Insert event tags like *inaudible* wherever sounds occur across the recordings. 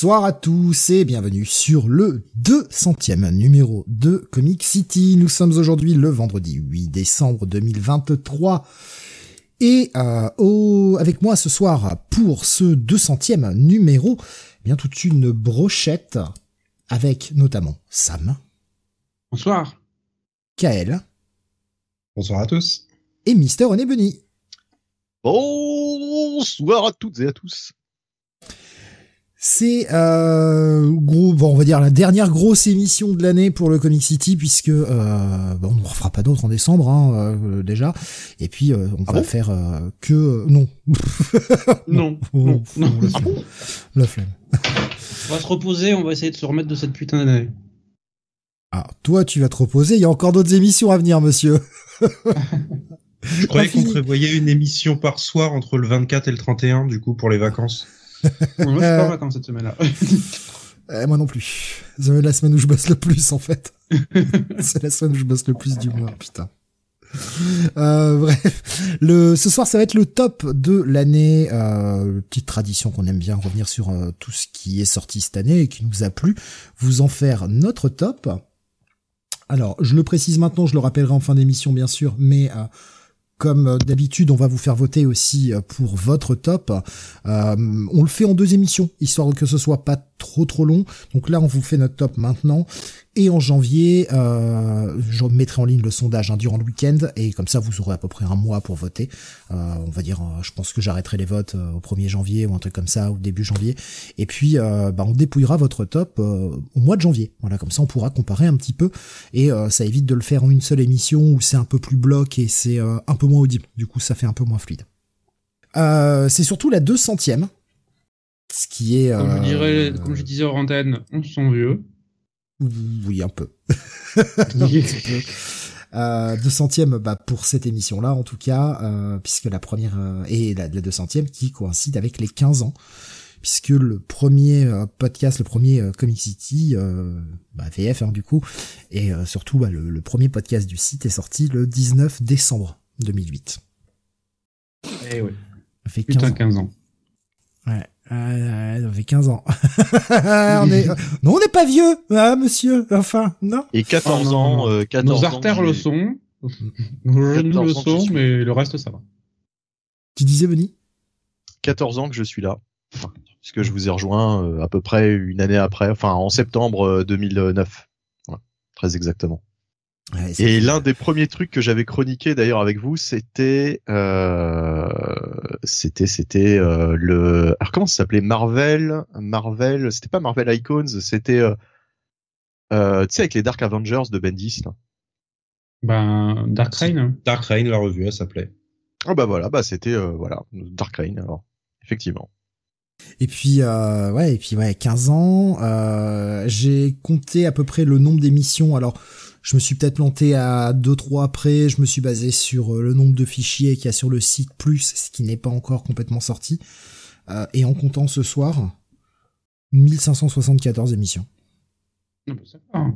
Bonsoir à tous et bienvenue sur le 200e numéro de Comic City. Nous sommes aujourd'hui le vendredi 8 décembre 2023. Et euh, avec moi ce soir pour ce 200e numéro, eh bien toute une brochette avec notamment Sam. Bonsoir. Kael. Bonsoir à tous. Et Mister René Bunny. Bonsoir à toutes et à tous. C'est euh, gros, bon, on va dire la dernière grosse émission de l'année pour le Comic City puisque euh, bon, on ne refera pas d'autres en décembre hein, euh, déjà. Et puis euh, on ah va faire euh, que *laughs* *laughs* non. non. non, non, non. Ah bon la flemme. On va se reposer, on va essayer de se remettre de cette putain d'année. Ah, toi tu vas te reposer. Il y a encore d'autres émissions à venir, monsieur. *laughs* Je croyais qu'on prévoyait une émission par soir entre le 24 et le 31, du coup, pour les vacances. Moi, suis pas vacances cette semaine-là. *laughs* euh, moi non plus. C'est la semaine où je bosse le plus, en fait. *laughs* C'est la semaine où je bosse le plus du mois, putain. Euh, bref, le ce soir ça va être le top de l'année. Euh, petite tradition qu'on aime bien revenir sur euh, tout ce qui est sorti cette année et qui nous a plu. Vous en faire notre top. Alors, je le précise maintenant, je le rappellerai en fin d'émission bien sûr, mais euh, comme d'habitude, on va vous faire voter aussi pour votre top. Euh, on le fait en deux émissions, histoire que ce soit pas trop trop long. Donc là, on vous fait notre top maintenant. Et en janvier, euh, je mettrai en ligne le sondage hein, durant le week-end. Et comme ça, vous aurez à peu près un mois pour voter. Euh, on va dire, je pense que j'arrêterai les votes au 1er janvier ou un truc comme ça, ou début janvier. Et puis, bah, on dépouillera votre top au mois de janvier. Voilà, comme ça, on pourra comparer un petit peu. Et ça évite de le faire en une seule émission où c'est un peu plus bloc et c'est un peu moins audible. Du coup, ça fait un peu moins fluide. Euh, c'est surtout la 200e. Ce qui est. Comme, je, euh, dirais, comme je disais en antenne, on se sent vieux. Oui, un peu. *laughs* euh, 200e bah, pour cette émission-là, en tout cas, euh, puisque la première euh, et la, la 200e qui coïncide avec les 15 ans. Puisque le premier euh, podcast, le premier euh, Comic City, bah, VF hein, du coup, et surtout bah, le, le, premier podcast du site est sorti le 19 décembre 2008. Eh oui. Ça fait 15 Putain, 15 ans. Ouais. Euh, ça fait 15 ans. *laughs* on est... Non, on n'est pas vieux, hein, monsieur. Enfin, non. Et 14 ans, euh, 14 Nos artères ans, le sont. Nos genoux le sont, mais le reste, ça va. Tu disais, Benny 14 ans que je suis là. Enfin, puisque je vous ai rejoint euh, à peu près une année après, enfin en septembre 2009. Voilà, très exactement. Ouais, et l'un des premiers trucs que j'avais chroniqué d'ailleurs avec vous, c'était euh, c'était c'était euh, le alors comment ça s'appelait? Marvel Marvel c'était pas Marvel Icons c'était euh, euh, tu sais avec les Dark Avengers de Bendis là. Ben Dark Reign. Dark Reign la revue elle s'appelait. Ah bah voilà bah c'était euh, voilà Dark Reign alors effectivement. Et puis euh, ouais et puis ouais 15 ans euh, j'ai compté à peu près le nombre d'émissions alors je me suis peut-être planté à 2-3 après, je me suis basé sur le nombre de fichiers qu'il y a sur le site plus ce qui n'est pas encore complètement sorti. Euh, et en comptant ce soir, 1574 émissions. Non, bah,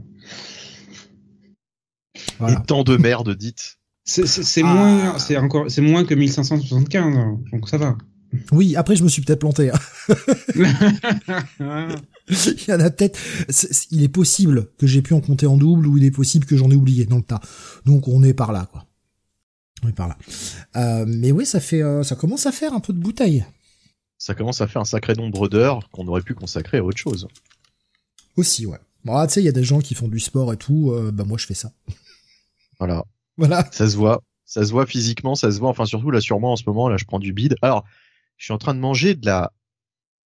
voilà. Et tant de merde dites. C'est ah. moins, c'est encore, c'est moins que 1575, donc ça va. Oui, après je me suis peut-être planté. *laughs* *laughs* *laughs* il y en a peut-être. Il est possible que j'ai pu en compter en double ou il est possible que j'en ai oublié dans le tas. Donc on est par là, quoi. On est par là. Euh, mais oui, ça fait, euh, ça commence à faire un peu de bouteille. Ça commence à faire un sacré nombre d'heures qu'on aurait pu consacrer à autre chose. Aussi, ouais. Bon, ah, tu sais, il y a des gens qui font du sport et tout. Euh, bah moi, je fais ça. *laughs* Voilà. Voilà. Ça se voit. Ça se voit physiquement, ça se voit. Enfin, surtout là, sûrement en ce moment, là, je prends du bide. Alors, je suis en train de manger de la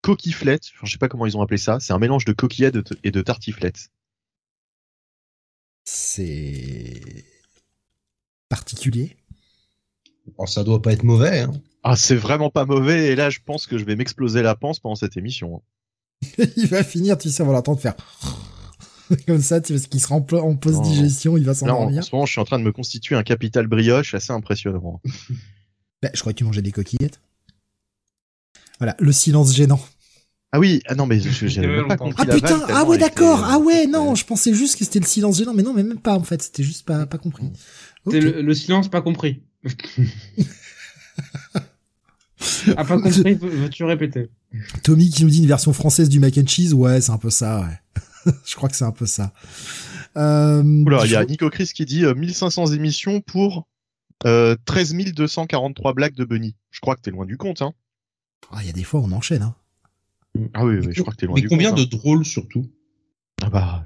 coquillette, enfin, je sais pas comment ils ont appelé ça, c'est un mélange de coquillettes et de tartiflette. C'est particulier. Oh, ça doit pas être mauvais. Hein. Ah, c'est vraiment pas mauvais. Et là, je pense que je vais m'exploser la panse pendant cette émission. *laughs* il va finir, tu sais, on va l'attendre faire *laughs* comme ça, tu parce qu'il sera en, en post-digestion, il va s'endormir. En ce moment, je suis en train de me constituer un capital brioche assez impressionnant. *laughs* bah, je crois que tu mangeais des coquillettes. Voilà, le silence gênant. Ah oui, ah non mais *laughs* j'avais même pas compris Ah la putain, ah ouais d'accord, ah ouais non, je pensais juste que c'était le silence gênant, mais non, mais même pas en fait, c'était juste pas pas compris. Okay. Le, le, silence pas compris. *laughs* Ah, pas compris, veux-tu répéter? Tommy qui nous dit une version française du mac and cheese, ouais, c'est un peu ça, ouais. *laughs* je crois que c'est un peu ça. Euh, Oula, il y a Nico Chris qui dit 1500 émissions pour euh, 13 243 blagues de Bunny. Je crois que t'es loin du compte, hein. Ah, il y a des fois, on enchaîne, hein. Ah oui, oui, je crois que t'es loin Mais du combien de drôles surtout? Ah bah,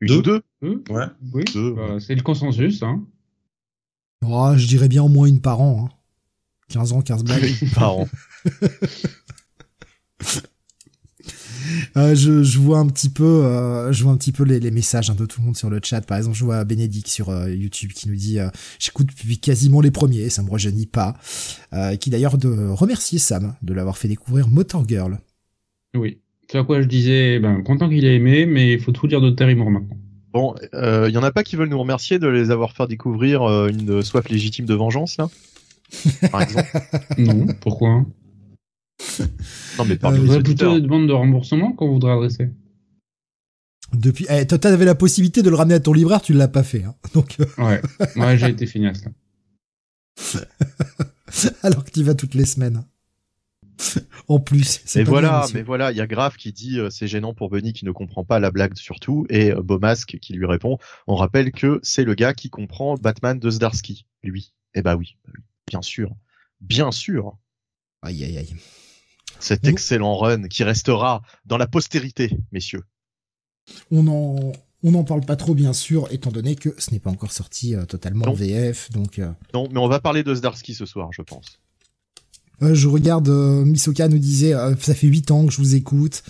une Deux ou deux Ouais. Oui, Deux. bah, c'est le consensus. Hein. Oh, je dirais bien au moins une par an, hein. 15 ans, 15 blagues. *laughs* par an. *laughs* Euh, je, je vois un petit peu, euh, je vois un petit peu les, les messages hein, de tout le monde sur le chat. Par exemple, je vois Bénédicte sur euh, YouTube qui nous dit euh, j'écoute depuis quasiment les premiers, ça me rajeunit pas. Euh, qui d'ailleurs de remercier Sam de l'avoir fait découvrir Motor Girl. Oui. C'est à quoi je disais, ben, content qu'il ait aimé, mais il faut tout dire de Terry Moore maintenant. Bon, il y en a pas qui veulent nous remercier de les avoir fait découvrir euh, une soif légitime de vengeance, là? Par exemple. *laughs* non, pourquoi? Non, mais Euh, parmi Vous les plutôt des demandes de remboursement qu'on voudrait adresser. Depuis, eh, toi, t'avais la possibilité de le ramener à ton libraire, tu l'as pas fait. Hein. Donc, euh, Ouais, ouais j'ai été *laughs* feignasse là. alors que tu vas toutes les semaines. *laughs* en plus. c'est Mais pas voilà, mais voilà, il y a Graf qui dit euh, c'est gênant pour Bunny qui ne comprend pas la blague surtout, et euh, Beaumasque qui lui répond on rappelle que c'est le gars qui comprend Batman de Zdarsky, lui. Eh bah oui, bah bien sûr, bien sûr. Aïe, aïe, aïe. Cet excellent run qui restera dans la postérité, messieurs. On en, on n'en parle pas trop, bien sûr, étant donné que ce n'est pas encore sorti euh, totalement en Non. VF. Donc, euh, Non, mais on va parler de Zdarsky ce soir, je pense. Euh, je regarde, euh, Misoka nous disait, euh, ça fait 8 ans que je vous écoute.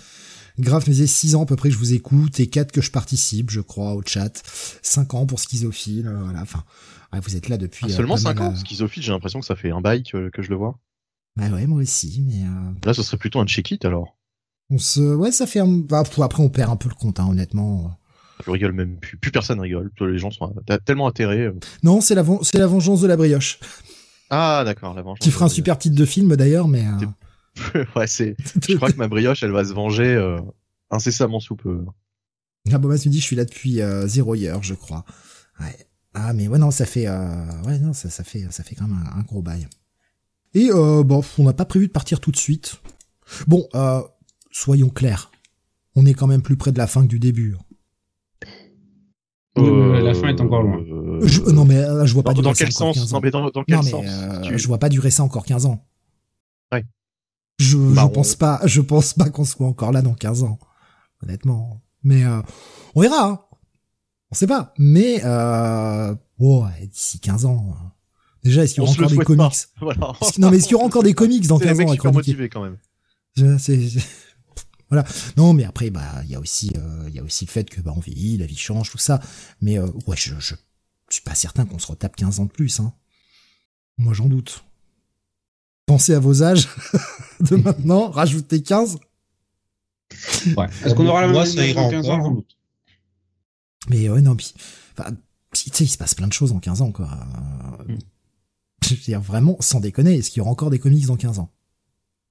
Graf nous disait 6 ans à peu près que je vous écoute et 4 que je participe, je crois, au chat. 5 ans pour Schizophile, voilà. Enfin, ouais, vous êtes là depuis... Ah, seulement pas 5 mal, ans Schizophile, j'ai l'impression que ça fait un bail que, que je le vois. Bah ouais, moi aussi, mais euh, Là, ce serait plutôt un check-it alors. on se... Ouais, ça fait un... bah, après, on perd un peu le compte, hein, honnêtement. Je rigole même plus. Plus personne rigole. Les gens sont tellement atterrés. Non, c'est la, ven- c'est la vengeance de la brioche. Ah, d'accord, la vengeance. Qui fera un super titre de film, d'ailleurs, mais... euh, *laughs* ouais, c'est. *laughs* Je crois que ma brioche, elle va se venger euh, incessamment sous peu. Ah, Bomas me dit, je suis là depuis euh, zéro heure, je crois. Ouais. Ah, mais ouais, non, ça fait, euh, ouais, non, ça, ça fait, ça fait quand même un, un gros bail. Et euh, bon, on n'a pas prévu de partir tout de suite. Bon, euh, soyons clairs, on est quand même plus près de la fin que du début. Oui, la fin est encore loin. Euh, Je- non, mais euh, je vois pas dans, durer dans ça quel encore sens 15 Non, ans. mais dans, dans quel Non, mais sens euh, Tu- je vois pas durer ça encore 15 ans. Ouais. Je, Bah, je on- pense pas, je pense pas qu'on soit encore là dans 15 ans, honnêtement. Mais euh, on verra. Hein. On sait pas. Mais euh, oh, d'ici 15 ans. euh, Déjà, est-ce qu'il y aura encore des comics. *laughs* Voilà. Non, mais est-ce qu'il y aura encore des comics dans C'est les 15 mecs ans chroniquer motivés quand même. Je- c'est- c'est- Voilà. Non, mais après, bah, il y a aussi, euh, il y a aussi le fait que bah, on vieillit, la vie change, tout ça. Mais euh, ouais, je, je, je suis pas certain qu'on se retape 15 ans de plus. Hein. Moi, j'en doute. Pensez à vos âges *laughs* de maintenant, rajoutez 15. Ouais. Est-ce qu'on aura la même Moi, ça ira dans 15 ans. Mais ouais, non, puis, tu sais, il se passe plein de choses en 15 ans, quoi. Euh, Mm. *laughs* Je veux dire, vraiment, sans déconner, est-ce qu'il y aura encore des comics dans 15 ans?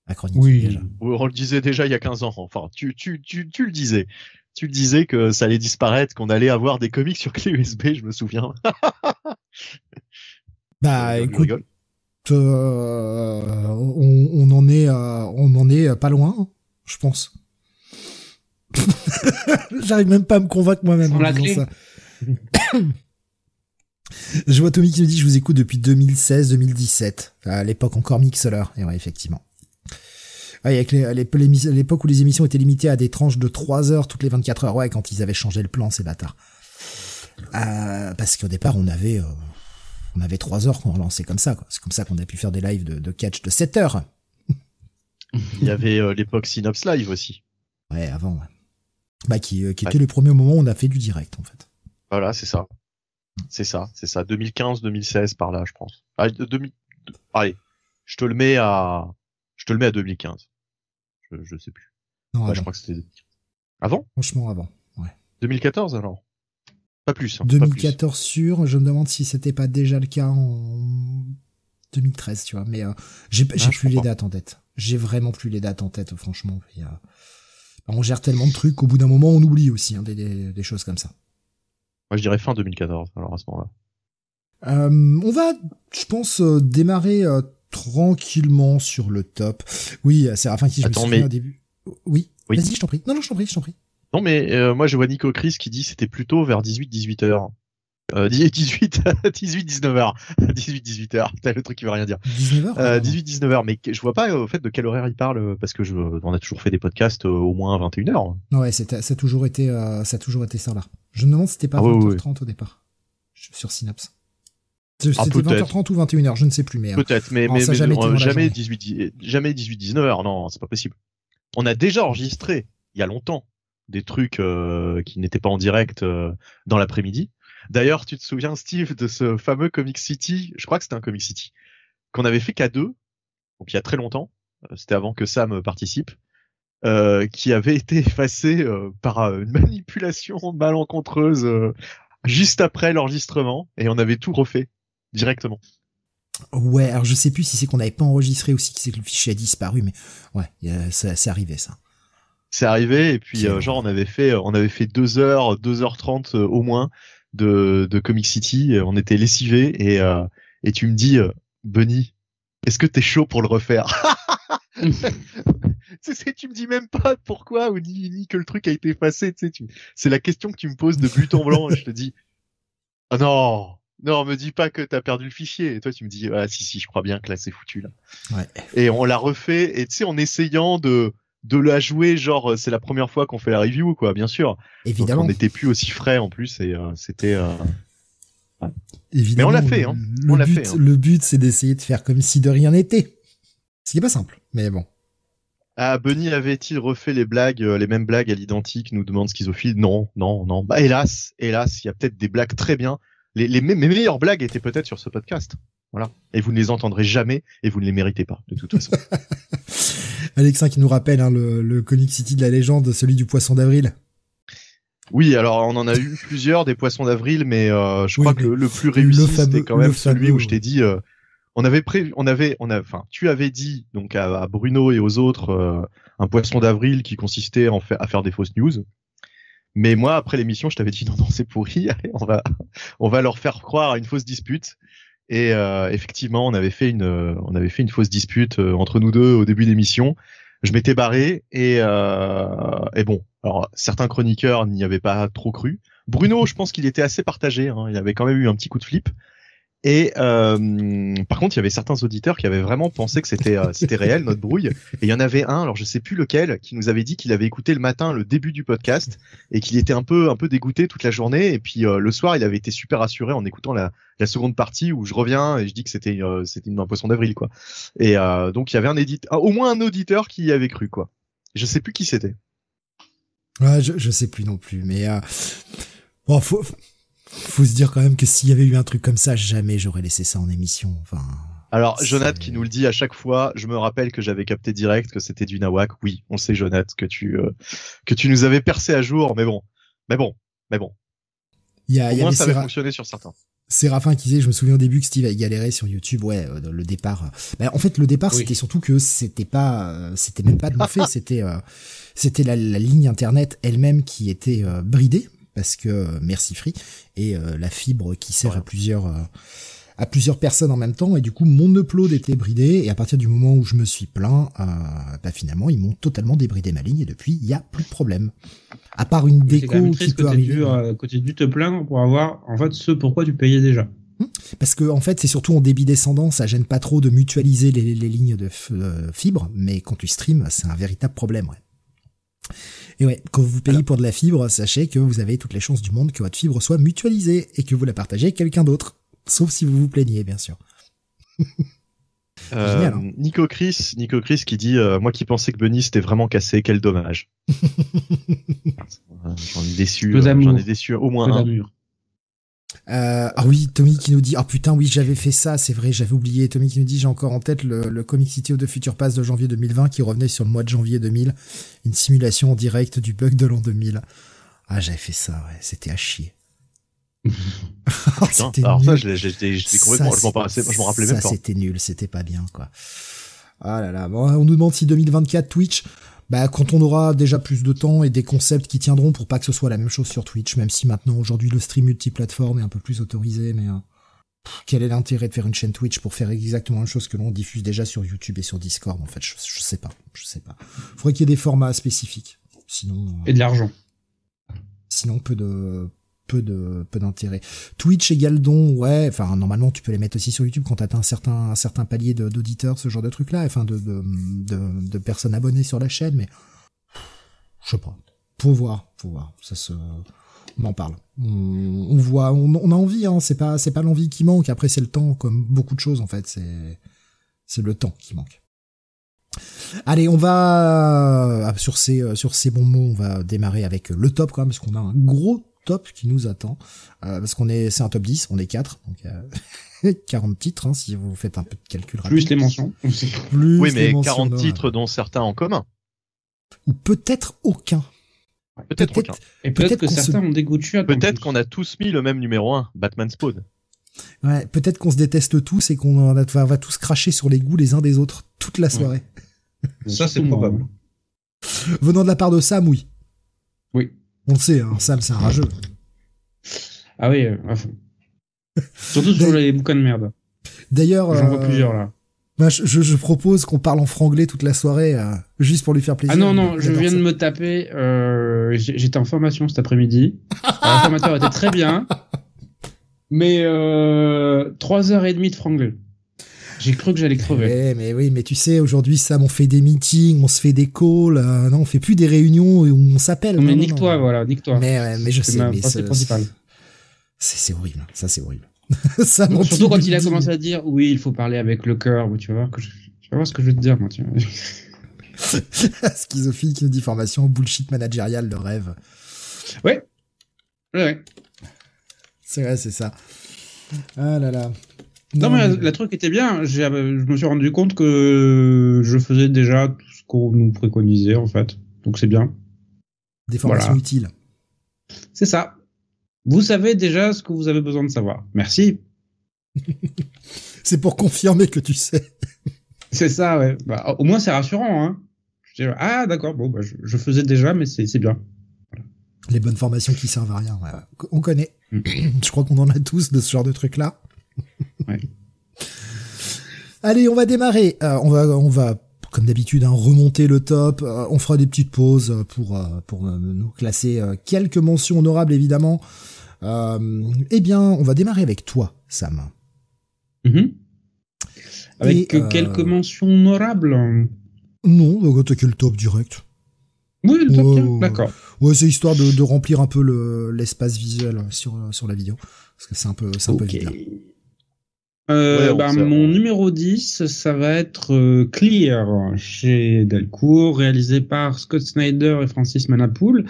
À chroniquer, Oui. déjà. On le disait déjà il y a 15 ans. Enfin, tu, tu, tu, tu le disais. Tu le disais que ça allait disparaître, qu'on allait avoir des comics sur clé USB, je me souviens. *laughs* Bah, Je écoute, euh, on, on en est, euh, on en est pas loin, je pense. *laughs* J'arrive même pas à me convaincre moi-même Sans en la disant clé. ça. *laughs* je vois Tommy qui me dit je vous écoute depuis 2016-2017, à l'époque encore Mixler. Et ouais, effectivement. Ouais, avec l'époque où les émissions étaient limitées à des tranches de 3 heures toutes les 24 heures. Ouais, quand ils avaient changé le plan, ces bâtards. Euh, parce qu'au départ, on avait, euh, on avait 3 heures qu'on lançait comme ça. quoi. C'est comme ça qu'on a pu faire des lives de, de catch de 7 heures. *laughs* Il y avait euh, l'époque Synops Live aussi. Ouais, avant. Ouais. Bah, qui, euh, qui Ouais. était le premier moment où on a fait du direct, en fait. Voilà, c'est ça. C'est ça, c'est ça. 2015-2016 par là, je pense. Ah, de- 2000 Allez, je te le mets à, je te le mets à 2015. Je, je sais plus. Non, je crois que c'était avant? franchement, avant. 2014 alors? Pas plus. hein, pas plus. 2014 sûr, je me demande si c'était pas déjà le cas en 2013, tu vois. Mais euh, j'ai Ah, plus les dates en tête. J'ai vraiment plus les dates en tête, franchement. Et, euh, on gère tellement de trucs qu'au bout d'un moment, on oublie aussi hein, des, des, des choses comme ça. Moi, je dirais fin 2014. Alors à ce moment-là. Euh, on va, je pense, euh, démarrer euh, tranquillement sur le top. Oui, c'est Séraphin qui je Attends, me souviens mais- au début. Oui. Oui. Vas-y, je t'en prie. Non, non, je t'en prie, je t'en prie. Non, mais euh, moi je vois Nico Chris qui dit c'était plutôt vers 18-18 heures. Euh, 18, 18, 19 heures. *laughs* 18, 18 heures. Putain, le truc qui veut rien dire. 19h Euh, 18, 19 heures. Mais je vois pas, euh, au fait, de quel horaire il parle, euh, parce que je, on a toujours fait des podcasts euh, au moins 21 heures. Ouais, ça a toujours été, euh, ça a toujours été ça là. Je me demande si c'était pas Ah ouais, 20h30 au départ. Sur Synapse. C'était Ah, peut-être. 20h30 ou 21h, je ne sais plus, mais. euh, Peut-être, mais, Non, mais, jamais été euh, dans la jamais journée. 18, dix- jamais 18, 19 heures. Non, c'est pas possible. On a déjà enregistré, il y a longtemps, des trucs euh, qui n'étaient pas en direct euh, dans l'après-midi. D'ailleurs, tu te souviens, Steve, de ce fameux Comic City, je crois que c'était un Comic City, qu'on avait fait qu'à deux, donc il y a très longtemps, euh, c'était avant que Sam participe, euh, qui avait *laughs* été effacé euh, par euh, une manipulation malencontreuse euh, juste après l'enregistrement, et on avait tout refait directement. Ouais, alors je sais plus si c'est qu'on n'avait pas enregistré ou si c'est que le fichier a disparu, mais ouais, a- ça- c'est arrivé ça. c'est arrivé et puis euh, genre on avait fait on avait fait deux heures deux heures trente euh, au moins de de Comic City on était lessivés et euh, et tu me dis euh, Bunny est-ce que t'es chaud pour le refaire? *laughs* Tu me dis même pas pourquoi ou ni ni que le truc a été effacé tu sais tu c'est la question que tu me poses de but en blanc et je te dis ah non non me dis pas que t'as perdu le fichier et toi tu me dis ah si si je crois bien que là c'est foutu là Ouais. et on l'a refait et tu sais en essayant de de la jouer genre euh, c'est la première fois qu'on fait la review quoi bien sûr Donc, Évidemment. on n'était plus aussi frais en plus et euh, c'était euh, Évidemment. Mais on l'a fait, hein. Le On l'a but, fait, hein. le but, c'est d'essayer de faire comme si de rien n'était. Ce qui est pas simple, mais bon. ah Bunny avait-il refait les blagues euh, les mêmes blagues à l'identique nous demande Schizophile non non non bah hélas hélas il y a peut-être des blagues très bien les, les mes meilleures blagues étaient peut-être sur ce podcast. Voilà. Et vous ne les entendrez jamais et vous ne les méritez pas de toute façon. *laughs* Alexin qui nous rappelle hein, le, le Comic City de la légende, celui du poisson d'avril. oui alors on en a eu plusieurs des poissons d'avril mais euh, je Oui, crois que le, le plus réussi c'était quand même celui fameux, où je t'ai dit euh, on avait pré on avait on a enfin tu avais dit donc à, à Bruno et aux autres euh, un poisson d'avril qui consistait en fait à faire des fausses news mais moi après l'émission je t'avais dit non non c'est pourri *laughs* on va on va leur faire croire à une fausse dispute. Et euh, effectivement on avait fait une euh, on avait fait une fausse dispute euh, entre nous deux au début d'émission. Je m'étais barré et euh, et bon. Alors certains chroniqueurs n'y avaient pas trop cru. Bruno je pense qu'il était assez partagé hein, il avait quand même eu un petit coup de flip et euh, par contre, il y avait certains auditeurs qui avaient vraiment pensé que c'était euh, c'était réel notre brouille. Et il y en avait un, alors je sais plus lequel, qui nous avait dit qu'il avait écouté le matin le début du podcast et qu'il était un peu un peu dégoûté toute la journée. Et puis euh, le soir, il avait été super rassuré en écoutant la, la seconde partie où je reviens et je dis que c'était euh, c'était une un poisson d'avril quoi. Et euh, donc il y avait un éditeur, au moins un auditeur qui y avait cru quoi. Je sais plus qui c'était. Ouais, je, je sais plus non plus, mais euh, bon, faut, faut se dire quand même que s'il y avait eu un truc comme ça, jamais j'aurais laissé ça en émission. Enfin, Alors, Jonathan qui nous le dit à chaque fois, je me rappelle que j'avais capté direct que c'était du Nawak. Oui, on sait, Jonathan, que tu euh, que tu nous avais percé à jour, mais bon, mais bon, mais bon. il y a, Au y moins, ça avait fonctionné sur certains. Séraphin qui disait, je me souviens au début que Steve a galéré sur YouTube, ouais, euh, le départ. euh, bah, en fait, le départ, Oui. c'était surtout que c'était pas, euh, c'était même pas de mon fait, *laughs* c'était, euh, c'était la, la ligne internet elle-même qui était euh, bridée parce que euh, merci Free et euh, la fibre qui sert Ouais. à plusieurs, euh, à plusieurs personnes en même temps et du coup mon upload était bridé et à partir du moment où je me suis plaint, euh, bah finalement ils m'ont totalement débridé ma ligne et depuis il y a plus de problème. À part une quand même déco qui peut arriver. dû, euh, dû te plaindre pour avoir, en fait, ce pourquoi tu payais déjà. Parce que en fait, c'est surtout en débit descendant, ça gêne pas trop de mutualiser les, les lignes de euh, fibre, mais quand tu streams, c'est un véritable problème, ouais. Et ouais, quand vous payez pour de la fibre, sachez que vous avez toutes les chances du monde que votre fibre soit mutualisée et que vous la partagez avec quelqu'un d'autre. Sauf si vous vous plaignez, bien sûr. *laughs* Euh, Génial, hein. Nico Chris, Nico Chris qui dit, euh, moi qui pensais que Bunny c'était vraiment cassé, quel dommage. *laughs* J'en ai déçu, euh, j'en ai déçu au moins un. Euh, ah oui, Tommy qui nous dit, ah putain, oui, j'avais fait ça, c'est vrai, j'avais oublié. Tommy qui nous dit, j'ai encore en tête le, le Comic City the Future Pass de janvier 2020 qui revenait sur le mois de janvier 2000, une simulation en direct du bug de l'an 2000. Ah, j'avais fait ça, ouais, c'était à chier. *laughs* Putain, alors ça, je j'étais Ça, complètement, je m'en je rappelais ça, même pas. c'était nul, c'était pas bien, quoi. Ah là là, bon, on nous demande si 2024 Twitch, bah, quand on aura déjà plus de temps et des concepts qui tiendront pour pas que ce soit la même chose sur Twitch, même si maintenant, aujourd'hui, le stream multiplateforme est un peu plus autorisé, mais, euh, quel est l'intérêt de faire une chaîne Twitch pour faire exactement la même chose que l'on diffuse déjà sur YouTube et sur Discord En fait, je, je sais pas, je sais pas. Faudrait qu'il y ait des formats spécifiques. Sinon. euh, Et de l'argent. sinon peu de peu de peu d'intérêt. Twitch égale don, ouais. Enfin, normalement, tu peux les mettre aussi sur YouTube quand t'atteins un certain un certain palier d'auditeurs, ce genre de truc là, enfin de de, de de personnes abonnées sur la chaîne, mais je sais pas. Faut voir, faut voir. Ça se on en parle. On, on voit, on, on a envie, hein. C'est pas c'est pas l'envie qui manque. Après, c'est le temps, comme beaucoup de choses en fait. C'est c'est le temps qui manque. Allez, on va euh, sur ces euh, sur ces bons mots, on va démarrer avec le top quand même parce qu'on a un gros top qui nous attend Euh, parce qu'on est c'est un top 10, on est 4 donc euh, *laughs* 40 titres hein, si vous faites un peu de calcul rapide. Plus les mentions. Plus Oui, les mais mentions 40 d'honneur. titres dont certains en commun. ou peut-être aucun. Peut-être aucun. Et peut-être que qu'on se- certains ont des Peut-être qu'on a tous mis le même numéro 1, Batman Spawn. Ouais, peut-être qu'on se déteste tous et qu'on en a- va, va tous cracher sur les goûts les uns des autres toute la soirée. Ça, c'est probable. hein. Venant de la part de Sam, oui. Oui. On le sait, hein, Sam c'est un rageux. Ah oui, euh, fond. Surtout sur *laughs* les bouquins de merde. D'ailleurs, J'en vois euh, plusieurs là. bah, je, propose qu'on parle en franglais toute la soirée, euh, juste pour lui faire plaisir. Ah non, non, je viens ça. de me taper. Euh, J'étais en formation cet après-midi. Alors, Le formateur était très bien. *laughs* Mais euh, 3h30 de franglais. J'ai cru que j'allais crever. Ouais, mais oui, mais tu sais, aujourd'hui, Sam, on fait des meetings, on se fait des calls, euh, non, on fait plus des réunions où on s'appelle. Non, mais nique-toi, voilà, nique-toi. Mais, ouais, mais je sais, ma mais c'est c'est horrible, ça c'est horrible. *laughs* ça surtout quand il a commencé à dire oui, il faut parler avec le cœur. Tu vas voir que je... tu vas voir ce que je vais te dire, moi. Tu vois. *laughs* Schizophile qui nous dit formation, bullshit managérial, le rêve. Ouais. Ouais. C'est vrai, c'est ça. Ah là là. Non, mais la, la truc était bien. Euh, Je me suis rendu compte que je faisais déjà tout ce qu'on nous préconisait, en fait. Donc c'est bien. Des formations voilà. utiles. C'est ça. Vous savez déjà ce que vous avez besoin de savoir. Merci. *laughs* C'est pour confirmer que tu sais. *laughs* C'est ça, ouais. Bah, au moins, c'est rassurant, hein. Je dis, ah, d'accord, bon, bah, je, je faisais déjà, mais c'est bien. Les bonnes formations qui servent à rien. ouais. On connaît. Mm. *clears throat* Je crois qu'on en a tous de ce genre de trucs-là. *laughs* Ouais. Allez, on va démarrer. Euh, on va, on va, comme d'habitude, hein, remonter le top. Euh, on fera des petites pauses euh, pour pour nous classer quelques mentions honorables, évidemment. Eh bien, on va démarrer avec toi, Sam. Mhm. Avec Et, quelques mentions honorables. Non, on va attaquer le top direct. Oui, le top Ouais, d'accord. Ouais, c'est histoire de, de remplir un peu le l'espace visuel sur sur la vidéo, parce que c'est un peu un peu Ok. vide. là. Euh, Ouais, bah, mon on- numéro 10, ça va être euh, Clear chez Delcourt, réalisé par Scott Snyder et Francis Manapoul.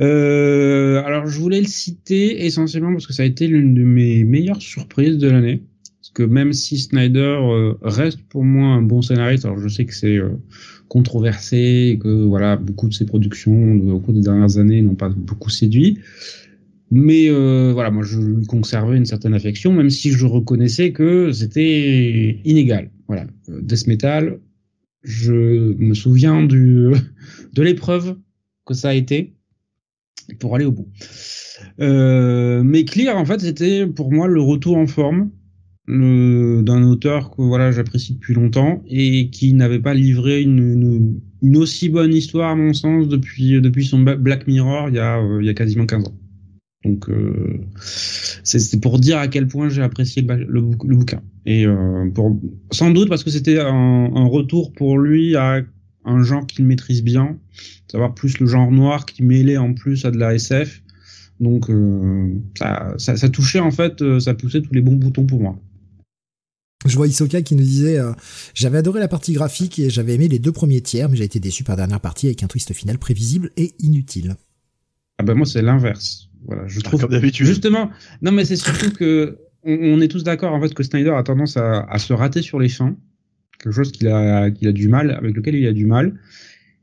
Euh, alors, je voulais le citer essentiellement parce que ça a été l'une de mes meilleures surprises de l'année. Parce que même si Snyder euh, reste pour moi un bon scénariste, alors je sais que c'est euh, controversé et que voilà beaucoup de ses productions au cours des dernières années n'ont pas beaucoup séduit. Mais euh, voilà, moi je lui conservais une certaine affection, même si je reconnaissais que c'était inégal. Voilà, Euh, Death Metal, je me souviens du *laughs* de l'épreuve que ça a été pour aller au bout. Euh, mais Clear, en fait, c'était pour moi le retour en forme d'un auteur que voilà j'apprécie depuis longtemps et qui n'avait pas livré une, une, une aussi bonne histoire à mon sens depuis depuis son Black Mirror il y a euh, il y a quasiment 15 ans. Donc euh, c'est pour dire à quel point j'ai apprécié le, bouquin et euh, pour sans doute parce que c'était un, un retour pour lui à un genre qu'il maîtrise bien, savoir plus le genre noir qui mêlait en plus à de la SF. Donc euh, ça, ça, ça touchait en fait, ça poussait tous les bons boutons pour moi. Je vois Isoka qui nous disait euh, j'avais adoré la partie graphique et j'avais aimé les deux premiers tiers, mais j'ai été déçu par la dernière partie avec un twist final prévisible et inutile. Ah ben moi c'est l'inverse. Voilà, je trouve Comme d'habitude. Justement, non mais c'est surtout que on, on est tous d'accord en fait que Snyder a tendance à, à se rater sur les fins, quelque chose qu'il a qu'il a du mal avec lequel il a du mal.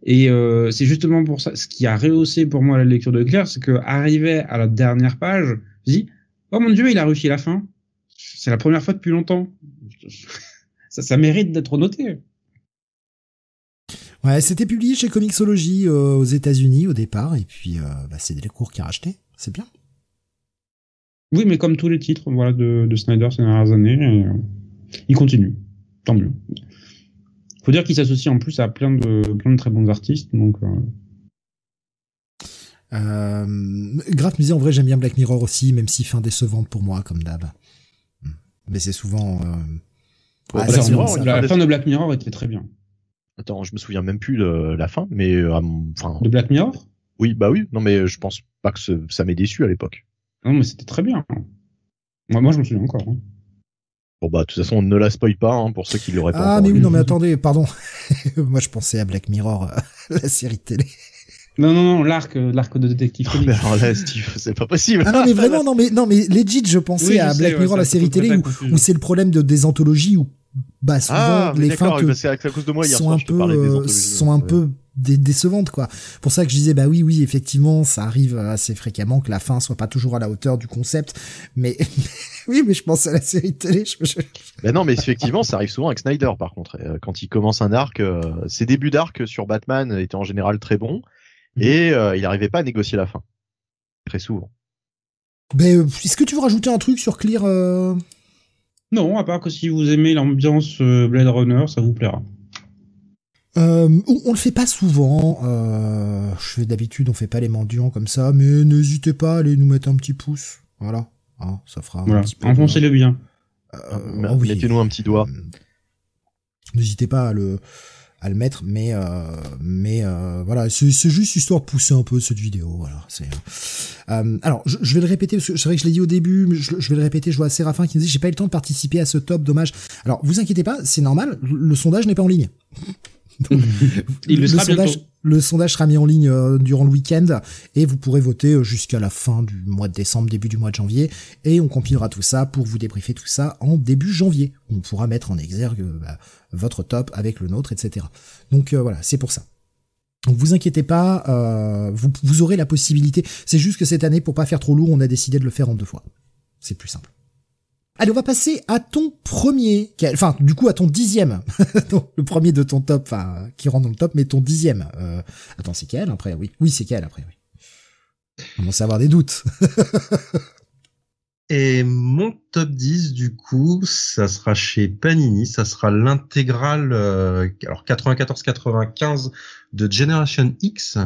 Et euh, c'est justement pour ça, ce qui a rehaussé pour moi la lecture de Claire, c'est que arrivé à la dernière page, je dis oh mon dieu il a réussi la fin. C'est la première fois depuis longtemps. Ça, ça mérite d'être noté. Ouais, c'était publié chez Comixology euh, aux États-Unis au départ, et puis euh, bah, c'est Delcourt qui a racheté. C'est bien. Oui, mais comme tous les titres voilà, de, de Snyder ces dernières années, euh, il continue. Tant mieux. Faut dire qu'il s'associe en plus à plein de, plein de très bons artistes, donc. Euh... Euh, disait en vrai j'aime bien Black Mirror aussi, même si fin décevante pour moi comme d'hab. Mais c'est souvent. Euh... Ah, la fin de Black Mirror était très bien. Attends, je me souviens même plus de la fin, mais euh, enfin. de Black Mirror? Oui, bah oui. Non, mais je pense pas que ça m'ait déçu à l'époque. Non, mais c'était très bien. Moi, moi, je me souviens encore. Hein. Bon bah de toute façon on ne la spoil pas hein, pour ceux qui l'auraient pas. Ah mais oui non mais attendez pardon *laughs* moi je pensais à Black Mirror *laughs* la série télé. Non, non, non, l'arc, euh, l'arc de détective oh, *laughs* mais alors là, Steve, c'est pas possible. Ah non, mais vraiment, non, mais, non, mais legit, je pensais à Black Mirror, la série télé, où, où c'est le problème de, des anthologies, où, bah, souvent, ah, les fins que, parce à cause de moi, hier sont soir, un je peu, euh, sont un ouais. peu dé- décevantes, quoi. Pour ça que je disais, bah oui, oui, effectivement, ça arrive assez fréquemment que la fin soit pas toujours à la hauteur du concept, mais, *laughs* oui, mais je pense à la série télé, je, Ben non, mais effectivement, ça arrive souvent avec Snyder, par contre. Euh, Quand il commence un arc, euh, ses débuts d'arc sur Batman étaient en général très bons, Mhm. et euh, il n'arrivait pas à négocier la fin. Très souvent. Ben, euh, est-ce que tu veux rajouter un truc sur Clear, euh... Non, à part que si vous aimez l'ambiance euh, Blade Runner, ça vous plaira. Euh, on, on le fait pas souvent. Euh, je fais d'habitude, on fait pas les mendiants comme ça, mais n'hésitez pas à aller nous mettre un petit pouce. Voilà, Hein, ça fera Voilà, un petit peu. enfoncez-le bien. Euh, Mais- oh oui. Mettez-nous un petit doigt. Euh, N'hésitez pas à le à le mettre, mais euh, mais euh, voilà, c'est juste histoire de pousser un peu cette vidéo. Voilà, c'est. Euh, alors, je, vais le répéter parce que c'est vrai que je l'ai dit au début, mais je, vais le répéter. Je vois Séraphin qui me dit j'ai pas eu le temps de participer à ce top, dommage. Alors, vous inquiétez pas, c'est normal. Le sondage n'est pas en ligne. *laughs* Donc, Il le sera sondage, bientôt. le sondage sera mis en ligne euh, durant le week-end et vous pourrez voter euh, jusqu'à la fin du mois de décembre, début du mois de janvier. Et on compilera tout ça pour vous débriefer tout ça en début janvier. On pourra mettre en exergue euh, bah, votre top avec le nôtre, etc. Donc euh, voilà, c'est pour ça. Donc vous inquiétez pas, euh, vous, vous aurez la possibilité. C'est juste que cette année, pour pas faire trop lourd, on a décidé de le faire en deux fois. C'est plus simple. Allez, on va passer à ton premier, enfin, du coup, à ton dixième. *laughs* Le premier de ton top, enfin, qui rentre dans le top, mais ton dixième. Euh, attends, c'est quel après Oui, oui, c'est quel après Oui. On commence à avoir des doutes. *laughs* Et mon top 10, du coup, ça sera chez Panini, ça sera l'intégrale, euh, alors 94-95 de Generation X,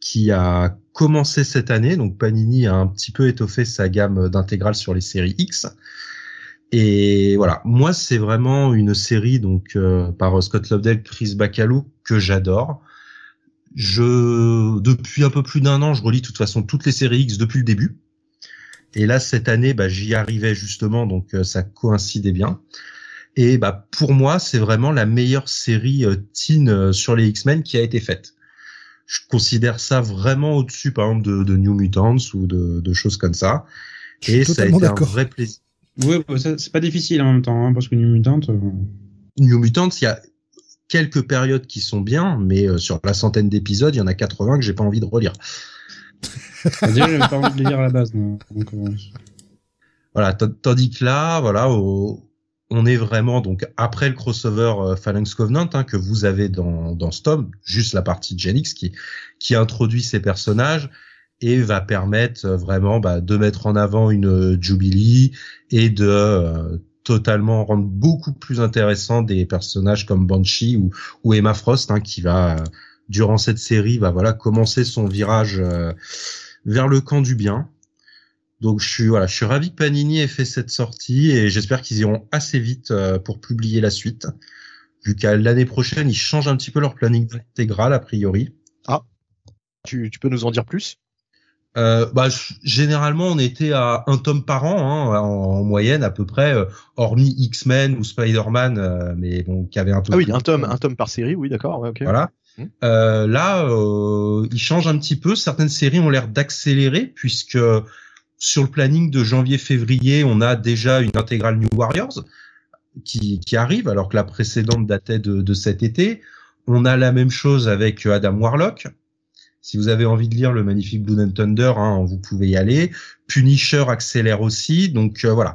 qui a commencé cette année. Donc Panini a un petit peu étoffé sa gamme d'intégrales sur les séries X. Et voilà, moi c'est vraiment une série donc euh, par Scott Lobdell, Chris Bacalo que j'adore. Je depuis un peu plus d'un an, je relis de toute façon toutes les séries X depuis le début. Et là cette année, bah, j'y arrivais justement, donc euh, ça coïncidait bien. Et bah pour moi, c'est vraiment la meilleure série euh, teen euh, sur les X-Men qui a été faite. Je considère ça vraiment au-dessus, par exemple, de, de New Mutants ou de, de choses comme ça. Je suis Et ça a été un vrai plaisir. Ça, c'est pas difficile en même temps, hein, parce que New Mutant, euh, New Mutants, il y a quelques périodes qui sont bien, mais euh, sur la centaine d'épisodes, il y en a 80 que j'ai pas envie de relire. *laughs* déjà, j'avais pas envie de le lire à la base. Donc, euh, Voilà, tandis que là, voilà, au- on est vraiment donc après le crossover euh, Phalanx Covenant hein, que vous avez dans dans ce tome, juste la partie de Gen X qui qui introduit ces personnages et va permettre euh, vraiment bah, de mettre en avant une euh, Jubilee et de euh, totalement rendre beaucoup plus intéressant des personnages comme Banshee ou, ou Emma Frost hein, qui va durant cette série va voilà commencer son virage euh, vers le camp du bien. Donc je suis voilà, je suis ravi que Panini ait fait cette sortie et j'espère qu'ils iront assez vite euh, pour publier la suite. Vu qu'à l'année prochaine, ils changent un petit peu leur planning intégral a priori. Tu, tu peux nous en dire plus? Euh, bah, généralement, on était à un tome par an, hein, en, en moyenne à peu près, euh, hormis X-Men ou Spider-Man, euh, mais bon, qui avait un peu. Ah oui, un tome, un tome par série, oui, d'accord, ouais, ok. Voilà. Euh, là, euh, ils changent un petit peu. Certaines séries ont l'air d'accélérer puisque sur le planning de janvier-février, on a déjà une intégrale New Warriors qui, arrive, alors que la précédente datait de, cet été. On a la même chose avec Adam Warlock. Si vous avez envie de lire le magnifique Blood and Thunder, hein, vous pouvez y aller. Punisher accélère aussi, donc euh, voilà.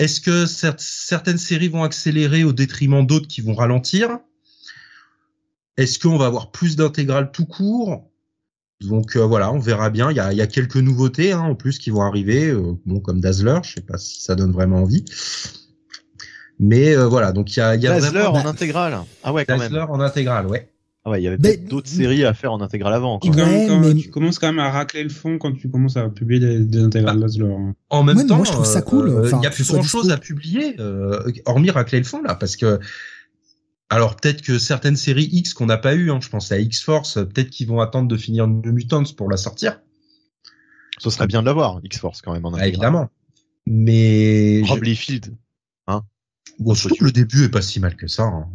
Est-ce que cer- certaines séries vont accélérer au détriment d'autres qui vont ralentir? Est-ce qu'on va avoir plus d'intégrales tout court? Donc euh, voilà, on verra bien. Il y a, il y a quelques nouveautés hein, en plus qui vont arriver, euh, bon comme Dazzler. Je sais pas si ça donne vraiment envie. Mais euh, voilà, donc il y a, il y a Dazzler vraiment en intégrale. Ah ouais, quand Dazzler même. en intégrale, ouais. Ah ouais, il y avait Mais- peut-être d'autres séries à faire en intégrale avant. Quoi. quand même- Ouais, quand- mais- tu commences quand même à racler le fond quand tu commences à publier des, des intégrales Bah, Dazzler. hein. En même Ouais, temps, moi, je trouve ça cool, euh, enfin, il y a plus grand chose à publier, euh, hormis racler le fond là, parce que alors peut-être que certaines séries X qu'on n'a pas eu, hein, je pense à X Force, peut-être qu'ils vont attendre de finir New Mutants pour la sortir, Ce serait bien de l'avoir, X-Force quand même en Ah, évidemment. Mais Rob je- Liefeld. bon, trouve que le début est pas si mal que ça. hein.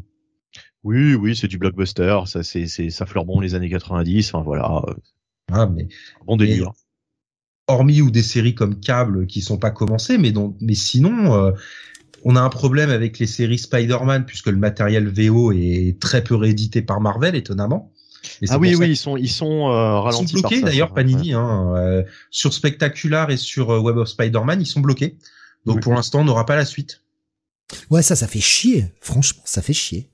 Oui, oui, c'est du blockbuster. Ça, c'est, c'est, ça fleure bon les années 90. Enfin voilà, euh, Ah, mais bon délire. hormis ou des séries comme Câble qui sont pas commencées, mais donc, mais sinon, euh, on a un problème avec les séries Spider-Man puisque le matériel VO est très peu réédité par Marvel, étonnamment. Et Ah oui, oui, ils sont, ils sont euh, Ils sont bloqués d'ailleurs, Panini, hein, euh, sur Spectacular et sur euh, Web of Spider-Man, ils sont bloqués. Donc Ouais. pour l'instant, on n'aura pas la suite. Ouais, ça, ça fait chier. Franchement, ça fait chier.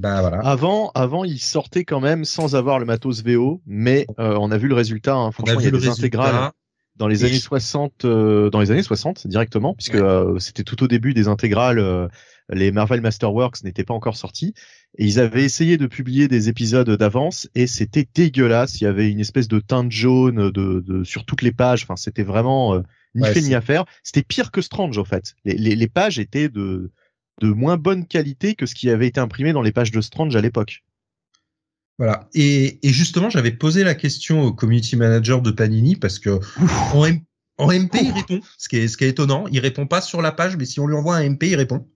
Bah voilà. Avant, avant, ils sortaient quand même sans avoir le matos VO, mais euh, on a vu le résultat. Hein. on Franchement, il y vu a le des résultat. intégrales dans les Et années je- 60, euh, dans les années 60 directement, puisque Ouais. euh, c'était tout au début des intégrales. euh, les Marvel Masterworks n'étaient pas encore sortis et ils avaient essayé de publier des épisodes d'avance et c'était dégueulasse. Il y avait une espèce de teinte jaune de, de sur toutes les pages. Enfin, c'était vraiment euh, ni Ouais, fait ni à faire. C'était pire que Strange en fait. Les, les, les pages étaient de de moins bonne qualité que ce qui avait été imprimé dans les pages de Strange à l'époque. Voilà. Et, et justement, j'avais posé la question au community manager de Panini parce que en, M- en MP, il répond, ce qui est, ce qui est étonnant. Il répond pas sur la page, mais si on lui envoie un MP, il répond.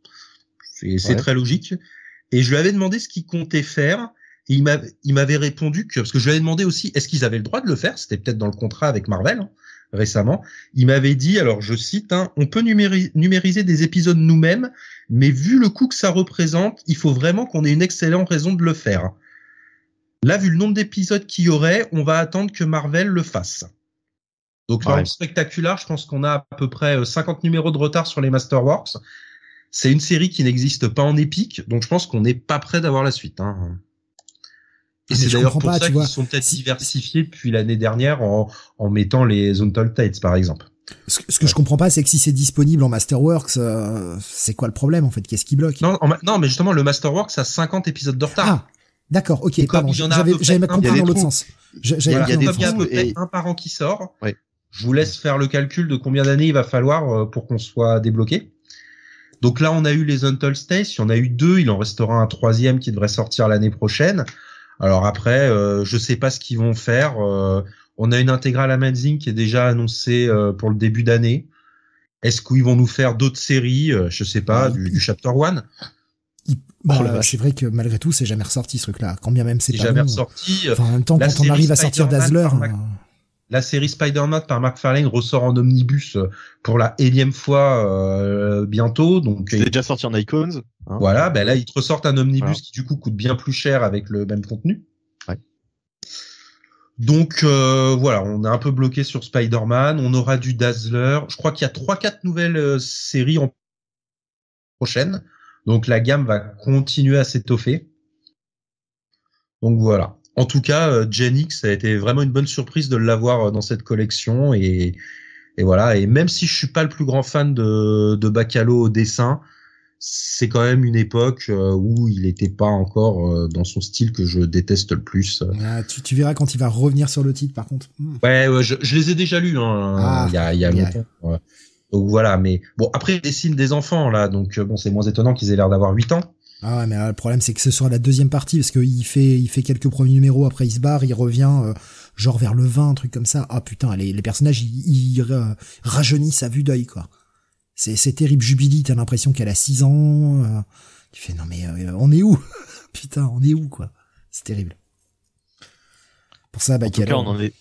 C'est Ouais. très logique. Et je lui avais demandé ce qu'il comptait faire. Et il m'a- il m'avait répondu que, parce que je lui avais demandé aussi, est-ce qu'ils avaient le droit de le faire? C'était peut-être dans le contrat avec Marvel, hein, récemment. Il m'avait dit, alors je cite, hein, on peut numéri- numériser des épisodes nous-mêmes, mais vu le coût que ça représente, il faut vraiment qu'on ait une excellente raison de le faire. Là, vu le nombre d'épisodes qu'il y aurait, on va attendre que Marvel le fasse. Donc, Ouais. le spectaculaire, je pense qu'on a à peu près euh, 50 numéros de retard sur les Masterworks. C'est une série qui n'existe pas en épique, donc je pense qu'on n'est pas prêt d'avoir la suite. Hein. Et Ah, c'est d'ailleurs pour pas, ça qu'ils sont peut-être Si- diversifiés depuis l'année dernière en, en mettant les Untold Tates, par exemple. Ce, que- ce que je comprends pas, c'est que si c'est disponible en Masterworks, euh, c'est quoi le problème en fait? Qu'est-ce qui bloque? Non, en ma- non, mais justement, le Masterworks a 50 épisodes de retard. Ah, d'accord, ok, pardon. il y en a à J'avais compris il y a dans des l'autre sens. Comme il y a à l'autre peu sens. près Et- un par an qui sort, Ouais. je vous laisse faire le calcul de combien d'années il va falloir euh, pour qu'on soit débloqué. Donc là, on a eu les Untold States, il y en a eu deux, il en restera un troisième qui devrait sortir l'année prochaine. Alors après, euh, je sais pas ce qu'ils vont faire. euh, on a une intégrale Amazing qui est déjà annoncée euh, pour le début d'année. Est-ce qu'ils vont nous faire d'autres séries euh, Je sais pas, du, du Chapter One? Il- bah, Oh c'est vrai que malgré tout, c'est jamais ressorti ce truc-là. Quand bien même c'est pas jamais bon. ressorti. Enfin, en même temps, La quand on série arrive à sortir par Mac- euh, La série Spider-Man par McFarlane ressort en omnibus euh, pour la énième fois euh, bientôt. Donc C'était déjà sorti en Icons. hein. voilà, ben là ils te ressortent un omnibus Voilà. qui du coup coûte bien plus cher avec le même contenu. Ouais. Donc euh, voilà, on est un peu bloqué sur Spider-Man. On aura du Dazzler. Je crois qu'il y a trois quatre nouvelles euh, séries en prochaine. Donc la gamme va continuer à s'étoffer. Donc voilà. En tout cas, euh, Gen X a été vraiment une bonne surprise de l'avoir euh, dans cette collection et, et voilà. Et même si je suis pas le plus grand fan de, de Bacalo au dessin, c'est quand même une époque euh, où il n'était pas encore dans son style que je déteste le plus. ah, tu, tu verras quand il va revenir sur le titre, par contre. Hmm. Ouais, ouais, je, je les ai déjà lus hein, Ah, il y a, il y a ouais. longtemps. ouais. Donc voilà, mais bon après ils dessinent des enfants là, donc euh, bon c'est moins étonnant qu'ils aient l'air d'avoir 8 ans. Ah ouais, mais euh, le problème c'est que ce sera la deuxième partie parce qu'il fait il fait quelques premiers numéros après il se barre, il revient euh, genre vers le 20 un truc comme ça. Ah putain, les, les personnages ils, ils euh, rajeunissent à vue d'œil quoi. C'est c'est terrible Jubilee, t'as l'impression qu'elle a 6 ans. euh, tu fais non mais euh, on est où? *laughs* Putain, on est où quoi? C'est terrible. Pour ça bah En tout cas, on en est,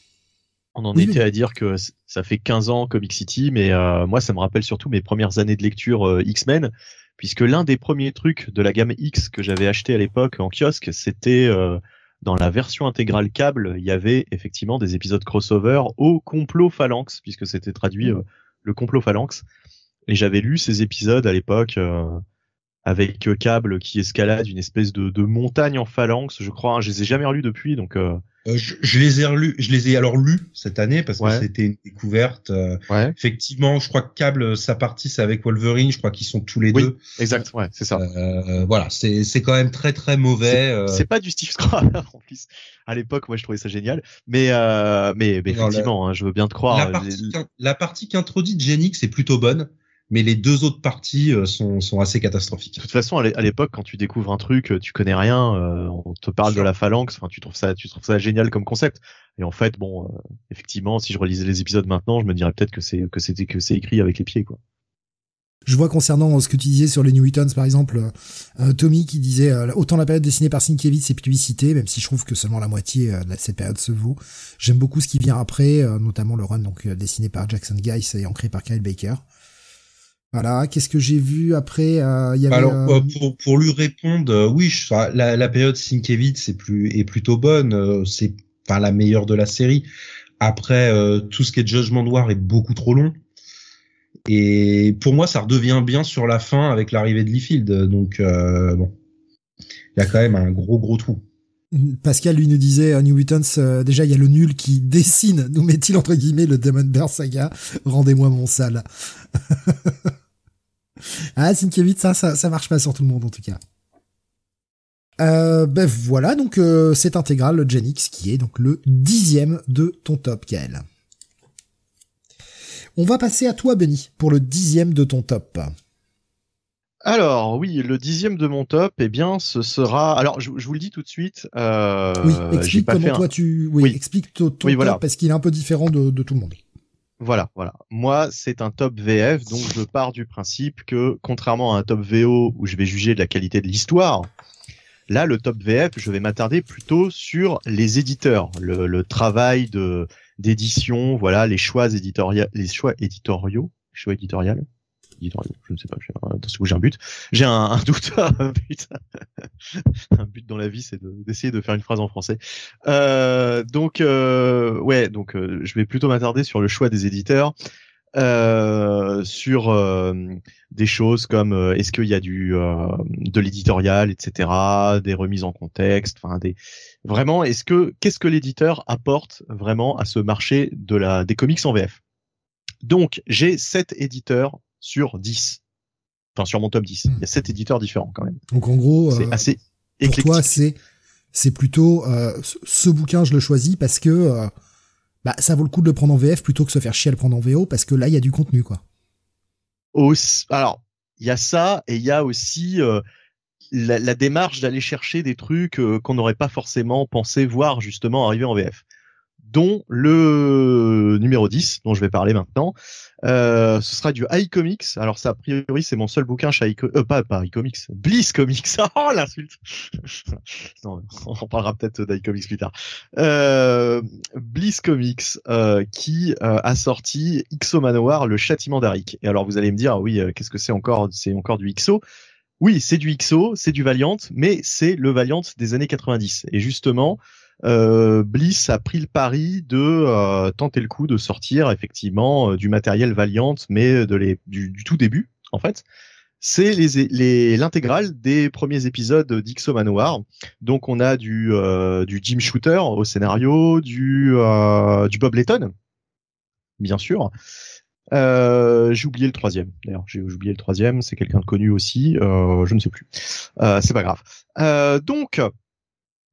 on en Oui, était oui. à dire que ça fait 15 ans Comic City, mais euh, moi, ça me rappelle surtout mes premières années de lecture euh, X-Men, puisque l'un des premiers trucs de la gamme X que j'avais acheté à l'époque en kiosque, c'était euh, dans la version intégrale câble, il y avait effectivement des épisodes crossover au complot phalanx, puisque c'était traduit euh, le complot phalanx. Et j'avais lu ces épisodes à l'époque euh, avec câble qui escalade une espèce de, de montagne en phalanx, je crois. hein. je les ai jamais relus depuis, donc je, je, les ai relus, je les ai alors lus cette année parce que Ouais. c'était une découverte. euh, Ouais, effectivement, je crois que Cable, sa partie, c'est avec Wolverine. Je crois qu'ils sont tous les Oui. deux. exact. Ouais, c'est ça. Euh, voilà, c'est c'est quand même très très mauvais. euh, C'est pas du Steve Scrabble *laughs* en plus. À l'époque, moi, je trouvais ça génial. Mais, euh, mais, mais la- effectivement, hein, je veux bien te croire. la partie, la partie qu'introduit Genix est plutôt bonne, mais les deux autres parties euh, sont sont assez catastrophiques. De toute façon, à l'é- à l'époque, quand tu découvres un truc, euh, tu connais rien, euh, on te parle de la phalanx, enfin, tu trouves ça, tu trouves ça génial comme concept. Et en fait, bon, euh, effectivement, si je relisais les épisodes maintenant, je me dirais peut-être que c'est que c'était que c'est écrit avec les pieds, quoi. Je vois concernant ce que tu disais sur les New Mutants, par exemple, euh, Tommy qui disait euh, autant la période dessinée par Sienkiewicz et publicité, même si je trouve que seulement la moitié euh, de cette période se vaut. J'aime beaucoup ce qui vient après, euh, notamment le run donc euh, dessiné par Jackson Guice et ancré par Kyle Baker. Voilà, qu'est-ce que j'ai vu après euh, y avait Alors euh, euh, pour pour lui répondre, euh, oui, je- la, la période Sienkiewicz c'est plus est plutôt bonne, c'est pas la meilleure de la série. Après tout ce qui est Judgment Noir est beaucoup trop long. Et pour moi, ça redevient bien sur la fin avec l'arrivée de Liefeld. Donc bon, il y a quand même un gros gros trou. Pascal lui nous disait euh, New Mutants, déjà il y a le nul qui dessine, *laughs* nous met-il entre guillemets le Demon Bear Saga, rendez-moi mon sale. *laughs* ah, Sienkiewicz, ça, ça, ça marche pas sur tout le monde en tout cas. Euh, ben voilà, donc euh, c'est intégral, le Gen X, qui est donc le dixième de ton top, Gaël. On va passer à toi, Benny, pour le dixième de ton top. Alors oui, le dixième de mon top, eh bien, ce sera. Alors, je, je vous le dis tout de suite. Euh, oui, explique comment un- toi tu... Oui, Oui. explique ton, ton Oui, top, voilà. parce qu'il est un peu différent de, de tout le monde. Voilà, voilà. Moi, c'est un top VF, donc je pars du principe que, contrairement à un top VO où je vais juger de la qualité de l'histoire, là, le top VF, je vais m'attarder plutôt sur les éditeurs, le, travail de d'édition, voilà, les choix éditoriaux, les choix éditoriaux, choix éditorial, je ne sais pas, j'ai un, attention, j'ai un but, j'ai un, un doute, *laughs* un but, un but dans la vie, c'est de- d'essayer de faire une phrase en français. Euh, donc euh, ouais, donc euh, je vais plutôt m'attarder sur le choix des éditeurs, euh, sur euh, des choses comme euh, est-ce qu'il y a du euh, de l'éditorial, etc., des remises en contexte, enfin des vraiment est-ce que qu'est-ce que l'éditeur apporte vraiment à ce marché de la des comics en VF. Donc j'ai sept éditeurs sur 10. Enfin sur mon top 10. Il y a sept éditeurs différents quand même. Donc en gros, C'est euh, assez pour toi, c'est c'est plutôt euh, ce- bouquin, je le choisis parce que euh, bah, ça vaut le coup de le prendre en VF plutôt que se faire chier à le prendre en VO parce que là, il y a du contenu, quoi. Aussi- alors, il y a ça et il y a aussi la, la démarche d'aller chercher des trucs qu'on n'aurait pas forcément pensé voir justement arriver en VF. Dont le numéro 10, dont je vais parler maintenant, euh, ce sera du iComics. Alors ça, a priori, c'est mon seul bouquin chez iComics, euh, pas, pas iComics, Bliss Comics. *laughs* Oh, l'insulte *laughs* on parlera peut-être d'iComics plus tard. Euh, Bliss Comics, euh, qui euh, a sorti XO Manowar, le châtiment d'Arik. Et alors vous allez me dire, ah oui, euh, qu'est-ce que c'est encore C'est encore du XO Oui, c'est du XO, c'est du Valiant, mais c'est le Valiant des années 90. Et justement, euh, Bliss a pris le pari de euh, tenter le coup de sortir effectivement euh, du matériel Valiant, mais de les, du, du tout début, en fait. C'est les, l'intégrale des premiers épisodes d'Ixo Manoir. Donc on a du, euh, du Jim Shooter au scénario, du, euh, du Bob Letton, bien sûr. Euh, j'ai oublié le troisième. D'ailleurs, j'ai j'ai oublié le troisième. C'est quelqu'un de connu aussi. Euh, je ne sais plus. Euh, c'est pas grave. Euh, donc,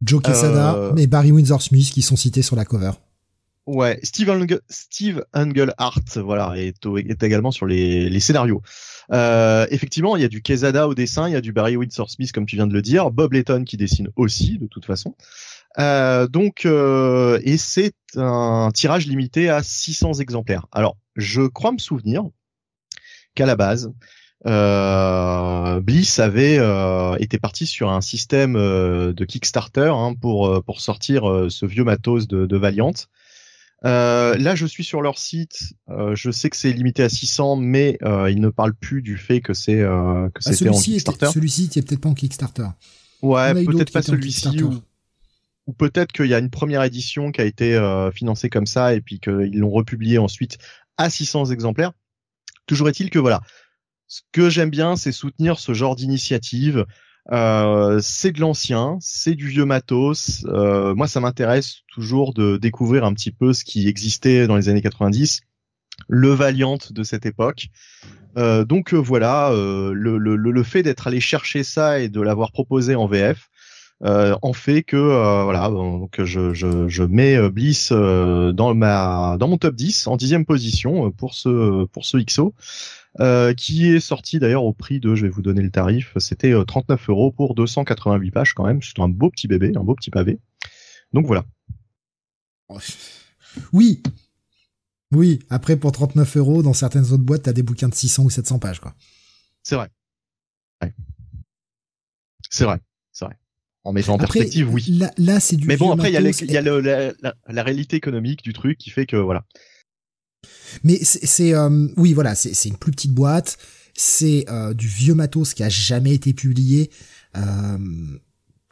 Joe Quesada Euh, et Barry Windsor Smith qui sont cités sur la cover. Ouais, Steve, Ung Steve Englehart, voilà, est, également sur les, les scénarios. Euh, effectivement, il y a du Quesada au dessin, il y a du Barry Windsor Smith, comme tu viens de le dire, Bob Letton qui dessine aussi, de toute façon. Euh, donc, euh, et c'est un tirage limité à 600 exemplaires. Alors, je crois me souvenir qu'à la base, euh, Bliss avait euh, été parti sur un système euh, de Kickstarter hein, pour pour sortir ce vieux matos de, de Valiant. Là, je suis sur leur site. Je sais que c'est limité à 600, mais ils ne parlent plus du fait que c'est que Ah, c'était en Kickstarter. celui-ci était peut-être pas en Kickstarter. Ouais, peut-être qui pas celui-ci ou, ou peut-être qu'il y a une première édition qui a été financée comme ça et puis qu'ils l'ont republié ensuite à 600 exemplaires. Toujours est-il que voilà, ce que j'aime bien, c'est soutenir ce genre d'initiative. Euh, c'est de l'ancien, c'est du vieux matos. Euh, moi, ça m'intéresse toujours de découvrir un petit peu ce qui existait dans les années 90, le Valiant de cette époque. Euh, donc euh, voilà, euh, le, le, le fait d'être allé chercher ça et de l'avoir proposé en VF en fait que voilà, donc je, je, je mets Bliss dans ma dans mon top 10 en dixième position pour ce pour ce XO. Euh, qui est sorti d'ailleurs au prix de, je vais vous donner le tarif, c'était 39 euros pour 288 pages quand même. C'est un beau petit bébé, un beau petit pavé. Donc voilà. Oui, oui, après pour 39 euros, dans certaines autres boîtes, t'as des bouquins de 600 ou 700 pages, quoi. C'est vrai. C'est vrai, c'est vrai. En mettant en perspective, oui. Là, là c'est du. Mais bon, après, il y a, y a la, la, réalité économique du truc qui fait que voilà. Mais c'est, euh, oui, voilà, c'est une plus petite boîte. C'est euh, du vieux matos qui a jamais été publié. Euh,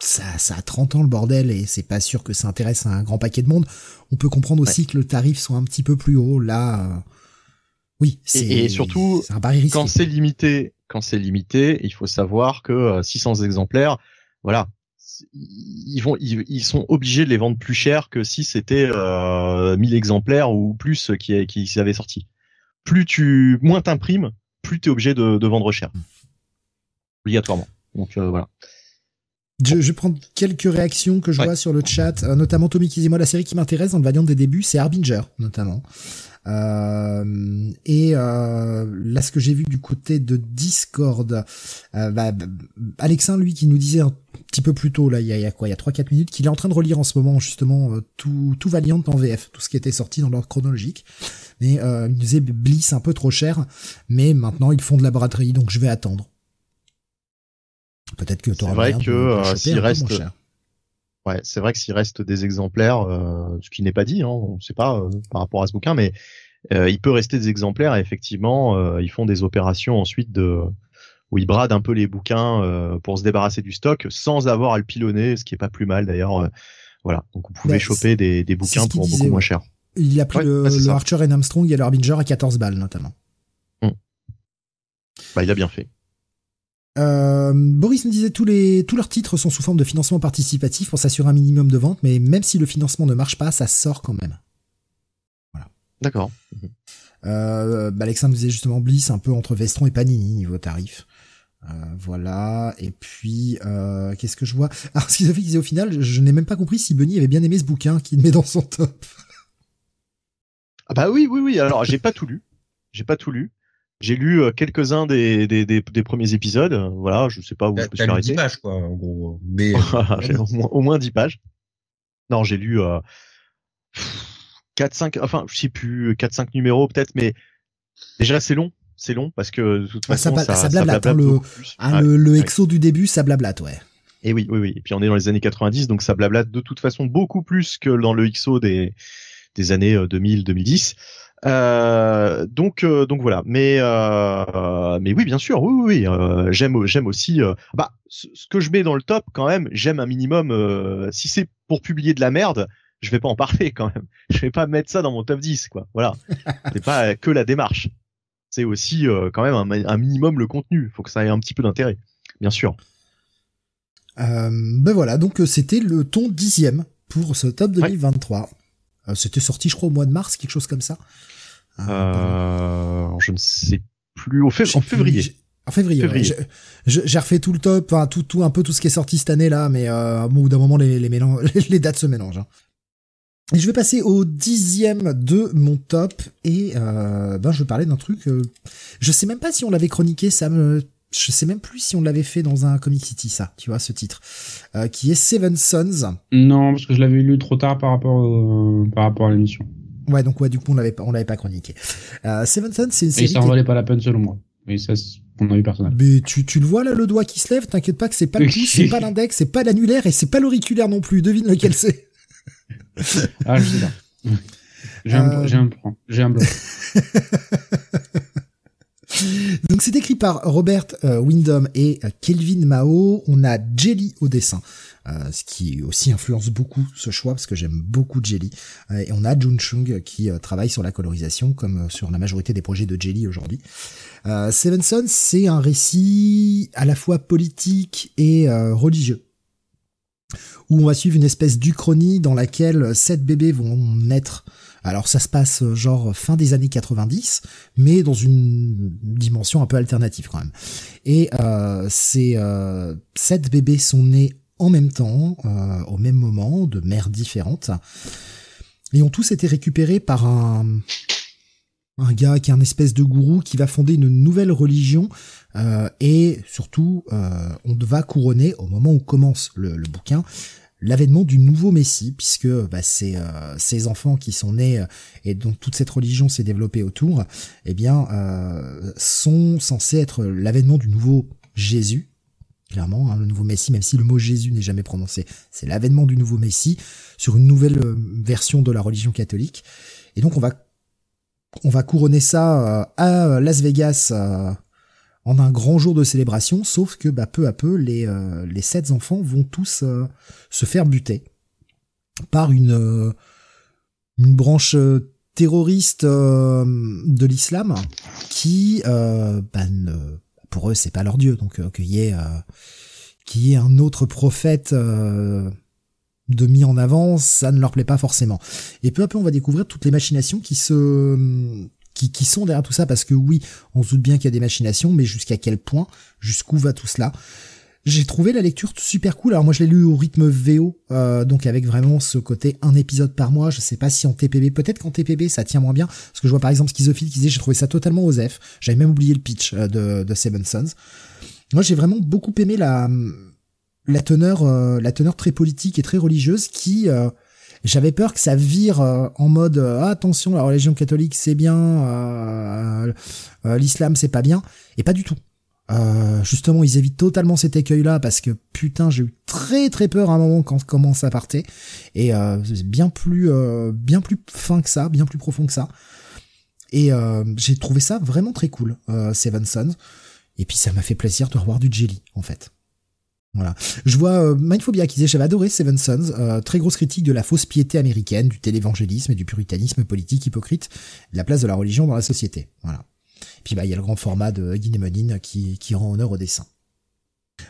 ça, ça a 30 ans le bordel et c'est pas sûr que ça intéresse un grand paquet de monde. On peut comprendre aussi que le tarif soit un petit peu plus haut. Là, euh, oui, c'est et, surtout un quand c'est limité, quand c'est limité, il faut savoir que 600 euh, exemplaires, voilà, ils vont, ils, sont obligés de les vendre plus cher que si c'était euh, 1000 exemplaires ou plus qui, qui avaient sorti. Plus tu, moins t'imprimes, plus tu es obligé de, de, vendre cher, obligatoirement. Donc euh, voilà. Je, je prends quelques réactions que je vois sur le chat, euh, notamment Tommy qui dit moi la série qui m'intéresse dans le Valiant des débuts, c'est Harbinger notamment. Euh, et euh, là, ce que j'ai vu du côté de Discord, euh, bah, Alexin, lui, qui nous disait un petit peu plus tôt, là, il y a, il y a quoi, il y a 3-4 minutes, qu'il est en train de relire en ce moment justement tout, tout Valiant en VF, tout ce qui était sorti dans l'ordre chronologique. Mais euh, il nous disait Bliss un peu trop cher, mais maintenant ils font de la braderie, donc je vais attendre. Peut-être que tu auras vrai que s'il reste Ouais, c'est vrai que s'il reste des exemplaires, euh, ce qui n'est pas dit, hein, on ne sait pas euh, par rapport à ce bouquin, mais il peut rester des exemplaires. Et effectivement, ils font des opérations ensuite de où ils bradent un peu les bouquins pour se débarrasser du stock sans avoir à le pilonner, ce qui est pas plus mal d'ailleurs. voilà, donc vous pouvez bah, choper des, des bouquins pour beaucoup moins cher. Il a pris le, le Archer et Armstrong et le Harbinger à 14 balles notamment. Hmm. Bah, il a bien fait. Euh, Boris nous disait tous les tous leurs titres sont sous forme de financement participatif pour s'assurer un minimum de vente, mais même si le financement ne marche pas, ça sort quand même. Voilà. D'accord. Euh, bah Alexandre disait justement Bliss un peu entre Vestron et Panini niveau tarif. Euh, voilà. Et puis euh, qu'est-ce que je vois? Alors ce qu'ils avaient dit au final, je, n'ai même pas compris si Bunny avait bien aimé ce bouquin qu'il met dans son top. Ah bah oui oui oui. Alors j'ai pas tout lu. J'ai pas tout lu. J'ai lu euh, quelques-uns des, des, des, des, premiers épisodes. Voilà, je sais pas où je me suis arrêté. 10 pages, quoi, en gros. Mais *laughs* j'ai au, moins, au moins 10 pages. Non, j'ai lu euh, 4, 5, enfin, je sais plus, 4, 5 numéros peut-être, mais déjà c'est long. C'est long parce que de toute façon, ça, ça, ça blablate. Hein, le, ah, le, le exo du début, ça blablate, ouais. Et oui, oui, oui. Et puis on est dans les années 90, donc ça blablate de toute façon beaucoup plus que dans le XO des, des années 2000-2010. Euh, donc euh, donc voilà. Mais euh, mais oui, bien sûr, oui oui. oui j'aime j'aime aussi. bah ce, que je mets dans le top quand même, j'aime un minimum. si c'est pour publier de la merde, je vais pas en parler quand même. *laughs* Je vais pas mettre ça dans mon top 10 quoi. Voilà. c'est pas que la démarche. C'est aussi quand même un, un, minimum le contenu. Faut que ça ait un petit peu d'intérêt, bien sûr. ben voilà, donc c'était le ton dixième pour ce top 2023. C'était sorti, je crois, au mois de mars, quelque chose comme ça. Euh, je ne sais plus. Au en février. En février. J'ai refait tout le top, enfin, tout, tout, un peu tout ce qui est sorti cette année là, mais euh, au bout d'un moment les, *laughs* les, les dates se mélangent. Hein. Et je vais passer au dixième de mon top et euh, ben je vais parler d'un truc. Euh, je sais même pas si on l'avait chroniqué, ça me, je sais même plus si on l'avait fait dans un Comic City, ça, tu vois, ce titre, euh, qui est Seven Sons. Non, parce que je l'avais lu trop tard par rapport par rapport à l'émission. Ouais, donc ouais, du coup on l'avait pas, on l'avait pas chroniqué. Euh, Seven Sons, c'est une série. Et ça en valait pas la peine selon moi. Mais ça, on a eu personnel. Mais tu, tu le vois là, le doigt qui se lève? T'inquiète pas que c'est pas le pouce, c'est pas *laughs* l'index, c'est pas l'annulaire et c'est pas l'auriculaire non plus. Devine lequel c'est. *laughs* ah, je sais pas. J'ai un, euh... j'ai un, j'ai un bloc. *laughs* Donc c'est écrit par Robert euh, Wyndham et euh, Kelvin Mao. On a Jelly au dessin. Euh, ce qui aussi influence beaucoup ce choix parce que j'aime beaucoup Jelly. Euh, et on a Jun Chung qui euh, travaille sur la colorisation comme sur la majorité des projets de Jelly aujourd'hui. Seven Sons, c'est un récit à la fois politique et religieux où on va suivre une espèce d'uchronie dans laquelle sept bébés vont naître alors ça se passe genre fin des années 90, mais dans une dimension un peu alternative quand même. Et euh, ces euh, sept bébés sont nés en même temps, euh, au même moment, de mères différentes, et ont tous été récupérés par un un gars qui est un espèce de gourou qui va fonder une nouvelle religion euh, et surtout on va couronner au moment où commence le, bouquin l'avènement du nouveau Messie, puisque bah, ces, euh, ces enfants qui sont nés euh, et dont toute cette religion s'est développée autour, eh bien, euh, sont censés être l'avènement du nouveau Jésus, clairement, hein, le nouveau Messie, même si le mot Jésus n'est jamais prononcé, c'est l'avènement du nouveau Messie sur une nouvelle version de la religion catholique. Et donc on va on va couronner ça à Las Vegas en un grand jour de célébration, sauf que bah, peu à peu, les, euh, les sept enfants vont tous euh, se faire buter par une, euh, une branche terroriste de l'islam qui, bah, pour eux, c'est pas leur dieu, donc qu'il y ait qu'il y ait un autre prophète de mis en avant, ça ne leur plaît pas forcément. Et peu à peu, on va découvrir toutes les machinations qui se qui, qui sont derrière tout ça, parce que oui, on se doute bien qu'il y a des machinations, mais jusqu'à quel point, jusqu'où va tout cela? J'ai trouvé la lecture super cool. Alors moi je l'ai lu au rythme VO, euh, donc avec vraiment ce côté un épisode par mois. Je sais pas si en TPB, peut-être qu'en TPB ça tient moins bien, parce que je vois par exemple Schizophile qui disait j'ai trouvé ça totalement osef. J'avais même oublié le pitch euh, de, de Seven Sons. Moi j'ai vraiment beaucoup aimé la la teneur euh, la teneur très politique et très religieuse qui j'avais peur que ça vire euh, en mode euh, attention, la religion catholique c'est bien, euh, l'islam c'est pas bien, et pas du tout. Justement, ils évitent totalement cet écueil-là parce que putain, j'ai eu très très peur à un moment quand comment ça partait, et c'est bien plus bien plus fin que ça, bien plus profond que ça. Et j'ai trouvé ça vraiment très cool, Seven Sons. Et puis ça m'a fait plaisir de revoir du Jelly, en fait. Voilà. Je vois euh, Mindphobia qui disait j'avais adoré Seven Sons, euh, très grosse critique de la fausse piété américaine, du télévangélisme et du puritanisme politique hypocrite, la place de la religion dans la société. Voilà. Puis bah il y a le grand format de Guinémonine qui, qui rend honneur au dessin.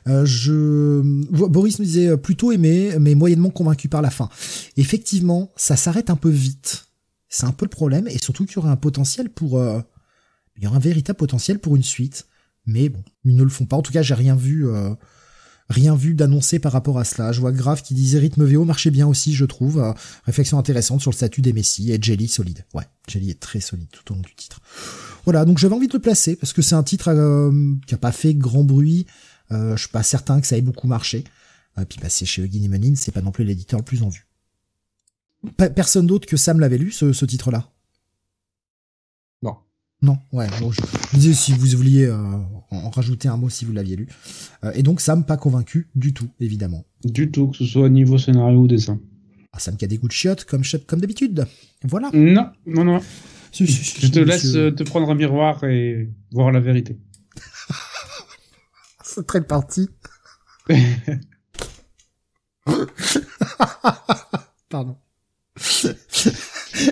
Euh, je Boris nous disait plutôt aimé mais moyennement convaincu par la fin. Effectivement, ça s'arrête un peu vite. C'est un peu le problème et surtout qu'il y aurait un potentiel pour euh, il y aurait un véritable potentiel pour une suite. Mais bon, ils ne le font pas. En tout cas, j'ai rien vu euh, rien vu d'annoncé par rapport à cela. Je vois Grave qui disait rythme VO marchait bien aussi, je trouve. Euh, réflexion intéressante sur le statut des Messi et Jelly solide. Ouais, Jelly est très solide tout au long du titre. Voilà, donc j'avais envie de le placer parce que c'est un titre euh, qui a pas fait grand bruit. Euh, je suis pas certain que ça ait beaucoup marché. Et puis bah, c'est chez Guinea Menin, c'est pas non plus l'éditeur le plus en vue. personne d'autre que Sam l'avait lu ce titre-là? Non, ouais. Bon, je disais si vous vouliez euh, en rajouter un mot si vous l'aviez lu. Euh, et donc Sam pas convaincu du tout, évidemment. Du tout, que ce soit niveau scénario ou dessin. Ah, Sam qui a des goûts de chiottes comme comme d'habitude. Voilà. Non, non, non. Je te laisse euh, te prendre un miroir et voir la vérité. *laughs* C'est très parti. *laughs* Pardon.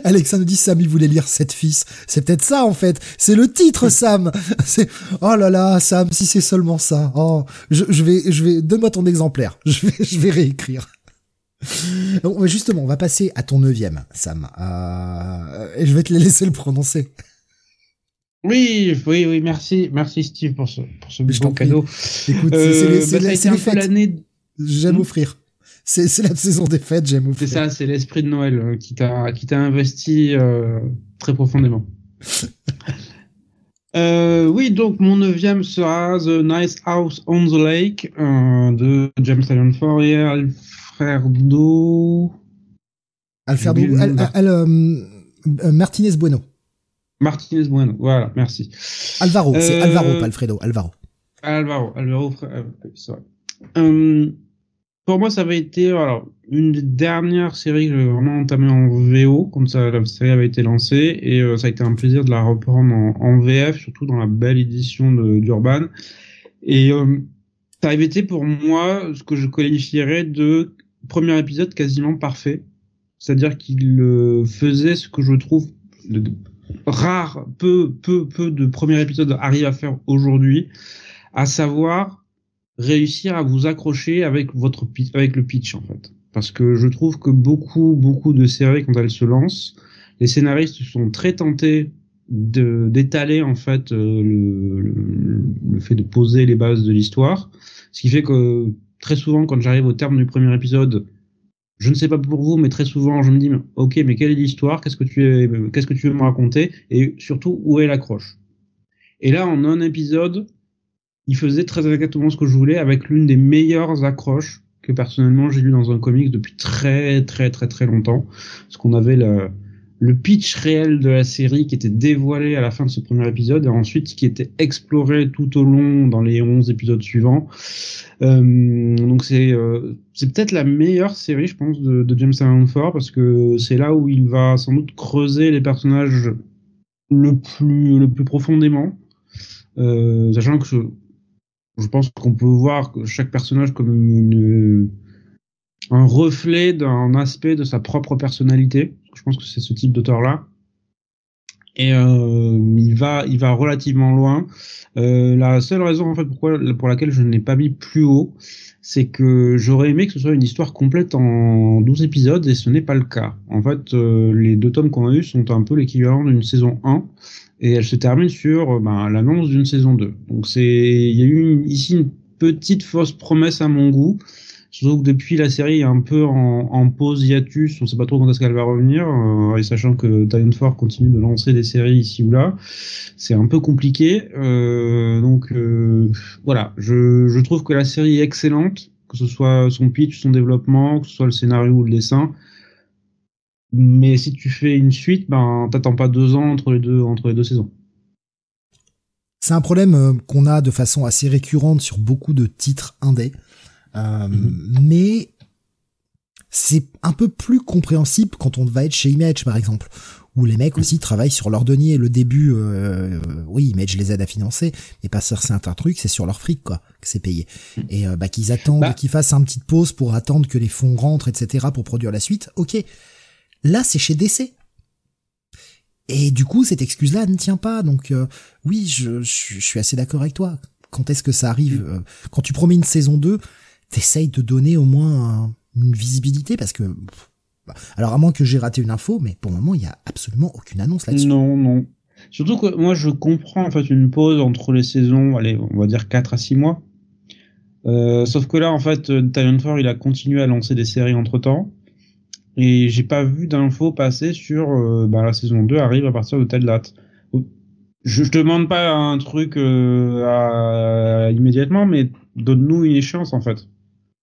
Alexa nous dit Sam il voulait lire cette fils. C'est peut-être ça en fait. C'est le titre Sam. C'est oh là là Sam si c'est seulement ça. Oh je, vais je vais donne-moi ton exemplaire. Je vais je vais réécrire. *laughs* Donc, justement on va passer à ton neuvième Sam. Euh, et je vais te laisser le prononcer. Oui, oui, oui, merci, merci Steve pour ce, pour ce bon cadeau. Écoute, euh, c'est bah, l'année. J'aime hmm offrir. C'est la saison des fêtes, j'aime C'est ça, c'est l'esprit de Noël euh, qui t'a qui t'a investi euh, très profondément. *laughs* euh, oui, donc mon neuvième sera The Nice House on the Lake euh, de James Allen Fourier, Alfredo. Alfredo, al, euh, Martinez Bueno. Martinez Bueno, voilà, merci. Alvaro, c'est Alvaro, pas Alfredo, Alvaro. Alvaro, Alvaro, c'est vrai pour moi, ça avait été alors une des dernières séries que j'ai vraiment entamée en VO quand ça, la série avait été lancée et euh, ça a été un plaisir de la reprendre en, en VF, surtout dans la belle édition d'Urban. Et euh, ça avait été pour moi ce que je qualifierais de premier épisode quasiment parfait. C'est-à-dire qu'il euh, faisait ce que je trouve rare, peu, peu, peu de premiers épisodes arrivent à faire aujourd'hui, à savoir réussir à vous accrocher avec votre avec le pitch en fait. Parce que je trouve que beaucoup, beaucoup de séries quand elles se lancent, les scénaristes sont très tentés de d'étaler en fait euh, le, fait de poser les bases de l'histoire, ce qui fait que très souvent quand j'arrive au terme du premier épisode, je ne sais pas pour vous, mais très souvent je me dis ok mais quelle est l'histoire, qu'est-ce que tu es, qu'est-ce que tu veux me raconter? Et surtout où est l'accroche? Et là en un épisode, il faisait très exactement ce que je voulais avec l'une des meilleures accroches que personnellement j'ai lu dans un comics depuis très très très très longtemps, parce qu'on avait le le pitch réel de la série qui était dévoilé à la fin de ce premier épisode et ensuite qui était exploré tout au long dans les 11 épisodes suivants. Euh, donc c'est euh, c'est peut-être la meilleure série je pense de, de James Allen Ford parce que c'est là où il va sans doute creuser les personnages le plus le plus profondément, euh, sachant que je, pense qu'on peut voir chaque personnage comme une un reflet d'un aspect de sa propre personnalité. Je pense que c'est ce type d'auteur-là. Et euh, il va, il va relativement loin. Euh, la seule raison en fait pour laquelle je ne l'ai pas mis plus haut, c'est que j'aurais aimé que ce soit une histoire complète en 12 épisodes et ce n'est pas le cas. En fait, euh, les deux tomes qu'on a eu sont un peu l'équivalent d'une saison 1 et elle se termine sur ben, l'annonce d'une saison 2. Donc c'est, il y a eu ici une petite fausse promesse à mon goût. Surtout que depuis la série est un peu en, en pause hiatus, on sait pas trop quand est-ce qu'elle va revenir, euh, et sachant que Time Ford continue de lancer des séries ici ou là, c'est un peu compliqué. Euh, donc euh, voilà, je, je trouve que la série est excellente, que ce soit son pitch, son développement, que ce soit le scénario ou le dessin. Mais si tu fais une suite, ben t'attends pas deux ans entre les deux entre les deux saisons. C'est un problème euh, qu'on a de façon assez récurrente sur beaucoup de titres indés. Euh, mm-hmm. Mais c'est un peu plus compréhensible quand on va être chez Image, par exemple, où les mecs aussi travaillent sur leur denier. Le début, euh, oui, Image les aide à financer, mais pas sur certains trucs, c'est sur leur fric, quoi, que c'est payé. Et euh, bah, qu'ils attendent, bah. qu'ils fassent un petite pause pour attendre que les fonds rentrent, etc., pour produire la suite. Ok. Là, c'est chez DC. Et du coup, cette excuse-là ne tient pas. Donc, euh, oui, je, je, suis assez d'accord avec toi. Quand est-ce que ça arrive euh, Quand tu promets une saison 2, t'essayes de donner au moins un, une visibilité parce que alors à moins que j'ai raté une info mais pour le moment il y a absolument aucune annonce là-dessus. Non non. Surtout que moi je comprends en fait une pause entre les saisons, allez, on va dire 4 à 6 mois. Euh, sauf que là en fait Talent 4 il a continué à lancer des séries entre-temps et j'ai pas vu d'infos passer sur euh, bah, la saison 2 arrive à partir de telle date. Je, je demande pas un truc euh, immédiatement mais donne-nous une échéance en fait.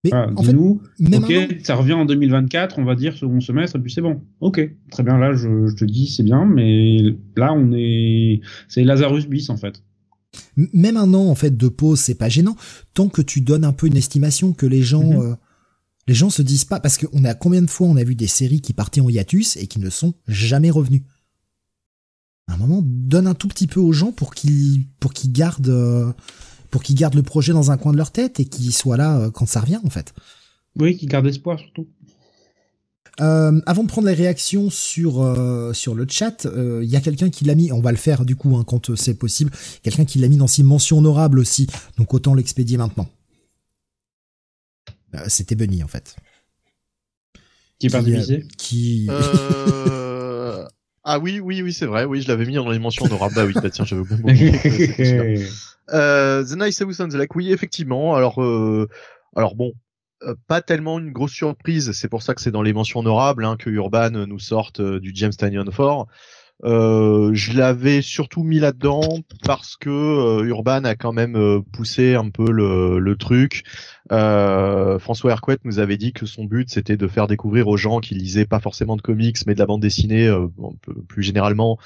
Mais en fait, même ok, ça revient en 2024, on va dire second semestre, et puis c'est bon. Ok, très bien, là je, je te dis c'est bien, mais là on est, c'est Lazarus bis en fait. Même un an en fait de pause, c'est pas gênant tant que tu donnes un peu une estimation que les gens Mhm. euh, les gens se disent pas parce qu'on a combien de fois on a vu des séries qui partaient en hiatus et qui ne sont jamais revenues. À un moment, donne un tout petit peu aux gens pour qu'ils pour qu'ils gardent euh, pour qu'ils gardent le projet dans un coin de leur tête et qu'ils soient là euh, quand ça revient en fait. Oui, qui garde espoir surtout. Euh, avant de prendre les réactions sur euh, sur le chat, euh, il y a quelqu'un qui l'a mis. On va le faire du coup hein, quand c'est possible. Quelqu'un qui l'a mis dans ses mentions honorables aussi. Donc autant l'expédier maintenant. Euh, C'était Bunny en fait. Qui est Qui, euh. Qui Euh... *laughs* Ah oui, oui, oui, c'est vrai. Oui, je l'avais mis dans les mentions honorables. Bah oui, bah tiens, j'avais bien oublié. *laughs* Euh, The Nice House on the Lake, oui, effectivement. Alors, euh, alors bon, euh, pas tellement une grosse surprise. C'est pour ça que c'est dans les mentions honorables hein, que Urban nous sorte euh, du James Tannion 4. Euh, je l'avais surtout mis là-dedans parce que euh, Urban a quand même euh, poussé un peu le, truc. François Hercouet nous avait dit que son but c'était de faire découvrir aux gens qui lisaient pas forcément de comics mais de la bande dessinée plus généralement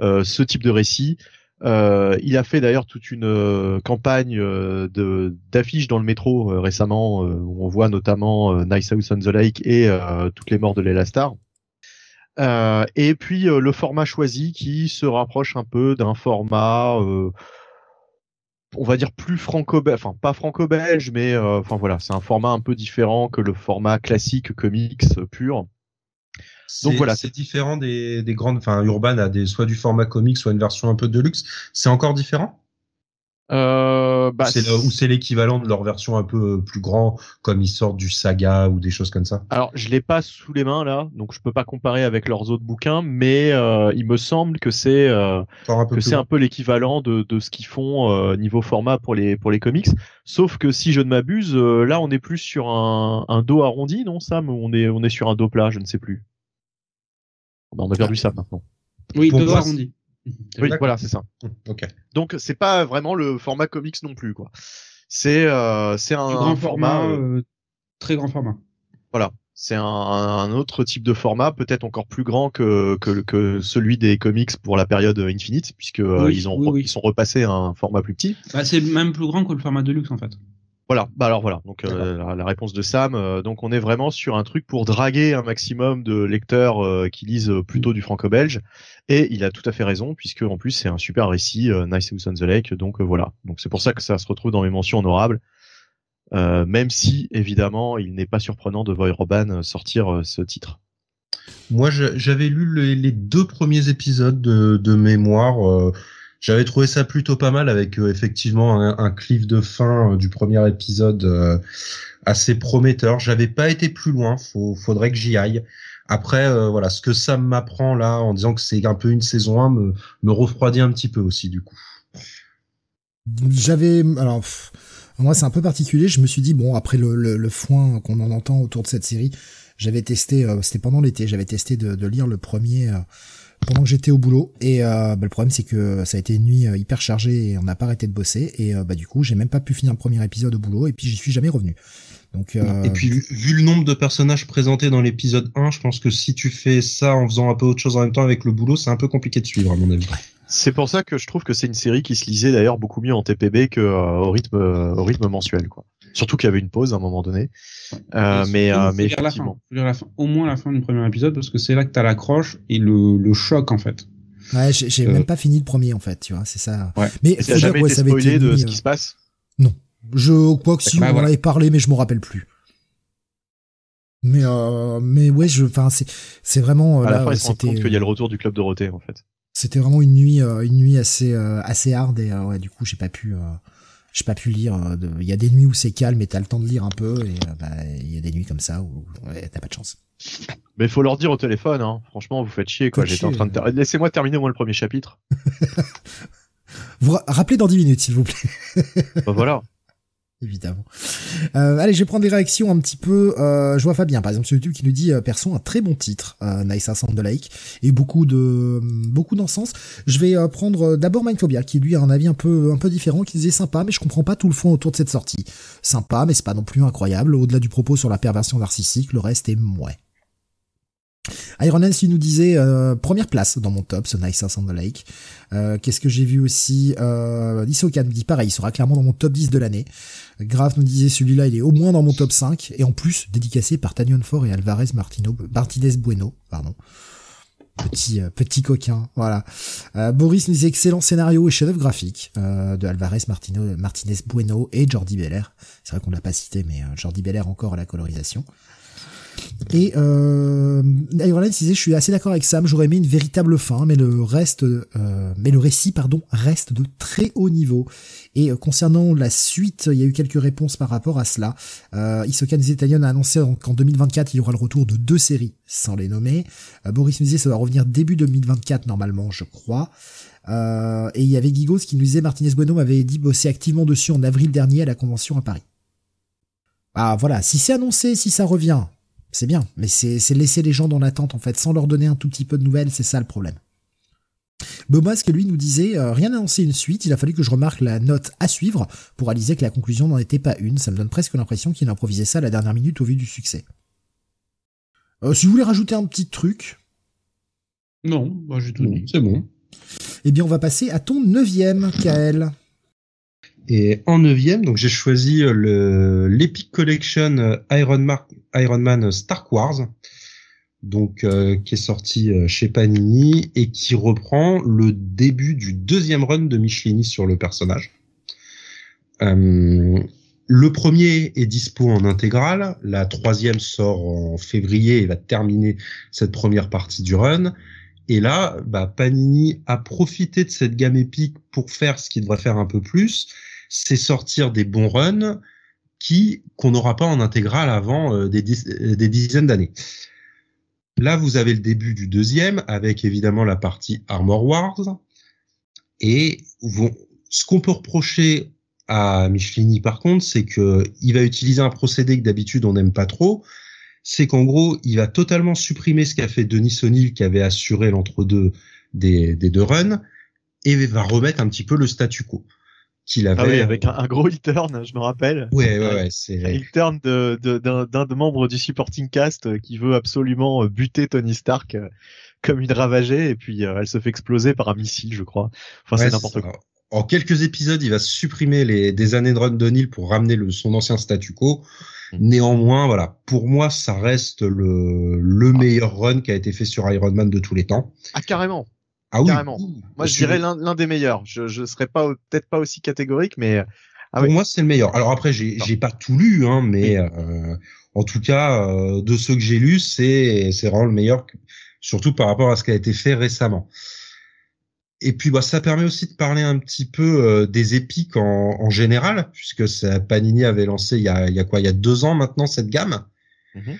ce type de récit. Il a fait d'ailleurs toute une campagne de d'affiches dans le métro récemment où on voit notamment Nice House on the Lake et toutes les morts de Lela Star. Euh, et puis euh, le format choisi qui se rapproche un peu d'un format euh, on va dire plus franco enfin pas franco-belge, mais euh, enfin voilà, c'est un format un peu différent que le format classique comics pur. Donc voilà, c'est différent des, des grandes, enfin Urban a des soit du format comics, soit une version un peu de luxe. C'est encore différent? Euh, bah, c'est ou c'est l'équivalent de leur version un peu euh, plus grand, comme ils sortent du saga ou des choses comme ça. Alors, je l'ai pas sous les mains là, donc je peux pas comparer avec leurs autres bouquins, mais euh, il me semble que c'est euh, que c'est un peu l'équivalent de, de ce qu'ils font euh, niveau format pour les pour les comics. Sauf que si je ne m'abuse, là on est plus sur un, un dos arrondi, non Sam, ou on est on est sur un dos plat, je ne sais plus. on a perdu ça maintenant. Oui, dos arrondi. *laughs* Oui, voilà, c'est ça. Ok. Donc c'est pas vraiment le format comics non plus, quoi. C'est euh, c'est un, grand format, euh, très grand format. Voilà, c'est un, un, autre type de format, peut-être encore plus grand que, que, que celui des comics pour la période Infinite, puisque euh, ils ont ils sont repassés à un format plus petit. Bah, c'est même plus grand que le format de luxe en fait. Voilà, bah alors voilà, donc euh, la, la, réponse de Sam, euh, donc on est vraiment sur un truc pour draguer un maximum de lecteurs euh, qui lisent plutôt du franco-belge, et il a tout à fait raison puisque en plus c'est un super récit, Nice House on the Lake, donc voilà, donc c'est pour ça que ça se retrouve dans mes mentions honorables, même si évidemment il n'est pas surprenant de voir Robin sortir ce titre. Moi j'avais lu les, deux premiers épisodes de, de mémoire j'avais trouvé ça plutôt pas mal avec euh, effectivement un, un, cliff de fin euh, du premier épisode euh, assez prometteur. J'avais pas été plus loin, faut, faudrait que j'y aille. Après, voilà, ce que ça m'apprend là en disant que c'est un peu une saison 1 me, me refroidit un petit peu aussi du coup. J'avais alors moi c'est un peu particulier. Je me suis dit bon après le, le, le foin qu'on en entend autour de cette série, j'avais testé, c'était pendant l'été, j'avais testé de, de, lire le premier pendant que j'étais au boulot. Et euh, bah, le problème, c'est que ça a été une nuit euh, hyper chargée et on n'a pas arrêté de bosser. Et euh, bah, du coup, j'ai même pas pu finir le premier épisode au boulot et puis j'y suis jamais revenu. Donc, euh... Et puis, vu le nombre de personnages présentés dans l'épisode 1, je pense que si tu fais ça en faisant un peu autre chose en même temps avec le boulot, c'est un peu compliqué de suivre, à mon avis. C'est pour ça que je trouve que c'est une série qui se lisait d'ailleurs beaucoup mieux en TPB que euh, au rythme au rythme mensuel quoi. Surtout qu'il y avait une pause à un moment donné. Euh, mais euh, mais effectivement. La fin, au moins la fin du premier épisode parce que c'est là que t'as l'accroche et le, le choc en fait. Ouais, j'ai euh... même pas fini le premier en fait, tu vois, c'est ça. Ouais. Mais faut jamais dire, ouais, été spoilé de ce qui se passe? Non, je crois que si bah, on voilà. en avait parlé, mais je m'en rappelle plus. Mais euh, mais ouais, je, enfin c'est c'est vraiment. À là, la fin, ils se compte qu'il y a le retour du club Dorothée en fait. C'était vraiment une nuit une nuit assez assez hard et ouais, du coup j'ai pas pu j'ai pas pu lire. Il y a des nuits où c'est calme et t'as le temps de lire un peu, et bah, il y a des nuits comme ça où ouais, t'as pas de chance. Mais il faut leur dire au téléphone, hein. franchement, vous faites chier, quoi. J'étais en train de. Ter... Laissez-moi terminer moi le premier chapitre. *laughs* vous rappelez dans 10 minutes, s'il vous plaît. bah voilà évidemment. Euh, allez, je vais prendre des réactions un petit peu. Euh, je vois Fabien, par exemple, sur YouTube, qui nous dit euh, un très bon titre, euh, Nice Sound de Like, et beaucoup de beaucoup d'encens. Je vais prendre d'abord Mindphobia, qui lui a un avis un peu un peu différent, qui disait sympa, mais je comprends pas tout le fond autour de cette sortie. Sympa, mais c'est pas non plus incroyable. Au-delà du propos sur la perversion narcissique, le reste est mouais. Iron Man nous disait euh, première place dans mon top, ce Nice on the Lake. Euh, Qu'est-ce que j'ai vu aussi euh, Isoka nous dit pareil, il sera clairement dans mon top 10 de l'année. Graf nous disait celui-là, il est au moins dans mon top 5 et en plus dédicacé par Tanyon Fort et Alvarez Martino, Martinez Bueno, pardon. Petit euh, petit coquin, voilà. Euh, Boris nous disait excellent scénario et chef-d'œuvre graphique euh, de Alvarez Martino, Martinez Bueno et Jordi Belair. C'est vrai qu'on l'a pas cité, mais Jordi Belair encore à la colorisation. Et euh, Iron disait, je suis assez d'accord avec Sam, j'aurais aimé une véritable fin, mais le reste, euh, mais le récit, pardon, reste de très haut niveau. Et euh, concernant la suite, il y a eu quelques réponses par rapport à cela. Euh, Isoka Italian a annoncé qu'en 2024, il y aura le retour de deux séries, sans les nommer. Euh, Boris nous ça va revenir début 2024 normalement, je crois. Euh, et il y avait Gigos qui nous disait, Martinez Bueno m'avait dit bosser activement dessus en avril dernier à la convention à Paris. Ah voilà, si c'est annoncé, si ça revient, c'est bien, mais c'est laisser les gens dans l'attente en fait, sans leur donner un tout petit peu de nouvelles, c'est ça le problème. que lui nous disait euh, rien annoncé une suite, il a fallu que je remarque la note à suivre pour réaliser que la conclusion n'en était pas une. Ça me donne presque l'impression qu'il a improvisé ça à la dernière minute au vu du succès. Euh, si vous voulez rajouter un petit truc. Non, moi j'ai tout dit, c'est bon. Eh bien, on va passer à ton neuvième, Kael. Et en neuvième, donc j'ai choisi euh, le l'Epic Collection euh, Iron, Man Star Wars, donc euh, qui est sorti chez Panini et qui reprend le début du deuxième run de Michelini sur le personnage. Euh, le premier est dispo en intégrale, la troisième sort en février et va terminer cette première partie du run. Et là, bah, Panini a profité de cette gamme épique pour faire ce qu'il devrait faire un peu plus, c'est sortir des bons runs qui qu'on n'aura pas en intégrale avant euh, des, des dizaines d'années. Là, vous avez le début du deuxième avec évidemment la partie Armor Wars. Et ce qu'on peut reprocher à Michelini par contre, c'est que il va utiliser un procédé que d'habitude on n'aime pas trop. C'est qu'en gros, il va totalement supprimer ce qu'a fait Denis O'Neill qui avait assuré l'entre-deux des, des deux runs et va remettre un petit peu le statu quo qu'il avait. Ah oui, avec un, gros heel turn, je me rappelle. Ouais, ouais, ouais. C'est un heel turn de, d'un, d'un membre du supporting cast euh, qui veut absolument euh, buter Tony Stark euh, comme une ravagée et puis elle se fait exploser par un missile, je crois. Enfin, c'est n'importe quoi. En quelques épisodes, il va supprimer les, des années de run d'O'Neill pour ramener le, son ancien statu quo. Mm. Néanmoins, voilà, pour moi, ça reste le, le ah. meilleur run qui a été fait sur Iron Man de tous les temps. Ah, carrément. Ah oui. Carrément. Moi, je dirais l'un des meilleurs. Je, je serais pas peut-être pas aussi catégorique, mais ah pour moi, c'est le meilleur. Alors après, j'ai j'ai pas tout lu, hein, mais euh, en tout cas, euh, de ceux que j'ai lus, c'est c'est vraiment le meilleur, surtout par rapport à ce qui a été fait récemment. Et puis, bah, ça permet aussi de parler un petit peu euh, des épiques en, en, général, puisque ça, Panini avait lancé il y a, il y a quoi, il y a deux ans maintenant cette gamme. Mm-hmm.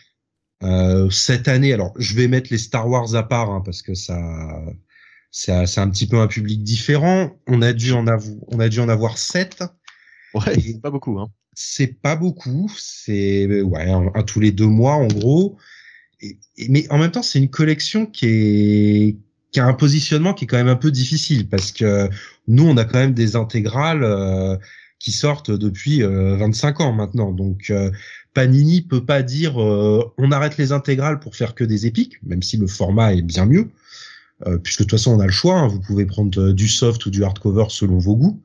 Euh, cette année, alors je vais mettre les Star Wars à part hein, parce que ça, c'est un petit peu un public différent. On a dû en avoir, on a dû en avoir sept. Ouais, c'est pas beaucoup. Hein. C'est pas beaucoup. C'est ouais, un, tous les deux mois en gros. Et, mais en même temps, c'est une collection qui est qui a un positionnement qui est quand même un peu difficile parce que nous, on a quand même des intégrales euh, qui sortent depuis 25 euh, ans maintenant. Donc euh, Panini peut pas dire on arrête les intégrales pour faire que des épiques, même si le format est bien mieux. Euh, puisque de toute façon on a le choix, hein. vous pouvez prendre euh, du soft ou du hardcover selon vos goûts.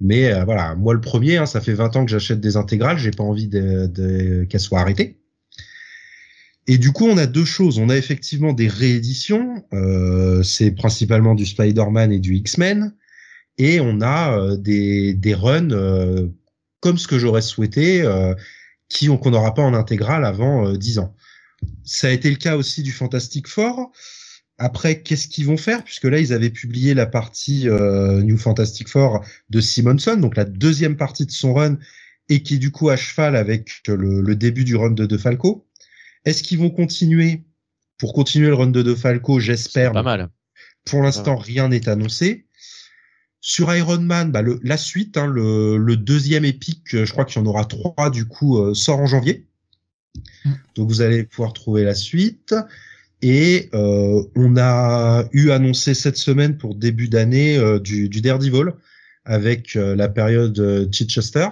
Mais euh, voilà, moi le premier, hein, ça fait 20 ans que j'achète des intégrales, j'ai pas envie de, de, qu'elles soient arrêtées. Et du coup, on a deux choses. On a effectivement des rééditions, euh, c'est principalement du Spider-Man et du X-Men, et on a des, des runs comme ce que j'aurais souhaité, qui qu'on n'aura pas en intégrale avant 10 ans. Ça a été le cas aussi du Fantastic Four. Après, qu'est-ce qu'ils vont faire? Puisque là, ils avaient publié la partie euh, New Fantastic Four de Simonson, donc la deuxième partie de son run, et qui est du coup à cheval avec le, début du run de De Falco. Est-ce qu'ils vont continuer? Pour continuer le run de De Falco, j'espère. Pas mal. Pour l'instant, rien n'est annoncé. Sur Iron Man, bah, la suite, hein, le, deuxième épique, je crois qu'il y en aura trois du coup, euh, sort en janvier. Mm. Donc vous allez pouvoir trouver la suite. Et euh, on a eu annoncé cette semaine pour début d'année euh, du, du Daredevil avec euh, la période Chichester.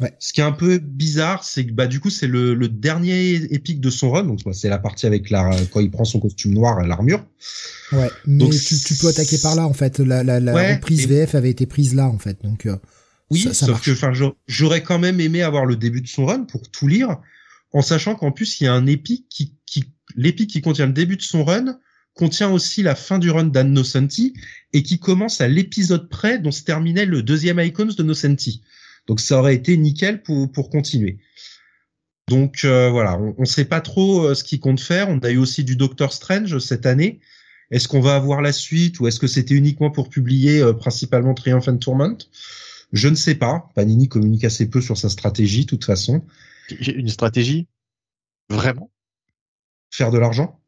Ouais. Ce qui est un peu bizarre, c'est que bah du coup c'est le, le, dernier épique de son run, donc c'est la partie avec la quand il prend son costume noir et l'armure. Ouais, mais donc, tu, tu, peux attaquer par là en fait. La, la, la reprise VF avait été prise là en fait, donc. oui, ça, ça sauf que enfin j'aurais quand même aimé avoir le début de son run pour tout lire, en sachant qu'en plus il y a un épique qui l'épique qui contient le début de son run contient aussi la fin du run d'Annocenti et qui commence à l'épisode près dont se terminait le deuxième Icons de Nocenti. Donc ça aurait été nickel pour, pour continuer. Donc euh, voilà, on ne sait pas trop euh, ce qu'il compte faire. On a eu aussi du Doctor Strange cette année. Est-ce qu'on va avoir la suite ou est-ce que c'était uniquement pour publier euh, principalement Triumph and Tourment Je ne sais pas. Panini communique assez peu sur sa stratégie, de toute façon. Une stratégie? Vraiment? Faire de l'argent?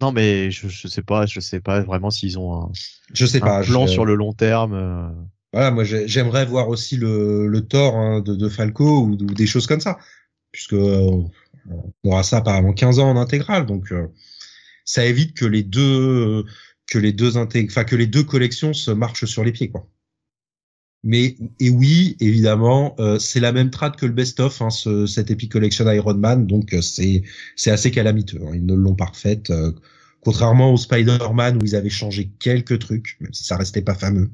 Non, mais je, je sais pas, je sais pas vraiment s'ils ont un, je sais pas, plan sur le long terme. Euh. Voilà, moi j'aimerais voir aussi le, le Thor hein, de, de, Falco ou, des choses comme ça, puisque on aura ça avant 15 ans en intégrale, donc euh, ça évite que les deux que les deux enfin que les deux collections se marchent sur les pieds, quoi. Mais et oui, évidemment, euh, c'est la même trad que le best-of, hein, ce, cette Epic Collection Iron Man, donc euh, c'est c'est assez calamiteux. Hein, ils ne l'ont pas refaite, euh, contrairement au Spider-Man où ils avaient changé quelques trucs, même si ça restait pas fameux.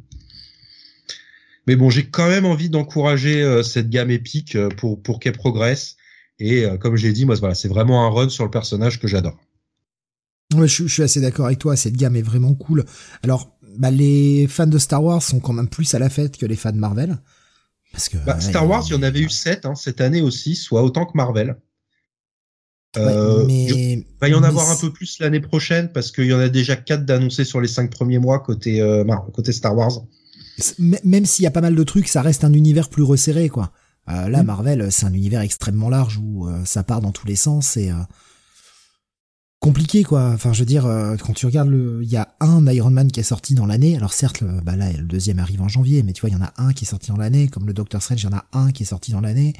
Mais bon, j'ai quand même envie d'encourager cette gamme épique pour pour qu'elle progresse. Et comme j'ai dit, moi voilà, c'est vraiment un run sur le personnage que j'adore. Ouais, je, je, suis assez d'accord avec toi. Cette gamme est vraiment cool. Alors, bah, les fans de Star Wars sont quand même plus à la fête que les fans de Marvel. Parce que Bah, ouais, Star Wars, il y en avait eu 7 hein, cette année aussi, soit autant que Marvel. ouais, Euh, mais Il va y en mais avoir un peu plus l'année prochaine parce qu'il y en a déjà 4 d'annoncés sur les 5 premiers mois côté, euh, côté Star Wars. même s'il y a pas mal de trucs, ça reste un univers plus resserré, quoi. Euh, là, Mm. Marvel, c'est un univers extrêmement large où euh, ça part dans tous les sens et euh, compliqué, quoi. Enfin, je veux dire, euh, quand tu regardes le, il y a un Iron Man qui est sorti dans l'année. Alors certes, le, bah là, le deuxième arrive en janvier, mais tu vois, il y en a un qui est sorti dans l'année, comme le Doctor Strange, il y en a un qui est sorti dans l'année.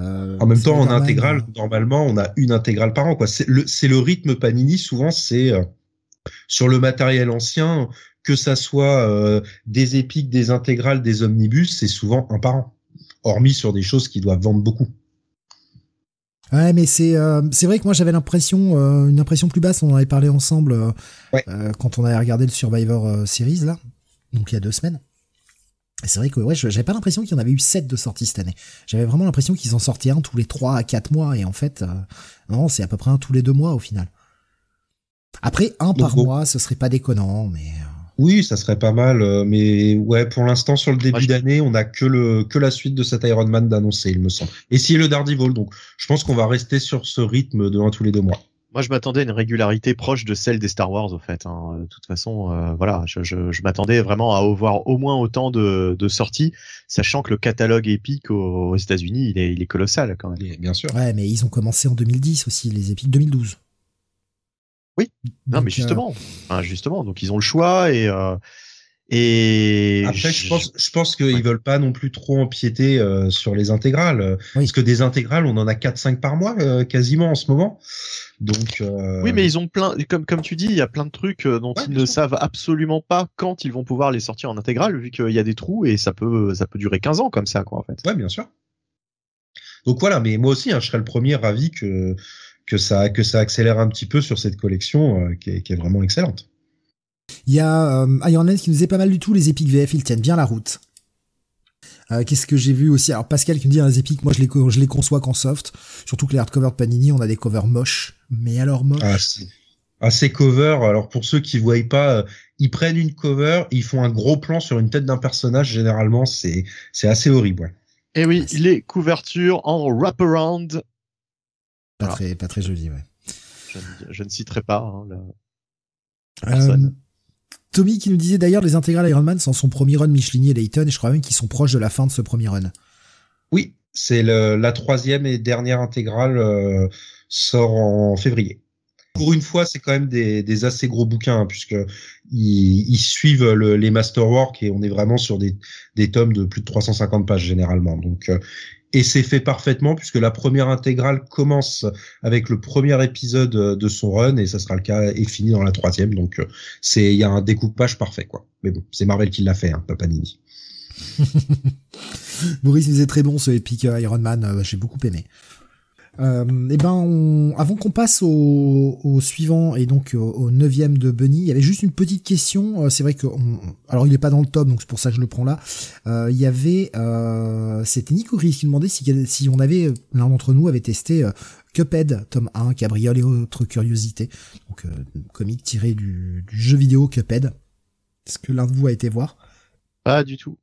Euh, En même temps, en intégrale, euh, normalement, on a une intégrale par an. quoi. C'est le, c'est le rythme Panini. Souvent, c'est euh, sur le matériel ancien, que ça soit euh, des épiques, des intégrales, des omnibus, c'est souvent un par an. Hormis sur des choses qui doivent vendre beaucoup. Ouais, mais c'est euh, c'est vrai que moi j'avais l'impression euh, une impression plus basse. On en avait parlé ensemble euh, Ouais. euh, quand on avait regardé le Survivor euh, Series là, donc il y a deux semaines. Et c'est vrai que ouais, j'avais pas l'impression qu'il y en avait eu sept de sorties cette année. J'avais vraiment l'impression qu'ils en sortaient un tous les trois à quatre mois et en fait euh, non, c'est à peu près un tous les deux mois au final. Après un par bon. mois, ce serait pas déconnant, mais euh, Oui, ça serait pas mal, euh, mais ouais, pour l'instant, sur le début d'année, on a que le que la suite de cet Iron Man d'annoncer, il me semble. Et si le Daredevil, donc je pense qu'on va rester sur ce rythme de un tous les deux mois. Moi, je m'attendais à une régularité proche de celle des Star Wars, au fait. hein. De toute façon, euh, voilà, je, je, je m'attendais vraiment à avoir au moins autant de, de sorties, sachant que le catalogue épique aux, aux États-Unis, il est, il est colossal quand même. Bien sûr. ouais, mais ils ont commencé en 2010 aussi les épiques 2012. Oui. Non, Donc, mais euh, justement, Enfin, justement, donc ils ont le choix et euh, et Après, je pense, je pense qu'ils Ouais. veulent pas non plus trop empiéter euh, sur les intégrales, Oui. parce que des intégrales, on en a 4-5 par mois euh, quasiment en ce moment. Donc, euh, Oui, mais ils ont plein, comme comme tu dis, il y a plein de trucs dont Ouais, ils ne sûr. savent absolument pas quand ils vont pouvoir les sortir en intégrale, vu qu'il y a des trous et ça peut ça peut durer 15 ans comme ça, quoi, en fait. ouais, bien sûr. Donc voilà, mais moi aussi, hein, je serais le premier ravi que que ça que ça accélère un petit peu sur cette collection euh, qui, est, qui est vraiment excellente. Il y a euh, Iron Man qui nous disait pas mal du tout, les épiques VF, ils tiennent bien la route. Euh, Qu'est-ce que j'ai vu aussi? Alors Pascal qui me dit, hein, les épiques, moi je les, je les conçois qu'en soft. Surtout que les hardcovers de Panini, on a des covers moches. Mais alors moches? Ah, ah, ces covers, alors pour ceux qui voient pas, euh, ils prennent une cover, ils font un gros plan sur une tête d'un personnage. Généralement, c'est c'est assez horrible. Ouais. Et oui, Ouais, c'est- les couvertures en wraparound. Pas, très, pas très joli, ouais. Je, ne- je ne citerai pas. Hein, la- Euh. Tommy qui nous disait d'ailleurs, les intégrales Iron Man sont son premier run Michelini et Layton, et je crois même qu'ils sont proches de la fin de ce premier run. Oui, c'est la troisième et dernière intégrale euh, sort en février. Pour une fois, c'est quand même des, des assez gros bouquins hein, puisque ils, ils suivent le- les masterworks et on est vraiment sur des, des tomes de plus de 350 pages généralement. Donc euh, et c'est fait parfaitement puisque la première intégrale commence avec le premier épisode euh, de son run et ça sera le cas et fini dans la troisième. Donc euh, c'est il y a un découpage parfait quoi. Mais bon, c'est Marvel qui l'a fait, hein, pas Panini. Nous *laughs* disait très bon ce Epic euh, Iron Man, j'ai beaucoup aimé. Euh, et ben, on- avant qu'on passe au, au suivant et donc au, neuvième de Bunny, il y avait juste une petite question. Euh, c'est vrai que, alors il est pas dans le top, donc c'est pour ça que je le prends là. Euh, il y avait, euh, c'était Nico Gris qui demandait si, si on avait, l'un d'entre nous avait testé euh, Cuphead, tome 1, Cabriole et autres curiosités. Donc, euh, comique tiré du, du jeu vidéo Cuphead. Est-ce que l'un de vous a été voir? Pas du tout.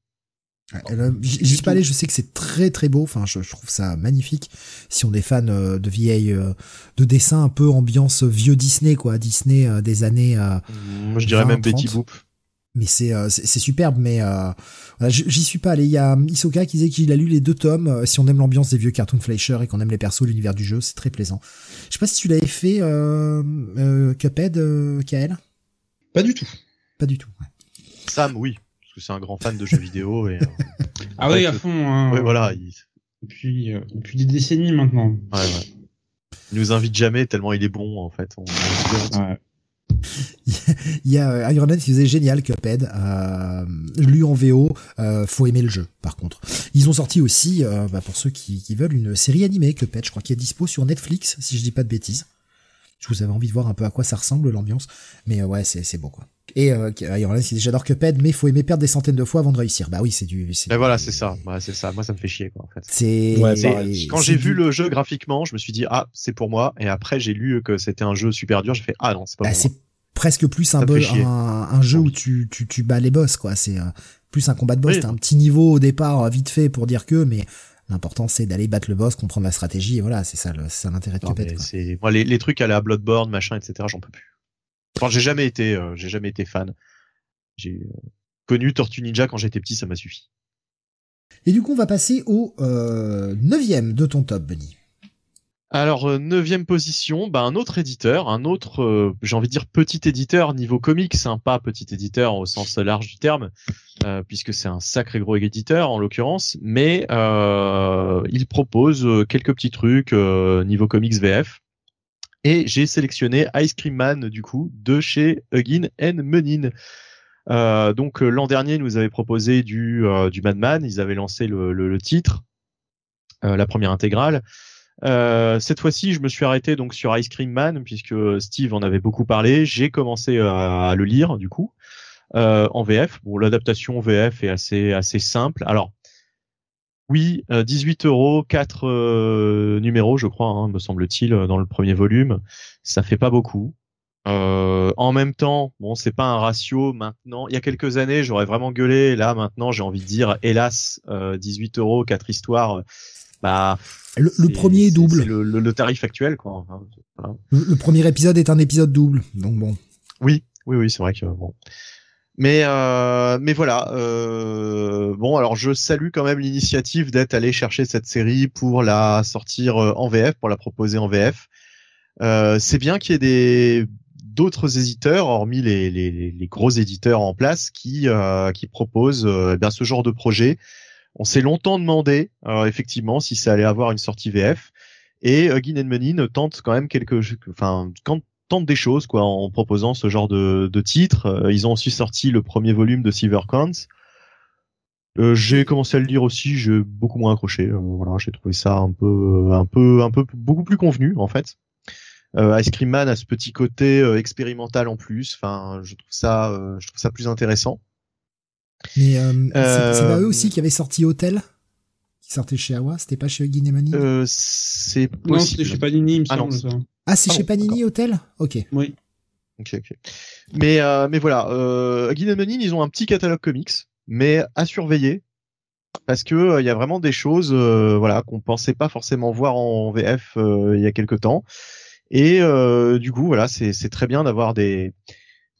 J'y suis pas allé, je sais que c'est très très beau, enfin je, je trouve ça magnifique. Si on est fan euh, de vieilles, euh, de dessins un peu ambiance vieux Disney quoi, Disney euh, des années, euh, Moi, je dirais 20, même Betty 30. Boop. mais c'est c'est superbe, mais euh, voilà, j'y suis pas allé. Il y a Isoka qui disait qu'il a lu les deux tomes. si on aime l'ambiance des vieux cartoon Fleischer et qu'on aime les persos, l'univers du jeu, c'est très plaisant. Je sais pas si tu l'avais fait, euh, euh, Cuphead, euh, KL Pas du tout. Pas du tout. ouais. Sam, oui, que c'est un grand fan de jeux vidéo et euh, *laughs* Ah Ouais, oui, à fond. Hein. ouais, voilà, il, Depuis, euh, depuis des décennies maintenant. ouais, ouais. il nous invite jamais tellement il est bon en fait. On- on- Ouais. Il y a euh, Iron Man qui faisait génial Cuphead, euh, lu en VO, euh, faut aimer le jeu par contre. Ils ont sorti aussi, euh, bah, pour ceux qui, qui veulent, une série animée Cuphead, je crois qu'il est dispo sur Netflix, si je dis pas de bêtises. Je vous avais envie de voir un peu à quoi ça ressemble l'ambiance, mais euh, ouais c'est c'est beau quoi. Et euh, Iron qui dit j'adore Cuphead, mais faut aimer perdre des centaines de fois avant de réussir. Bah oui c'est du. du- voilà, c'est ça. Ouais, c'est ça. Moi, ça me fait chier quoi en fait. C'est. Ouais. Quand j'ai du- vu le jeu graphiquement, je me suis dit ah c'est pour moi et après j'ai lu que c'était un jeu super dur, j'ai fait ah non c'est pas Bah, c'est presque plus un, jeu où tu, tu, tu bats les boss, quoi. C'est euh, plus un combat de boss. Oui. T'as un petit niveau au départ, euh, vite fait pour dire que, mais l'important c'est d'aller battre le boss, comprendre la stratégie, et voilà, c'est ça, le- c'est ça l'intérêt de Cuphead, moi les, les trucs à la Bloodborne machin etc j'en peux plus enfin j'ai jamais été euh, j'ai jamais été fan. J'ai euh, connu Tortue Ninja quand j'étais petit ça m'a suffi. Et du coup, on va passer au euh, neuvième de ton top, Benny. alors euh, neuvième position bah un autre éditeur un autre euh, j'ai envie de dire petit éditeur niveau comics sympa petit éditeur au sens large du terme euh, puisque c'est un sacré gros éditeur en l'occurrence mais euh, il propose quelques petits trucs euh, niveau comics VF et j'ai sélectionné Ice Cream Man du coup de chez Huggin and Menin. Euh, donc euh, l'an dernier, ils nous avaient proposé du euh, du Madman, ils avaient lancé le, le, le titre, euh, la première intégrale. Euh, cette fois-ci, je me suis arrêté donc sur Ice Cream Man puisque Steve en avait beaucoup parlé. J'ai commencé à, à le lire du coup en VF. Bon, l'adaptation VF est assez assez simple. Alors oui, euh, 18 euros, 4 euh, numéros, je crois, hein, me semble-t-il, euh, dans le premier volume. Ça fait pas beaucoup. Euh, en même temps, bon, c'est pas un ratio maintenant. Il y a quelques années, j'aurais vraiment gueulé. Là, maintenant, j'ai envie de dire, hélas, euh, 18 euros, 4 histoires. Bah, Le, premier est double. C'est le, le- le tarif actuel, quoi. Voilà. Le, le premier épisode est un épisode double, donc bon. Oui, oui, oui, c'est vrai que bon. Mais euh, mais voilà. Euh, bon, alors je salue quand même l'initiative d'être allé chercher cette série pour la sortir euh, en VF, pour la proposer en VF. Euh, c'est bien qu'il y ait des d'autres éditeurs, hormis les, les, les- gros éditeurs en place, qui euh, qui proposent euh, eh bien ce genre de projet. On s'est longtemps demandé effectivement si ça allait avoir une sortie VF. Et euh, Gin Menin tente quand même quelque, enfin, quand tente des choses quoi en proposant ce genre de, de titres. Euh, ils ont aussi sorti le premier volume de Silvercount. Euh, j'ai commencé à le lire aussi, j'ai beaucoup moins accroché. Euh, voilà, j'ai trouvé ça un peu, un peu, un peu beaucoup plus convenu en fait. Euh, Ice Cream Man a ce petit côté euh, expérimental en plus. Enfin, je trouve ça, euh, je trouve ça plus intéressant. Mais euh, c'est c'est pas Euh, eux aussi qui avaient sorti Hotel Qui sortait chez Awa? C'était pas chez Euh, c'est Non, c'était possible. chez Panini, il me Ah non, semble, ça. Ah, c'est chez Panini Hotel Ok. Oui. Ok, ok. Mais euh, mais voilà, euh, et Menin, ils ont un petit catalogue comics, mais à surveiller parce que euh, il y a vraiment des choses, euh, voilà, qu'on pensait pas forcément voir en VF euh, il y a quelque temps. Et euh, du coup, voilà, c'est c'est très bien d'avoir des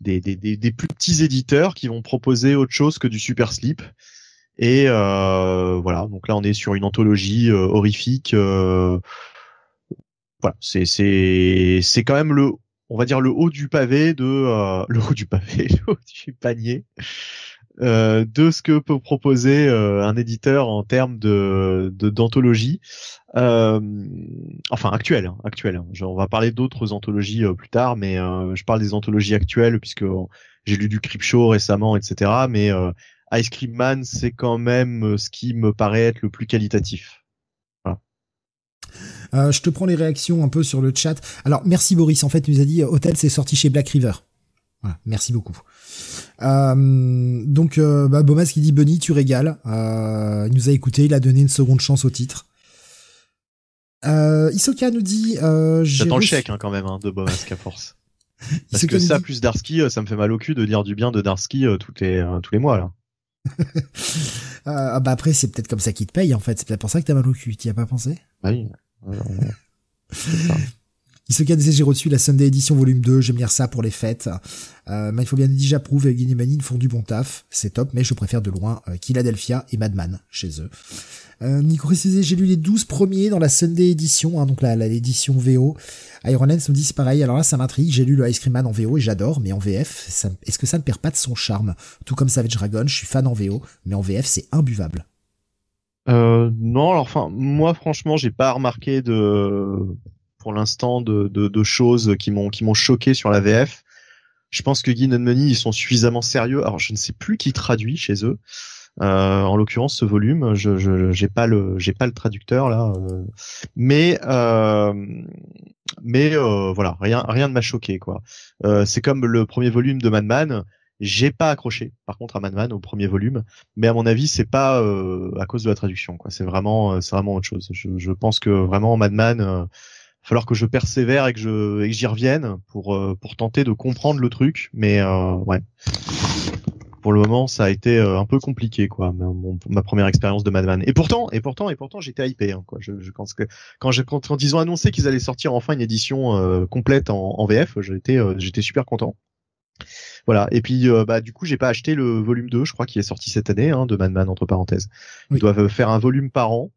des, des des des plus petits éditeurs qui vont proposer autre chose que du super slip. Et euh, voilà, donc là on est sur une anthologie euh, horrifique. euh, voilà, c'est c'est c'est quand même le on va dire le haut du pavé de euh, le haut du pavé, *laughs* le haut du panier euh, de ce que peut proposer euh, un éditeur en termes de d'anthologie. Enfin actuelle, hein, actuelle. on va parler d'autres anthologies plus tard, mais je parle des anthologies actuelles puisque j'ai lu du Creepshow récemment, etc. Mais Ice Cream Man, c'est quand même ce qui me paraît être le plus qualitatif. Euh, je te prends les réactions un peu sur le chat. Alors, merci Boris. En fait, il nous a dit euh, Hotel, c'est sorti chez Black River. Voilà, merci beaucoup. Euh, donc, euh, bah, Bomas qui dit Bunny, tu régales. Il nous a écouté, il a donné une seconde chance au titre. Isoka nous dit. J'attends le chèque hein, quand même hein, de Bomask à force. *laughs* Parce Isoka que ça dit- plus Darsky, euh, ça me fait mal au cul de dire du bien de Darsky euh, tous les tous les mois là. *laughs* Euh, ah bah après, c'est peut-être comme ça qu'il te paye en fait. C'est peut-être pour ça que t'as mal au cul. T'y as pas pensé? Bah oui. C'est ça. *laughs* Isoka j'ai reçu la Sunday Edition volume 2, j'aime lire ça pour les fêtes. Euh, mais il faut bien dire j'approuve et Guinée Manine font du bon taf, c'est top, mais je préfère de loin euh, Philadelphia et Madman chez eux. Euh, Nico j'ai lu les 12 premiers dans la Sunday Edition, hein, donc la l'édition VO. Iron Lens me dit c'est pareil, alors là ça m'intrigue, j'ai lu le Ice Cream Man en VO et j'adore, mais en VF, est-ce que ça ne perd pas de son charme? Tout comme Savage Dragon, je suis fan en VO, mais en VF c'est imbuvable. Euh, non, alors enfin moi franchement j'ai pas remarqué de pour l'instant de, de, choses qui m'ont qui m'ont choqué sur la VF. Je pense que Guy Money ils sont suffisamment sérieux. Alors je ne sais plus qui traduit chez eux. Euh, en l'occurrence ce volume, je j'ai pas le j'ai pas le traducteur là, euh, mais euh, mais euh, voilà rien rien ne m'a choqué quoi. Euh, c'est comme le premier volume de Madman. J'ai pas accroché par contre à Madman au premier volume mais à mon avis c'est pas à cause de la traduction quoi c'est vraiment c'est vraiment autre chose je, je pense que vraiment Madman euh, falloir que je persévère et que je et que j'y revienne pour pour tenter de comprendre le truc. Mais euh, ouais, pour le moment, ça a été euh, un peu compliqué, quoi. ma- mon- ma première expérience de Madman. Et pourtant, et pourtant, et pourtant, j'étais hypé, hein, quoi. Je, je pense que quand, j'ai- quand, quand ils ont annoncé qu'ils allaient sortir enfin une édition euh, complète en, en VF, j'étais euh, j'étais super content. Voilà. Et puis, euh, bah, du coup, j'ai pas acheté le volume 2, je crois, qui est sorti cette année, hein, de Madman entre parenthèses. Ils Oui. doivent faire un volume par an,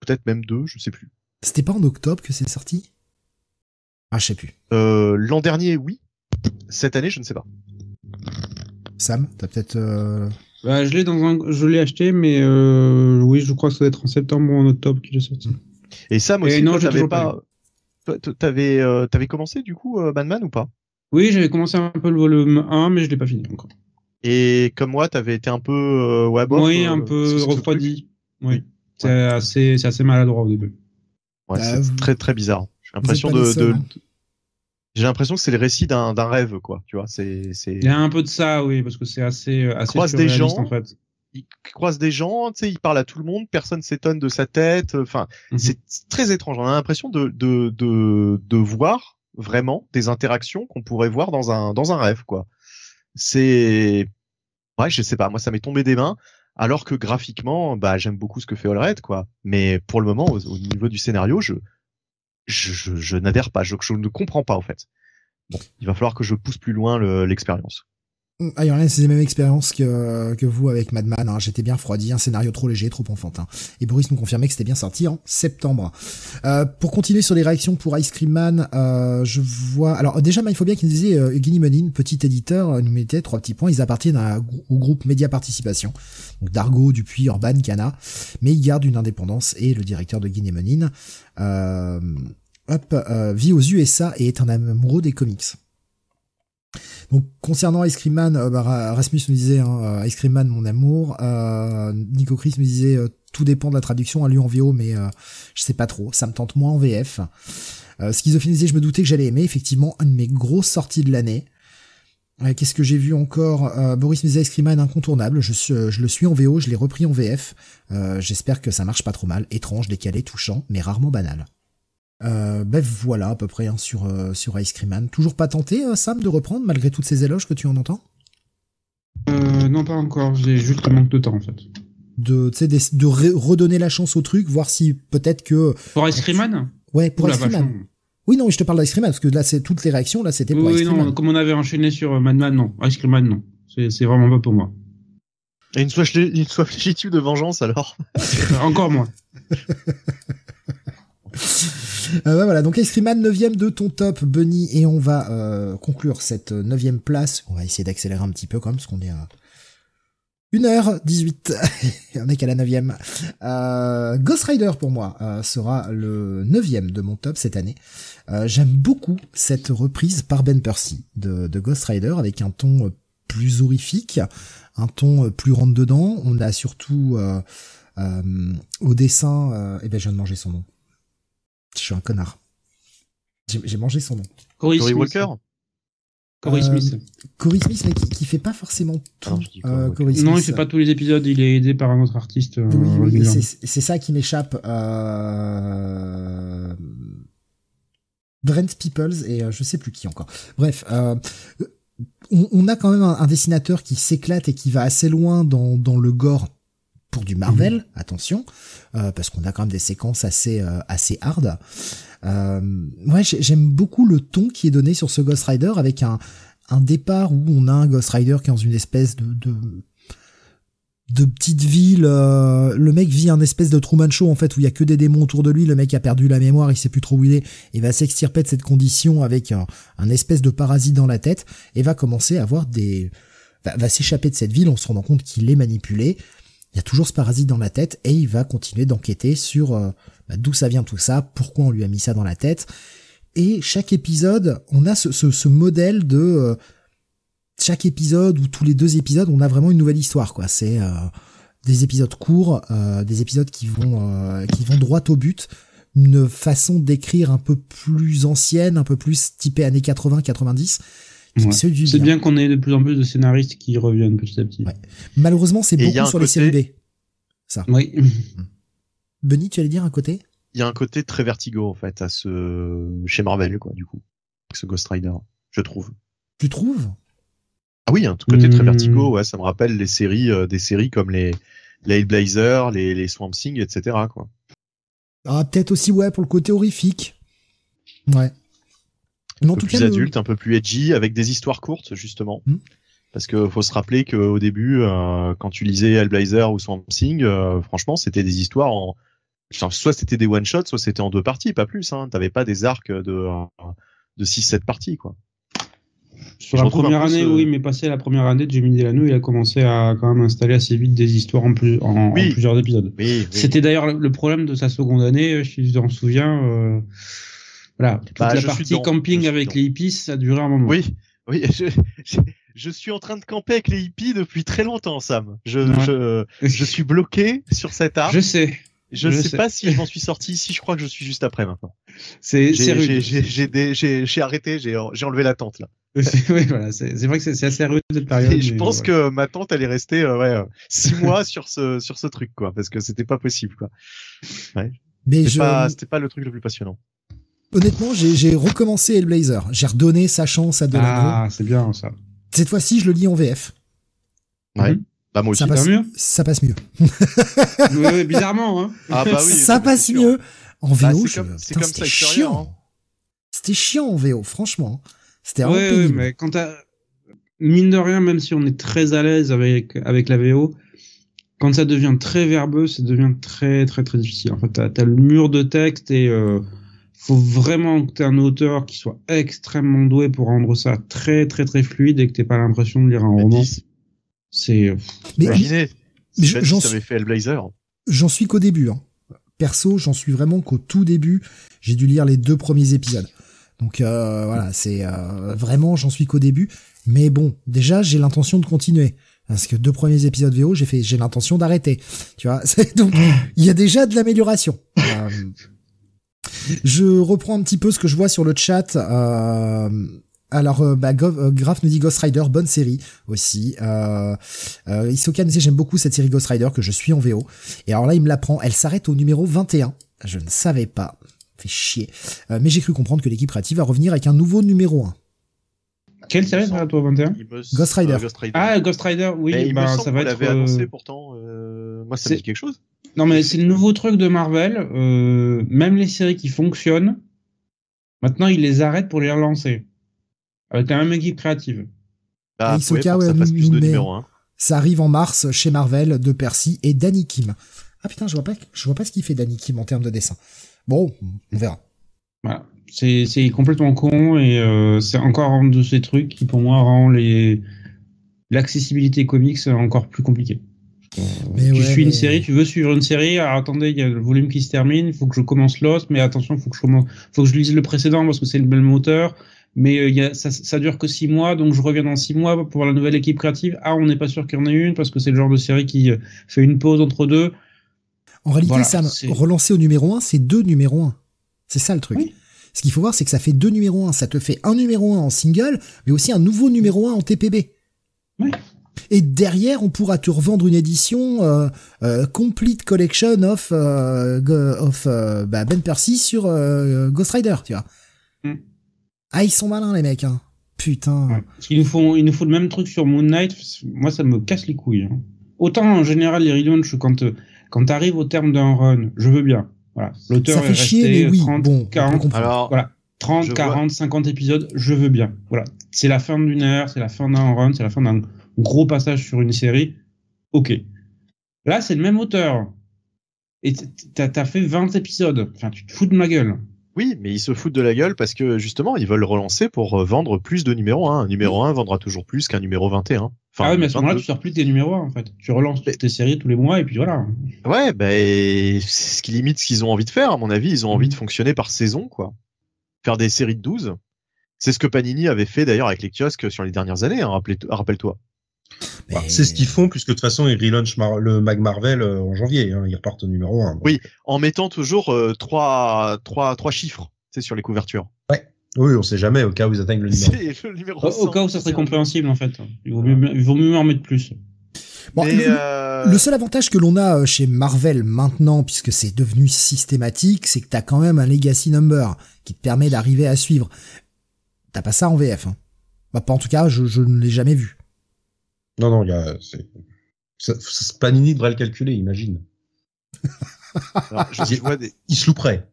peut-être même deux, je sais plus. C'était pas en octobre que c'est sorti? Ah, je sais plus. L'an dernier, oui. Cette année, je ne sais pas. Sam, t'as peut-être. euh, Bah, je l'ai dans un, je l'ai acheté, mais euh, oui, je crois que ça doit être en septembre ou en octobre qu'il est sorti. Et Sam Et aussi, non, toi, j'ai t'avais toujours pas t'avais, euh, t'avais commencé du coup euh, Madman ou pas? Oui, j'avais commencé un peu le volume 1, mais je l'ai pas fini encore. Et comme moi, t'avais été un peu, euh, ouais, bof, oui, un peu refroidi. Oui. C'est assez, c'est assez maladroit au début. Ouais, c'est vous- très très bizarre. J'ai l'impression de. J'ai l'impression que c'est le récit d'un d'un rêve, quoi. Tu vois, c'est c'est. Il y a un peu de ça, oui, parce que c'est assez, euh, assez croise des gens. en fait. Il croise des gens, tu sais, il parle à tout le monde, personne s'étonne de sa tête. Enfin, Mhm. c'est très étrange. On a l'impression de, de de de voir vraiment des interactions qu'on pourrait voir dans un dans un rêve, quoi. C'est ouais, je sais pas. Moi, ça m'est tombé des mains. Alors que graphiquement, bah, j'aime beaucoup ce que fait Allred, quoi. Mais pour le moment, au, au niveau du scénario, je je, je, je n'adhère pas. Je, je ne comprends pas, en fait. Bon, il va falloir que je pousse plus loin le- l'expérience. Ah, Iron c'est les mêmes expériences que, que vous avec Madman. Hein. J'étais bien refroidi, un scénario trop léger, trop enfantin. Et Boris nous confirmait que c'était bien sorti en septembre. Euh, pour continuer sur les réactions pour Ice Cream Man, euh, je vois... Alors déjà, il faut bien qu'il disait, euh, Guinea petit éditeur, euh, nous mettait trois petits points. Ils appartiennent à- au groupe Média Participation. Donc Dargo, Dupuis, Urban, Cana. Mais ils gardent une indépendance et le directeur de Guinea Menin, euh, hop, euh, vit aux USA et est un amoureux des comics. Donc concernant Ice Cream Man, euh, bah, Ra- Rasmus nous disait hein, euh, Ice Cream Man mon amour. Euh, Nico Chris me disait euh, tout dépend de la traduction à lui en VO, mais je sais pas trop. Ça me tente moins en VF. Euh, Schizophrénie je me doutais que j'allais aimer. Effectivement, une de mes grosses sorties de l'année. Qu'est-ce que j'ai vu encore? Boris me disait Ice Cream Man incontournable. Je, je le suis en VO, je l'ai repris en VF. J'espère que ça marche pas trop mal. Étrange, décalé, touchant, mais rarement banal. Euh, ben voilà à peu près hein, sur euh, sur Ice Cream Man. Toujours pas tenté euh, Sam de reprendre malgré toutes ces éloges que tu en entends? Euh, non, pas encore. J'ai juste manque de temps, en fait. De tu sais des- de re- redonner la chance au truc, voir si peut-être que Pour Ice Cream Man? Ouais pour Ice Cream Man. vachement. Oui non, je te parle d'Ice Cream Man parce que là c'est toutes les réactions là c'était pour Oui, Ice oui, Cream non, Man. comme on avait enchaîné sur Madman, non. Ice Cream Man, non. C'est vraiment pas pour moi. Et une soif, une soif légitime de vengeance, alors. *laughs* Encore moins. *laughs* Euh, voilà, donc Ice Cream Man 9 de ton top, Bunny, et on va euh, conclure cette 9 place. On va essayer d'accélérer un petit peu quand même, parce qu'on est à 1h18. *laughs* on est qu'à la 9 euh, Ghost Rider pour moi euh, sera le 9 de mon top cette année. Euh, J'aime beaucoup cette reprise par Ben Percy de, Ghost Rider avec un ton euh, plus horrifique, un ton euh, plus rentre dedans. On a surtout euh, euh, au dessin, euh, eh ben je viens de manger son nom. Je suis un connard. J'ai mangé son nom. Corey, Cory Smith. Walker Corey Euh, Smith. Corey Smith, mais qui, qui fait pas forcément tout. Euh, Walker. Corey Non, il Smith. fait pas tous les épisodes. Il est aidé par un autre artiste. euh, Oui, oui, c'est ça qui m'échappe. Euh... Brent Peoples et euh, je sais plus qui encore. Bref, euh, on, on a quand même un, un dessinateur qui s'éclate et qui va assez loin dans, dans le gore pour du Marvel, attention, euh, parce qu'on a quand même des séquences assez euh, assez hard. Euh, ouais, j'ai- j'aime beaucoup le ton qui est donné sur ce Ghost Rider avec un départ où on a un Ghost Rider qui est dans une espèce de, de petite ville. euh, le mec vit un espèce de Truman Show en fait où il y a que des démons autour de lui. Le mec a perdu la mémoire, il sait plus trop où il est. Il va s'extirper de cette condition avec un, espèce de parasite dans la tête et va commencer à avoir des va s'échapper de cette ville en se rendant compte qu'il est manipulé. Il y a toujours ce parasite dans la tête et il va continuer d'enquêter sur euh, bah, d'où ça vient tout ça, pourquoi on lui a mis ça dans la tête. Et chaque épisode, on a ce, modèle de euh, chaque épisode ou tous les deux épisodes, on a vraiment une nouvelle histoire. quoi. C'est euh, des épisodes courts, des épisodes qui vont qui vont droit au but, une façon d'écrire un peu plus ancienne, un peu plus typée années 80-90. Ouais. C'est bien. bien qu'on ait de plus en plus de scénaristes qui reviennent petit à petit. Ouais. Malheureusement, c'est beaucoup sur les séries B. Oui. *laughs* Benny, tu allais dire un côté? Il y a un côté très vertigo en fait à ce chez Marvel quoi du coup, ce Ghost Rider, je trouve. Tu trouves? Ah oui, un côté très Hmm. vertigo, ouais, ça me rappelle les séries, euh, des séries comme les les Hellblazer, les, les Swamp Thing, etc. quoi. Ah, peut-être aussi, ouais, pour le côté horrifique. Ouais. Mais Un en peu tout plus adulte, un peu plus edgy, avec des histoires courtes justement. Hmm. Parce que faut se rappeler qu'au début, euh, quand tu lisais Hellblazer ou Swamp Thing, euh, franchement, c'était des histoires en enfin, soit c'était des one shots, soit c'était en deux parties, pas plus. Hein. T'avais pas des arcs de euh, de 6-7 parties quoi. Sur Je la première année, ce- oui, mais passé la première année de Jimmy Delano, il a commencé à quand même installer assez vite des histoires en, plus, en, plusieurs épisodes. Oui, oui. C'était d'ailleurs le- problème de sa seconde année, si tu t'en souviens. euh, voilà, toute Bah, la partie camping avec les hippies, ça a duré un moment. Oui, oui, je, je, je suis en train de camper avec les hippies depuis très longtemps, Sam. Je, Ouais. je, je suis bloqué sur cet arc. Je sais. Je ne sais, sais. pas si je m'en suis sorti. Si je crois que je suis juste après maintenant. C'est c'est J'ai rude. j'ai- j'ai- j'ai des- j'ai- j'ai arrêté, j'ai j'ai enlevé la tente là. *laughs* Oui, voilà, c'est vrai que c'est assez rude cette période. Et je pense voilà. que ma tante elle est restée euh, ouais, euh, six mois *laughs* sur ce sur ce truc quoi, parce que c'était pas possible quoi. mais C'était je, pas c'était pas le truc le plus passionnant. Honnêtement, j'ai recommencé Hellblazer. J'ai redonné sa chance à Delano. Ah, c'est bien ça. Cette fois-ci, je le lis en VF. Ouais. Mhm. Bah moi aussi. Ça passe, mieux ça passe mieux. Oui, oui, Bizarrement, hein. *laughs* Ah bah oui. ça passe mieux. En Bah, VO, c'est comme- comme ça extérieur, chiant. hein. C'était chiant en VO, franchement. C'était Ouais, ouais, pénible. mais quand t'as mine de rien, même si on est très à l'aise avec avec la VO, quand ça devient très verbeux, ça devient très très très difficile. En fait, t'as as le mur de texte et euh, faut vraiment que t'aies un auteur qui soit extrêmement doué pour rendre ça très très très fluide et que t'aies pas l'impression de lire un Mais roman. C'est Mais Imaginez. Si j'en suis- fait Hellblazer. j'en suis qu'au début. Hein. Perso, j'en suis vraiment qu'au tout début. J'ai dû lire les deux premiers épisodes. Donc euh, voilà, c'est euh, vraiment, j'en suis qu'au début. Mais bon, déjà, j'ai l'intention de continuer. Parce que deux premiers épisodes VO, j'ai fait, j'ai l'intention d'arrêter. Tu vois, *laughs* c'est- donc il y a déjà de l'amélioration. Euh, je reprends un petit peu ce que je vois sur le chat. Euh, alors, euh, bah, euh, Graf nous dit Ghost Rider, bonne série aussi. Euh, euh, Isoka nous dit j'aime beaucoup cette série Ghost Rider que je suis en VO. Et alors là, il me l'apprend. Elle s'arrête au numéro 21. Je ne savais pas. Fait chier. Mais j'ai cru comprendre que l'équipe créative va revenir avec un nouveau numéro 1. Quelle série va toi 21 Il me- Ghost Rider. euh, Ghost Rider. Ah, Ghost Rider, oui, Mais il bah, me ça va être. l'avait euh, annoncé pourtant. euh, Moi, ça me c'est- dit quelque chose. Non, mais c'est le nouveau truc de Marvel. Euh, même les séries qui fonctionnent, maintenant ils les arrêtent pour les relancer. Avec la même équipe créative. Bah, ouais, ça fasse plus de numéro 1. Ça arrive en mars chez Marvel de Percy et Danny Kim. Ah putain, je vois pas, je vois pas ce qu'il fait Danny Kim en termes de dessin. Bon, on verra. Voilà. C'est, c'est complètement con et euh, c'est encore un de ces trucs qui pour moi rend les l'accessibilité comics encore plus compliquée. Mais tu ouais, suis une série, tu veux suivre une série, alors attendez, il y a le volume qui se termine, il faut que je commence Lost, mais attention, faut que je commence, faut que je lise le précédent parce que c'est le même auteur, mais euh, il y a, ça, ça dure que six mois, donc je reviens dans six mois pour la nouvelle équipe créative. Ah, on n'est pas sûr qu'il y en ait une parce que c'est le genre de série qui euh, fait une pause entre deux. En réalité, Voilà, c'est- relancer au numéro 1, c'est deux numéros 1. C'est ça le truc. Oui. Ce qu'il faut voir, c'est que ça fait deux numéros 1. Ça te fait un numéro 1 en single, mais aussi un nouveau numéro 1 en TPB. Oui. Et derrière, on pourra te revendre une édition euh, euh, complete collection of, euh, go- of euh, bah, Ben Percy sur euh, Ghost Rider, tu vois. Mm. Ah, ils sont malins les mecs, hein. Putain. Ouais. Parce qu'il nous faut, il nous faut le même truc sur Moon Knight. Moi, ça me casse les couilles. hein. Autant en général, les relaunchs, quand euh, quand t'arrives au terme d'un run, je veux bien. Voilà. L'auteur est chier, resté mais oui, 30, bon, on peut 40, comprendre. Alors, voilà, 30, Je 40, 50 épisodes, je veux bien. Voilà. C'est la fin d'une ère, c'est la fin d'un run, c'est la fin d'un gros passage sur une série. Ok. Là, c'est le même auteur. Et t'as fait 20 épisodes. Enfin, tu te fous de ma gueule. oui, mais ils se foutent de la gueule parce que justement, ils veulent relancer pour euh, vendre plus de numéro 1. Un numéro 1 vendra toujours plus qu'un numéro 21. Enfin, ah ouais, mais à ce moment-là, 22. tu sors plus tes numéros 1, en fait. Tu relances tes séries tous les mois et puis voilà. Ouais, ben, c'est ce qui limite ce qu'ils ont envie de faire, à mon avis. Ils ont envie de fonctionner par saison, quoi. Faire des séries de 12. C'est ce que Panini avait fait d'ailleurs avec les kiosques sur les dernières années, hein, rappelle-toi. Bah, Mais- c'est ce qu'ils font, puisque de toute façon, ils relaunchent Mar- le Mag Marvel euh, en janvier. Hein, ils repartent au numéro 1. Oui. En mettant toujours euh, trois, trois, trois chiffres, c'est sur les couvertures. Oui, on sait jamais, au cas où ils atteignent le *laughs* numéro. C'est le numéro Au, au 100. cas où ça serait compréhensible, en fait. Il vaut mieux, il vaut mieux en mettre plus. Bon, Mais, le, euh, le seul avantage que l'on a euh, chez Marvel maintenant, puisque c'est devenu systématique, c'est que t'as quand même un legacy number qui te permet d'arriver à suivre. T'as pas ça en VF. Hein. Bah, pas en tout cas, je, je ne l'ai jamais vu. Non, non, y a, Panini devrait le calculer, imagine. *laughs* alors, je, je vois des, Il se louperait.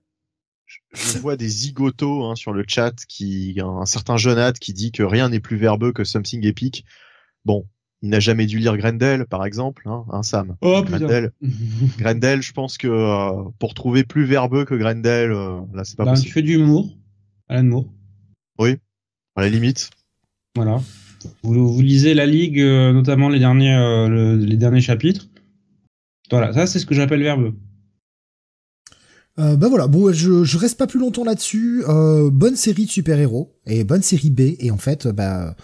Je vois des zigotos hein, sur le chat qui, un certain Jonathan qui dit que rien n'est plus verbeux que Something Epic. Bon, il n'a jamais dû lire Grendel, par exemple, hein, hein, Sam. Oh. Grendel, *laughs* Grendel, je pense que euh, pour trouver plus verbeux que Grendel, euh, là c'est pas Bah, tu possible. fais du humour, Alan Moore. À la limite. Voilà. Vous, vous lisez la Ligue, euh, notamment les derniers, euh, le- les derniers chapitres. Voilà, ça c'est ce que j'appelle verbeux. Euh, bah voilà, bon, je, je reste pas plus longtemps là-dessus. Euh, bonne série de super-héros et bonne série B. Et en fait, bah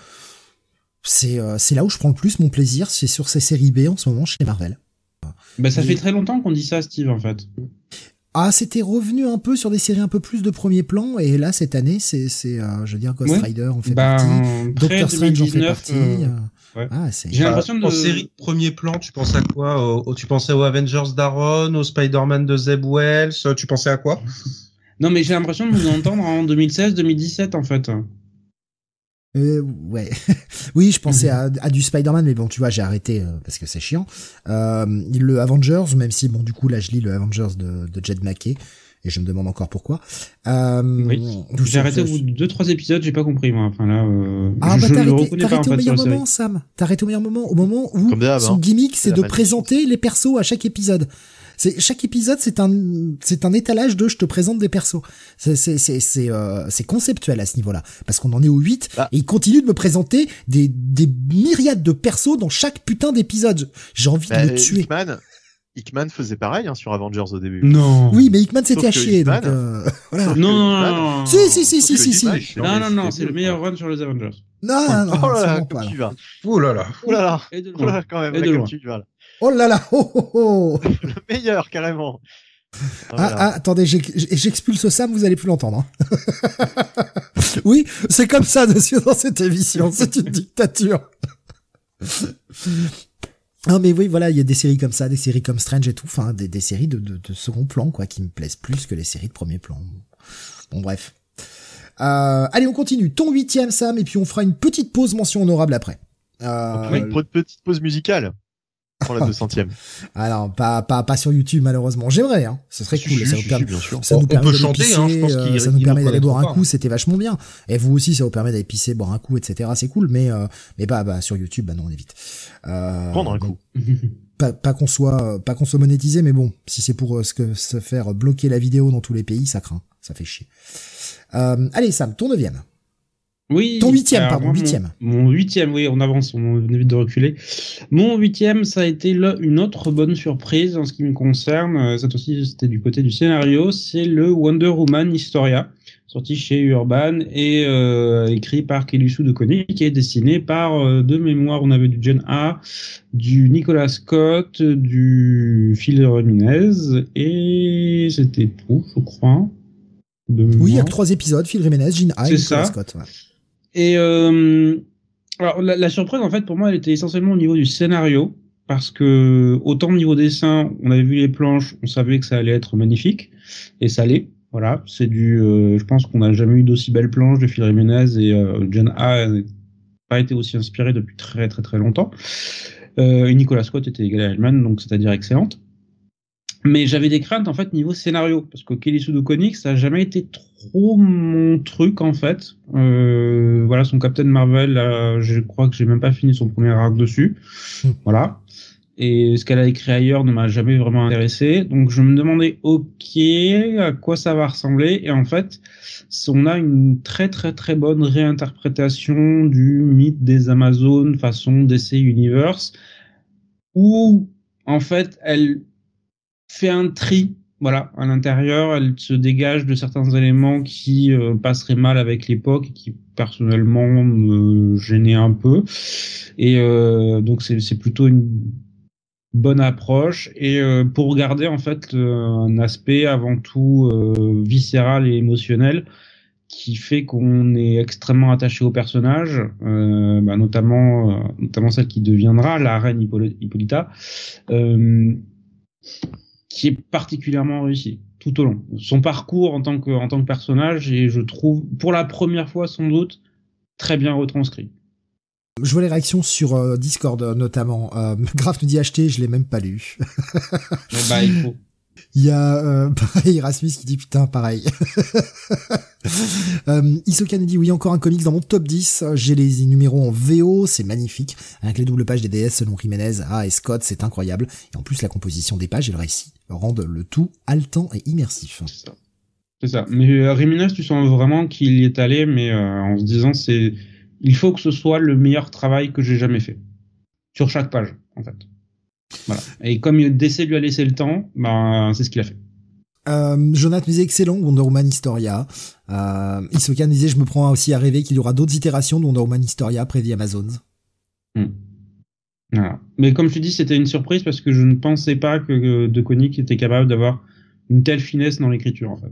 c'est euh, c'est là où je prends le plus mon plaisir, c'est sur ces séries B en ce moment chez Marvel. Bah, ça fait très longtemps qu'on dit ça, Steve, en fait. Ah, c'était revenu un peu sur des séries un peu plus de premier plan, et là cette année, c'est c'est euh, je veux dire Ghost Ouais. Rider en fait Bah, partie, Doctor Strange en fait 2019, partie. Euh, euh, ouais. Ah, c'est J'ai l'impression de- En série de premier plan, tu pensais à quoi au, au- Tu pensais aux Avengers d'Aaron, au Spider-Man de Zeb Wells Tu pensais à quoi? *laughs* Non, mais j'ai l'impression de nous entendre en 2016-2017, en fait. Euh, ouais. *laughs* oui, je pensais à, à du Spider-Man, mais bon, tu vois, j'ai arrêté euh, parce que c'est chiant. Euh, le Avengers, même si, bon, du coup, là, je lis le Avengers de, de Jed McKay, et je me demande encore pourquoi. Euh, Oui. J'ai arrêté au bout de deux, trois épisodes, j'ai pas compris, moi. Enfin, là, euh, Ah, je, bah, je t'as le arrêté, pas, au fait, meilleur la série. moment, Sam. T'as arrêté au meilleur moment, au moment où son hein. gimmick, c'est de présenter les persos à chaque épisode. C'est chaque épisode, c'est un c'est un étalage de je te présente des persos. C'est c'est c'est c'est euh, c'est conceptuel à ce niveau-là parce qu'on en est au 8 Bah. et il continue de me présenter des des myriades de persos dans chaque putain d'épisode. J'ai envie Bah, de le tuer. Hickman, Hickman faisait pareil hein, sur Avengers au début. Non. Oui, mais Hickman c'était à chier Hickman- donc euh, *laughs* voilà. Non, non, non, non. Si si si si si si. Non, non, non, c'est le meilleur run sur les Avengers. Non non non, Oh là là, là. tu vas. Oh là là. Oh là là. Et de Oh là là, quand même, Et là, de comme loin. tu vas. Oh là là oh oh oh. Le meilleur, carrément. Ah, Voilà. ah, attendez, j'ex- j'expulse Sam, vous allez plus l'entendre. hein. *laughs* oui, c'est comme ça, monsieur, dans cette émission. C'est une dictature. Non, mais oui, voilà, il y a des séries comme ça, des séries comme Strange et tout, enfin, des, des séries de, de, second plan, quoi, qui me plaisent plus que les séries de premier plan. Bon, bref. Euh, allez, on continue. Ton huitième, Sam, et puis on fera une petite pause mention honorable après. Euh, une petite pause musicale. Pour la 200 e *laughs* ah non, pas, pas, pas sur YouTube, malheureusement. J'aimerais, hein. Ce serait cool. ça nous permet- d'aller chanter, pisser, je pense qu'il- ça nous permet d'aller boire un coup, pas. c'était vachement bien. Et vous aussi, ça vous permet d'aller pisser, boire un coup, etc. C'est cool, mais euh, mais bah, bah sur YouTube, bah non, on évite. Euh, Prendre un coup. Pas, pas qu'on soit pas qu'on soit monétisé, mais bon, si c'est pour euh, ce que se faire bloquer la vidéo dans tous les pays, ça craint, ça fait chier. Euh, allez Sam, ton neuvième. Oui. Ton huitième, pardon, moi, huitième. Mon, huitième, oui, on avance, on évite de reculer. Mon huitième, ça a été là une autre bonne surprise en ce qui me concerne. Euh, Cette aussi, c'était du côté du scénario. C'est le Wonder Woman Historia, sorti chez Urban et euh, écrit par Kelly de Connick, qui est dessiné par euh, de mémoire. On avait du Gen A, du Nicolas Scott, du Phil Ramirez et c'était tout, je crois. De Oui, il y a que trois épisodes, Phil Jiménez, Gene High, Nicolas ça. Scott. ouais. Et euh, alors la, surprise en fait pour moi elle était essentiellement au niveau du scénario parce que autant au niveau dessin on avait vu les planches on savait que ça allait être magnifique et ça l'est voilà. C'est du euh, je pense qu'on n'a jamais eu d'aussi belles planches de Phil Jiménez et euh, John A n'a pas été aussi inspiré depuis très très très longtemps. Euh, et Nicolas Scott était égal à Hellman donc c'est-à-dire excellente. Mais j'avais des craintes en fait niveau scénario parce que Kelly Comics ça a jamais été trop mon truc en fait. Euh, voilà son Captain Marvel, je crois que j'ai même pas fini son premier arc dessus. Hmm. Voilà. Et ce qu'elle a écrit ailleurs ne m'a jamais vraiment intéressé. Donc je me demandais ok à quoi ça va ressembler? Et en fait on a une très très très bonne réinterprétation du mythe des Amazones façon DC Universe où en fait elle fait un tri voilà à l'intérieur elle se dégage de certains éléments qui euh, passeraient mal avec l'époque et qui personnellement me gênaient un peu. Et euh, donc c'est plutôt une bonne approche. Et euh, pour garder en fait un aspect avant tout euh, viscéral et émotionnel qui fait qu'on est extrêmement attaché au personnage, euh, bah, notamment euh, notamment celle qui deviendra la reine Hippolyta, qui est particulièrement réussi tout au long. Son parcours en tant que en tant que personnage et je trouve pour la première fois sans doute très bien retranscrit. Je vois les réactions sur euh, Discord notamment. Euh, *laughs* Graf nous dit acheter, je l'ai même pas lu. Bah, il faut. Il y a euh, *laughs* pareil Rasmus qui dit putain pareil. *laughs* euh, dit oui encore un comics dans mon top 10. J'ai les numéros en VO, c'est magnifique. Avec les doubles pages des DS selon Jiménez, ah et Scott, c'est incroyable. Et en plus la composition des pages et le récit rendent le tout haletant et immersif. C'est ça. Ça. Mais euh, Jiménez, tu sens vraiment qu'il y est allé, mais euh, en se disant c'est, il faut que ce soit le meilleur travail que j'ai jamais fait sur chaque page en fait. Voilà. Et comme DC lui a laissé le temps, ben, c'est ce qu'il a fait. Euh, Jonathan disait excellent, Wonder Woman Historia. Euh, Isoka disait je me prends aussi à rêver qu'il y aura d'autres itérations de Wonder Woman Historia prévues Amazon. Hmm. Voilà. Mais comme je te dis, c'était une surprise parce que je ne pensais pas que De Koenig était capable d'avoir une telle finesse dans l'écriture en fait.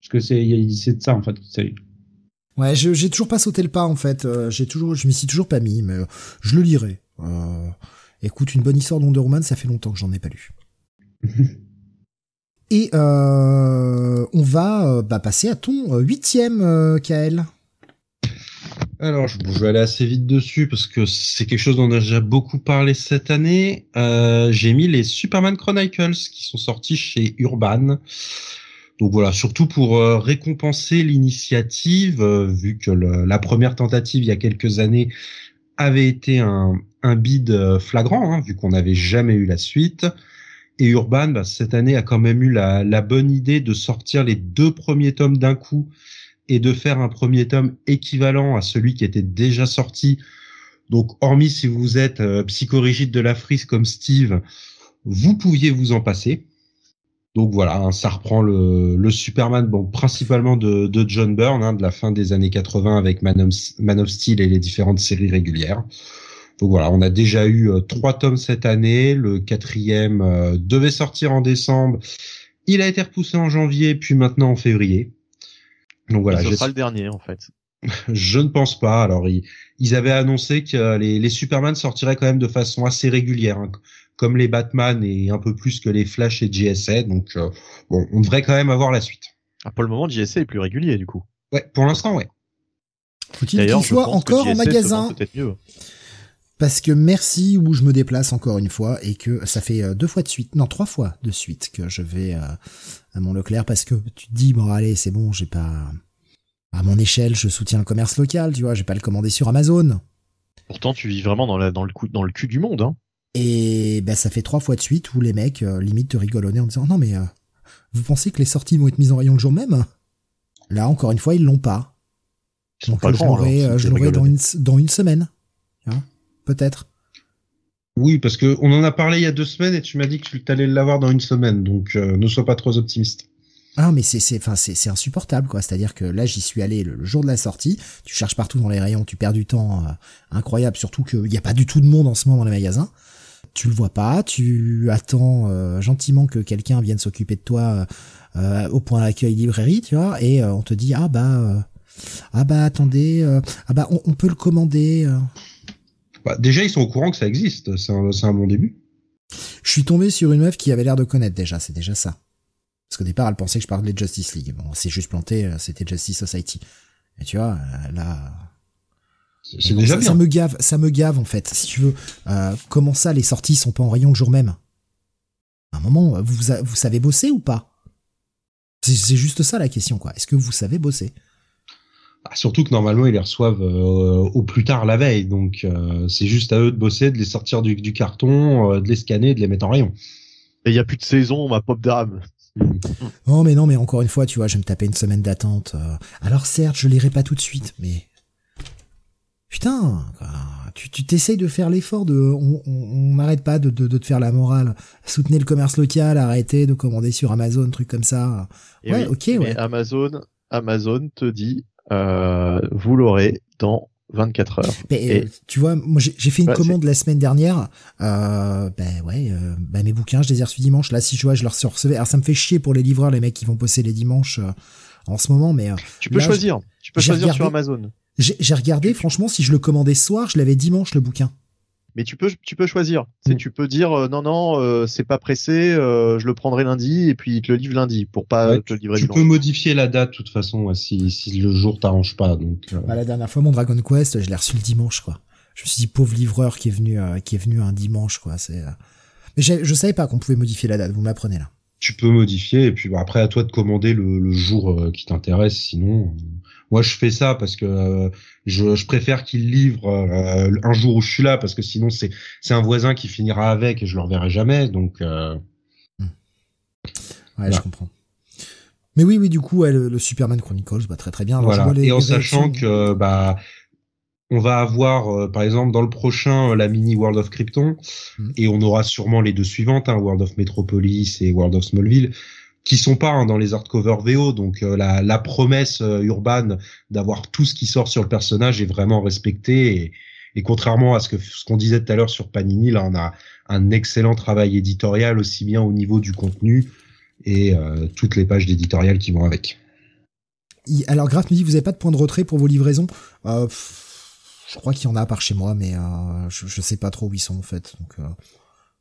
Parce que c'est de ça en fait qu'il s'agit. Ouais, j'ai toujours pas sauté le pas en fait. Euh, j'ai toujours, je m'y suis toujours pas mis, mais je le lirai. Euh, écoute, une bonne histoire de Wonder Woman, ça fait longtemps que j'en ai pas lu. *laughs* Et euh, on va euh, bah, passer à ton euh, huitième, euh, Kael. Alors, je, vais aller assez vite dessus parce que c'est quelque chose dont on a déjà beaucoup parlé cette année. Euh, J'ai mis les Superman Chronicles qui sont sortis chez Urban. Donc voilà, surtout pour euh, récompenser l'initiative, euh, vu que le- la première tentative il y a quelques années avait été un, un bid euh, flagrant, hein, vu qu'on n'avait jamais eu la suite. Et Urban, bah, cette année, a quand même eu la, la bonne idée de sortir les deux premiers tomes d'un coup et de faire un premier tome équivalent à celui qui était déjà sorti. Donc, hormis si vous êtes euh, psychorigide de la frise comme Steve, vous pouviez vous en passer. Donc voilà, hein, ça reprend le, le Superman, bon, principalement de, de John Byrne, hein, de la fin des années 80 avec Man of, Man of Steel et les différentes séries régulières. Donc voilà, on a déjà eu euh, trois tomes cette année. Le quatrième euh, devait sortir en décembre. Il a été repoussé en janvier, puis maintenant en février. Donc voilà, ce sera le dernier en fait. *laughs* je ne pense pas. Alors, ils, ils avaient annoncé que euh, les, les Superman sortiraient quand même de façon assez régulière, hein, comme les Batman et un peu plus que les Flash et JSA. Donc, euh, bon, on devrait quand même avoir la suite. Ah, pour le moment, JSA est plus régulier du coup. Ouais, pour l'instant, ouais. Faut-il D'ailleurs, qu'il je soit pense que encore en magasin mieux. Parce que merci où je me déplace encore une fois et que ça fait euh, deux fois de suite, non trois fois de suite que je vais euh, à mon Leclerc parce que tu te dis bon allez c'est bon j'ai pas à mon échelle je soutiens le commerce local tu vois j'ai pas le commander sur Amazon Pourtant, tu vis vraiment dans, la, dans, le, coup, dans le cul du monde. Hein. et ben ça fait trois fois de suite où les mecs euh, limite te nez en disant non mais euh, vous pensez que les sorties vont être mises en rayon le jour même? Là encore une fois ils l'ont pas Ils donc pas je l'aurai dans une dans une semaine Hein, peut-être Oui, parce que on en a parlé il y a deux semaines et tu m'as dit que tu allais l'avoir dans une semaine. Donc, euh, ne sois pas trop optimiste. Ah mais c'est c'est enfin c'est c'est insupportable quoi. C'est-à-dire que là j'y suis allé le, le jour de la sortie. Tu cherches partout dans les rayons, tu perds du temps euh, incroyable. Surtout qu'il n'y a pas du tout de monde en ce moment dans les magasins. Tu le vois pas. Tu attends euh, gentiment que quelqu'un vienne s'occuper de toi euh, au point d'accueil librairie, tu vois. Et euh, on te dit ah bah euh, ah bah attendez euh, ah bah on, on peut le commander. Bah, déjà, ils sont au courant que ça existe. C'est un, bon début. Je suis tombé sur une meuf qui avait l'air de connaître déjà. C'est déjà ça. Parce qu'au départ, elle pensait que je parlais de Justice League. Bon, c'est juste planté, euh, c'était Justice Society. Et tu vois, euh, là, C'est déjà ça, bien. ça me gave, ça me gave en fait. Si tu veux, euh, comment ça, les sorties sont pas en rayon le jour même? À un moment, vous vous savez bosser ou pas? C'est juste ça la question, quoi. Est-ce que vous savez bosser? Ah, surtout que normalement, ils les reçoivent euh, au plus tard la veille. Donc, euh, c'est juste à eux de bosser, de les sortir du, du carton, euh, de les scanner, de les mettre en rayon. Et il y a plus de saison, ma pop d'âme. *laughs* Oh mais non, mais encore une fois, tu vois, je vais me taper une semaine d'attente. Alors certes, je lirai pas tout de suite, mais putain, quoi. tu tu t'essayes de faire l'effort de, on on- on n'arrête pas de, de de te faire la morale. Soutenez le commerce local, arrêtez de commander sur Amazon, trucs comme ça. Et Ouais, oui, ok, mais ouais. Amazon, Amazon te dit, euh, vous l'aurez dans 24 heures. Mais Et- euh, tu vois, moi j'ai fait une Ouais, commande la semaine dernière. Euh, ben ouais, euh, ben mes bouquins, je les ai reçus dimanche. Là, si je vois, je leur recevais. Alors ça me fait chier pour les livreurs, les mecs qui vont bosser les dimanches. euh, en ce moment, mais Tu peux Là, choisir. Tu peux choisir sur Amazon. j'ai regardé, franchement, si je le commandais soir, je l'avais dimanche le bouquin. Mais tu peux, tu peux choisir. C'est, Mm. tu peux dire euh, non, non, euh, c'est pas pressé, euh, je le prendrai lundi et puis il te le livre lundi pour pas Ouais, te le livrer Tu peux modifier la date de toute façon ouais, si, si le jour t'arrange pas. Donc, euh, Bah, la dernière fois, mon Dragon Quest, je l'ai reçu le dimanche, quoi. Je me suis dit, pauvre livreur qui est venu, euh, qui est venu un dimanche, quoi. C'est. euh, Mais je savais pas qu'on pouvait modifier la date. Vous m'apprenez là. tu peux modifier et puis bah, après à toi de commander le, le jour euh, qui t'intéresse. Sinon, euh, moi je fais ça parce que euh, je, je préfère qu'il livre euh, un jour où je suis là parce que sinon c'est c'est un voisin qui finira avec et je le reverrai jamais. Donc euh, Ouais, Voilà. je comprends. Mais oui, oui, du coup, ouais, le, le Superman Chronicles, bah, très très bien. Alors, je voilà. vois les- et en sachant que bah on va avoir euh, par exemple dans le prochain euh, la mini World of Krypton Mhm. et on aura sûrement les deux suivantes, hein, World of Metropolis et World of Smallville qui sont pas hein, dans les hardcover VO donc euh, la, la promesse euh, urbaine d'avoir tout ce qui sort sur le personnage est vraiment respectée et, et contrairement à ce que ce qu'on disait tout à l'heure sur Panini là on a un excellent travail éditorial aussi bien au niveau du contenu et euh, toutes les pages d'éditorial qui vont avec. Alors, Graf me dit, vous avez pas de point de retrait pour vos livraisons? Euh, Je crois qu'il y en a par chez moi, mais euh, je, je sais pas trop où ils sont en fait. Donc, euh,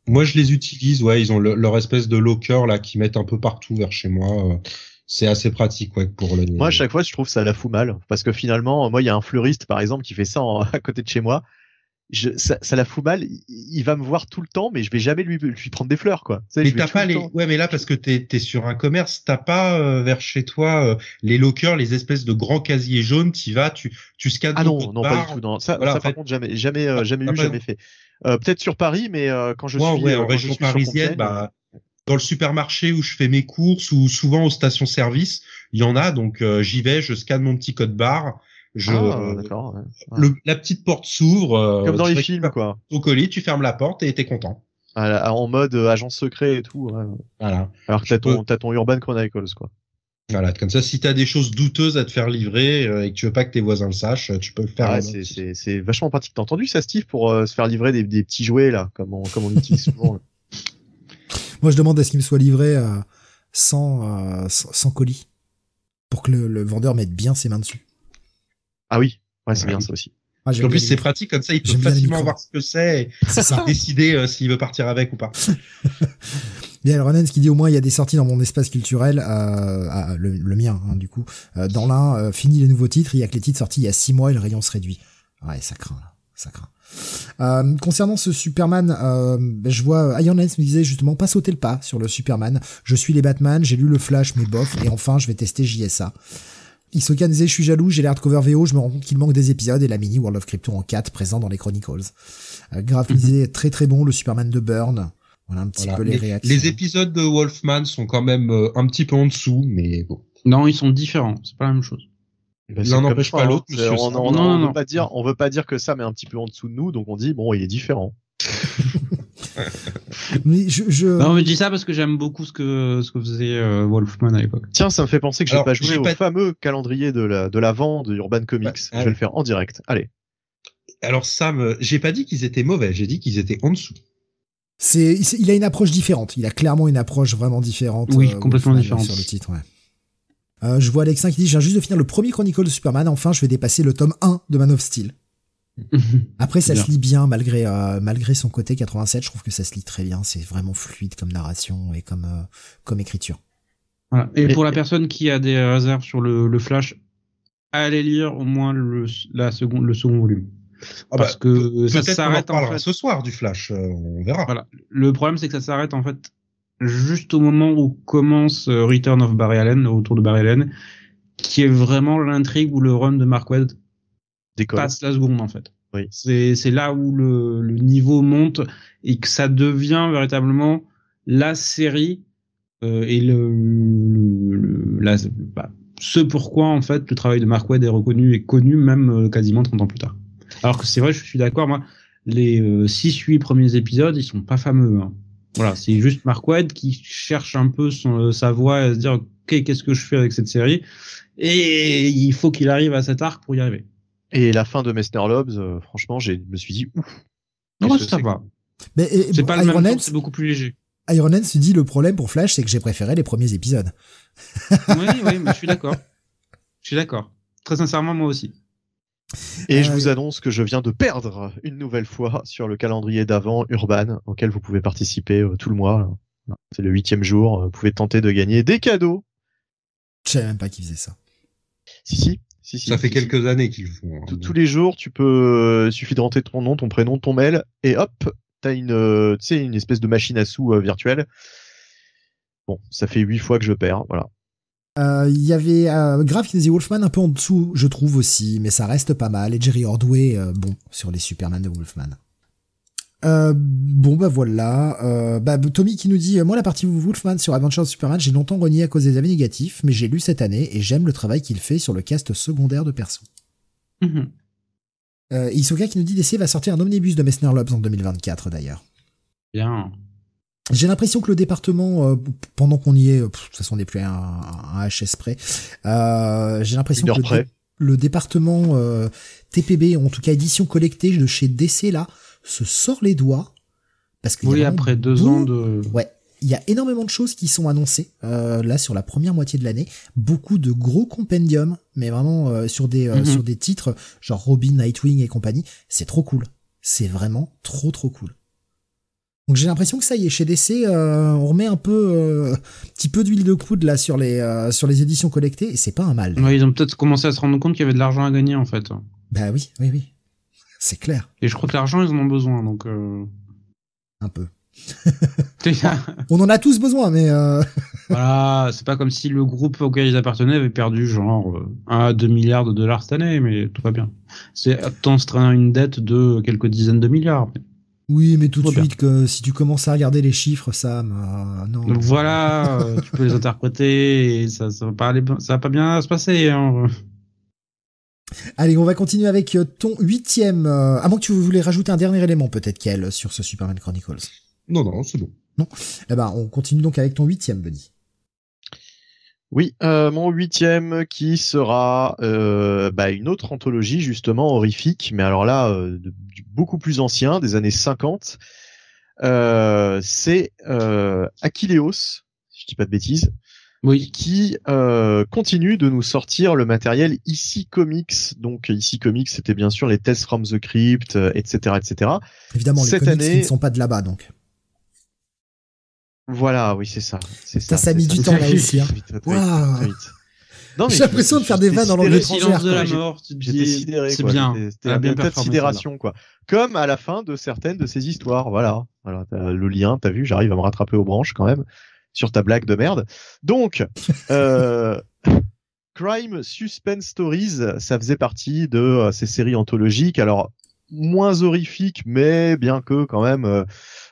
Moi, je les utilise, ouais, ils ont le- leur espèce de locker là qui mettent un peu partout vers chez moi. euh, C'est assez pratique, ouais, pour le. Moi, à chaque fois, je trouve ça la fout mal parce que finalement, moi, il y a un fleuriste par exemple qui fait ça en- *laughs* à côté de chez moi. Je, ça, ça la fout mal. Il, va me voir tout le temps, mais je vais jamais lui, lui prendre des fleurs, quoi. Tu sais, Mais t'as pas le les. temps- Ouais, mais là parce que t'es es sur un commerce, t'as pas euh, vers chez toi euh, les lockers, les espèces de grands casiers jaunes. T'y vas, tu tu scannes. Ah non, non, pas du tout. Non, ça, Voilà, ça par fait- contre, jamais, jamais, euh, Ah, jamais t'as eu, jamais fait. Euh, Peut-être sur Paris, mais euh, quand je Moi, suis ouais, euh, en région parisienne, bah, dans le supermarché où je fais mes courses ou souvent aux stations-service, il y en a. Donc euh, j'y vais, je scanne mon petit code barre. Je, Ah, d'accord. ouais. le, la petite porte s'ouvre. euh, Comme dans les films, quoi. Ton colis, tu fermes la porte et t'es content. La- en mode agent secret et tout. ouais. Voilà. Alors que t'as ton, peux- t'as ton Urban Chronicles, quoi. Voilà, comme ça, si t'as des choses douteuses à te faire livrer euh, et que tu veux pas que tes voisins le sachent, tu peux le faire. Ah, c'est, vachement pratique. T'as entendu ça, Steve, pour euh, se faire livrer des, des petits jouets, là, comme on, comme on utilise souvent. là? *laughs* moi, je demande à ce qu'il me soit livré euh, sans, euh, sans, sans colis pour que le, le vendeur mette bien ses mains dessus. Ah oui, ouais, c'est Ouais. bien ça aussi. Ah, En plus, c'est pratique comme ça, il peut facilement voir ce que c'est ça. et décider euh, s'il veut partir avec ou pas. *laughs* Le Renan qui dit au moins il y a des sorties dans mon espace culturel, euh, le, le mien hein, du coup. Euh, dans l'un, euh, fini les nouveaux titres, il y a que les titres sortis il y a six mois et le rayon se réduit. Ouais, ça craint, là, ça craint. Euh, concernant ce Superman, euh, je vois Iron Lens me disait justement pas sauter le pas sur le Superman. Je suis les Batman, j'ai lu le Flash mais bof et enfin je vais tester JSA. Isoka disait je suis jaloux, j'ai les hardcover VO, je me rends compte qu'il manque des épisodes et la mini World of Krypton en 4 présent dans les Chronicles. Euh, Graf Mhm. disait très très bon le Superman de Burn. Voilà un petit Voilà. peu les, Les, réactions. les épisodes de Wolfman sont quand même euh, un petit peu en dessous, mais bon. Non, ils sont différents. C'est pas la même chose. Bah, L'un c'est comme n'empêche pas hein. l'autre, On, non, veut pas dire, on veut pas dire que Sam est un petit peu en dessous de nous, donc on dit bon, il est différent. *laughs* Mais je, je... Non, mais je dis ça parce que j'aime beaucoup ce que ce que faisait euh, Wolfman à l'époque. Tiens, ça me fait penser que j'ai pas joué au pas- fameux calendrier de la de l'avant de Urban Comics. Ouais, ah je vais le faire en direct. Allez. Alors Sam, j'ai pas dit qu'ils étaient mauvais, j'ai dit qu'ils étaient en dessous. C'est, il- a une approche différente. Il a clairement une approche vraiment différente. Oui, euh, complètement différente. Sur le titre, ouais. Euh, je vois Alexin qui dit, je viens juste de finir le premier Chronicle de Superman. Enfin, je vais dépasser le tome 1 de Man of Steel. *laughs* Après, ça Bien. se lit bien malgré, euh, malgré son côté 87. Je trouve que ça se lit très bien. C'est vraiment fluide comme narration et comme, euh, comme écriture. Voilà. Et pour la personne qui a des réserves sur le, le Flash, allez lire au moins le, la seconde, le second volume. Ah Parce bah, que ça en s'arrête en reparlera fait. ce soir du Flash, euh, on verra. Voilà. Le problème, c'est que ça s'arrête en fait juste au moment où commence euh, Return of Barry Allen, le retour de Barry Allen, qui est vraiment l'intrigue où le run de Mark Wade Décolle. passe la seconde en fait. Oui. C'est c'est là où le, le niveau monte et que ça devient véritablement la série euh, et le, le, le- la, bah, ce pourquoi en fait le travail de Mark Wade est reconnu et connu même euh, quasiment 30 ans plus tard. Alors que c'est vrai, je suis d'accord, moi, les 6-8 premiers épisodes, ils sont pas fameux. hein. Voilà, c'est juste Mark Wade qui cherche un peu son, euh, sa voix à se dire, ok, qu'est-ce que je fais avec cette série? Et il faut qu'il arrive à cet arc pour y arriver. Et la fin de Messner Lobs, euh, franchement, j'ai, je me suis dit ouf. Que ça c'est va. C'est bon, pas le Iron même temps, c'est beaucoup plus léger. Iron Lens se dit le problème pour Flash, c'est que j'ai préféré les premiers épisodes. oui, oui, mais je suis d'accord. Je suis d'accord. Très sincèrement, moi aussi. Et je Euh, vous annonce que je viens de perdre une nouvelle fois sur le calendrier d'avant Urban, auquel vous pouvez participer euh, tout le mois. C'est le huitième jour. Vous pouvez tenter de gagner des cadeaux. Je savais même pas qu'ils faisaient ça. Si, si. si, si Ça fait si, si. quelques années qu'ils le font. hein. Tous- Tous les jours, tu peux, euh, suffit de rentrer ton nom, ton prénom, ton mail, et hop, t'as une, euh, tu sais, une espèce de machine à sous euh, virtuelle. Bon, ça fait huit fois que je perds, voilà. Euh, Il y avait euh, Grave qui Wolfman un peu en dessous, je trouve aussi, mais ça reste pas mal. Et Jerry Ordway, euh, bon, sur les Superman de Wolfman. Euh, bon bah voilà, bah Tommy qui nous dit moi la partie Wolfman sur Adventures of Superman j'ai longtemps renié à cause des avis négatifs mais j'ai lu cette année et j'aime le travail qu'il fait sur le cast secondaire de perso. Mhm. Euh, Isuka qui nous dit DC va sortir un omnibus de Messner Lobs en 2024 d'ailleurs. Bien. J'ai l'impression que le département, euh, pendant qu'on y est, euh, pff, de toute façon on n'est plus à un, un HS près, euh, j'ai l'impression que le, près. dé- le département euh, TPB, en tout cas édition collectée de chez DC là, se sort les doigts. Parce a Oui, après deux ans de. Ouais, il y a énormément de choses qui sont annoncées euh, là sur la première moitié de l'année. Beaucoup de gros compendiums, mais vraiment euh, sur des euh, Mhm. sur des titres genre Robin, Nightwing et compagnie. C'est trop cool. C'est vraiment trop trop cool. Donc j'ai l'impression que ça y est, chez DC, euh, on remet un peu, euh, petit peu d'huile de coude là sur les euh, sur les éditions collectées et c'est pas un mal. Ouais, ils ont peut-être commencé à se rendre compte qu'il y avait de l'argent à gagner en fait. Bah oui, oui, oui, c'est clair, Et je crois que l'argent, ils en ont besoin. Donc. Euh... un peu. On en a tous besoin, mais voilà, c'est pas comme si le groupe auquel ils appartenaient avait perdu genre euh, 1 à 2 milliards de dollars cette année, mais tout va bien. C'est tant se traîner une dette de quelques dizaines de milliards. Oui, mais tout de suite que si tu commences à regarder les chiffres, Sam, euh, non. Donc voilà, euh, tu peux les interpréter et ça, ça va pas aller, ça va pas bien se passer. Hein. Allez, on va continuer avec euh, ton huitième. Euh, à moins que tu voulais rajouter un dernier élément, peut-être qu'elle sur ce Superman Chronicles. Non, non, c'est bon. Eh ben, on continue donc avec ton huitième, Bunny. Oui, euh, mon huitième qui sera euh, bah, une autre anthologie justement horrifique, mais alors là euh, de- beaucoup plus ancien, des années 50. Euh, c'est euh, Achilleos, si je dis pas de bêtises, Oui. qui euh, continue de nous sortir le matériel IC Comics. Donc IC Comics, c'était bien sûr les Tales from the Crypt, euh, etc., etc. Évidemment, les Cette comics qui année- ne sont pas de là-bas, donc. Voilà, oui, c'est ça. C'est Ça, ça. ça a mis c'est du ça. temps là *laughs* aussi. Hein. Waouh. Non, J'ai l'impression de faire des vannes dans langue Le sidéré, étrangère. silence de la mort, tu dis, sidéré, c'est bien. C'était bien de sidération, quoi. Comme à la fin de certaines de ces histoires, voilà. Voilà, t'as le lien, t'as vu, j'arrive à me rattraper aux branches quand même sur ta blague de merde. Donc, *laughs* euh, Crime Suspense Stories, ça faisait partie de euh, ces séries anthologiques. Alors moins horrifiques, mais bien que quand même. euh,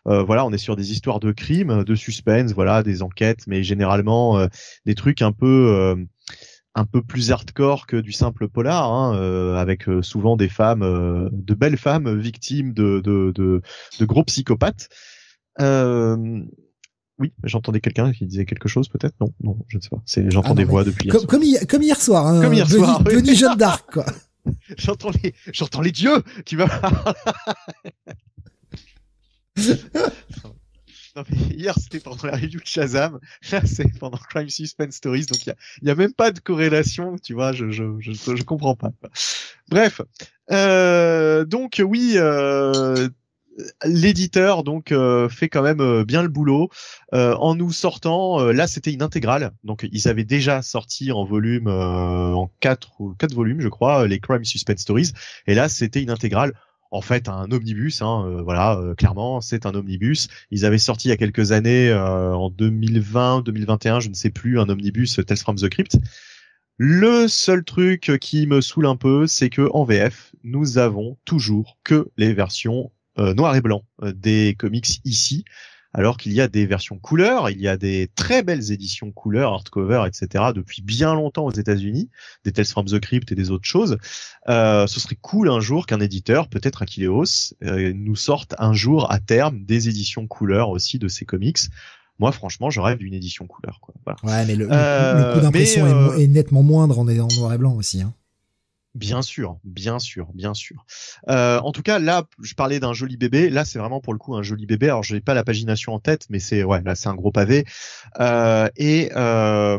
euh, voilà, on est sur des histoires de crimes, de suspense, voilà, des enquêtes, mais généralement euh, des trucs un peu euh, un peu plus hardcore que du simple polar, hein, euh, avec euh, souvent des femmes, euh, de belles femmes victimes de de, de, de gros psychopathes. Euh, oui, j'entendais quelqu'un qui disait quelque chose, peut-être? Non, non, je ne sais pas. C'est j'entends Ah des voix depuis hier Comme, soir. comme, hier, comme hier soir. Hein, Comme hier soir, oui. Bunny Jeanne d'Arc, quoi. *laughs* J'entends les j'entends les dieux qui me *laughs* Non, mais hier c'était pendant la review de Shazam, là c'est pendant Crime Suspense Stories, donc il y a, y a même pas de corrélation, tu vois, je je je, je comprends pas. Bref, euh, donc oui, euh, l'éditeur donc euh, fait quand même euh, bien le boulot euh, en nous sortant. euh, là c'était une intégrale, donc ils avaient déjà sorti en volume euh, en quatre quatre volumes, je crois, les Crime Suspense Stories, et là c'était une intégrale en fait un omnibus, hein, euh, voilà, clairement c'est un omnibus. Ils avaient sorti il y a quelques années, en 2020, 2021, je ne sais plus, un omnibus Tales from the Crypt. Le seul truc qui me saoule un peu, c'est que en VF, nous avons toujours que les versions noir et blanc euh, des comics ici, alors qu'il y a des versions couleur, il y a des très belles éditions couleur, hardcover, etc. depuis bien longtemps aux États-Unis, des Tales from the Crypt et des autres choses. Euh, ce serait cool un jour qu'un éditeur, peut-être Achilleos, euh, nous sorte un jour à terme des éditions couleur aussi de ces comics. Moi, franchement, je rêve d'une édition couleur. Quoi. Voilà. Ouais, mais le, Euh, le coût d'impression est euh, est, nettement moindre en, en noir et blanc aussi. Hein. Bien sûr, bien sûr, bien sûr. Euh, en tout cas, là, je parlais d'un joli bébé. Là, c'est vraiment pour le coup un joli bébé. Alors, je n'ai pas la pagination en tête, mais c'est ouais, là, c'est un gros pavé. Euh, et euh,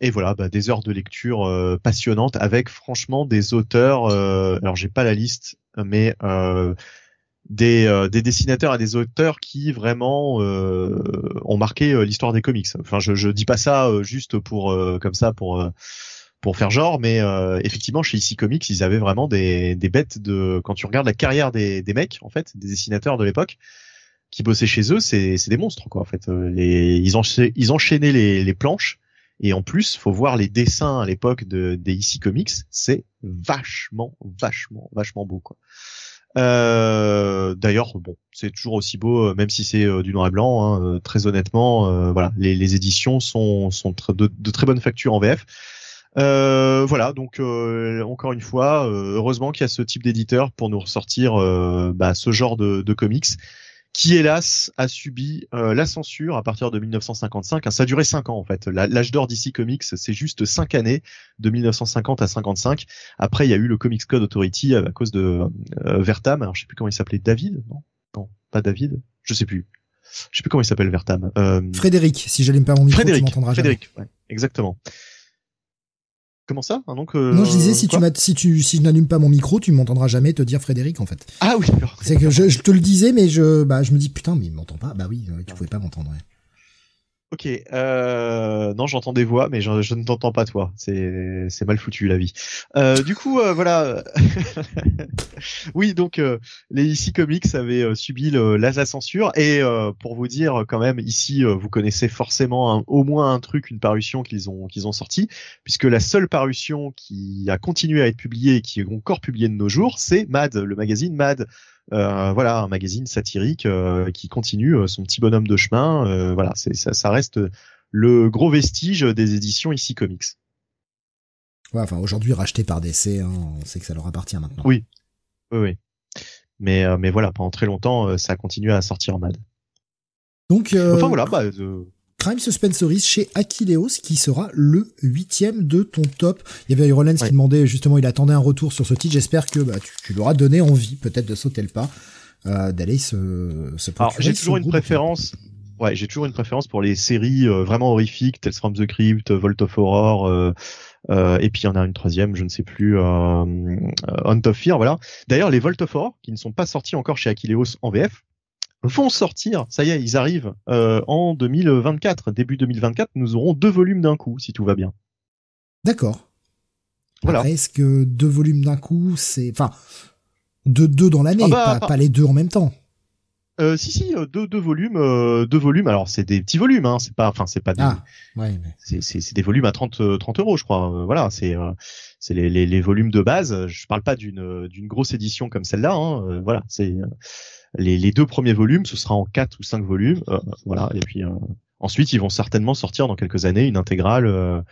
et voilà, bah, des heures de lecture euh, passionnantes avec franchement des auteurs. Euh, alors, j'ai pas la liste, mais euh, des, des dessinateurs et des auteurs qui vraiment ont marqué l'histoire des comics. Enfin, je, je dis pas ça juste pour comme ça pour pour faire genre, mais euh, effectivement chez IC Comics, ils avaient vraiment des, des bêtes de. Quand tu regardes la carrière des, des mecs, en fait, des dessinateurs de l'époque qui bossaient chez eux, c'est des monstres quoi. En fait, Euh, les, ils, encha- ils enchaînaient les, les planches. Et en plus, faut voir les dessins à l'époque de, des IC Comics, c'est vachement, vachement, vachement beau quoi. Euh, D'ailleurs, bon, c'est toujours aussi beau, euh, même si c'est euh, du noir et blanc. hein, très honnêtement, voilà, les, les éditions sont, sont de, de très bonne facture en VF. Euh, voilà, donc euh, encore une fois, euh, heureusement qu'il y a ce type d'éditeur pour nous ressortir euh, bah, ce genre de, de comics qui hélas a subi euh, la censure à partir de 1955. Hein, ça a duré cinq ans en fait. L'âge d'or d'ici Comics, c'est juste cinq années, de 1950 à 55. Après, il y a eu le Comics Code Authority à cause de Vertam. Alors, je sais plus comment il s'appelait, David Non, non, pas David? Je sais plus. Je sais plus comment il s'appelle Vertam. Euh, Frédéric, si j'allume pas mon micro, tu Frédéric. m'entendras jamais. Frédéric, ouais, exactement. Comment ça hein, donc, euh, Non, je disais si tu si tu, si je n'allume pas mon micro, tu m'entendras jamais te dire Frédéric en fait. Ah oui. C'est que je, je te le disais, mais je, bah, je me dis putain, mais il m'entend pas. Bah oui, euh, tu pouvais pas m'entendre. ouais. Ok, euh, non, j'entends des voix, mais je, je ne t'entends pas toi. C'est c'est mal foutu la vie. Euh, du coup, euh, voilà. *laughs* oui, donc euh, les ici comics avaient subi le, la, censure et pour vous dire quand même ici, euh, vous connaissez forcément au moins un truc, une parution qu'ils ont qu'ils ont sorti, puisque la seule parution qui a continué à être publiée et qui est encore publiée de nos jours, c'est Mad, le magazine Mad. Euh, voilà, un magazine satirique euh, qui continue euh, son petit bonhomme de chemin. Euh, voilà, c'est ça, ça reste le gros vestige des éditions ici comics. Ouais, enfin, aujourd'hui racheté par DC, hein, on sait que ça leur appartient maintenant. Oui. Oui, oui. Mais euh, mais voilà, pendant très longtemps, euh, ça a continué à sortir en mad. Donc, euh, Enfin voilà, bah, euh, Crime Suspensories chez Aquileos, qui sera le huitième de ton top. Il y avait Rollins Ouais. qui demandait justement, il attendait un retour sur ce titre. J'espère que bah, tu, tu lui auras donné envie, peut-être de sauter le pas, euh, d'aller se, se procurer j'ai ce toujours une préférence. Ouais, j'ai toujours une préférence pour les séries euh, vraiment horrifiques, Tales from the Crypt, Vault of Horror, euh, euh, et puis il y en a une troisième, je ne sais plus, euh, euh, Hunt of Fear, voilà. D'ailleurs, les Vault of Horror, qui ne sont pas sortis encore chez Aquileos en VF, vont sortir, ça y est, ils arrivent euh, en 2024, début 2024, nous aurons deux volumes d'un coup, si tout va bien. D'accord. Voilà. Est-ce que deux volumes d'un coup, c'est, enfin, deux, deux dans l'année, Ah bah, pas, pas- pas les deux en même temps. Euh, si si, euh, deux, deux volumes, euh, deux volumes. Alors c'est des petits volumes, hein. C'est pas, enfin c'est pas des, Ah, ouais, mais- c'est des volumes à 30 euh, 30 euros, je crois. Euh, voilà, c'est c'est les, les les volumes de base. Je parle pas d'une d'une grosse édition comme celle-là. Hein. Voilà, c'est les deux premiers volumes, ce sera en quatre ou cinq volumes. Euh, voilà, et puis euh, ensuite ils vont certainement sortir dans quelques années une intégrale. euh,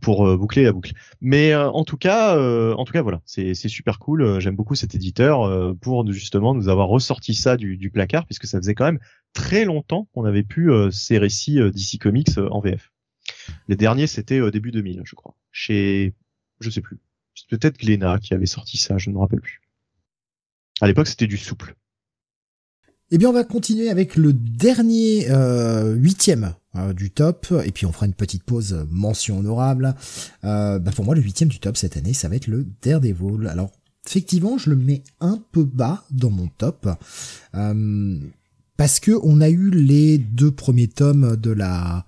pour boucler la boucle. Mais en tout cas, en tout cas voilà, c'est super cool. J'aime beaucoup cet éditeur pour justement nous avoir ressorti ça du, placard puisque ça faisait quand même très longtemps qu'on avait pu ces récits d'ici comics en VF. Les derniers c'était début 2000, je crois. Chez je sais plus. Peut-être Glénat qui avait sorti ça, je ne me rappelle plus. À l'époque, c'était du souple. Eh bien, on va continuer avec le dernier euh, huitième euh, du top, et puis on fera une petite pause mention honorable. Euh, bah, pour moi, le huitième du top cette année, ça va être le Daredevil. Alors, effectivement, je le mets un peu bas dans mon top, euh, parce que on a eu les deux premiers tomes de la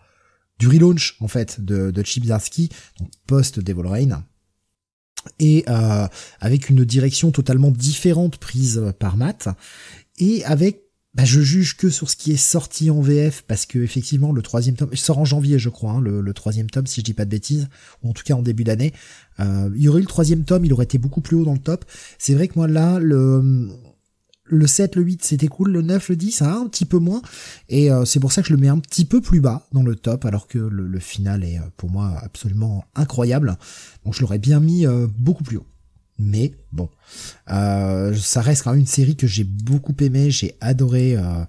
du relaunch en fait de, de donc post Devil Rain. Et euh, avec une direction totalement différente prise par Matt, et avec bah, je juge que sur ce qui est sorti en VF parce que effectivement le troisième tome il sort en janvier je crois hein, le, troisième tome si je dis pas de bêtises ou en tout cas en début d'année. Euh, il y aurait eu le troisième tome il aurait été beaucoup plus haut dans le top. C'est vrai que moi là le le 7 le 8 c'était cool le 9 le 10 hein, un petit peu moins. Et euh, c'est pour ça que je le mets un petit peu plus bas dans le top alors que le, final est euh, pour moi absolument incroyable. Donc je l'aurais bien mis beaucoup plus haut mais bon, euh, ça reste quand même une série que j'ai beaucoup aimé. J'ai adoré euh,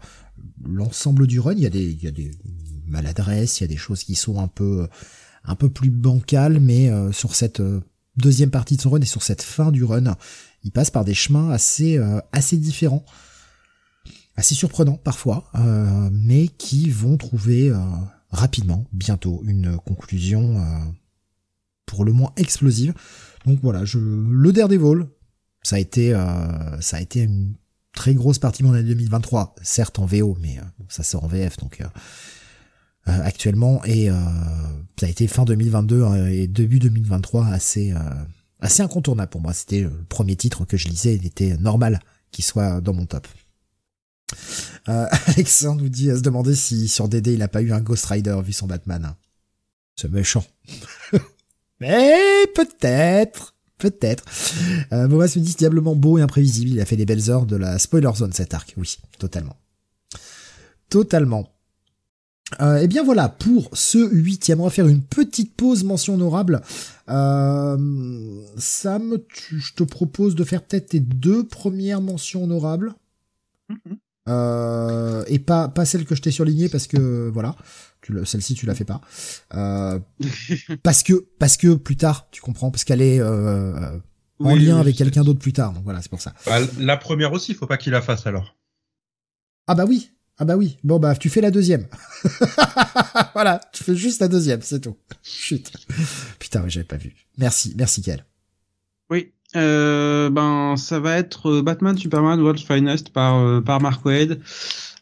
l'ensemble du run. Il y a des, il y a des maladresses, il y a des choses qui sont un peu, un peu plus bancales, mais euh, sur cette euh, deuxième partie de son run et sur cette fin du run, il passe par des chemins assez euh, assez différents, assez surprenants parfois, euh, mais qui vont trouver rapidement, bientôt, une conclusion pour le moins explosive. Donc voilà, je, le Daredevil, ça a été, ça a été une très grosse partie de mon année 2023, certes en VO, mais ça sort en VF, donc euh, actuellement et euh, ça a été fin 2022 euh, et début 2023 assez assez incontournable pour moi. C'était le premier titre que je lisais, il était normal qu'il soit dans mon top. Euh, *laughs* Alexandre nous dit à se demander si sur DD il a pas eu un Ghost Rider vu son Batman. C'est méchant. *laughs* Mais peut-être. Peut-être. Euh, Bomas me dit diablement beau et imprévisible. Il a fait les belles heures de la spoiler zone cet arc. Oui, totalement. Totalement. Euh, eh bien voilà, pour ce huitième, on va faire une petite pause mention honorable. Euh, Sam, je te propose de faire peut-être tes deux premières mentions honorables. Mm-hmm. euh, et pas pas celle que je t'ai surlignée parce que voilà, celle-ci tu la fais pas. Euh, parce que parce que plus tard, tu comprends, parce qu'elle est euh, en lien avec quelqu'un d'autre plus tard. Donc voilà, c'est pour ça. Bah, la première aussi, faut pas qu'il la fasse alors. Ah bah oui, ah bah oui, bon bah tu fais la deuxième. *laughs* voilà, tu fais juste la deuxième, c'est tout. Chut. Putain, ouais, j'avais pas vu. Merci, merci Kel. Oui, euh, ben ça va être euh, Batman Superman World's Finest par euh, par Mark Wade.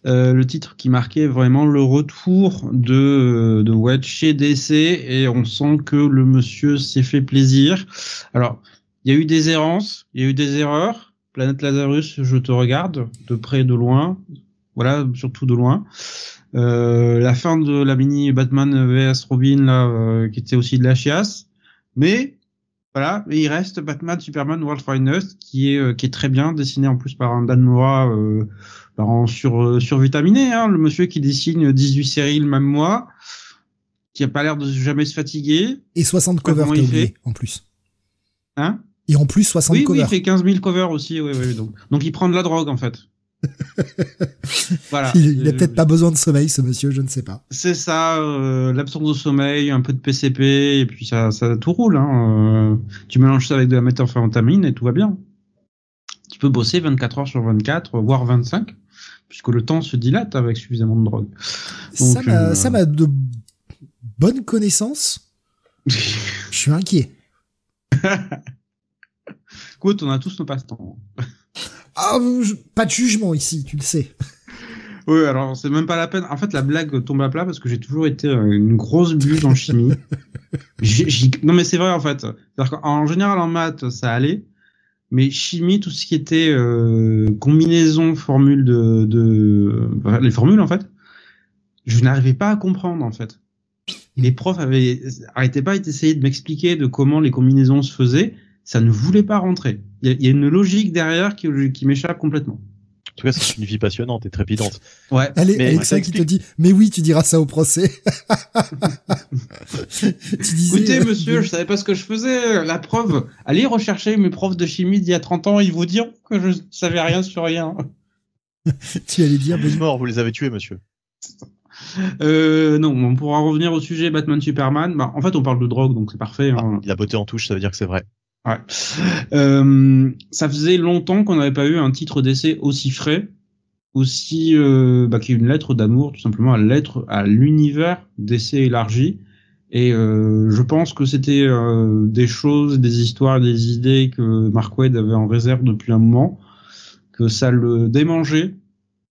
Euh, le titre qui marquait vraiment le retour de de Wade chez DC et on sent que le monsieur s'est fait plaisir. Alors, il y a eu des errances, il y a eu des erreurs. Planète Lazarus, je te regarde de près de loin voilà, surtout de loin. Euh, la fin de la mini Batman vs Robin là, euh, qui était aussi de la chiasse, mais voilà, il reste Batman Superman World Finest qui est euh, qui est très bien dessiné en plus par un Dan Mora euh, par sur survitaminé, hein, le monsieur qui dessine 18 séries le même mois, qui a pas l'air de jamais se fatiguer. Et 60 covers il fait. en plus. Hein? Et en plus 60 oui, covers. Oui, il fait 15 000 covers aussi, oui, oui, donc donc il prend de la drogue en fait. *laughs* voilà. Il, a peut-être pas besoin de sommeil, ce monsieur, je ne sais pas. C'est ça, euh, l'absence de sommeil, un peu de PCP, et puis ça, ça tout roule. Hein. Euh, tu mélanges ça avec de la méthamphétamine et tout va bien. Tu peux bosser 24 heures sur 24, voire 25, puisque le temps se dilate avec suffisamment de drogue. ça m'a euh... de bonnes connaissances. *laughs* je suis inquiet. Écoute, on a tous nos passe-temps. Ah, pas de jugement ici, tu le sais. Oui, alors c'est même pas la peine. En fait, la blague tombe à plat parce que j'ai toujours été euh, une grosse buse en chimie. *laughs* Non, mais c'est vrai en fait. En général, en maths, ça allait, mais chimie, tout ce qui était euh, combinaison, formule de, de, les formules en fait, je n'arrivais pas à comprendre en fait. Les profs avaient arrêtaient pas d'essayer de m'expliquer de comment les combinaisons se faisaient ça ne voulait pas rentrer. Il y, a une logique derrière qui, qui m'échappe complètement. En tout cas, c'est une vie passionnante et trépidante. Ouais. Allez, mais Alexa qui te dit, mais oui, tu diras ça au procès. *laughs* tu disais, Écoutez, monsieur, je savais pas ce que je faisais. La preuve, allez rechercher mes profs de chimie d'il y a 30 ans, ils vous diront que je savais rien sur rien. *laughs* tu allais dire, mais... mort, vous les avez tués, monsieur. Euh, non, on pourra revenir au sujet Batman Superman. Bah, en fait, on parle de drogue, donc c'est parfait. Hein. Ah, il a beauté en touche, ça veut dire que c'est vrai. Ouais. Euh, ça faisait longtemps qu'on n'avait pas eu un titre d'essai aussi frais, aussi euh, bah, qui est une lettre d'amour, tout simplement, à lettre à l'univers d'essai élargi. Et euh, je pense que c'était euh, des choses, des histoires, des idées que Mark Wade avait en réserve depuis un moment, que ça le démangeait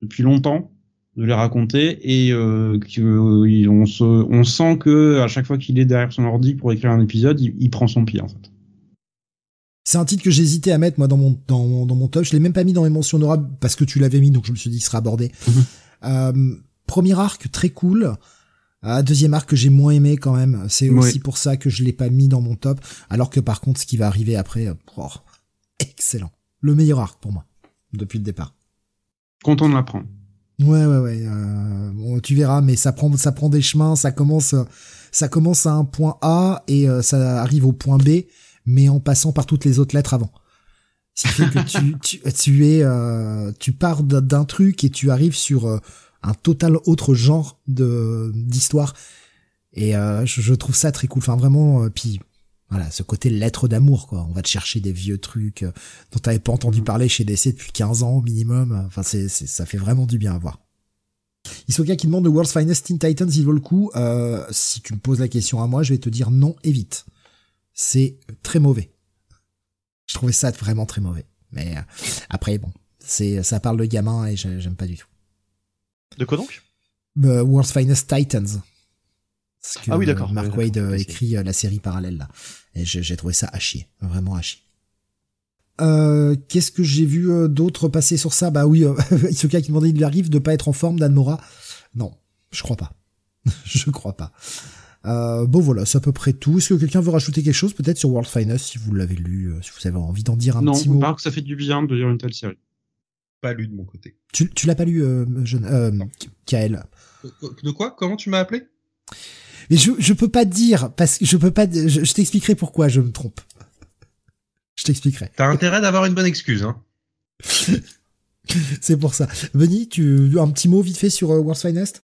depuis longtemps de les raconter et euh, on, se, on sent que à chaque fois qu'il est derrière son ordi pour écrire un épisode, il, il prend son pied en fait. C'est un titre que j'hésitais à mettre moi dans mon dans, dans mon top. Je l'ai même pas mis dans mes mentions honorables parce que tu l'avais mis, donc je me suis dit qu'il sera abordé. Mhm. euh, premier arc très cool. Euh, deuxième arc que j'ai moins aimé quand même. C'est aussi pour ça que je l'ai pas mis dans mon top. Alors que par contre, ce qui va arriver après, euh, oh, excellent. Le meilleur arc pour moi depuis le départ. Content de l'apprendre. Ouais ouais ouais. Euh, bon, tu verras, mais ça prend ça prend des chemins. Ça commence ça commence à un point A et euh, ça arrive au point B mais en passant par toutes les autres lettres avant. Ce qui fait que tu, *laughs* tu, tu es, euh, tu pars d'un truc et tu arrives sur euh, un total autre genre de d'histoire. Et euh, je, je, trouve ça très cool. Enfin vraiment, puis Voilà, ce côté lettre d'amour, quoi. On va te chercher des vieux trucs euh, dont t'avais pas entendu parler chez DC depuis 15 ans au minimum. Enfin, c'est, c'est, ça fait vraiment du bien à voir. Isoka qui demande The World's Finest Teen Titans, il vaut le coup. Euh, si tu me poses la question à moi, je vais te dire non et vite. C'est très mauvais. Je trouvais ça vraiment très mauvais. Mais euh, après, bon, c'est, ça parle de gamin et j'ai- j'aime pas du tout. De quoi donc? Euh, World's Finest Titans. Parce que, Ah oui, d'accord. Mark Wade euh, Oui, écrit euh, la série parallèle là. Et j'ai trouvé ça à chier. Vraiment à chier. Euh, qu'est-ce que j'ai vu euh, d'autre passer sur ça? Bah oui, euh, *laughs* Isoka qui demandait il lui arrive de pas être en forme d'Anmora. Non, je crois pas. *laughs* je crois pas. Euh, bon voilà, c'est à peu près tout. Est-ce que quelqu'un veut rajouter quelque chose peut-être sur World Finest si vous l'avez lu, euh, si vous avez envie d'en dire un non, petit mot par que ça fait du bien de lire une telle série. Pas lu de mon côté. Tu, tu l'as pas lu, euh, jeune, euh, Kael De quoi Comment tu m'as appelé Mais je, je peux pas te dire, parce que je peux pas, je, je t'expliquerai pourquoi je me trompe. Je t'expliquerai. T'as intérêt d'avoir une bonne excuse, hein. C'est pour ça. Benny, tu, un petit mot vite fait sur euh, World's Finest?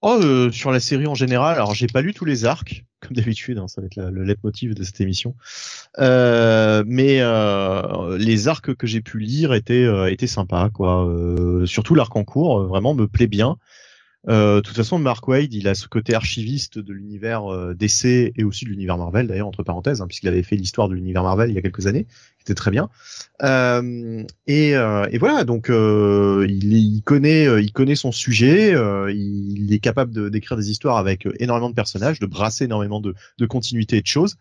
Oh, euh, sur la série en général, alors j'ai pas lu tous les arcs, *laughs* comme d'habitude, hein, ça va être le leitmotiv de cette émission. Euh, mais euh, les arcs que j'ai pu lire étaient étaient sympas, quoi. Surtout l'arc en cours, vraiment me plaît bien. De toute façon, Mark Wade, il a ce côté archiviste de l'univers DC et aussi de l'univers Marvel, d'ailleurs entre parenthèses, hein, puisqu'il avait fait l'histoire de l'univers Marvel il y a quelques années, qui était très bien. Euh, et, euh, et voilà, donc euh, il, il connaît, il connaît son sujet, il est capable de- d'écrire des histoires avec énormément de personnages, de brasser énormément de, de continuité et de choses.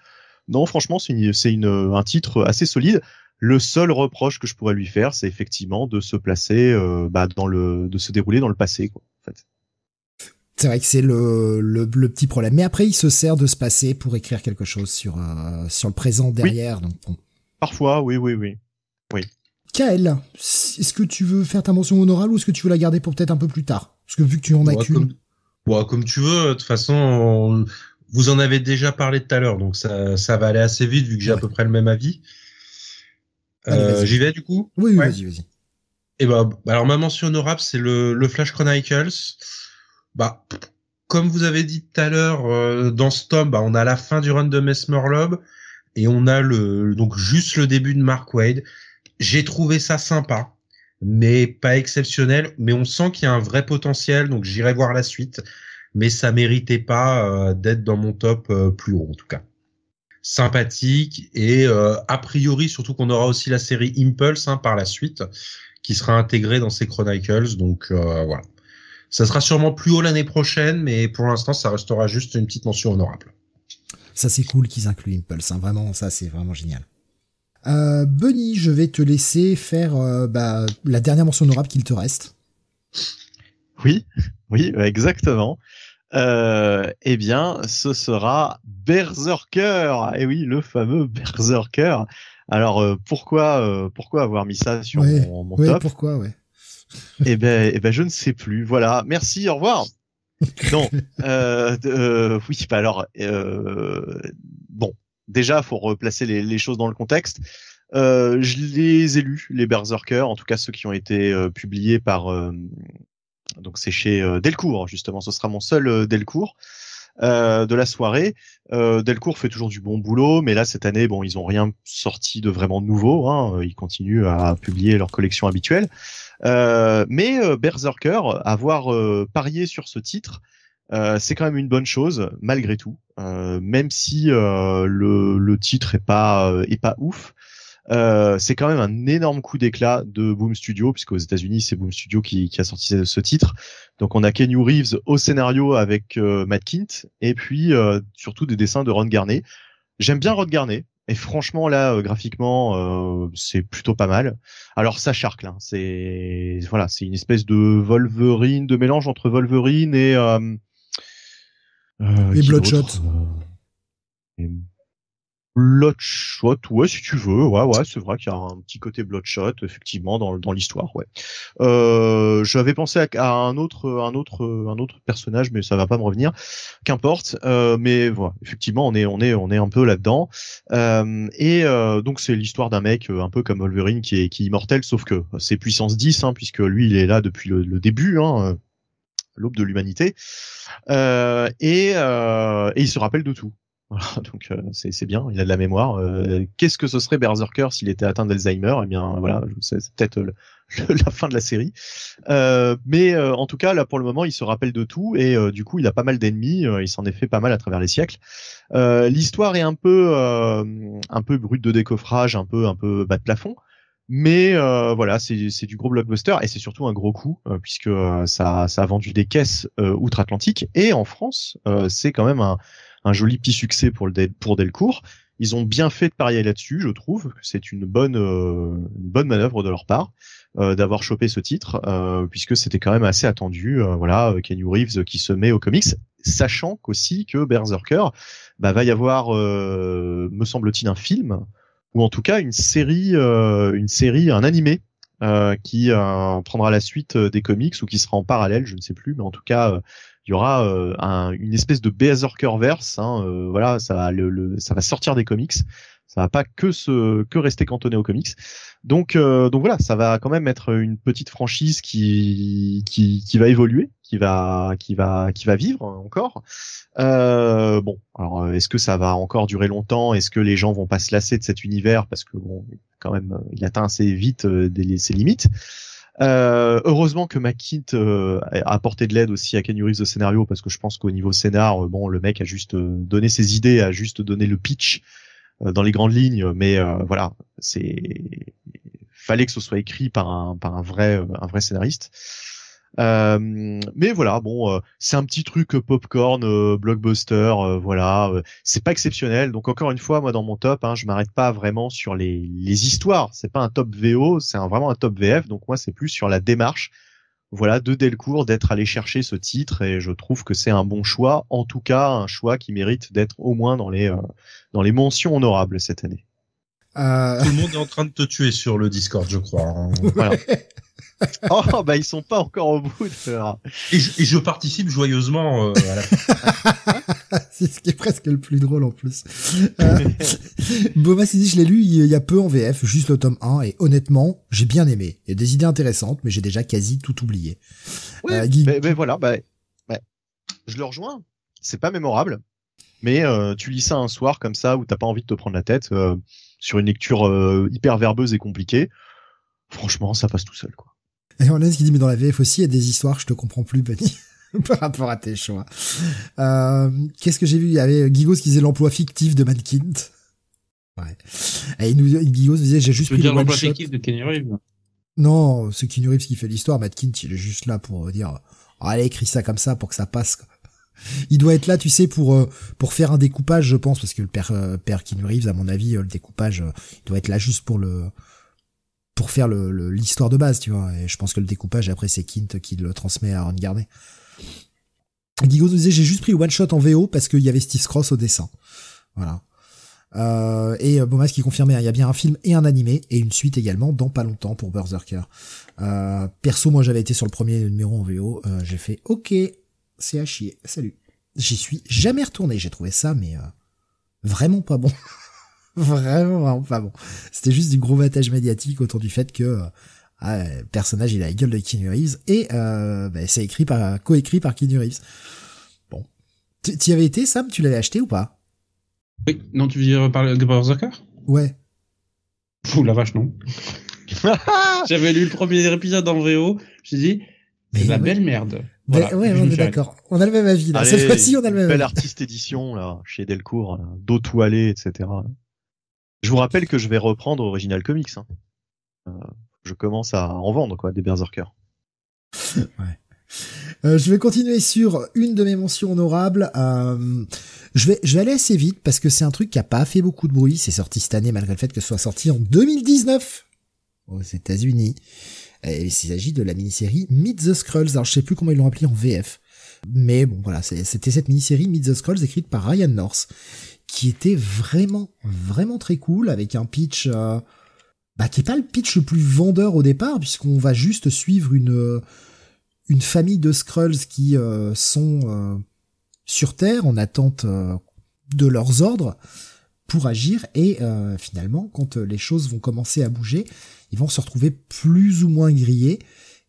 Non, franchement, c'est une, c'est une, un titre assez solide. Le seul reproche que je pourrais lui faire, c'est effectivement de se placer, euh, bah, dans le, de se dérouler dans le passé, quoi. En fait. C'est vrai que c'est le, le, le petit problème. Mais après, il se sert de ce passé pour écrire quelque chose sur, euh, sur le présent derrière. Donc, bon. Parfois, oui, oui, oui. Kael, est-ce que tu veux faire ta mention honorable ou est-ce que tu veux la garder pour peut-être un peu plus tard? Parce que vu que tu en as Ouais, qu'une. comme... Ouais, comme tu veux. De toute façon, on- vous en avez déjà parlé tout à l'heure, donc ça, ça va aller assez vite vu que j'ai Ouais. à peu près le même avis. Euh. J'y vais du coup? Oui, oui, Ouais. vas-y, vas-y. Et bah, alors ma mention honorable, c'est le, le Flash Chronicles. Bah, comme vous avez dit tout à l'heure, euh, dans ce tome, bah, on a la fin du run de Mesmerlob et on a le donc juste le début de Mark Wade. J'ai trouvé ça sympa, mais pas exceptionnel. Mais on sent qu'il y a un vrai potentiel, donc j'irai voir la suite. Mais ça méritait pas euh, d'être dans mon top euh, plus haut en tout cas. Sympathique et euh, a priori surtout qu'on aura aussi la série Impulse hein, par la suite qui sera intégrée dans ces Chronicles. Donc euh, voilà. Ça sera sûrement plus haut l'année prochaine, mais pour l'instant, ça restera juste une petite mention honorable. Ça, c'est cool qu'ils incluent Impulse. Hein. Vraiment, ça, c'est vraiment génial. Euh, Bunny, je vais te laisser faire euh, bah, la dernière mention honorable qu'il te reste. Oui, *laughs* oui, exactement. Euh, eh bien, ce sera Berserker. Et oui, le fameux Berserker. Alors euh, pourquoi euh, pourquoi avoir mis ça sur Ouais, mon, mon Ouais, top? pourquoi, ouais. Eh ben eh ben je ne sais plus. Voilà. Merci. Au revoir. Non. Euh, euh, oui. Bah alors euh, bon. Déjà, faut replacer les, les choses dans le contexte. Euh, je les ai lus, les Berserkers, en tout cas ceux qui ont été euh, publiés par euh, donc c'est chez Delcourt justement. Ce sera mon seul Delcourt euh, de la soirée. Euh, Delcourt fait toujours du bon boulot, mais là cette année, bon, ils ont rien sorti de vraiment nouveau. Hein, ils continuent à publier leur collection habituelle. Euh, mais euh, Berserker, avoir euh, parié sur ce titre, c'est quand même une bonne chose malgré tout, même si le, le titre est pas est pas ouf. Euh, c'est quand même un énorme coup d'éclat de Boom Studio, puisque aux États-Unis c'est Boom Studio qui, qui a sorti ce, titre. Donc on a Kenny Reeves au scénario avec euh, Matt Kint, et puis euh, surtout des dessins de Ron Garnet. J'aime bien Ron Garnet, et franchement là euh, graphiquement euh, c'est plutôt pas mal. Alors ça charcle, hein, c'est voilà, c'est une espèce de Wolverine, de mélange entre Wolverine et euh, euh, Et Bloodshot. et Bloodshot, ouais, si tu veux, ouais, ouais, c'est vrai qu'il y a un petit côté Bloodshot, effectivement, dans, dans l'histoire, ouais. Euh, j'avais pensé à, un autre, un autre, un autre personnage, mais ça va pas me revenir. Qu'importe, euh, mais voilà, effectivement, on est, on est, on est un peu là-dedans. Euh, et euh, donc c'est l'histoire d'un mec euh, un peu comme Wolverine qui est, qui immortel, sauf que c'est puissance 10, hein, puisque lui, il est là depuis le, début, hein, euh, l'aube de l'humanité. Et, et il se rappelle de tout. Voilà, *laughs* donc euh, c'est bien, il a de la mémoire. Euh, Qu'est-ce que ce serait Berserker s'il était atteint d'Alzheimer? Eh bien, voilà, c'est peut-être *laughs* la fin de la série. Euh, mais euh, en tout cas, là pour le moment, il se rappelle de tout et du coup, il a pas mal d'ennemis. il s'en est fait pas mal à travers les siècles. L'histoire est un peu, un peu brute de décoffrage, un peu, un peu bas de plafond. Mais voilà, c'est du gros blockbuster et c'est surtout un gros coup puisque ça, ça a vendu des caisses outre-Atlantique et en France, c'est quand même un, un joli petit succès pour Delcourt. Ils ont bien fait de parier là-dessus, je trouve. C'est une bonne euh, une bonne manœuvre de leur part euh, d'avoir chopé ce titre euh, puisque c'était quand même assez attendu. euh, voilà, euh, Kenny Reeves qui se met au comics, sachant qu'aussi que Berserker bah, va y avoir, euh, me semble-t-il, un film ou en tout cas une série, une série, un animé qui prendra la suite des comics ou qui sera en parallèle, je ne sais plus, mais en tout cas, il y aura euh, un- une espèce de Berserkerverse. Hein, euh, voilà, ça va, le, le- ça va sortir des comics. Ça va pas que se que rester cantonné aux comics. Donc euh, donc voilà, ça va quand même être une petite franchise qui qui qui va évoluer, qui va qui va qui va vivre encore. Euh, bon, alors euh, est-ce que ça va encore durer longtemps? Est-ce que les gens vont pas se lasser de cet univers? Parce que bon, quand même, euh, il atteint assez vite ses limites. Euh, heureusement que McKint euh, a apporté de l'aide aussi à Ken Reeves de scénario parce que je pense qu'au niveau scénar, euh, bon, le mec a juste euh, donné ses idées, a juste donné le pitch euh, dans les grandes lignes, mais voilà, c'est fallait que ce soit écrit par un par un vrai un vrai scénariste. Euh, mais voilà, bon, euh, c'est un petit truc euh, popcorn, blockbuster, voilà, c'est pas exceptionnel. Donc encore une fois, moi dans mon top, hein, je m'arrête pas vraiment sur les, les histoires. C'est pas un top VO, c'est vraiment un top VF. Donc moi, c'est plus sur la démarche, voilà, de Delcourt d'être allé chercher ce titre et je trouve que c'est un bon choix. En tout cas, un choix qui mérite d'être au moins dans les dans les mentions honorables cette année. Euh, Tout le monde est en train de te tuer sur le Discord, je crois. hein. *laughs* Voilà. *laughs* oh bah ils sont pas encore au bout de. Et, je, et je participe joyeusement euh, à la *laughs* c'est ce qui est presque le plus drôle en plus. Euh, Boba s'est dit, je l'ai lu il y a peu en VF, juste le tome 1, et honnêtement, j'ai bien aimé. Il y a des idées intéressantes, mais j'ai déjà quasi tout oublié. Oui, Euh, Guy- mais, mais voilà, bah, ouais. je le rejoins. C'est pas mémorable, mais euh, tu lis ça un soir comme ça où t'as pas envie de te prendre la tête euh, sur une lecture euh, hyper verbeuse et compliquée. Franchement, ça passe tout seul, quoi. Et on a ce qui dit, mais dans la VF aussi, il y a des histoires, je te comprends plus, Bunny, *laughs* par rapport à tes choix. Euh, Qu'est-ce que j'ai vu? Il y avait Gigos qui disait l'emploi fictif de Mankint. *laughs* Ouais. Et il nous, Gigos disait, j'ai juste Je veux pris le dire l'emploi shot. fictif de Kenny Reeves? Non, c'est Keanu Reeves qui fait l'histoire. Matt Kint, il est juste là pour dire, Ah, allez, écris ça comme ça pour que ça passe. quoi. Il doit être là, tu sais, pour euh, pour faire un découpage, je pense, parce que le père euh, père Keanu Reeves, à mon avis, euh, le découpage, il doit être là juste pour le pour faire l'histoire de base, tu vois. Et je pense que le découpage après c'est Kint qui le transmet à Ron Garnet. Guigo nous disait j'ai juste pris one shot en VO parce qu'il y avait Steve Cross au dessin. Voilà. Et Bomas qui confirmait, hein, il y a bien un film et un animé et une suite également dans pas longtemps pour Berserker. Perso, moi j'avais été sur le premier numéro en VO, j'ai fait ok, c'est à chier, salut. J'y suis jamais retourné, j'ai trouvé ça mais euh, vraiment pas bon. vraiment, *laughs* vraiment pas bon. C'était juste du gros battage médiatique autour du fait que euh, ah, le personnage il a la gueule de Keanu Reeves et euh, bah, c'est écrit par coécrit par Keanu Reeves. Bon, Tu- t'y avais été Sam, tu l'avais acheté ou pas? Oui, non, tu veux dire par de Berserker Ouais. Ouh la vache, non. *laughs* J'avais lu le premier épisode en VO, j'ai dit, c'est de la belle merde. Voilà, ouais, je on est d'accord. On a le même avis là. Allez, *laughs* Cette fois-ci, on a le même Belle avis. artiste édition là, chez Delcourt, là, dos toilé, etc. Je vous rappelle que je vais reprendre Original Comics. Hein. Euh, je commence à en vendre quoi, des Berserkers. *laughs* Euh, je vais continuer sur une de mes mentions honorables. Euh, je vais, je vais aller assez vite parce que c'est un truc qui a pas fait beaucoup de bruit. C'est sorti cette année malgré le fait que ce soit sorti en 2019 aux États-Unis. Et il s'agit de la mini-série Meet the Skrulls. Alors je sais plus comment ils l'ont appelé en VF. Mais bon voilà, c'était cette mini-série Meet the Skrulls écrite par Ryan North qui était vraiment, vraiment très cool avec un pitch euh, bah, qui est pas le pitch le plus vendeur au départ puisqu'on va juste suivre une euh, une famille de Skrulls qui euh, sont euh, sur Terre en attente euh, de leurs ordres pour agir et euh, finalement quand euh, les choses vont commencer à bouger ils vont se retrouver plus ou moins grillés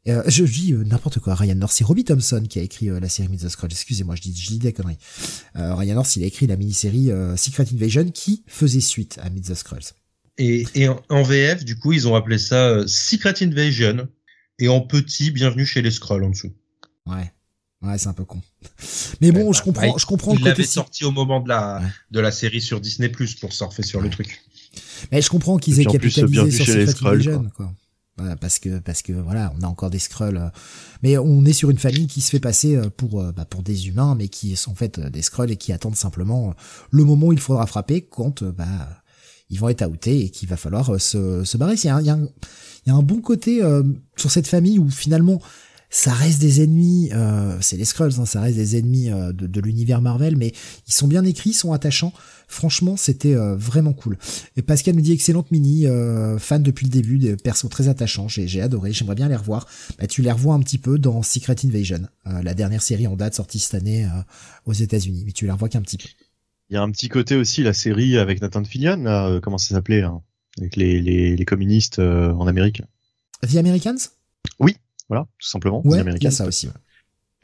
Euh, je dis euh, n'importe quoi. Ryan North, c'est Robbie Thompson qui a écrit euh, la série Myth the. Excusez-moi, je dis, je dis des conneries. Ryan North, il a écrit la mini-série Secret Invasion qui faisait suite à Myth the Scrolls. Et, et en, VF, du coup, ils ont appelé ça Secret Invasion. Et en petit, bienvenue chez les Scrolls en dessous. Ouais. Ouais, c'est un peu con. Mais bon, je bah, comprends, bah, je comprends. Il l'avait sorti au moment de la de la série sur Disney Plus pour surfer sur le truc. Mais je comprends qu'ils aient capitalisé sur Secret Invasion, quoi parce que parce que voilà, on a encore des scrolls, euh, mais on est sur une famille qui se fait passer euh, pour euh, bah, pour des humains, mais qui sont en fait des scrolls et qui attendent simplement le moment où il faudra frapper quand bah ils vont être outés et qu'il va falloir se, se barrer. Il y a, il y a, un, il y a un bon côté sur cette famille où finalement ça reste des ennemis, euh, c'est les Skrulls, hein, ça reste des ennemis euh, de, de l'univers Marvel, mais ils sont bien écrits, ils sont attachants. Franchement, c'était euh, vraiment cool. Et Pascal me dit excellente mini, fan depuis le début, des persos très attachants, j'ai adoré, j'aimerais bien les revoir. Bah, tu les revois un petit peu dans Secret Invasion, la dernière série en date sortie cette année aux États-Unis, mais tu les revois qu'un petit peu. Il y a un petit côté aussi la série avec Nathan Fillion, là, comment ça s'appelait, hein, avec les, les, les communistes en Amérique. The Americans? Oui, voilà, tout simplement. Ouais, il y a ça aussi.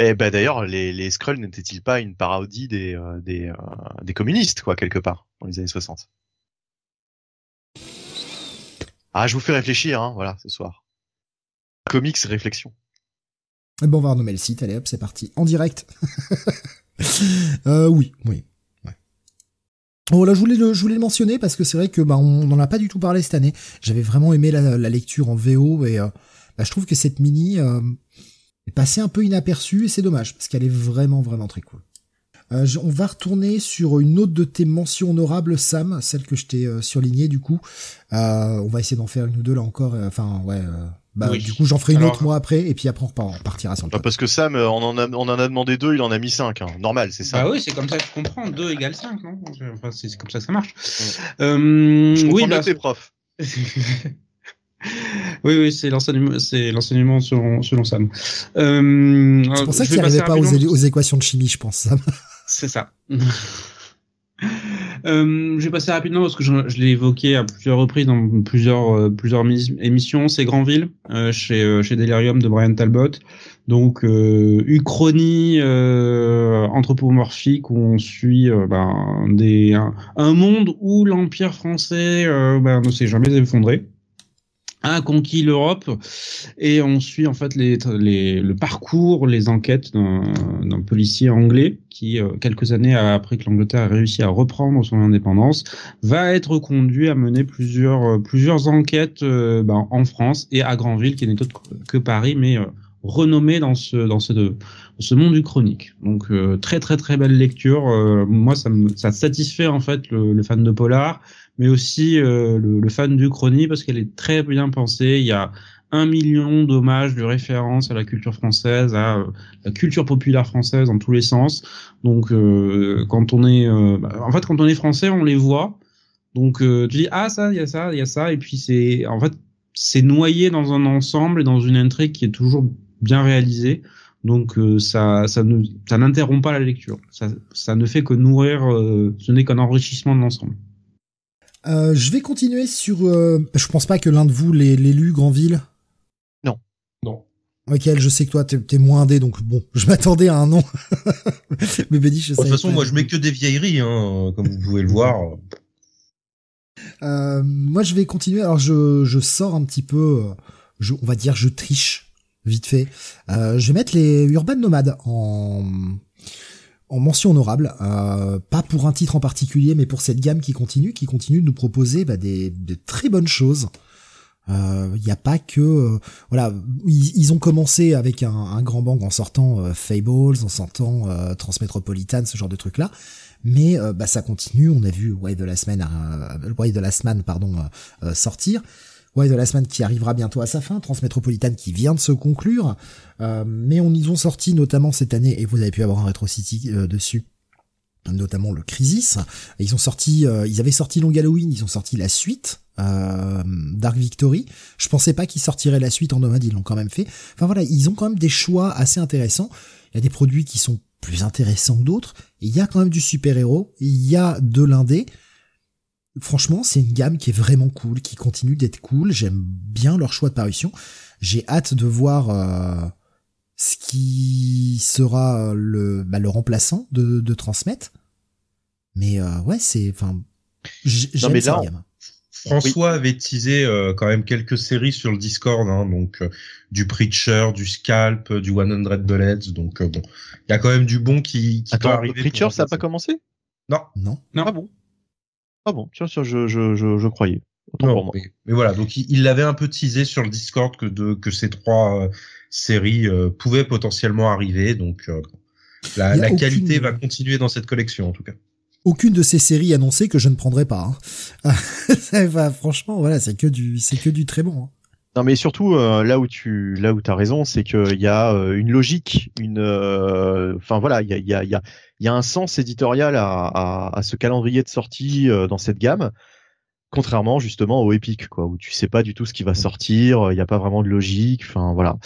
Et eh ben d'ailleurs, les, les Skrulls n'étaient-ils pas une parodie des euh, euh, communistes quoi quelque part dans les années 60 Ah, je vous fais réfléchir, hein, voilà, ce soir. Comics réflexion. Eh bon, on va renommer le site. Allez hop, c'est parti, en direct. *laughs* euh, oui, oui. Bon là, je voulais le, mentionner parce que c'est vrai que bah on n'en a pas du tout parlé cette année. J'avais vraiment aimé la, lecture en VO et bah, je trouve que cette mini est passée un peu inaperçue et c'est dommage parce qu'elle est vraiment vraiment très cool. Euh, on va retourner sur une autre de tes mentions honorables, Sam, celle que je t'ai euh, surlignée du coup. Euh, on va essayer d'en faire une ou deux là encore. Enfin ouais. bah du coup j'en ferai une autre moi après et puis après on partira sur le. Bah, parce que Sam, on en a on en a demandé deux, il en a mis cinq. Hein. Normal, c'est ça. Bah oui, c'est comme ça que je comprends. Deux égale cinq, non? Enfin c'est comme ça que ça marche. je comprends oui, bien bah, tes profs. *laughs* *laughs* Oui, oui, c'est l'enseignement, c'est l'enseignement selon, selon Sam. Euh, c'est pour ça qu'il n'arrivait pas aux, équations de chimie, je pense, Sam. *laughs* C'est ça. *laughs* Euh, je vais passer rapidement parce que je, l'ai évoqué à plusieurs reprises dans plusieurs euh, plusieurs émissions. C'est Grandville euh, chez euh, chez Delirium de Brian Talbot. Donc uchronie anthropomorphique où on suit ben, des un, monde où l'empire français ben, ne s'est jamais effondré a conquis l'Europe. Et on suit en fait les, les, le parcours, les enquêtes d'un policier anglais qui, euh, quelques années après que l'Angleterre a réussi à reprendre son indépendance, va être conduit à mener plusieurs, euh, plusieurs enquêtes euh, ben, en France et à Granville, qui n'est autre que Paris, mais renommé dans ce dans ce ce monde du chronique. Donc très très très belle lecture. moi ça me ça satisfait en fait le, le fan de polar mais aussi euh, le, le, fan du Chrony parce qu'elle est très bien pensée. Il y a un million d'hommages, de références à la culture française, à euh, la culture populaire française dans tous les sens. Donc, euh, quand on est, bah, en fait, quand on est français, on les voit. Donc, tu dis ah ça, il y a ça, il y a ça, et puis c'est, en fait, c'est noyé dans un ensemble et dans une intrigue qui est toujours bien réalisée. Donc ça, ça ne, ça n'interrompt pas la lecture. Ça, ça ne fait que nourrir. ce n'est qu'un enrichissement de l'ensemble. Euh, je vais continuer sur. Euh, je pense pas que l'un de vous l'ait lu Grandville. Non. Non. Ok, je sais que toi t'es es moins indé, donc bon, je m'attendais à un nom. *laughs* Mais Benny, je sais. De toute façon, moi je mets que des vieilleries, hein, comme vous pouvez le voir. Euh, moi, je vais continuer. Alors, je, je sors un petit peu. Je, on va dire, je triche vite fait. Euh, je vais mettre les Urban Nomades en en mention honorable, euh, pas pour un titre en particulier, mais pour cette gamme qui continue, qui continue de nous proposer bah, des, de très bonnes choses. Il euh, n'y a pas que euh, voilà, ils, ont commencé avec un, un, grand bang en sortant Fables, en sortant Transmetropolitan, ce genre de trucs là, mais bah, ça continue. On a vu Why de la semaine, Why de la semaine pardon sortir. Ouais, de la semaine qui arrivera bientôt à sa fin, Transmétropolitane qui vient de se conclure, euh, mais on y ont sorti notamment cette année, et vous avez pu avoir un Retro City euh, dessus, notamment le Crisis. Ils ont sorti, euh, ils avaient sorti Long Halloween, ils ont sorti la suite, Dark Victory. Je pensais pas qu'ils sortiraient la suite en nomade, ils l'ont quand même fait. Enfin voilà, ils ont quand même des choix assez intéressants. Il y a des produits qui sont plus intéressants que d'autres. Il y a quand même du super-héros, il y a de l'indé. Franchement, c'est une gamme qui est vraiment cool, qui continue d'être cool. J'aime bien leur choix de parution. j'ai hâte de voir euh, ce qui sera le, bah, le remplaçant de, de transmettre. Mais euh, ouais, c'est, enfin, j'aime là, gamme. François avait teasé euh, quand même quelques séries sur le Discord, hein, donc euh, du Preacher, du Scalp, euh, du 100 Bullets, donc euh, bon, il y a quand même du bon qui, qui peut Attends, arriver. Preacher, pour ça a pas commencé? Non, Non. Non. Ah bon? Ah bon, tiens, tiens, je, je, je, je croyais. Autant non, pour moi. mais, mais voilà, donc il l'avait un peu teasé sur le Discord que de que ces trois euh, séries euh, pouvaient potentiellement arriver, donc euh, la, la aucune- qualité va continuer dans cette collection en tout cas. Aucune de ces séries annoncées que je ne prendrai pas. Hein. *laughs* Enfin, franchement, voilà, c'est que du, c'est que du très bon. hein. Non, mais surtout euh, là où tu là où t'as raison, c'est qu'il y a euh, une logique, une, euh, enfin voilà, il y a il y a il y a il y a un sens éditorial à, à, à ce calendrier de sortie dans cette gamme, contrairement justement au Epic, quoi, où tu sais pas du tout ce qui va sortir, il y a pas vraiment de logique, enfin voilà.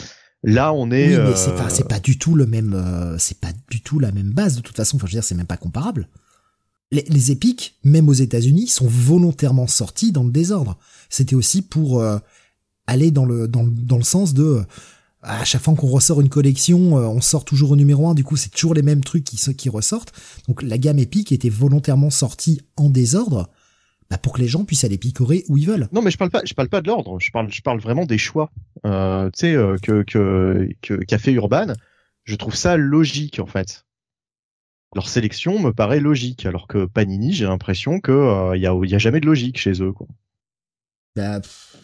Là, on est. Oui, mais c'est pas, c'est pas du tout le même, c'est pas du tout la même base de toute façon. Enfin, je veux dire, c'est même pas comparable. Les, les épiques, même aux États-Unis, sont volontairement sortis dans le désordre. C'était aussi pour aller dans le, dans, le- dans le sens de, euh, à chaque fois qu'on ressort une collection, euh, on sort toujours au numéro un. Du coup, c'est toujours les mêmes trucs qui, qui ressortent. Donc, la gamme épique était volontairement sortie en désordre, bah, pour que les gens puissent aller picorer où ils veulent. Non, mais je parle pas, je parle pas de l'ordre. Je parle, je parle vraiment des choix. Euh, tu sais euh, que que que qu'a fait Urban. Je trouve ça logique en fait. Leur sélection me paraît logique, alors que Panini, j'ai l'impression que euh, il y a y a jamais de logique chez eux. Quoi. Bah, pff,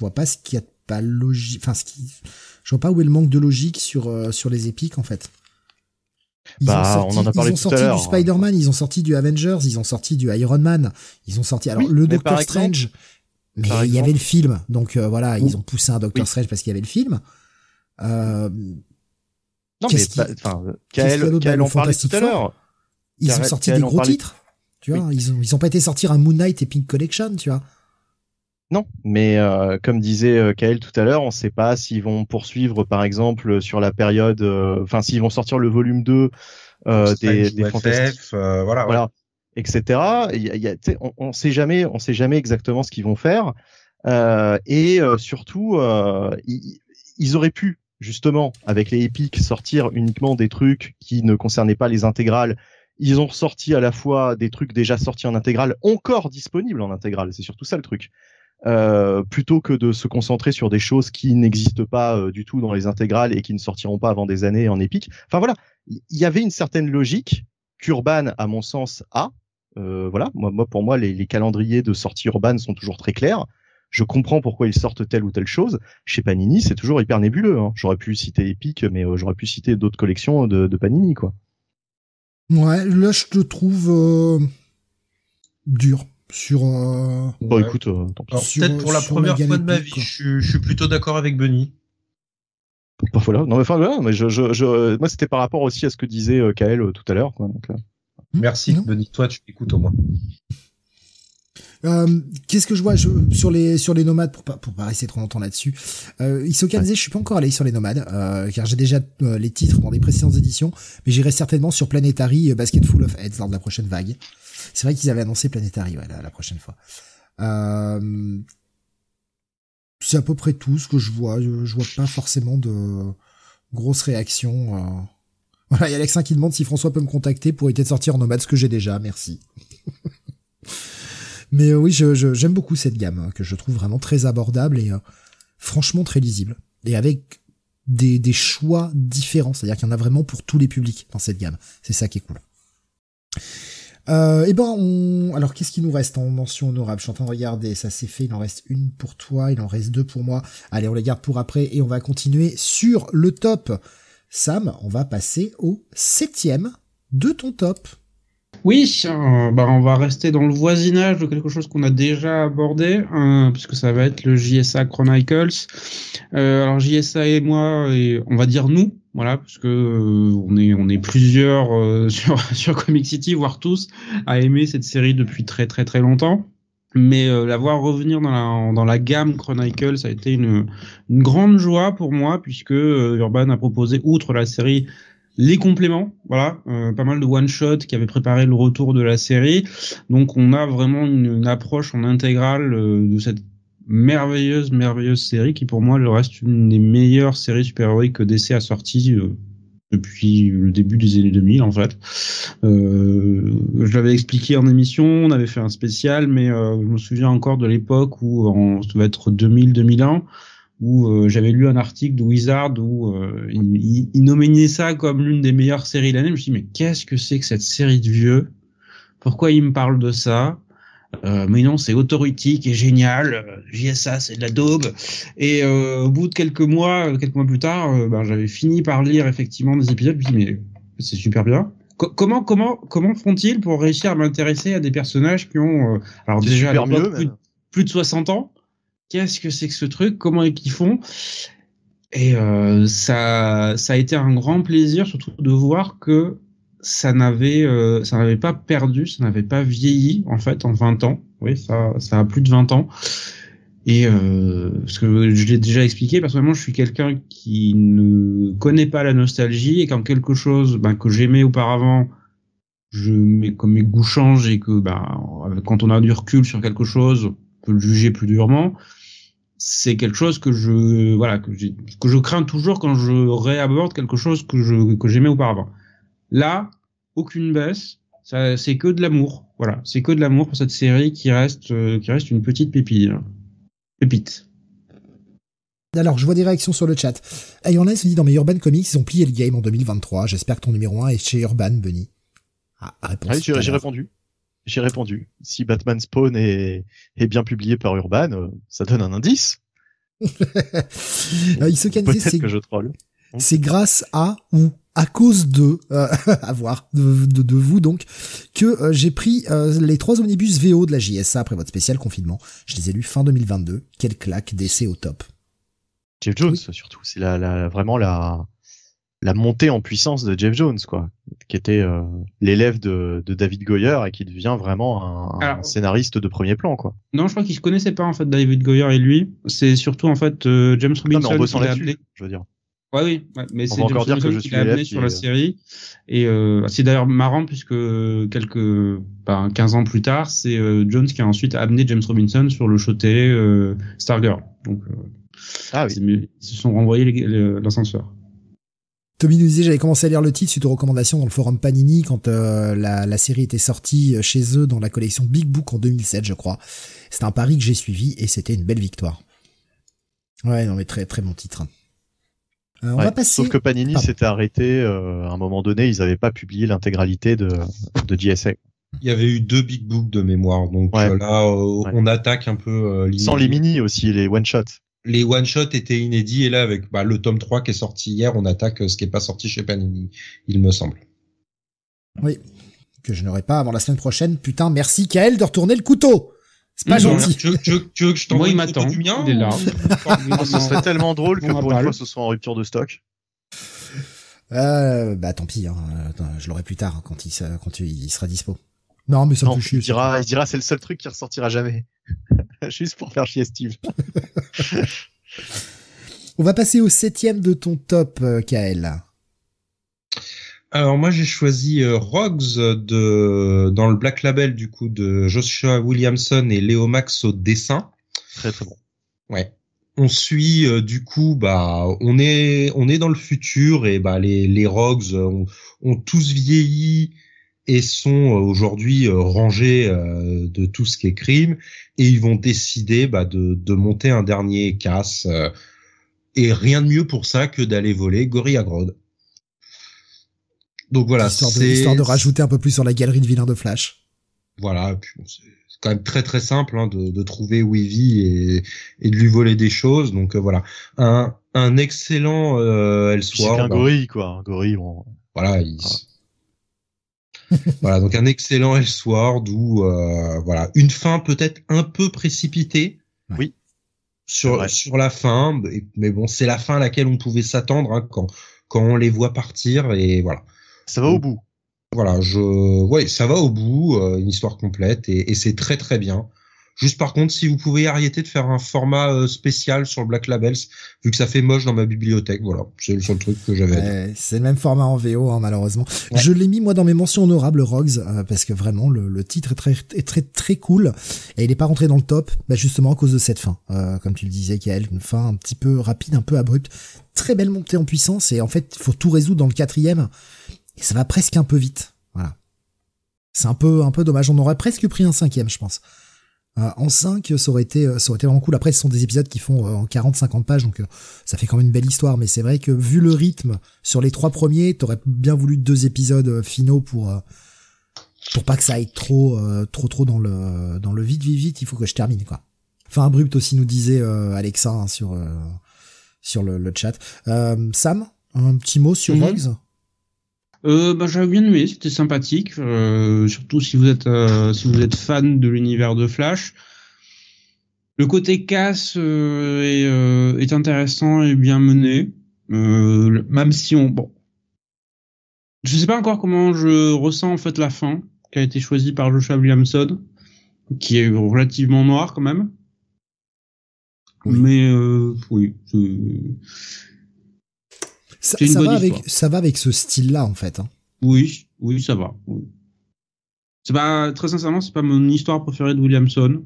vois pas ce qu'il y a de pas logique. Enfin, ce qui, je vois pas où est le manque de logique sur euh, sur les épiques en fait. Ils Bah, on en a parlé ils ont tout à sorti l'heure. du Spider-Man, ils ont sorti du Avengers, ils ont sorti du Iron Man, ils ont sorti alors Oui, le Doctor exemple- Strange. Mais il y avait le film, donc euh, voilà, ils ont poussé un Doctor Oui. Strange parce qu'il y avait le film. Euh, Non, mais enfin, Kael, Kael en parlait tout à l'heure. ils ont sorti des gros titres. Tu vois, ils ont ils ont pas été sortir un Moon Knight et Pink Collection, tu vois. Non, mais euh, comme disait euh, Kael tout à l'heure, on ne sait pas s'ils vont poursuivre, par exemple, sur la période, euh, enfin, s'ils vont sortir le volume 2 euh, des, des Fantastiques. euh, voilà. voilà, etc. Y a, y a- on, on sait jamais, on sait jamais exactement ce qu'ils vont faire. Euh, et euh, surtout, euh, ils, ils auraient pu justement avec les Epic sortir uniquement des trucs qui ne concernaient pas les intégrales. Ils ont sorti à la fois des trucs déjà sortis en intégrale, encore disponibles en intégrale. C'est surtout ça le truc. Euh, plutôt que de se concentrer sur des choses qui n'existent pas euh, du tout dans les intégrales et qui ne sortiront pas avant des années en épique. Enfin voilà, il y, avait une certaine logique qu'Urban, à mon sens, a. Euh, voilà, moi, pour moi, les, calendriers de sortie urbaine sont toujours très clairs. Je comprends pourquoi ils sortent telle ou telle chose. Chez Panini, c'est toujours hyper nébuleux. Hein. J'aurais pu citer Epic, mais euh, j'aurais pu citer d'autres collections de, Panini, quoi. Ouais, là je te trouve dur sur. euh, Bon, Ouais. écoute, euh, peut-être pour la première fois de ma vie, je, suis- je suis plutôt d'accord avec Benny. Bah, voilà. Non, mais enfin, voilà, mais je, je, je, moi, c'était par rapport aussi à ce que disait euh, Kael euh, tout à l'heure, euh, Merci, Non. Benny. Toi, tu écoutes au moins. Euh, Qu'est-ce que je vois je, sur les sur les nomades pour pas pour pas rester trop longtemps là-dessus. Euh, Isoka Ouais. disait je suis pas encore allé sur les nomades euh, car j'ai déjà euh, les titres dans des précédentes éditions, mais j'irai certainement sur Planetary Basket Full of Heads lors de la prochaine vague. C'est vrai qu'ils avaient annoncé Planetary ouais, la, prochaine fois. Euh, c'est à peu près tout ce que je vois. Je, vois pas forcément de grosses réactions. euh. Il y a Alexin qui demande si François peut me contacter pour éviter de sortir en nomade, ce que j'ai déjà. Merci. *laughs* Mais euh, oui, j'aime beaucoup cette gamme, hein, que je trouve vraiment très abordable et franchement très lisible. Et avec des choix différents, c'est-à-dire qu'il y en a vraiment pour tous les publics dans cette gamme. C'est ça qui est cool. Euh, et ben, on... alors qu'est-ce qui nous reste en mention honorable? Je suis en train de regarder, ça c'est fait, il en reste une pour toi, il en reste deux pour moi. Allez, on les garde pour après et on va continuer sur le top. Sam, on va passer au septième de ton top. Oui, euh, bah on va rester dans le voisinage de quelque chose qu'on a déjà abordé, euh, puisque ça va être le JSA Chronicles. Euh, alors JSA et moi, on va dire nous, voilà, parce que euh, on est on est plusieurs euh, *laughs* sur sur Comic City, voire tous, à aimer cette série depuis très très très longtemps. Mais euh, la voir revenir dans la dans la gamme Chronicles, ça a été une une grande joie pour moi, puisque euh, Urban a proposé outre la série les compléments, voilà, euh, pas mal de one shot qui avaient préparé le retour de la série. Donc on a vraiment une, une approche en intégrale euh, de cette merveilleuse, merveilleuse série qui pour moi le reste une des meilleures séries super-héroïques que DC a sorties euh, depuis le début des années 2000 en fait. Euh, je l'avais expliqué en émission, on avait fait un spécial, mais euh, je me souviens encore de l'époque où on, ça devait être 2000-2001 où euh, j'avais lu un article de Wizard où il, il, nominait ça comme l'une des meilleures séries de l'année. Je me suis dit mais qu'est-ce que c'est que cette série de vieux? Pourquoi il me parle de ça? Euh, mais non, c'est Authority qui est génial. JSA, c'est de la daube. Et euh, au bout de quelques mois, quelques mois plus tard, euh, ben, j'avais fini par lire effectivement des épisodes. Je me dis mais c'est super bien. Co comment comment comment font-ils pour réussir à m'intéresser à des personnages qui ont alors déjà mieux, plus, plus, de 60 ans Qu'est-ce que c'est que ce truc? Comment est qu'ils font? Et ça ça a été un grand plaisir surtout de voir que ça n'avait euh, ça n'avait pas perdu, ça n'avait pas vieilli en fait en 20 ans. Oui, ça ça a plus de 20 ans. Et euh, ce que je l'ai déjà expliqué, personnellement, je suis quelqu'un qui ne connaît pas la nostalgie et quand quelque chose ben, que j'aimais auparavant, je mets comme mes goûts changent et que ben, quand on a du recul sur quelque chose, on peut le juger plus durement. C'est quelque chose que je voilà que, que je crains toujours quand je réaborde quelque chose que je que j'aimais auparavant. Là, aucune baisse. C'est que de l'amour. Voilà, c'est que de l'amour pour cette série qui reste, euh, qui reste une petite pépite. Pépite. Alors, je vois des réactions sur le chat. Ayonless se dit dans mes Urban Comics, ils ont plié le game en 2023. J'espère que ton numéro 1 est chez Urban, Bunny. Ah, réponse. Ah, j'ai répondu. J'ai répondu. Si Batman Spawn est, est bien publié par Urban, euh, ça donne un indice. *laughs* Euh, il se Peut-être que je troll. C'est grâce à ou à cause de, euh, *laughs* à voir, de, de, vous donc, que euh, j'ai pris euh, les trois omnibus VO de la JSA après votre spécial confinement. Je les ai lus fin 2022. Quelle claque, d'essai au top. Jeff Jones, surtout. C'est la, la, vraiment la, la montée en puissance de Jeff Jones, quoi, qui était euh, l'élève de, de, David Goyer et qui devient vraiment un, un scénariste de premier plan, quoi. Non, je crois qu'il se connaissait pas en fait David Goyer et lui. C'est surtout en fait James Robinson. Non, mais en je veux dire. Ouais, oui, mais c'est encore dire que je suis amené sur la euh, série. Et euh, c'est d'ailleurs marrant puisque quelques, ben, 15 ans plus tard, c'est euh, Jones qui a ensuite amené James Robinson sur le show télé euh, Stargirl. Donc, euh, ah oui. ils se sont renvoyés l'ascenseur. Tommy nous disait j'avais commencé à lire le titre suite aux recommandations dans le forum Panini quand la, la, série était sortie chez eux dans la collection Big Book en 2007 je crois. C'était un pari que j'ai suivi et c'était une belle victoire. Ouais non mais très très bon titre. Euh, on va passer... Sauf que Panini s'était arrêté euh, à un moment donné, ils n'avaient pas publié l'intégralité de, de JSA. Il y avait eu deux big books de mémoire, donc euh, là on attaque un peu euh, Sans les mini aussi, les one shots. Les one shots étaient inédits et là avec bah, le tome 3 qui est sorti hier, on attaque ce qui est pas sorti chez Panini, il me semble. Oui, que je n'aurai pas avant la semaine prochaine. Putain, merci Kael de retourner le couteau. C'est pas gentil. Tu veux, tu, veux, tu veux, que je t'envoie une photo du mien Il est là. *laughs* Ce serait tellement drôle que pour une fois ce soit en rupture de stock. Euh, bah tant pis, hein. je l'aurai plus tard quand il, quand il sera dispo. Non, mais ça me chier. Il dira, il dira c'est le seul truc qui ressortira jamais. *laughs* Juste pour faire chier Steve. *laughs* On va passer au septième de ton top, euh, Kael. Alors moi j'ai choisi euh, Rogues de dans le Black Label du coup de Joshua Williamson et Léo Max au dessin. Très très bon. Ouais. On suit euh, du coup bah on est on est dans le futur et bah les les Rogues ont, ont tous vieilli et sont euh, aujourd'hui rangés de tout ce qui est crime et ils vont décider bah, de, de monter un dernier casse et rien de mieux pour ça que d'aller voler Gorilla Grodd. Donc voilà, c'est histoire de rajouter un peu plus sur la galerie de vilains de Flash. Voilà, puis bon, c'est quand même très très simple hein, de, de, trouver où il vit et, et de lui voler des choses. Donc euh, voilà, un, un excellent euh, Elseworld. C'est un gorille quoi, un gorille. Voilà, il... *laughs* voilà, donc un excellent Elseworld où euh, voilà une fin peut-être un peu précipitée. Oui. Sur sur la fin, mais bon, c'est la fin à laquelle on pouvait s'attendre hein, quand quand on les voit partir et voilà. Ça va au bout. Voilà, je, ouais, ça va au bout, euh, une histoire complète et, et c'est très très bien. Juste par contre, si vous pouvez arrêter de faire un format euh, spécial sur le Black Labels, vu que ça fait moche dans ma bibliothèque, voilà, c'est le seul truc que j'avais. Ouais, c'est le même format en VO, hein, malheureusement. Je l'ai mis moi dans mes mentions honorables Rogues euh, parce que vraiment le, le, titre est très est très très cool et il est pas rentré dans le top, bah justement à cause de cette fin, euh, comme tu le disais, Kael, une fin un petit peu rapide, un peu abrupte, très belle montée en puissance et en fait il faut tout résoudre dans le quatrième et ça va presque un peu vite, voilà. C'est un peu un peu dommage, on aurait presque pris un cinquième, je pense. Euh, en 5, ça aurait été, ça aurait été vraiment cool. Après, ce sont des épisodes qui font euh, en 40-50 pages, donc euh, ça fait quand même une belle histoire. Mais c'est vrai que vu le rythme sur les trois premiers, t'aurais bien voulu deux épisodes finaux pour pour pas que ça aille trop trop trop dans le dans le vite vite vite. Il faut que je termine quoi. Enfin, abrupt aussi nous disait Alexa hein, sur sur le, le chat. Sam, un petit mot sur mm euh, bah, j'avais bien aimé, c'était sympathique, euh, surtout si vous êtes euh, si vous êtes fan de l'univers de Flash. Le côté casse euh, est, euh, est, intéressant et bien mené, même si on bon, je sais pas encore comment je ressens en fait la fin qui a été choisie par Joshua Williamson, qui est relativement noir quand même. Oui. Mais oui, ça, ça va avec, ça va avec ce style-là, en fait. Hein. Oui, oui, ça va. Oui. C'est pas, très sincèrement, c'est pas mon histoire préférée de Williamson.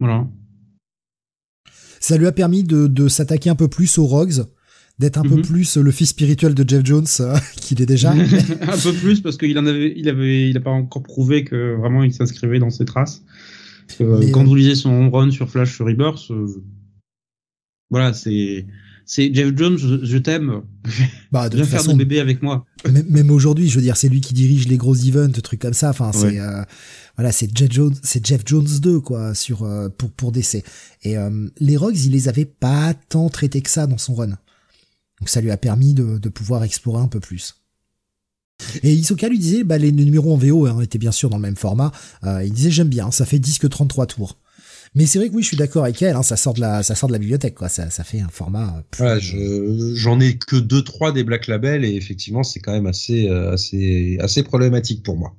Voilà. Ça lui a permis de, de s'attaquer un peu plus aux Rogues, d'être un mm -hmm. peu mhm. plus le fils spirituel de Jeff Jones euh, *laughs* qu'il est déjà. *laughs* un peu plus parce qu'il en avait, il avait, il a pas encore prouvé que vraiment il s'inscrivait dans ses traces. Parce que, Mais quand euh... vous lisez son run sur Flash sur Rebirth, euh, voilà, c'est c'est Jeff Jones, je, je t'aime. Bah, de Viens toute faire façon, ton bébé avec moi. Même, même aujourd'hui, je veux dire, c'est lui qui dirige les gros events, trucs comme ça. Enfin, c'est euh, voilà, c'est Jeff Jones, c'est Jeff Jones 2 quoi, sur euh, pour pour DC. Et euh, les Rogues, il les avait pas tant traités que ça dans son run. Donc ça lui a permis de, de pouvoir explorer un peu plus. Et Isoka lui disait, bah, les numéros en VO hein, étaient bien sûr dans le même format. Euh, il disait j'aime bien, ça fait disque 33 tours. Mais c'est vrai que oui, je suis d'accord avec elle. Hein, ça sort de la, ça sort de la bibliothèque, quoi. Ça, ça fait un format. Plus... Voilà, j'en ai que deux, trois des Black Label et effectivement, c'est quand même assez, euh, assez, assez problématique pour moi.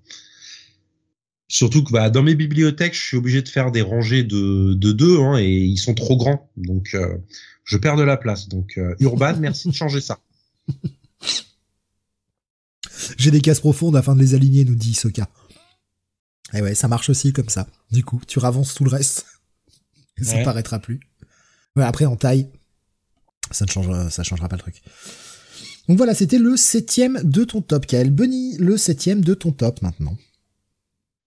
Surtout que bah, dans mes bibliothèques, je suis obligé de faire des rangées de, de deux, hein, et ils sont trop grands, donc euh, je perds de la place. Donc euh, Urban, *laughs* merci de changer ça. J'ai des cases profondes afin de les aligner, nous dit Soka. Et ouais, ça marche aussi comme ça. Du coup, tu ravances tout le reste *laughs* ça ouais. paraîtra plus. Ouais, après en taille, ça ne changera, ça changera pas le truc. Donc voilà, c'était le septième de ton top, Kael. Bunny, le septième de ton top maintenant.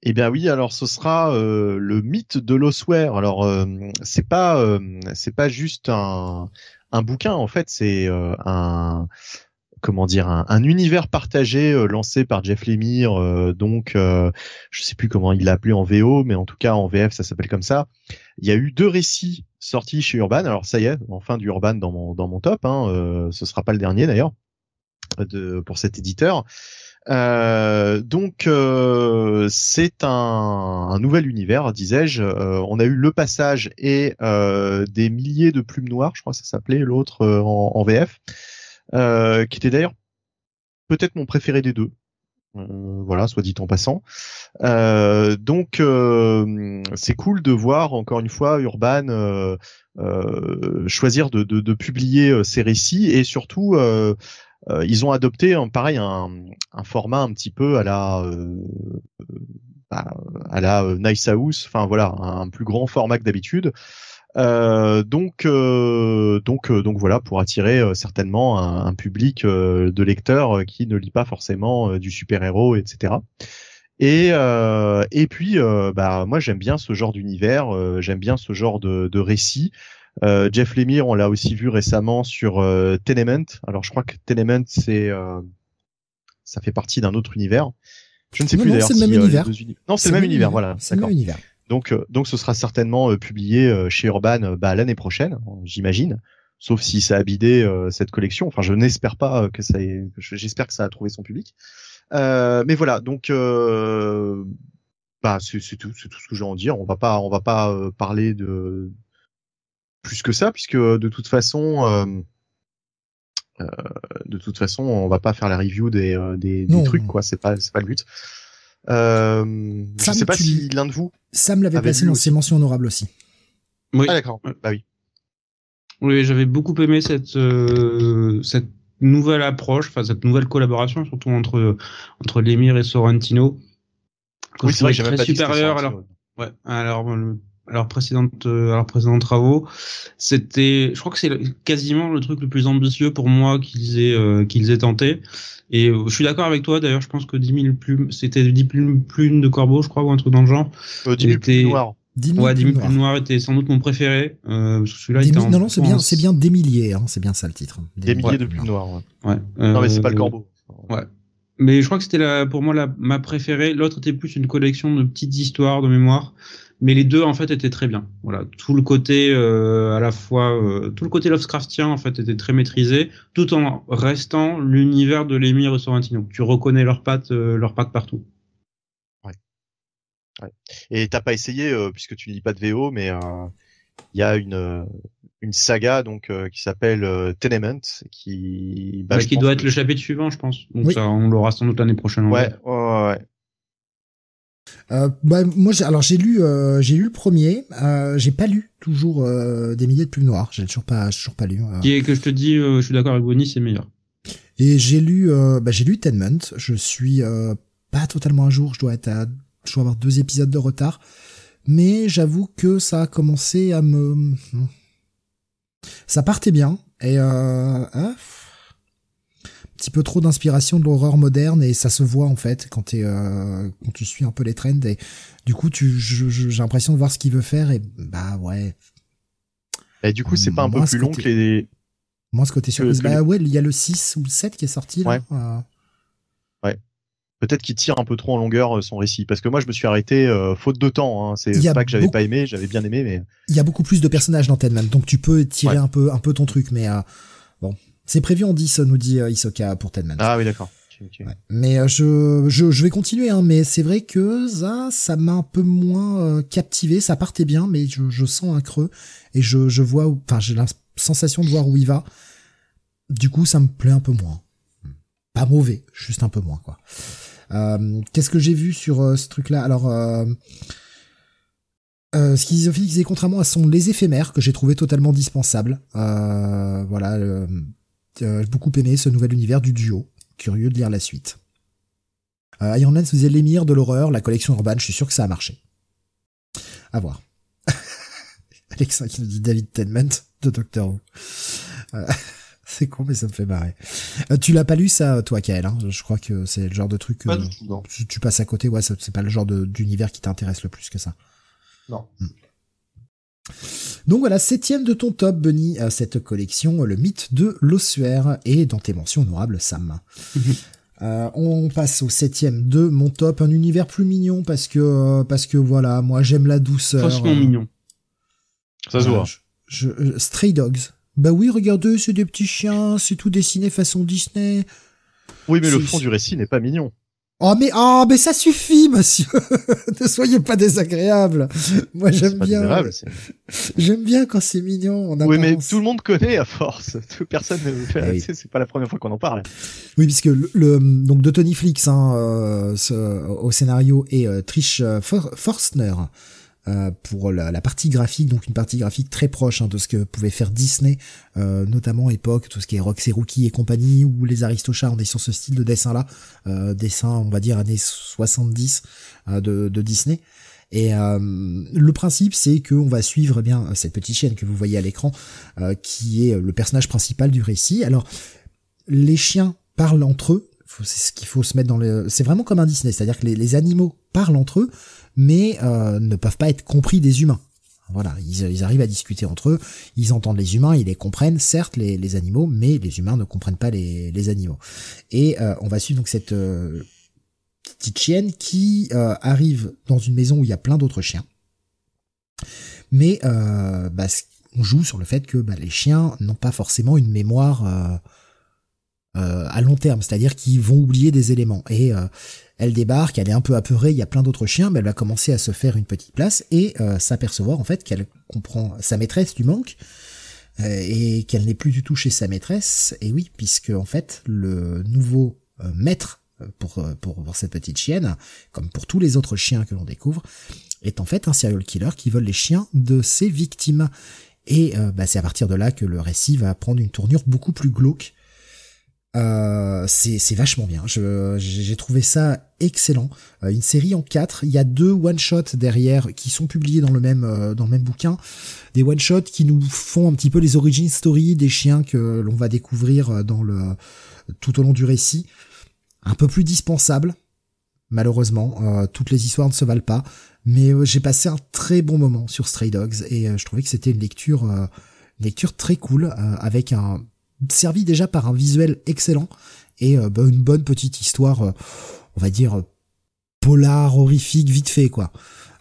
Eh bien oui, alors ce sera euh, le mythe de l'ossuaire. Alors euh, c'est pas euh, c'est pas juste un un bouquin en fait, c'est euh, un comment dire un, un univers partagé euh, lancé par Jeff Lemire euh, donc euh, je sais plus comment il l'a appelé en VO mais en tout cas en VF ça s'appelle comme ça. Il y a eu deux récits sortis chez Urban. Alors ça y est enfin du Urban dans mon dans mon top hein, euh, ce sera pas le dernier d'ailleurs de pour cet éditeur. Euh, donc euh, c'est un, un, nouvel univers, disais-je. Euh, on a eu le passage et euh, des milliers de plumes noires, je crois que ça s'appelait l'autre euh, en, en, VF, qui était d'ailleurs peut-être mon préféré des deux. voilà, soit dit en passant. donc c'est cool de voir encore une fois Urban choisir de, de, de, publier ces récits et surtout euh, ils ont adopté pareil un, un, format un petit peu à la euh, à la Nice House, enfin voilà, un plus grand format que d'habitude. Euh, donc, euh, donc, euh, donc voilà, pour attirer euh, certainement un, un public de lecteurs qui ne lit pas forcément du super-héros, etc. Et et puis, bah moi j'aime bien ce genre d'univers, j'aime bien ce genre de, de récit. Euh, Jeff Lemire, on l'a aussi vu récemment sur euh, Tenement. Alors je crois que Tenement, c'est euh, ça fait partie d'un autre univers. Je ne sais non, plus d'ailleurs. C'est le même univers. Non, c'est le même univers. Voilà. C'est le même univers. Donc, donc ce sera certainement publié chez Urban bah, l'année prochaine, j'imagine. Sauf si ça a bidé cette collection. Enfin, je n'espère pas que ça. Ait... J'espère que ça a trouvé son public. mais voilà. Donc, bah, c'est tout, c'est tout ce que j'ai à en dire. On va pas, on va pas parler de plus que ça, puisque de toute façon, euh, euh, de toute façon, on va pas faire la review des, euh, des, des trucs, quoi. C'est pas, c'est pas le but. Euh, je Sam, sais pas tu- si l'un de vous. Sam l'avait Avait placé dans ses mentions honorables aussi. Oui, Ah d'accord. Bah oui. oui j'avais beaucoup aimé cette euh, cette nouvelle approche, enfin cette nouvelle collaboration, surtout entre entre l'émir et Sorrentino. Oui, je c'est vrai que très pas dit que c'était supérieur leur Ouais, alors le- leurs précédentes euh, à leurs précédents travaux, c'était, je crois que c'est quasiment le truc le plus ambitieux pour moi qu'ils aient euh, qu'ils aient tenté. Et euh, je suis d'accord avec toi. D'ailleurs, je pense que 10 000 plumes, c'était 10 plumes, plumes de corbeau, je crois, ou un truc dans le genre. Euh, Il dis-lui était- plus noir. 10 000 Ouais, 10 000 plus plumes noires était sans doute mon préféré. Euh, celui-là, il 10 était 000 en- non, non, c'est bien, en- c'est bien des milliers, hein, c'est bien ça le titre. Des milliers de plumes noires. ouais. Ouais. Non mais c'est pas le Euh, corbeau. Mais je crois que c'était la, pour moi la, ma préférée. L'autre était plus une collection de petites histoires de mémoire. Mais les deux en fait étaient très bien. Voilà, tout le côté euh, à la fois euh, tout le côté Lovecraftien en fait était très maîtrisé, tout en restant l'univers de l'émir Sorrentino. Tu reconnais leurs pattes, euh, leurs pattes partout. Et t'as pas essayé euh, puisque tu lis pas de VO, mais euh, il y a une euh, une saga donc euh, qui s'appelle euh, Tenement qui bah, Bah, je qui doit que- être le chapitre suivant, je pense. Donc Oui. ça, on l'aura sans doute l'année prochaine. en Ouais, ouais, ouais, ouais. Euh, bah, moi, j'ai- alors j'ai lu, euh, j'ai lu le premier. Euh, j'ai pas lu toujours euh, des milliers de plumes noires. J'ai toujours pas, toujours pas lu. euh. Qui est que je te dis, euh, je suis d'accord avec Bonnie, c'est meilleur. Et j'ai lu, euh, bah, j'ai lu Tenement. Je suis euh, pas totalement à jour. Je dois être à, je dois avoir deux épisodes de retard. Mais j'avoue que ça a commencé à me, ça partait bien et euh, hein, petit peu trop d'inspiration de l'horreur moderne et ça se voit en fait quand t'es, euh, quand tu suis un peu les trends et du coup tu, j'ai l'impression de voir ce qu'il veut faire et bah ouais, Et du coup, c'est pas un peu plus long que les. moi ce côté surprise, que bah ouais, il y a le 6 ou le 7 qui est sorti là. Ouais. Euh, Peut-être qu'il tire un peu trop en longueur euh, son récit, parce que moi, je me suis arrêté euh, faute de temps. Hein. C'est pas que j'avais beaucoup- pas aimé, j'avais bien aimé, mais il y a beaucoup plus de personnages dans Tenement, donc tu peux tirer Ouais. un peu un peu ton truc, mais euh, bon, c'est prévu en 10, nous dit euh, Isoka pour Tenement. ah oui, d'accord. Ouais. Mais euh, je, je je vais continuer, hein, mais c'est vrai que ça ça m'a un peu moins euh, captivé, ça partait bien, mais je, je sens un creux et je je vois, où- enfin j'ai la sensation de voir où il va. Du coup, ça me plaît un peu moins. Pas mauvais, juste un peu moins quoi. Euh, Qu'est-ce que j'ai vu sur euh, ce truc-là? Alors, euh, euh, Schizophrenics et contrairement à son Les Éphémères, que j'ai trouvé totalement dispensable. Euh, voilà, euh, j'ai beaucoup aimé ce nouvel univers du duo. Curieux de lire la suite. Euh, Iron Man faisait l'émir de l'horreur, la collection urbaine, je suis sûr que ça a marché. À voir. *laughs* Alexa qui nous dit David Tennant de Doctor Who. Euh, *laughs* c'est con, mais ça me fait marrer. Euh, tu l'as pas lu ça, toi, Kael hein? Je crois que c'est le genre de truc. Pas du tout, non. tu, tu passes à côté, ouais, c'est pas le genre d'univers qui t'intéresse le plus que ça. Non. Donc voilà, septième de ton top, Benny, euh, cette collection, le mythe de l'ossuaire, et dans tes mentions honorables, Sam. *laughs* Euh, on passe au septième de mon top, un univers plus mignon parce que euh, parce que voilà, moi j'aime la douceur. Franchement euh, mignon. Ça se voit. je- je- Stray Dogs. Bah oui, regardez, c'est des petits chiens, c'est tout dessiné façon Disney. Oui, mais le fond du récit n'est pas mignon. Oh mais oh mais ça suffit, monsieur. *laughs* ne soyez pas désagréable. Moi j'aime bien. J'aime bien quand c'est mignon. En Oui, mais tout le monde connaît à force. *laughs* Personne ne fait. Eh oui. C'est pas la première fois qu'on en parle. Oui, puisque le, le- donc de Tony Flix hein, euh, ce- au scénario et euh, Trish euh, For- Forstner euh, pour la, la partie graphique, donc une partie graphique très proche hein, de ce que pouvait faire Disney, euh, notamment époque, tout ce qui est Roxy Rookie et compagnie, ou les Aristochats, on est sur ce style de dessin-là, euh, dessin, on va dire, années 70 euh, de, de Disney. Et euh, le principe, c'est qu'on va suivre eh bien cette petite chienne que vous voyez à l'écran, qui est le personnage principal du récit. Alors, les chiens parlent entre eux. C'est ce qu'il faut se mettre dans le. C'est vraiment comme un Disney, c'est-à-dire que les, les animaux parlent entre eux, mais euh, ne peuvent pas être compris des humains. Voilà, ils, arrivent à discuter entre eux, ils entendent les humains, ils les comprennent, certes les, animaux, mais les humains ne comprennent pas les, animaux. Et euh, on va suivre donc cette euh, petite chienne qui arrive dans une maison où il y a plein d'autres chiens. Mais bah, on joue sur le fait que bah, les chiens n'ont pas forcément une mémoire à long terme, c'est-à-dire qu'ils vont oublier des éléments. Et elle débarque, elle est un peu apeurée, il y a plein d'autres chiens, mais elle va commencer à se faire une petite place et euh, s'apercevoir en fait qu'elle comprend sa maîtresse du manque euh, et qu'elle n'est plus du tout chez sa maîtresse. Et oui, puisque en fait le nouveau euh, maître pour, pour, pour cette petite chienne, comme pour tous les autres chiens que l'on découvre, est en fait un serial killer qui vole les chiens de ses victimes. Et bah, c'est à partir de là que le récit va prendre une tournure beaucoup plus glauque. Euh, c'est vachement bien. J'ai trouvé ça excellent. Euh, une série en quatre. Il y a deux one shots derrière qui sont publiés dans le même euh, dans le même bouquin. Des one shots qui nous font un petit peu les origin story des chiens que l'on va découvrir dans le tout au long du récit. Un peu plus dispensable. Malheureusement, toutes les histoires ne se valent pas. Mais j'ai passé un très bon moment sur Stray Dogs et je trouvais que c'était une lecture lecture très cool avec un servi déjà par un visuel excellent et euh, bah, une bonne petite histoire, euh, on va dire polar, horrifique, vite fait quoi.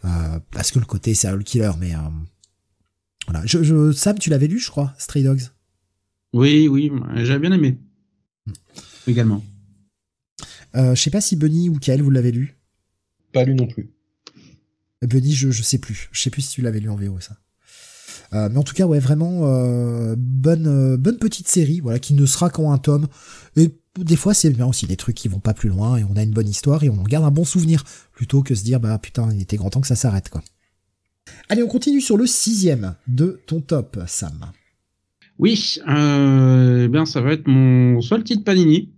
Euh, parce que le côté serial killer, mais voilà. Je, je, Sam, tu l'avais lu, je crois, Stray Dogs? Oui, oui, j'avais bien aimé. Hmm. Également. je sais pas si Bunny ou Kael vous l'avez lu? Pas lu non plus. Bunny, je, je sais plus. Je sais plus si tu l'avais lu en VO ça. Euh, mais en tout cas, ouais, vraiment euh, bonne euh, bonne petite série, voilà, qui ne sera qu'en un tome. Et des fois, c'est bien aussi des trucs qui vont pas plus loin et on a une bonne histoire et on en garde un bon souvenir plutôt que se dire bah putain, il était grand temps que ça s'arrête quoi. Allez, on continue sur le sixième de ton top, Sam. Oui, euh, eh bien ça va être mon seul titre Panini.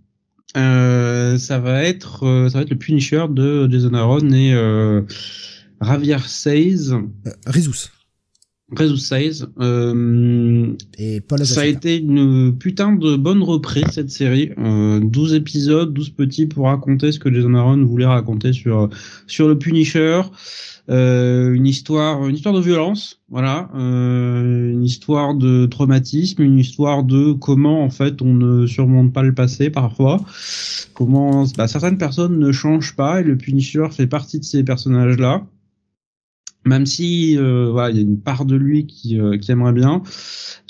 Euh, ça va être euh, ça va être le Punisher de Jason Aaron et euh, Javier Seiz. Rizus. Resus 16. Euh, et Paul ça a été une putain de bonne reprise cette série. Euh, 12 épisodes, 12 petits pour raconter ce que Jason Aaron voulait raconter sur sur le Punisher. Euh, une histoire, une histoire de violence, voilà, euh, une histoire de traumatisme, une histoire de comment en fait on ne surmonte pas le passé parfois, comment bah, certaines personnes ne changent pas et le Punisher fait partie de ces personnages là même si euh, voilà, il y a une part de lui qui, euh, qui aimerait bien.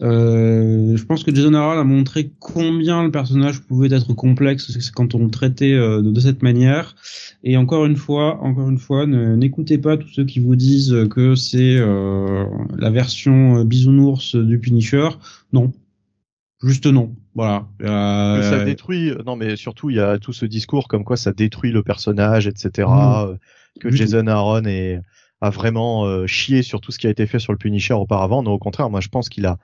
Euh, je pense que Jason Aaron a montré combien le personnage pouvait être complexe quand on le traitait euh, de, cette manière. Et encore une fois, encore une fois, n'écoutez pas tous ceux qui vous disent que c'est euh, la version bisounours du Punisher. Non, juste non. Voilà. Ça détruit. Non, mais surtout il y a tout ce discours comme quoi ça détruit le personnage, etc. Mmh. Que Jason Aaron est a vraiment euh, chié sur tout ce qui a été fait sur le Punisher auparavant. Non, au contraire, moi je pense qu'il a,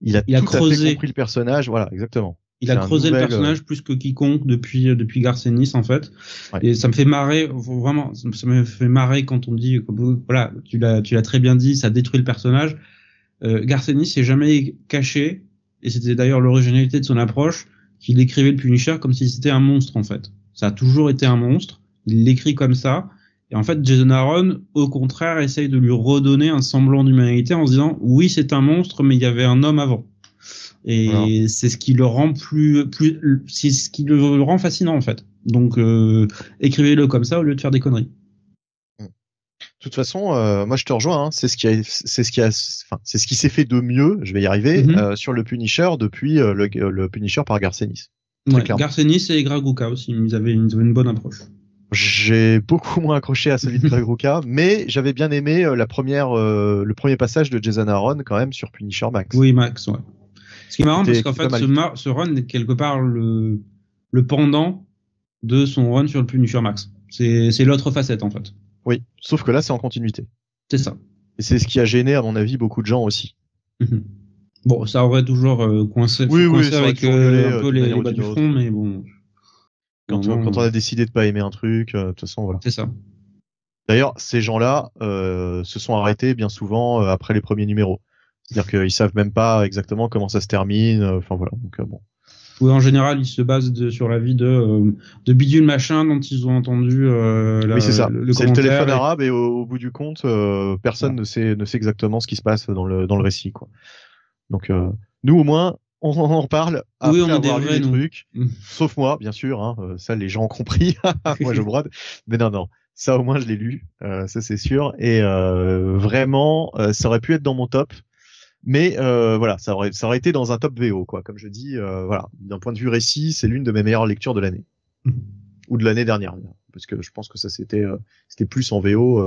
il a, il a creusé. compris le personnage. Voilà, exactement. Il a creusé le personnage plus que quiconque depuis euh, depuis Garcenis en fait. Et ça me fait marrer vraiment. Ça me fait marrer quand on dit voilà, tu l'as tu l'as très bien dit, ça détruit le personnage. Euh, Garcenis s'est jamais caché et c'était d'ailleurs l'originalité de son approche qu'il décrivait le Punisher comme si c'était un monstre en fait. Ça a toujours été un monstre. Il l'écrit comme ça et en fait, Jason Aaron, au contraire, essaye de lui redonner un semblant d'humanité en se disant oui, c'est un monstre, mais il y avait un homme avant. Et c'est ce qui le rend plus, plus, c'est ce qui le rend fascinant en fait. Donc euh, écrivez-le comme ça au lieu de faire des conneries. De toute façon, euh, moi je te rejoins. Hein. c'est ce qui c'est ce qui a, enfin, c'est ce qui s'est fait de mieux. Je vais y arriver mm-hmm. euh, sur le Punisher depuis le, le, Punisher par Garcenis. Ouais, Garcenis et Graguka aussi, ils avaient, ils avaient une bonne approche. J'ai beaucoup moins accroché à celui de Greg *laughs* mais j'avais bien aimé euh, la première, euh, le premier passage de Jason Aaron quand même sur Punisher Max. Oui, Max, ouais. Ce qui est marrant, parce qu'en fait, ce, ce, run est quelque part le, le pendant de son run sur le Punisher Max. C'est l'autre facette, en fait. Oui, sauf que là, c'est en continuité. C'est ça. Et c'est ce qui a gêné, à mon avis, beaucoup de gens aussi. Mhm. Bon, ça aurait toujours euh, coincé, oui, oui, avec un peu les, les bas du front, mais bon. Quand, quand, on a décidé de pas aimer un truc, euh, de toute façon, voilà. C'est ça. D'ailleurs, ces gens-là euh, se sont arrêtés bien souvent euh, après les premiers numéros. C'est-à-dire qu'ils savent même pas exactement comment ça se termine. Euh, enfin voilà. Donc bon. Oui, en général, ils se basent de, sur la vie de, de bidule machin dont ils ont entendu la, oui, c'est ça. Le, c'est le téléphone arabe et au, bout du compte, personne ne sait ne sait exactement ce qui se passe dans le dans le récit quoi. Donc nous au moins, on en reparle après oui, on avoir lu des trucs. Mm. *laughs* Sauf moi, bien sûr. Hein, euh, ça, les gens ont compris. *laughs* moi, je brode. Mais non, non. Ça, au moins, je l'ai lu. Euh, ça, c'est sûr. Et euh, vraiment, ça aurait pu être dans mon top. Mais voilà, ça aurait, ça aurait été dans un top VO, quoi. Comme je dis, voilà, d'un point de vue récit, c'est l'une de mes meilleures lectures de l'année mm. ou de l'année dernière, parce que je pense que ça c'était, c'était plus en VO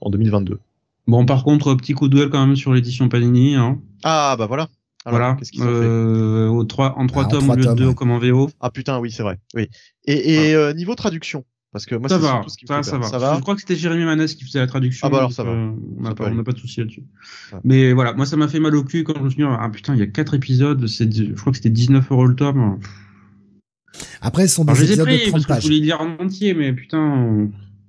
en 2022. Bon, par contre, petit coup de duel quand même sur l'édition Panini. Hein. Ah bah voilà. Alors, voilà. Qu'est-ce qu'ils ont fait Euh, au 3, en 3 Ah, tomes trois au lieu de tomes, 2 ouais. comme en VO. Ah putain, oui, c'est vrai. Oui. Et, et euh, niveau traduction, parce que moi, Ça c'est va, surtout ce qui me ça, fait ça va. Ça va. Je crois que c'était Jérémy Manès qui faisait la traduction. Ah bah alors, ça va. euh, on n'a pas, on aller. n'a pas de souci là-dessus. Ouais. Mais voilà, moi ça m'a fait mal au cul quand je me suis dit, ah putain, il y a 4 épisodes, c'est, je crois que c'était 19 euros le tome. Après, ce sont des Alors je les ai épisodes pris de 30 parce que je voulais les lire en entier, mais putain.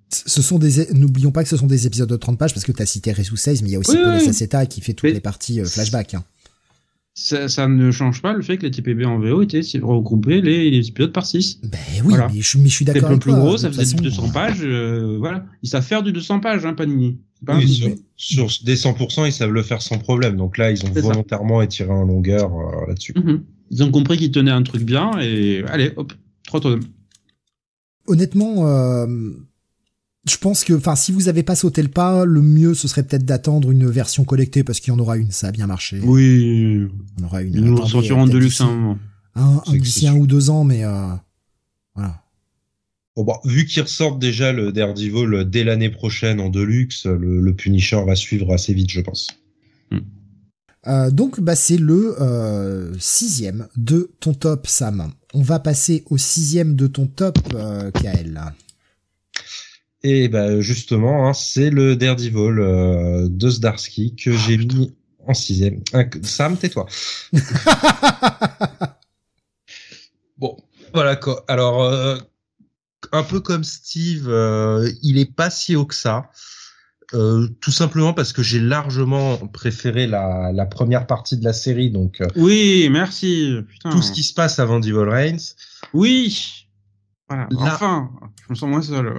Ce sont des, n'oublions pas que ce sont des épisodes de 30 pages parce que tu as cité Ressus 16, mais il y a aussi Oui, Paul oui. Saceta qui fait toutes Mais- les parties euh, flashback. Hein. Ça, ça ne change pas le fait que les TPB en VO étaient regroupés les, les épisodes par 6. Ben oui, Voilà. mais, je, mais je suis C'était d'accord un peu avec plus toi. gros, ça faisait du façon, 200 pages, euh, voilà. Ils savent faire du 200 pages, hein, Panini. Pas Oui, sur, sur des 100%, ils savent le faire sans problème. Donc là, ils ont ça. volontairement étiré en longueur euh, là-dessus. Mhm. Ils ont compris qu'ils tenaient un truc bien et allez, hop, trois tomes. Honnêtement, euh, je pense que, enfin, si vous avez pas sauté le pas, le mieux ce serait peut-être d'attendre une version collectée parce qu'il y en aura une, ça a bien marché. Oui, On aura une. ils nous sortiront de luxe d'ici à un moment. Un, un C'est- d'ici c'est un sûr. ou deux ans, mais euh, voilà. Bon, bon, vu qu'ils ressortent déjà le Daredevil dès l'année prochaine en Deluxe, le, le Punisher va suivre assez vite, je pense. Euh, donc, bah, c'est le euh, sixième de ton top, Sam. On va passer au sixième de ton top, euh, Kael. Et bah justement, hein, c'est le Daredevil euh, de Zdarsky que Ah, j'ai mis en sixième. Sam, tais-toi. *laughs* Bon, voilà quoi. Alors, euh, un peu comme Steve, euh, il est pas si haut que ça. Euh, tout simplement parce que j'ai largement préféré la, la première partie de la série, donc euh, Oui, merci. Putain. tout ce qui se passe avant Devil Reigns. Oui. Voilà. Là- Enfin, je me sens moins seul.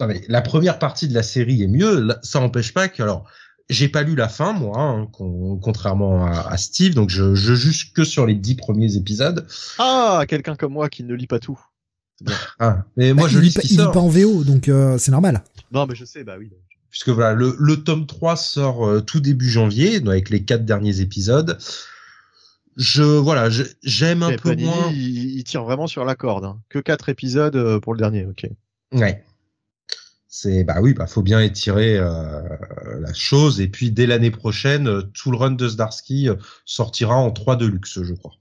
Non, mais la première partie de la série est mieux. Là, Ça n'empêche pas que, alors, j'ai pas lu la fin, moi, hein, con- contrairement à, à Steve, donc je, je juge que sur les dix premiers épisodes. Ah, quelqu'un comme moi qui ne lit pas tout. *laughs* Ah, mais moi, Bah, je lis pas- il lit pas en VO, donc euh, c'est normal. Non, mais je sais, bah oui. puisque voilà, le, le tome 3 sort euh, tout début janvier, donc avec les quatre derniers épisodes. Je, voilà, j'aime un Et peu Panini, moins. il, il tire vraiment sur la corde. hein. Que quatre épisodes euh, pour le dernier, ok. Ouais. C'est bah oui, bah faut bien étirer euh, la chose et puis dès l'année prochaine, euh, tout le run de Zdarsky euh, sortira en 3 de luxe, je crois.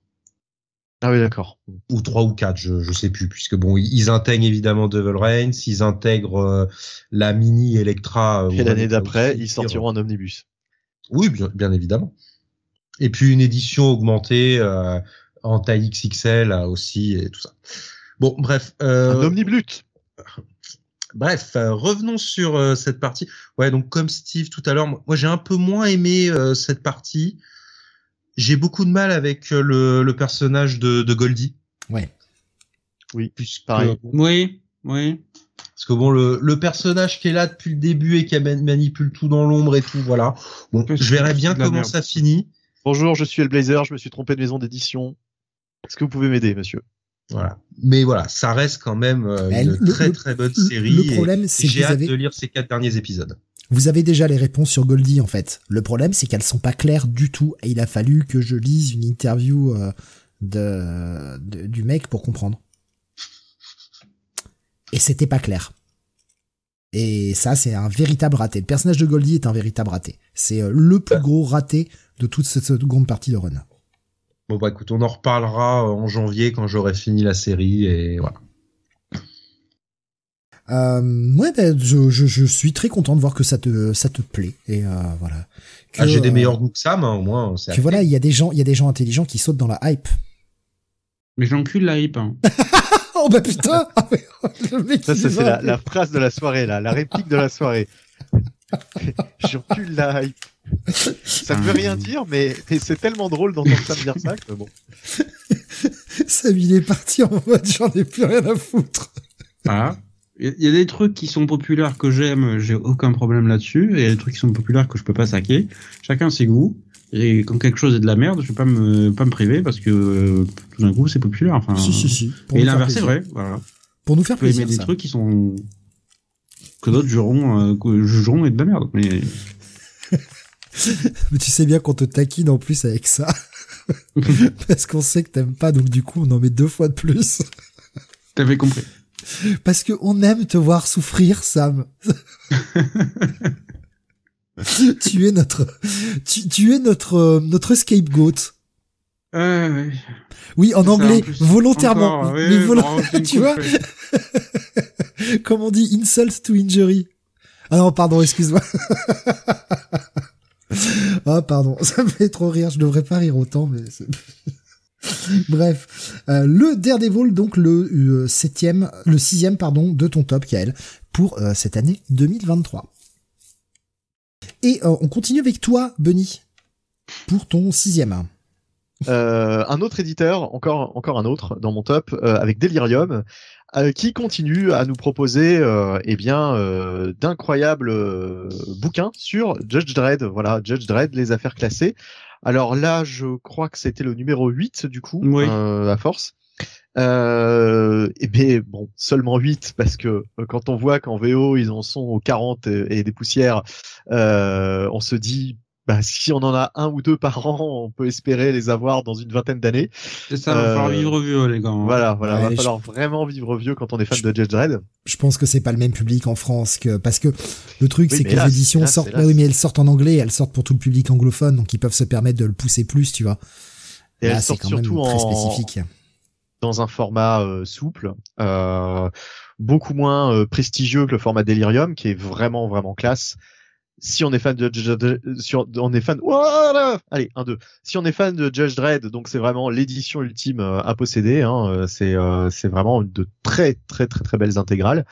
Ah oui, d'accord. ou trois ou quatre, je je sais plus, puisque bon, ils intègrent évidemment Devil Reigns, ils intègrent euh, la mini Electra. Et l'année d'après, ils sortiront en omnibus. Oui, bien, bien évidemment. Et puis une édition augmentée euh, en taille XXL aussi et tout ça. Bon, bref. Euh, Un omniblut. Bref, euh, revenons sur euh, cette partie. Ouais, donc comme Steve tout à l'heure, moi moi, j'ai un peu moins aimé euh, cette partie. J'ai beaucoup de mal avec euh, le, le personnage de, de Goldie. Ouais. Oui, Puisque, pareil. Oui, oui. Parce que bon, le, le personnage qui est là depuis le début et qui man- manipule tout dans l'ombre et tout, voilà. Bon, je verrai bien comment ça finit. Bonjour, je suis Elblazer, je me suis trompé de maison d'édition. Est-ce que vous pouvez m'aider, monsieur? Voilà. Mais voilà, ça reste quand même euh, une le- très le- très bonne série. le problème, c'est que j'ai vous hâte avez- de lire ces quatre derniers épisodes. Vous avez déjà les réponses sur Goldie en fait. Le problème c'est qu'elles sont pas claires du tout et il a fallu que je lise une interview euh, de, de- du mec pour comprendre. Et c'était pas clair. Et ça c'est un véritable raté. Le personnage de Goldie est un véritable raté. C'est euh, le plus gros raté de toute cette seconde partie de Run. Bon bah écoute, on en reparlera euh, en janvier quand j'aurai fini la série et voilà. Euh, ouais, ben, je, je, je suis très content de voir que ça te ça te plaît et euh, voilà. Que, Ah, j'ai des euh, meilleurs goûts que Sam, hein, au moins. Que acté. voilà, il y a des gens, il y a des gens intelligents qui sautent dans la hype. Mais j'encule la hype. Hein. *laughs* Oh bah putain *laughs* Ah, mais, le mec, Ça, ça, c'est la, la phrase de la soirée, là, la réplique de la soirée. *laughs* J'encule la hype. *laughs* Ça ne veut rien dire, mais, mais c'est tellement drôle d'entendre ça me dire ça que bon. *laughs* Sam, il est parti en mode j'en ai plus rien à foutre. Voilà. Il y a des trucs qui sont populaires que j'aime, j'ai aucun problème là-dessus, et il y a des trucs qui sont populaires que je peux pas saquer. Chacun ses goûts. Et quand quelque chose est de la merde, je vais pas me pas me priver parce que euh, tout d'un coup c'est populaire. Enfin, si, si, si. Pour Et l'inverse c'est plaisir. vrai. Voilà. Pour nous faire plaisir. des Sam. trucs qui sont que d'autres jugeront, euh, jugeront être de la merde. Mais *laughs* Mais tu sais bien qu'on te taquine en plus avec ça. *laughs* Parce qu'on sait que t'aimes pas, donc du coup on en met deux fois de plus. *laughs* t'avais compris. Parce que on aime te voir souffrir, Sam. tu es notre, tu, tu es notre, euh, notre scapegoat. Euh, Oui, en ça, anglais, en volontairement. Encore, mais volo- tu vois, comme on dit, insult to injury. Ah non, pardon, excuse-moi. Ah, pardon, *laughs* ça me fait trop rire. Je devrais pas rire autant, mais. *laughs* Bref, Euh, le Daredevil, donc le euh, septième, le sixième, pardon, de ton top, Kael, pour euh, cette année 2023. Et on continue avec toi, Bunny, pour ton sixième. Un autre éditeur, encore un autre dans mon top, avec Delirium, euh, qui continue à nous proposer euh, eh bien euh, d'incroyables euh, bouquins sur Judge Dredd. Voilà, Judge Dredd, les affaires classées. Alors là, je crois que c'était le numéro 8 du coup, Oui. euh, à force. Euh, et bien bon, seulement 8 parce que euh, quand on voit qu'en VO ils en sont aux 40 et, et des poussières, euh, on se dit bah, si on en a un ou deux par an, on peut espérer les avoir dans une vingtaine d'années. C'est ça, va falloir Euh, vivre vieux, les gars. hein. Voilà, voilà, Ouais, va je- falloir vraiment vivre vieux quand on est fan de Judge Dredd. je pense que c'est pas le même public en France que parce que le truc Oui, c'est que les éditions sortent oui mais elles sortent en anglais elles sortent pour tout le public anglophone donc ils peuvent se permettre de le pousser plus tu vois Et Là, elle c'est sort quand même surtout très en, spécifique dans un format euh, souple, euh, beaucoup moins euh, prestigieux que le format Delirium, qui est vraiment vraiment classe. Si on est fan de Judge Dredd, on, est fan, allez un deux. Si on est fan de Judge Dredd, donc c'est vraiment l'édition ultime euh, à posséder. Hein, euh, c'est euh, c'est vraiment de très très très très belles intégrales.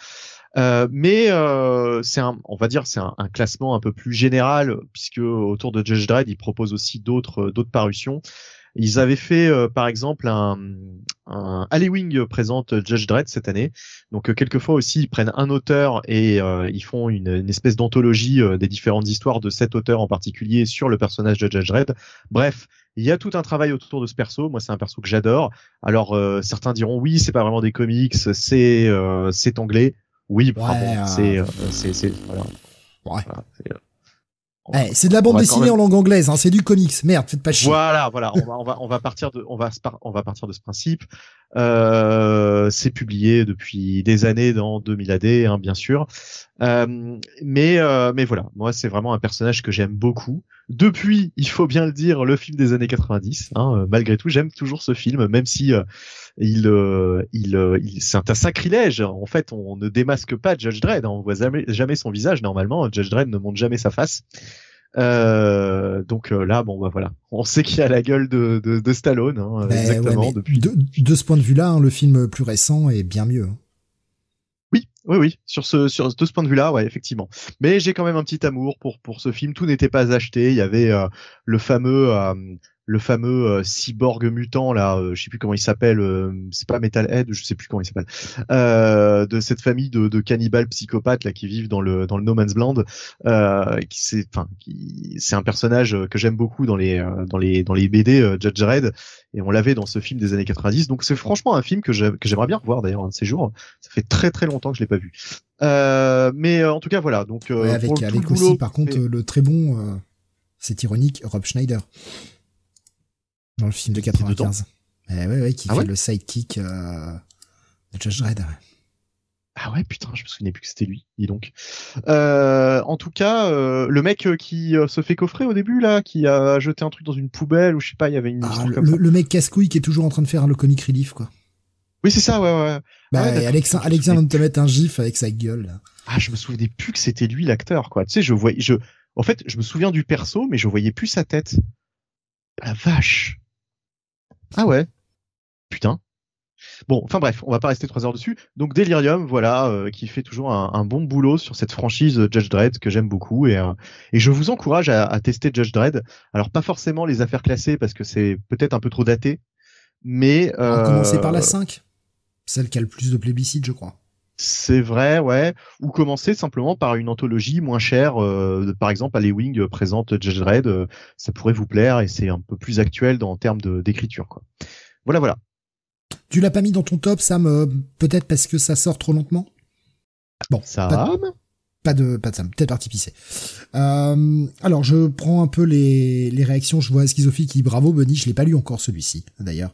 Euh, mais euh, c'est un, on va dire, c'est un, un classement un peu plus général puisque autour de Judge Dredd, ils proposent aussi d'autres d'autres parutions. Ils avaient fait, euh, par exemple, un, un Halloween présente Judge Dredd cette année. Donc, euh, quelquefois aussi, ils prennent un auteur et euh, ils font une, une espèce d'anthologie euh, des différentes histoires de cet auteur en particulier sur le personnage de Judge Dredd. Bref, il y a tout un travail autour de ce perso. Moi, c'est un perso que j'adore. Alors, euh, certains diront oui, c'est pas vraiment des comics, c'est euh, c'est anglais. Oui, Ouais, bon, euh, c'est euh, c'est c'est voilà. Ouais. Voilà, Eh, c'est de la bande dessinée même- en langue anglaise hein, c'est du comics merde faites pas chier Voilà, voilà, on va, on va, on va partir de, on va, on va partir de ce principe. Euh, c'est publié depuis des années dans 2000 AD, hein, bien sûr. Euh, mais, euh, mais voilà, moi c'est vraiment un personnage que j'aime beaucoup. Depuis, il faut bien le dire, le film des années 90. Hein, euh, malgré tout, j'aime toujours ce film, même si euh, il, euh, il, euh, il- c'est un sacrilège. En fait, on ne démasque pas Judge Dredd. hein, on voit jamais, jamais son visage normalement. Judge Dredd ne montre jamais sa face. Euh, donc euh, là, bon bah voilà, on sait qu'il a la gueule de, de, de Stallone, hein, Ben, exactement. depuis. de, de ce point de vue-là, hein, le film plus récent est bien mieux. Oui, oui, oui. Sur ce, sur de ce point de vue-là, ouais, effectivement. Mais j'ai quand même un petit amour pour pour ce film. Tout n'était pas acheté. Il y avait euh, le fameux, euh, le fameux euh, cyborg mutant là. euh, je sais plus comment il s'appelle. euh, c'est pas Metalhead, je sais plus comment il s'appelle. Euh, de cette famille de, de cannibales psychopathes là qui vivent dans le dans le No Man's Land. Qui c'est, enfin, qui c'est un personnage que j'aime beaucoup dans les dans les dans les BD Judge Dredd. Et on l'avait dans ce film des années 90. Donc c'est franchement un film que j'ai- que j'aimerais bien revoir d'ailleurs un de ces jours. Ça fait très très longtemps que je l'ai pas vu. Mais en tout cas voilà. Donc Ouais, avec pour avec aussi, par contre, fait- le très bon, c'est ironique, Rob Schneider. Dans le film de Qui est dedans 95. Eh ouais, ouais, qui Ah fait ouais le sidekick euh, de Judge Dredd. ouais. ah ouais putain, je me souvenais plus que c'était lui. Dis donc. Euh, en tout cas, euh, le mec qui se fait coffrer au début là, qui a jeté un truc dans une poubelle ou je sais pas, il y avait une Ah, le, comme ça. le mec casse-couille qui est toujours en train de faire le comic relief, quoi. Oui c'est ça, ouais ouais. Bah, Ah ouais, et d'accord. Alexa, Je me Alexia souvenais vient de te mettre un gif avec sa gueule. là. Ah je me souvenais plus que c'était lui l'acteur quoi. Tu sais, je voyais, je, en fait, je me souviens du perso, mais je voyais plus sa tête. La vache. Ah ouais. Putain. Bon, enfin bref, on va pas rester trois heures dessus. Donc Delirium, voilà, euh, qui fait toujours un, un bon boulot sur cette franchise euh, Judge Dredd que j'aime beaucoup et, euh, et je vous encourage à, à tester Judge Dredd. Alors pas forcément les affaires classées parce que c'est peut-être un peu trop daté, mais On va euh, commencer par la 5. Celle qui a le plus de plébiscite, je crois. C'est vrai, ouais. Ou commencer simplement par une anthologie moins chère. euh, par exemple, Wing euh, présente Judge Dredd. euh, ça pourrait vous plaire et c'est un peu plus actuel dans, en termes d'écriture, quoi. Voilà, voilà. Tu l'as pas mis dans ton top, Sam, euh, peut-être parce que ça sort trop lentement? Bon, pas, va pas de pas de Sam, peut-être parti pisser. Euh, alors, je prends un peu les, les réactions. Je vois Schizophie qui dit bravo, Bunny. Je l'ai pas lu encore celui-ci, d'ailleurs.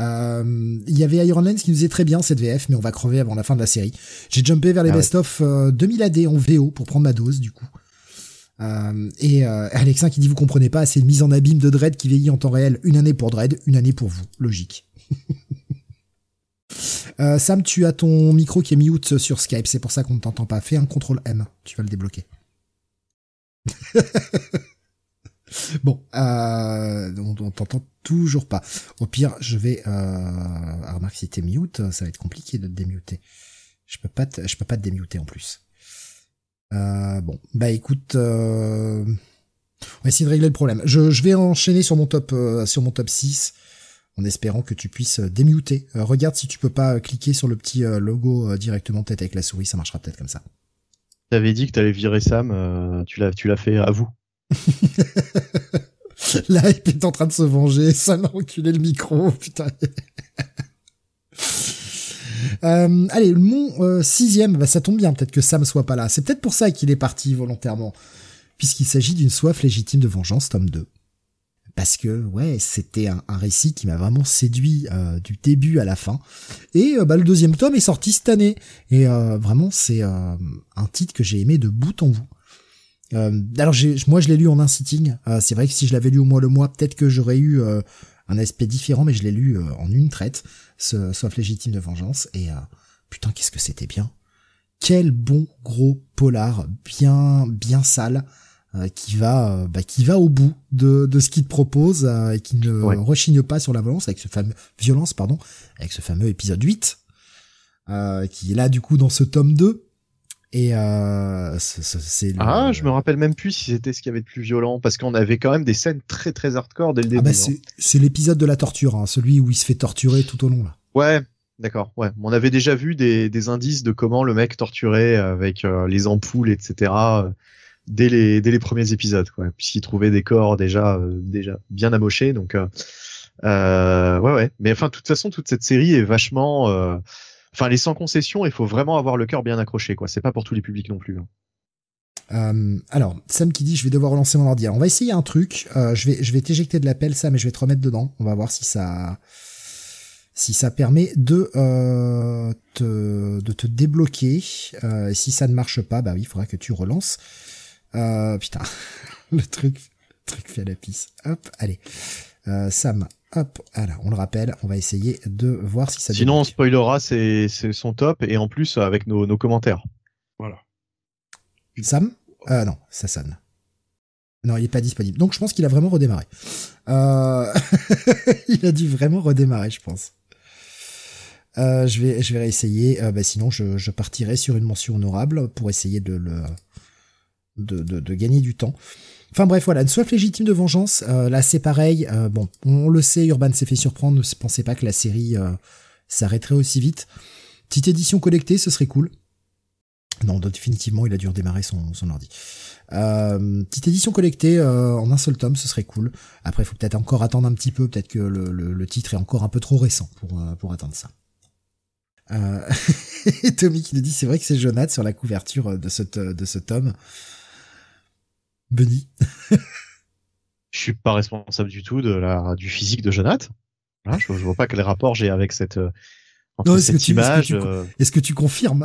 Euh, Il y avait Iron Lens qui nous disait très bien cette VF, mais on va crever avant la fin de la série. J'ai jumpé vers les Ah ouais. best-of euh, 2000 AD en VO pour prendre ma dose, du coup. Euh, et euh, Alexin qui dit vous comprenez pas, c'est une mise en abîme de Dread qui vieillit en temps réel. Une année pour Dread, une année pour vous. Logique. *laughs* euh, Sam, tu as ton micro qui est mute sur Skype, c'est pour ça qu'on ne t'entend pas. Fais un contrôle M, tu vas le débloquer. *laughs* bon, euh, on, on t'entend toujours pas. Au pire, je vais. Euh, ah, remarque, si t'es mute, ça va être compliqué de te démuter. Je peux pas, te, je peux pas te démuter en plus. Euh, bon, bah écoute, on va essayer de régler le problème. Je, vais enchaîner sur mon top 6 en espérant que tu puisses démuter. Euh, regarde si tu peux pas cliquer sur le petit euh, logo euh, directement peut-être avec la souris, ça marchera peut-être comme ça. T'avais dit que t'allais virer Sam, euh, tu l'as, tu l'as fait à vous. *laughs* La hype est en train de se venger, ça m'a reculé le micro, *laughs* putain. Euh, allez, mon euh, sixième, bah, ça tombe bien, peut-être que Sam soit pas là. C'est peut-être pour ça qu'il est parti volontairement, puisqu'il s'agit d'une soif légitime de vengeance, tome 2. Parce que, ouais, c'était un, récit qui m'a vraiment séduit euh, du début à la fin. Et euh, bah, le deuxième tome est sorti cette année. Et euh, vraiment, c'est un titre que j'ai aimé de bout en bout. Alors moi je l'ai lu en un sitting. C'est vrai que si je l'avais lu au mois le mois, peut-être que j'aurais eu un aspect différent, mais je l'ai lu en une traite. Ce soif légitime de vengeance. Et putain, qu'est-ce que c'était bien. Quel bon gros polar, bien bien sale, qui va euh, bah, qui va au bout de, de ce qu'il te propose euh, et qui ne Ouais. rechigne pas sur la violence avec ce fameux violence pardon avec ce fameux épisode 8 euh, qui est là du coup dans ce tome 2 et euh, c'est- c'est le- Ah, je me rappelle même plus si c'était ce qu'il y avait de plus violent, parce qu'on avait quand même des scènes très très hardcore dès le Ah début. bah hein. c'est c'est l'épisode de la torture, hein, celui où il se fait torturer tout au long là. Ouais, d'accord. Ouais, on avait déjà vu des, des indices de comment le mec torturait avec euh, les ampoules, etc. dès les dès les premiers épisodes, quoi. Puisqu'il trouvait des corps déjà euh, déjà bien amochés, donc euh, euh, ouais ouais. Mais enfin, de toute façon, toute cette série est vachement. Enfin, les sans concession, il faut vraiment avoir le cœur bien accroché, quoi. C'est pas pour tous les publics non plus. hein. Euh, alors Sam qui dit je vais devoir relancer mon ordi. Alors, on va essayer un truc. Euh, je vais je vais t'éjecter de l'appel Sam et je vais te remettre dedans. On va voir si ça si ça permet de euh, te de te débloquer. Si ça ne marche pas, bah oui, il faudra que tu relances. Euh, putain, *laughs* le truc le truc fait la pisse. Hop, allez. Euh, Sam, hop, voilà, on le rappelle, on va essayer de voir si ça Sinon, on spoilera c'est c'est son top et en plus avec nos, nos commentaires. Voilà. Sam euh, Non, ça sonne. Non, il est pas disponible. Donc je pense qu'il a vraiment redémarré. Euh... *laughs* il a dû vraiment redémarrer, je pense. Euh, je vais, je vais réessayer. Euh, bah, sinon, je, je partirai sur une mention honorable pour essayer de le, de, de, de gagner du temps. Enfin bref, voilà, une soif légitime de vengeance. Euh, là, c'est pareil. Euh, bon, on le sait, Urban s'est fait surprendre. Ne pensez pas que la série euh, s'arrêterait aussi vite. Petite édition collectée, ce serait cool. Non, définitivement, il a dû redémarrer son, son ordi. Euh, petite édition collectée euh, en un seul tome, ce serait cool. Après, il faut peut-être encore attendre un petit peu. Peut-être que le, le, le titre est encore un peu trop récent pour, euh, pour atteindre ça. *laughs* Et Tommy qui nous dit, c'est vrai que c'est Jonathan sur la couverture de ce, de ce tome. Benny. Je suis pas responsable du tout de la du physique de Jonathan. Voilà, je, je vois pas quel rapport j'ai avec cette euh, entre Non, cette tu- est-ce que image. euh, Est-ce que tu confirmes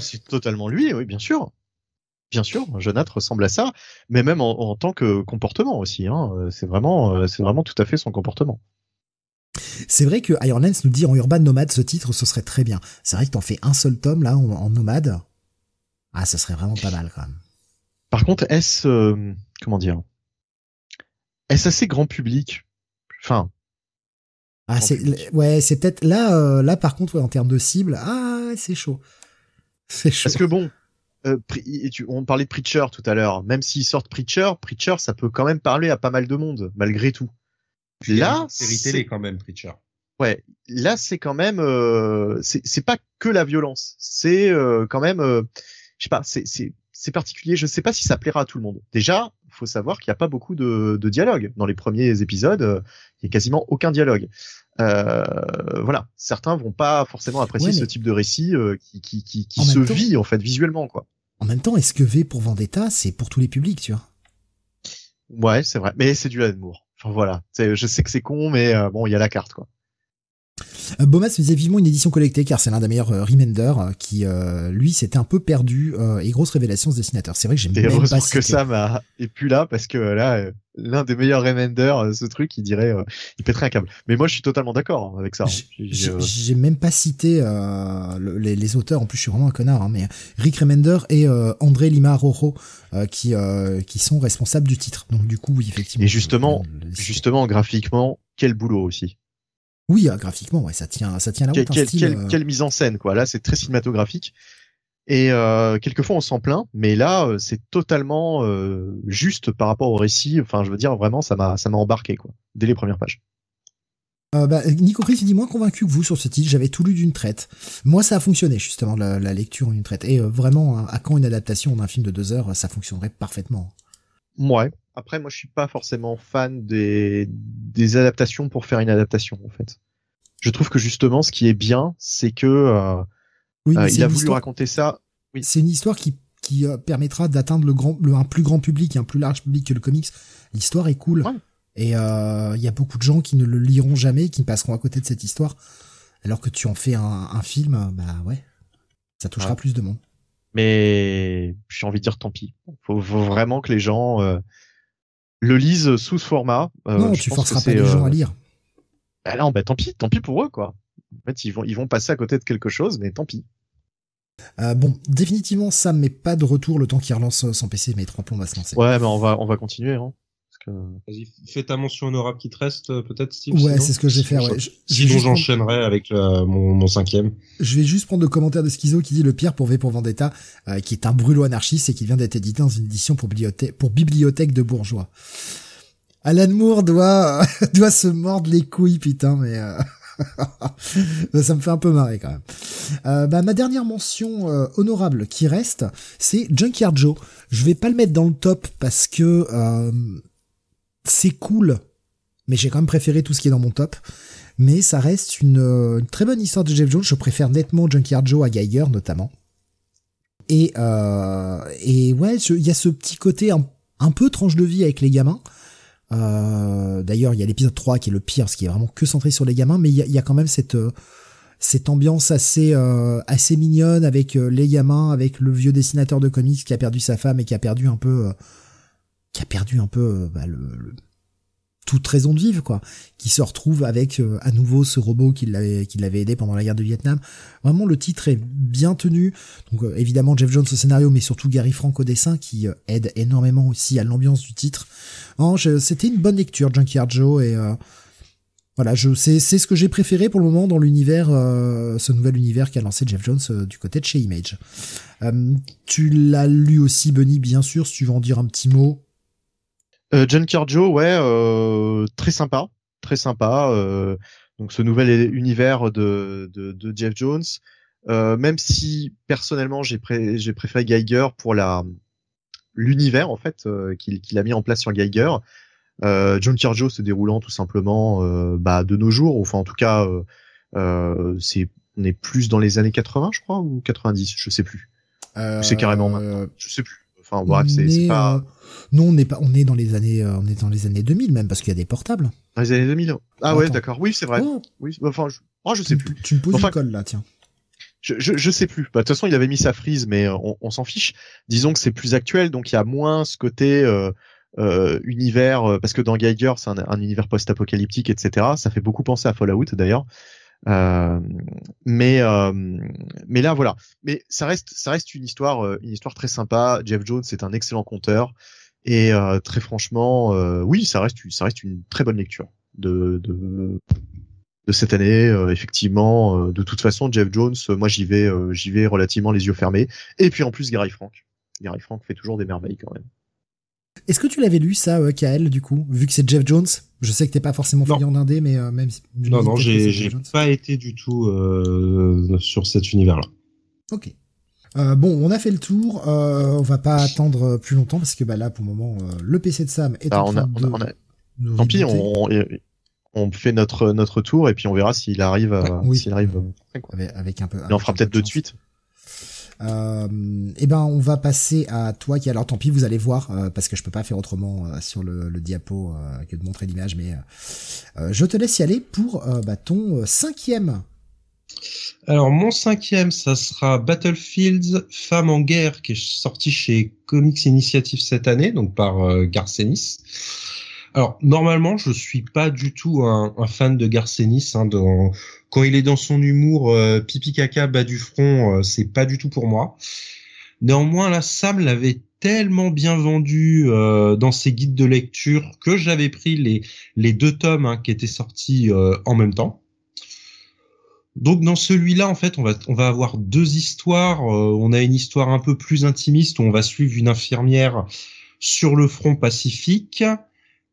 c'est totalement lui, oui, bien sûr. Bien sûr, Jonathan ressemble à ça, mais même en, en tant que comportement aussi. Hein, euh, c'est vraiment, c'est vraiment tout à fait son comportement. C'est vrai que Ironlance nous dit en Urban Nomade, ce titre, ce serait très bien. C'est vrai que t'en fais un seul tome là en, en nomade. Ah, ça serait vraiment pas mal quand même. Par contre, est-ce euh, comment dire Est-ce assez grand public? Enfin, Ah, c'est ouais, c'est peut-être là, euh, là par contre, ouais, en termes de cible, ah, c'est chaud. *laughs* C'est chaud. parce que bon, euh, on parlait de Preacher tout à l'heure. Même s'ils sortent Preacher, Preacher, ça peut quand même parler à pas mal de monde, malgré tout. Là, série c'est- télé quand même, Preacher. Ouais, là c'est quand même, euh, c'est c'est pas que la violence, c'est euh, quand même, euh, je sais pas, c'est c'est particulier. Je sais pas si ça plaira à tout le monde. Déjà, faut savoir qu'il y a pas beaucoup de, de dialogue dans les premiers épisodes. euh, Il y a quasiment aucun dialogue. Euh, voilà, certains vont pas forcément apprécier Ouais, ce type de récit euh, qui qui qui, qui se temps- vit en fait visuellement quoi. En même temps, est-ce que V pour Vendetta, c'est pour tous les publics, tu vois? Ouais, c'est vrai, mais c'est du Moore. Enfin voilà, je sais que c'est con, mais euh, bon, il y a la carte quoi. Euh, Bomas faisait vivement une édition collectée car c'est l'un des meilleurs euh, Remender euh, qui, euh, lui, s'était un peu perdu euh, et grosse révélation ce dessinateur. C'est vrai que j'ai Et même heureusement pas que. Sam a, est plus là parce que là, l'un des meilleurs Remender, ce truc, il dirait, il pèterait un câble. Mais moi, je suis totalement d'accord avec ça. hein. J'ai- même pas cité le- les, les auteurs. En plus, je suis vraiment un connard. Hein, mais Rick Remender et André Lima Rojo qui qui sont responsables du titre. Donc du coup, oui, effectivement. Et justement, Justement, graphiquement, quel boulot aussi. Oui, euh, graphiquement, ouais, ça tient, ça tient la Quelle, route. style, quelle- euh, quelle mise en scène, quoi. Là, c'est très cinématographique. Et euh, quelquefois, on s'en plaint, mais là, c'est totalement euh, juste par rapport au récit. Enfin, je veux dire, vraiment, ça m'a, ça m'a embarqué, quoi, dès les premières pages. Euh, bah, Nico Chris, il dit moins convaincu que vous sur ce titre. J'avais tout lu d'une traite. Moi, ça a fonctionné justement la, la lecture en une traite. Et vraiment, hein, à quand une adaptation d'un film de deux heures, ça fonctionnerait parfaitement. Ouais. Après, moi, je suis pas forcément fan des, des adaptations pour faire une adaptation, en fait. Je trouve que justement, ce qui est bien, c'est que euh, Oui, euh, il a voulu histoire- raconter ça. Oui. C'est une histoire qui qui euh, permettra d'atteindre le grand, le, un plus grand public, un plus large public que le comics. L'histoire est cool. Ouais. Et euh, il y a beaucoup de gens qui ne le liront jamais, qui passeront à côté de cette histoire. Alors que tu en fais un, un film, bah ouais, ça touchera Ouais. plus de monde. Mais j'ai envie de dire tant pis. Faut, faut vraiment que les gens euh, le lisent sous ce format. Euh, non, je tu pense forceras pas les gens euh, à lire. bah non, bah tant pis, tant pis pour eux quoi. En fait, ils vont ils vont passer à côté de quelque chose, mais tant pis. Euh, bon, définitivement, Sam met pas de retour le temps qu'il relance son PC, mais trois plombs va se lancer. Ouais, mais on va on va continuer. Hein, que... Vas-y, fais ta mention honorable qui te reste, euh, peut-être, Steve. Ouais, c'est ce que je vais faire. Ouais. je- Sinon, prendre- j'enchaînerai avec euh, mon, mon cinquième. je vais juste prendre le commentaire de Schizo qui dit le pire pour V pour Vendetta, euh, qui est un brûlot anarchiste et qui vient d'être édité dans une édition pour bibliothèque, pour bibliothèque de bourgeois. Alan Moore doit *laughs* doit se mordre les couilles, putain, mais euh, *laughs* ça me fait un peu marrer quand même. Euh, bah, ma dernière mention euh, honorable qui reste, c'est Junkyard Joe. Je vais pas le mettre dans le top parce que euh, c'est cool, mais j'ai quand même préféré tout ce qui est dans mon top. Mais ça reste une, euh, une très bonne histoire de Jeff Jones. Je préfère nettement Junkyard Joe à Geiger notamment. Et euh, et ouais, il y a ce petit côté un, peu tranche de vie avec les gamins. Euh, D'ailleurs, il y a l'épisode 3 qui est le pire, ce qui est vraiment que centré sur les gamins, mais il y a, quand même cette euh, ambiance assez assez mignonne avec les gamins, avec le vieux dessinateur de comics qui a perdu sa femme et qui a perdu un peu qui a perdu un peu euh, bah, le, le- toute raison de vivre quoi, qui se retrouve avec euh, à nouveau ce robot qui l'avait qui l'avait aidé pendant la guerre du Vietnam. Vraiment le titre est bien tenu. Donc euh, évidemment Jeff Jones au scénario, mais surtout Gary Frank au dessin qui euh, aide énormément aussi à l'ambiance du titre. Je- c'était une bonne lecture Junkyard Joe et euh, voilà, je c'est c'est ce que j'ai préféré pour le moment dans l'univers, euh, ce nouvel univers qu'a lancé Jeff Jones du côté de chez Image. Tu l'as lu aussi, Benny, bien sûr. Si tu veux en dire un petit mot. Euh, Junkyard Joe, ouais, euh, très sympa, très sympa. euh, donc ce nouvel univers de, de, de Jeff Jones, euh, même si personnellement j'ai pré- j'ai préféré Geiger pour la l'univers en fait euh, qu'il qu'il a mis en place sur Geiger. Euh, Junkyard Joe se déroulant tout simplement euh, bah, de nos jours, enfin en tout cas euh, euh, c'est on est plus dans les années 80 je crois ou 90, je sais plus, C'est carrément Euh, je sais plus. Enfin bref, c'est pas euh, non, on n'est pas. On est dans les années. euh, on est dans les années 2000 même parce qu'il y a des portables. dans les années 2000. Ah ouais, d'accord. Oui, c'est vrai. Oh, Oui, enfin je, oh, je sais tu, plus. tu me poses Enfin, une colle là, tiens. Je, je, je sais plus. Bah, de toute façon, il avait mis sa frise, mais euh, on, on s'en fiche. Disons que c'est plus actuel, donc il y a moins ce côté euh, euh, univers, parce que dans Geiger, c'est un, un univers post-apocalyptique, etc. Ça fait beaucoup penser à Fallout, d'ailleurs. Euh, mais euh, mais là, voilà. Mais ça reste ça reste une histoire une histoire très sympa. Jeff Jones c'est un excellent conteur et euh, très franchement, euh, oui, ça reste ça reste une très bonne lecture de de de cette année, euh, effectivement, euh, de toute façon, Jeff Jones, moi j'y vais, euh, j'y vais relativement les yeux fermés. Et puis en plus, Gary Frank. Gary Frank fait toujours des merveilles quand même. Est-ce que tu l'avais lu ça, euh, KL, du coup, vu que c'est Jeff Jones? Je sais que t'es pas forcément friand d'indé, mais euh, même si. Non, non, j'ai pas été du tout euh, sur cet univers-là. Ok. Euh, bon, on a fait le tour. Euh, on va pas attendre plus longtemps parce que bah là, pour le moment, euh, le PC de Sam est Bah, en on a, train on de. a- on a- de tant pis, on, on fait notre notre tour et puis on verra s'il arrive, à- Oui. s'il arrive. euh, avec, avec un peu. En avec fera peut-être deux de suite. Euh, eh ben, on va passer à toi qui, alors tant pis, vous allez voir, euh, parce que je peux pas faire autrement euh, sur le, le diapo euh, que de montrer l'image, mais euh, je te laisse y aller pour bah, ton cinquième. Alors mon cinquième, ça sera Battlefields Femmes en guerre, qui est sorti chez Comics Initiative cette année, donc par Garcenis. Alors normalement, je suis pas du tout un, fan de Garcenis. Hein, quand il est dans son humour euh, pipi caca bas du front, euh, c'est pas du tout pour moi. Néanmoins, la Sam l'avait tellement bien vendu euh, dans ses guides de lecture que j'avais pris les deux tomes hein, qui étaient sortis euh, en même temps. Donc dans celui-là, en fait, on va on va avoir deux histoires. on a une histoire un peu plus intimiste où on va suivre une infirmière sur le front pacifique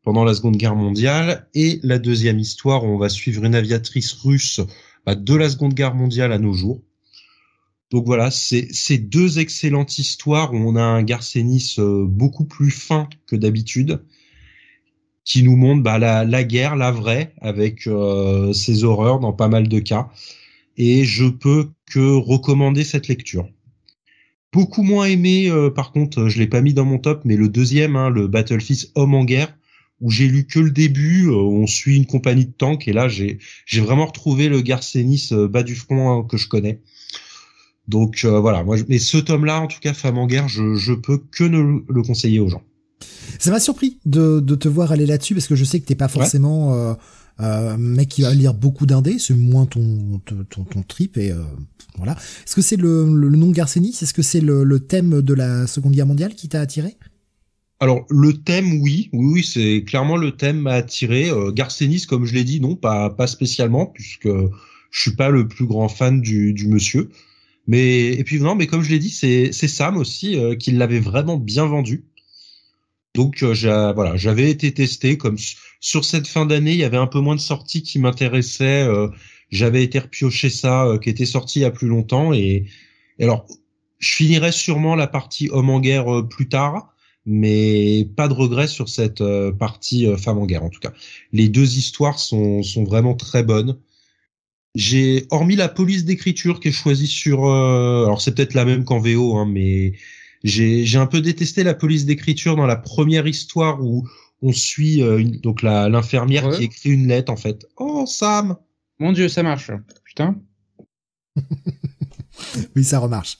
pendant la Seconde Guerre mondiale, et la deuxième histoire où on va suivre une aviatrice russe bah, de la Seconde Guerre mondiale à nos jours. Donc voilà, c'est deux excellentes histoires où on a un Garcenis euh, beaucoup plus fin que d'habitude, qui nous montre bah, la, guerre, la vraie, avec euh, ses horreurs dans pas mal de cas. Et je peux que recommander cette lecture. Beaucoup moins aimé, euh, par contre, je l'ai pas mis dans mon top, mais le deuxième, hein, le Battlefield Homme en guerre, où j'ai lu que le début, euh, on suit une compagnie de tanks et là j'ai vraiment retrouvé le Garcenis euh, bas du front hein, que je connais. Donc euh, voilà, moi mais ce tome-là en tout cas Femme en guerre, je je peux que ne le conseiller aux gens. Ça m'a surpris de de te voir aller là-dessus parce que je sais que t'es pas forcément ouais. euh, mec qui va lire beaucoup d'indés, c'est moins ton, ton, ton, trip et euh, voilà. Est-ce que c'est le, le, nom Garcenis? Est-ce que c'est le, le, thème de la Seconde Guerre mondiale qui t'a attiré? Alors le thème, oui, oui, oui, c'est clairement le thème m'a attiré. Euh, Garcenis, comme je l'ai dit, non, pas pas spécialement, puisque je suis pas le plus grand fan du, du monsieur. Mais et puis non, mais comme je l'ai dit, c'est c'est Sam aussi euh, qui l'avait vraiment bien vendu. Donc euh, voilà, j'avais été testé comme sur cette fin d'année, il y avait un peu moins de sorties qui m'intéressaient. Euh, j'avais été repioché ça, euh, qui était sorti il y a plus longtemps. Et, alors, je finirai sûrement la partie homme en guerre euh, plus tard mais pas de regret sur cette euh, partie euh, femme en guerre en tout cas. Les deux histoires sont, sont vraiment très bonnes. J'ai hormis la police d'écriture qui est choisie sur, alors c'est peut-être la même qu'en VO, hein, mais j'ai j'ai un peu détesté la police d'écriture dans la première histoire où on suit une, donc la l'infirmière ouais. qui écrit une lettre en fait. Oh Sam. Mon Dieu, ça marche. Putain. *laughs* oui, ça remarche.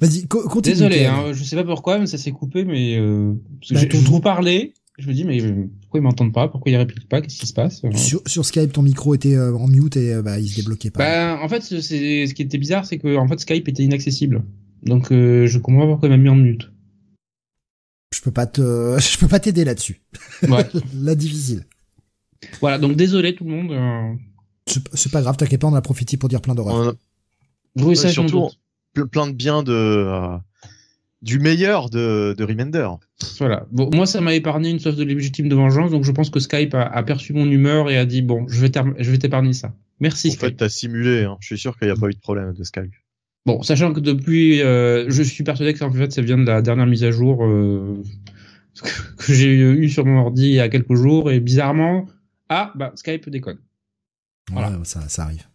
Vas-y, co continue. Désolé, hein, je sais pas pourquoi, mais ça s'est coupé, mais euh, bah, je, je vous parlais. Je me dis, mais pourquoi ils m'entendent pas? Pourquoi ils répliquent pas? Qu'est-ce qui se passe? Sur, sur, Skype, ton micro était euh, en mute et euh, bah, il se débloquait pas. Bah, en fait, c'est ce qui était bizarre, c'est que en fait Skype était inaccessible. Donc, euh, je comprends pas pourquoi il m'a mis en mute. Je peux pas te, *laughs* je peux pas t'aider là-dessus. Ouais. *laughs* Là, difficile. Voilà, donc désolé tout le monde. Euh. C'est pas grave, t'inquiète pas, on a profité pour dire plein d'horreurs. Oui, ça, surtout plein de bien de euh, du meilleur de, de Remender. Voilà. Bon, moi, ça m'a épargné une soif de légitime de vengeance, donc je pense que Skype a, a perçu mon humeur et a dit bon, je vais je vais t'épargner ça. Merci. En Skype. fait, t'as simulé. Hein. Je suis sûr qu'il n'y a pas eu de problème de Skype. Bon, sachant que depuis, euh, je suis persuadé que en fait, ça vient de la dernière mise à jour euh, *laughs* que j'ai eu sur mon ordi il y a quelques jours et bizarrement, ah bah Skype déconne. Voilà, ouais, ça, ça arrive.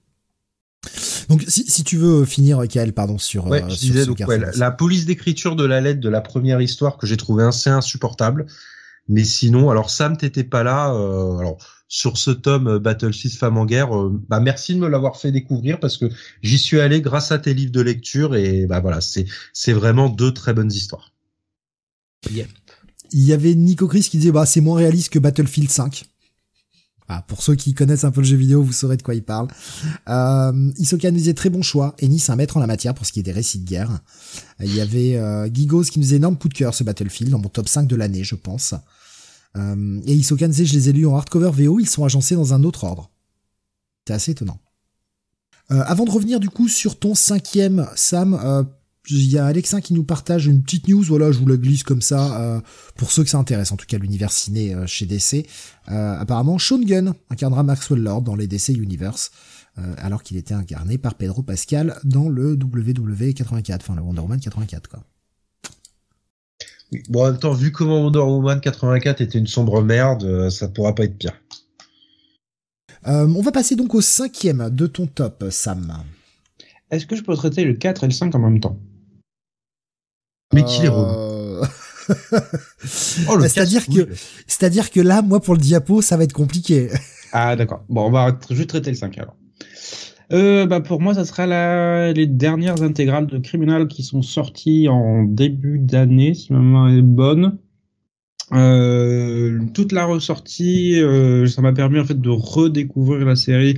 Donc, si, si tu veux finir, Kael, pardon, sur. Ouais, euh, je sur disais ce donc ouais, la, la, police d'écriture de la lettre de la première histoire que j'ai trouvé assez insupportable. Mais sinon, alors Sam, t'étais pas là. Euh, alors sur ce tome euh, Battlefield Femme en guerre, euh, bah merci de me l'avoir fait découvrir parce que j'y suis allé grâce à tes livres de lecture et bah voilà, c'est c'est vraiment deux très bonnes histoires. Yep. Il y avait Nico Chris qui disait bah c'est moins réaliste que Battlefield 5. Ah, pour ceux qui connaissent un peu le jeu vidéo, vous saurez de quoi il parle. Euh, Isoka nous disait très bon choix. Ennis, un maître en la matière pour ce qui est des récits de guerre. Il y avait euh, Gigos qui nous disait énorme coup de cœur ce Battlefield, dans mon top 5 de l'année, je pense. Euh, et Isoka nous disait je les ai lus en hardcover VO, ils sont agencés dans un autre ordre. C'est assez étonnant. Euh, avant de revenir du coup sur ton cinquième, Sam, euh, il y a Alexin qui nous partage une petite news, voilà, je vous la glisse comme ça, euh, pour ceux que ça intéresse, en tout cas l'univers ciné euh, chez DC. Euh, apparemment, Sean Gunn incarnera Maxwell Lord dans les DC Universe, euh, alors qu'il était incarné par Pedro Pascal dans le WW 84, enfin le Wonder Woman 84, quoi. Bon, en même temps, vu comment Wonder Woman 84 était une sombre merde, ça pourra pas être pire. on va passer donc au cinquième de ton top, Sam. Est-ce que je peux traiter le 4 et le 5 en même temps? Mais qui est relou. Euh, Oh, *laughs* C'est-à-dire que, c'est-à-dire que là, moi, pour le diapo, ça va être compliqué. Ah d'accord. Bon, on va juste traiter le 5 alors. Euh, bah pour moi, ça sera la... les dernières intégrales de Criminal qui sont sorties en début d'année, si ma mémoire est bonne. Euh, toute la ressortie, euh, ça m'a permis en fait de redécouvrir la série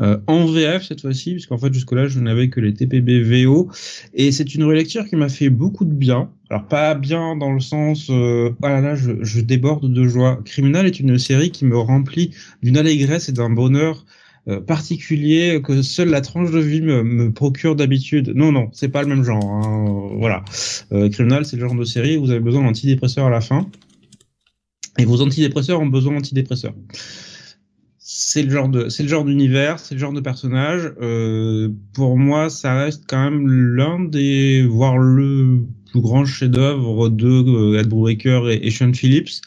euh, en VF cette fois-ci, puisqu'en fait jusque-là je n'avais que les TPB VO, et c'est une relecture qui m'a fait beaucoup de bien. Alors pas bien dans le sens, euh, ah là là, je, je déborde de joie. Criminal est une série qui me remplit d'une allégresse et d'un bonheur euh, particulier que seule la tranche de vie me, me procure d'habitude. Non, non, c'est pas le même genre. hein. Voilà. Euh, Criminal, c'est le genre de série où vous avez besoin d'antidépresseurs à la fin. Et vos antidépresseurs ont besoin d'antidépresseurs. C'est le genre de, c'est le genre d'univers, c'est le genre de personnage. Euh, pour moi, ça reste quand même l'un des, voire le plus grand chef-d'œuvre de euh, Ed Brubaker et, et Sean Phillips.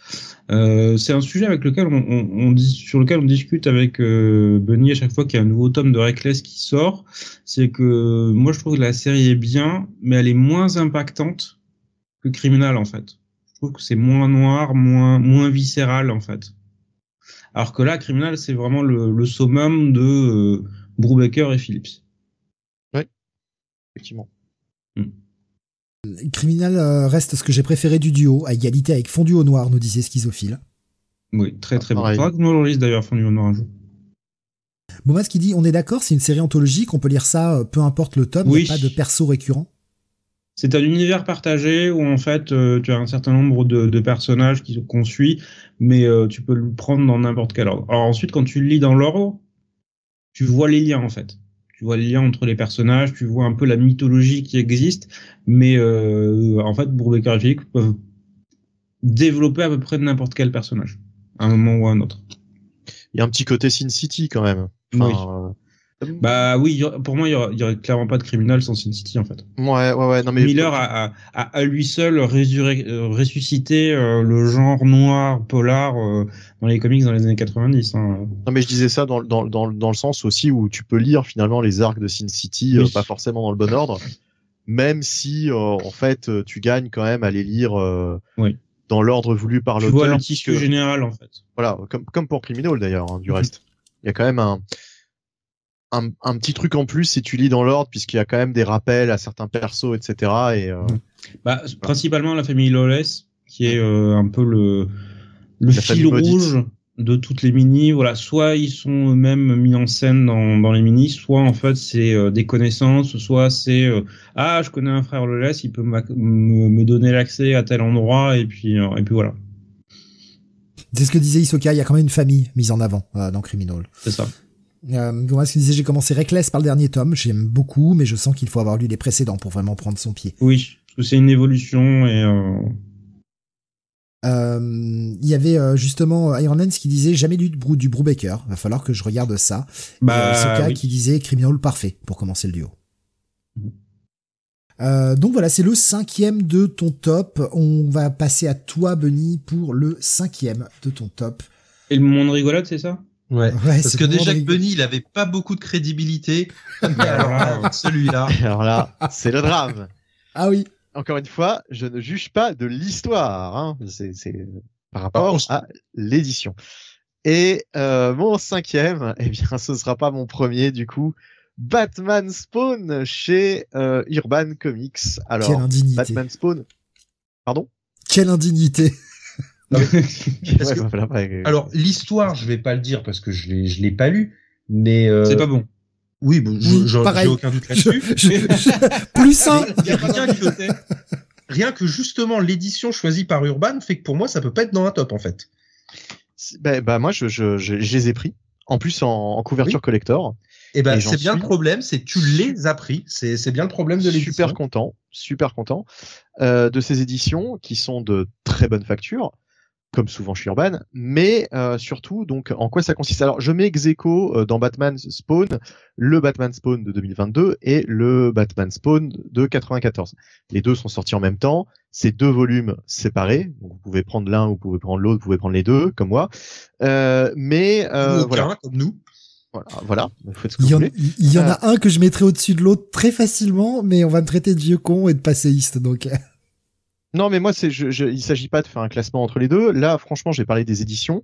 Euh, c'est un sujet avec lequel on, on, on sur lequel on discute avec euh, Bunny à chaque fois qu'il y a un nouveau tome de Reckless qui sort. C'est que moi je trouve que la série est bien, mais elle est moins impactante que Criminal en fait. Je trouve que c'est moins noir, moins moins viscéral en fait. Alors que là, Criminal, c'est vraiment le, le summum de euh, Brubaker et Phillips. Effectivement. Criminal euh, reste ce que j'ai préféré du duo, à égalité avec Fondu au noir, nous disait Schizophile. Oui, très très bon. Pareil. Faudra que nous le lise d'ailleurs, Fondu au noir un jour. Bomas qui dit, on est d'accord, c'est une série anthologique, on peut lire ça, euh, peu importe le tome, il Oui. n'y a pas de perso récurrent. C'est un univers partagé où en fait euh, tu as un certain nombre de, de personnages qui qu'on suit, mais euh, tu peux le prendre dans n'importe quel ordre. Alors ensuite, quand tu le lis dans l'ordre, tu vois les liens en fait. Tu vois les liens entre les personnages, tu vois un peu la mythologie qui existe, mais euh, en fait, Brubaker et peuvent développer à peu près n'importe quel personnage, à un moment ou à un autre. Il y a un petit côté Sin City quand même. Oui. Enfin, euh, Bah oui, pour moi, il y aurait, il y aurait clairement pas de criminel sans Sin City en fait. ouais, ouais, ouais. Non mais Miller a, a, a à lui seul euh, ressuscité euh, le genre noir polar euh, dans les comics dans les années 90. Hein. Non mais je disais ça dans, dans, dans, dans le sens aussi où tu peux lire finalement les arcs de Sin City, euh, pas forcément dans le bon ordre, même si euh, en fait euh, tu gagnes quand même à les lire euh, Oui. dans l'ordre voulu par Tu vois l'auteur. le tissu général en fait. Voilà, comme, comme pour Criminal d'ailleurs, hein, du Mhm. reste. Il y a quand même un, un, un petit truc en plus si tu lis dans l'ordre, puisqu'il y a quand même des rappels à certains persos, etc. Et euh, Mhm. Bah, principalement la famille Lawless, qui est euh, un peu le, le La fil maudite. rouge de toutes les mini. Voilà, soit ils sont eux-mêmes mis en scène dans, dans les mini, soit en fait c'est euh, des connaissances, soit c'est euh, ah je connais un frère Lawless, il peut me, me donner l'accès à tel endroit et puis euh, et puis voilà, C'est ce que disait Isoka, il y a quand même une famille mise en avant euh, dans Criminal. c'est ça. Euh, Bomas qui disait, j'ai commencé Reckless par le dernier tome, j'aime beaucoup, mais je sens qu'il faut avoir lu les précédents pour vraiment prendre son pied. Oui, parce que c'est une évolution et euh, Euh, Il y avait euh, justement Iron Lens qui disait jamais lu du, Brou- du Brubaker, va falloir que je regarde ça. Bah Isoka oui. qui disait Criminal parfait pour commencer le duo. Mhm. Euh, donc voilà, c'est le cinquième de ton top. On va passer à toi, Benny, pour le cinquième de ton top. Et le moment de rigolade, c'est ça? Ouais. Ouais, Parce que déjà que. Bunny, il avait pas beaucoup de crédibilité. *laughs* Mais alors là, celui-là. alors là, c'est le drame. Ah oui. Encore une fois, je ne juge pas de l'histoire, hein. c'est c'est par rapport à l'édition. Et euh, mon cinquième, *laughs* eh bien, ce sera pas mon premier du coup. Batman Spawn chez euh, Urban Comics. Quelle Alors, indignité. Batman Spawn. Pardon? Quelle indignité. *laughs* Parce que- ouais. Alors, l'histoire, je vais pas le dire parce que je l'ai, je l'ai pas lu. Mais, euh, C'est pas bon. oui, bon, je- Oui, j'en- pareil. j'ai aucun doute là-dessus. je- je- *laughs* plus un. Il y a rien que, rien que justement l'édition choisie par Urban fait que pour moi ça peut pas être dans un top en fait. C'est- bah, bah, moi, je, je, je, je les ai pris. En plus, en, en couverture collector. Et ben Et c'est bien suis- le problème, c'est que tu les as pris. C'est c'est bien le problème de l'édition. super content, super content euh, de ces éditions qui sont de très bonne facture, comme souvent chez Urban, mais euh, surtout donc en quoi ça consiste? Alors je mets ex aequo, euh, dans Batman Spawn, le Batman Spawn de 2022 et le Batman Spawn de 94. Les deux sont sortis en même temps, c'est deux volumes séparés, donc vous pouvez prendre l'un, vous pouvez prendre l'autre, vous pouvez prendre les deux, comme moi. Euh, mais euh, aucun, voilà, comme nous. voilà, voilà, vous faites ce que Il y, en, voulez. il y en a un que je mettrai au-dessus de l'autre très facilement, mais on va me traiter de vieux con et de passéiste, donc. Non, mais moi, c'est, je, je, il s'agit pas de faire un classement entre les deux. Là, franchement, j'ai parlé des éditions.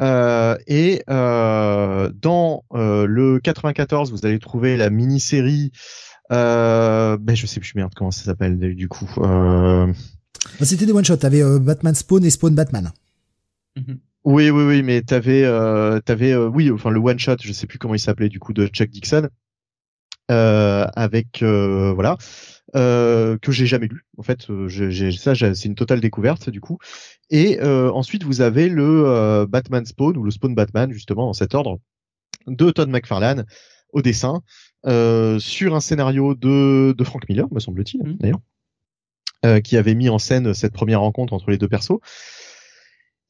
Euh, et euh, dans euh, le 94, vous allez trouver la mini-série. Euh, ben je sais plus merde comment ça s'appelle du coup. Euh... Bah, C'était des one shot. T'avais euh, Batman Spawn et Spawn Batman. Mhm. Oui, oui, oui, mais t'avais, euh, t'avais, euh, oui, enfin le one shot, je sais plus comment il s'appelait du coup de Chuck Dixon, euh, avec euh, voilà, euh, que j'ai jamais lu. En fait, euh, j'ai, ça, c'est une totale découverte du coup. Et euh, ensuite, vous avez le euh, Batman Spawn ou le Spawn Batman justement dans cet ordre de Todd McFarlane au dessin euh, sur un scénario de de Frank Miller, me semble-t-il Mhm. d'ailleurs, euh, qui avait mis en scène cette première rencontre entre les deux persos.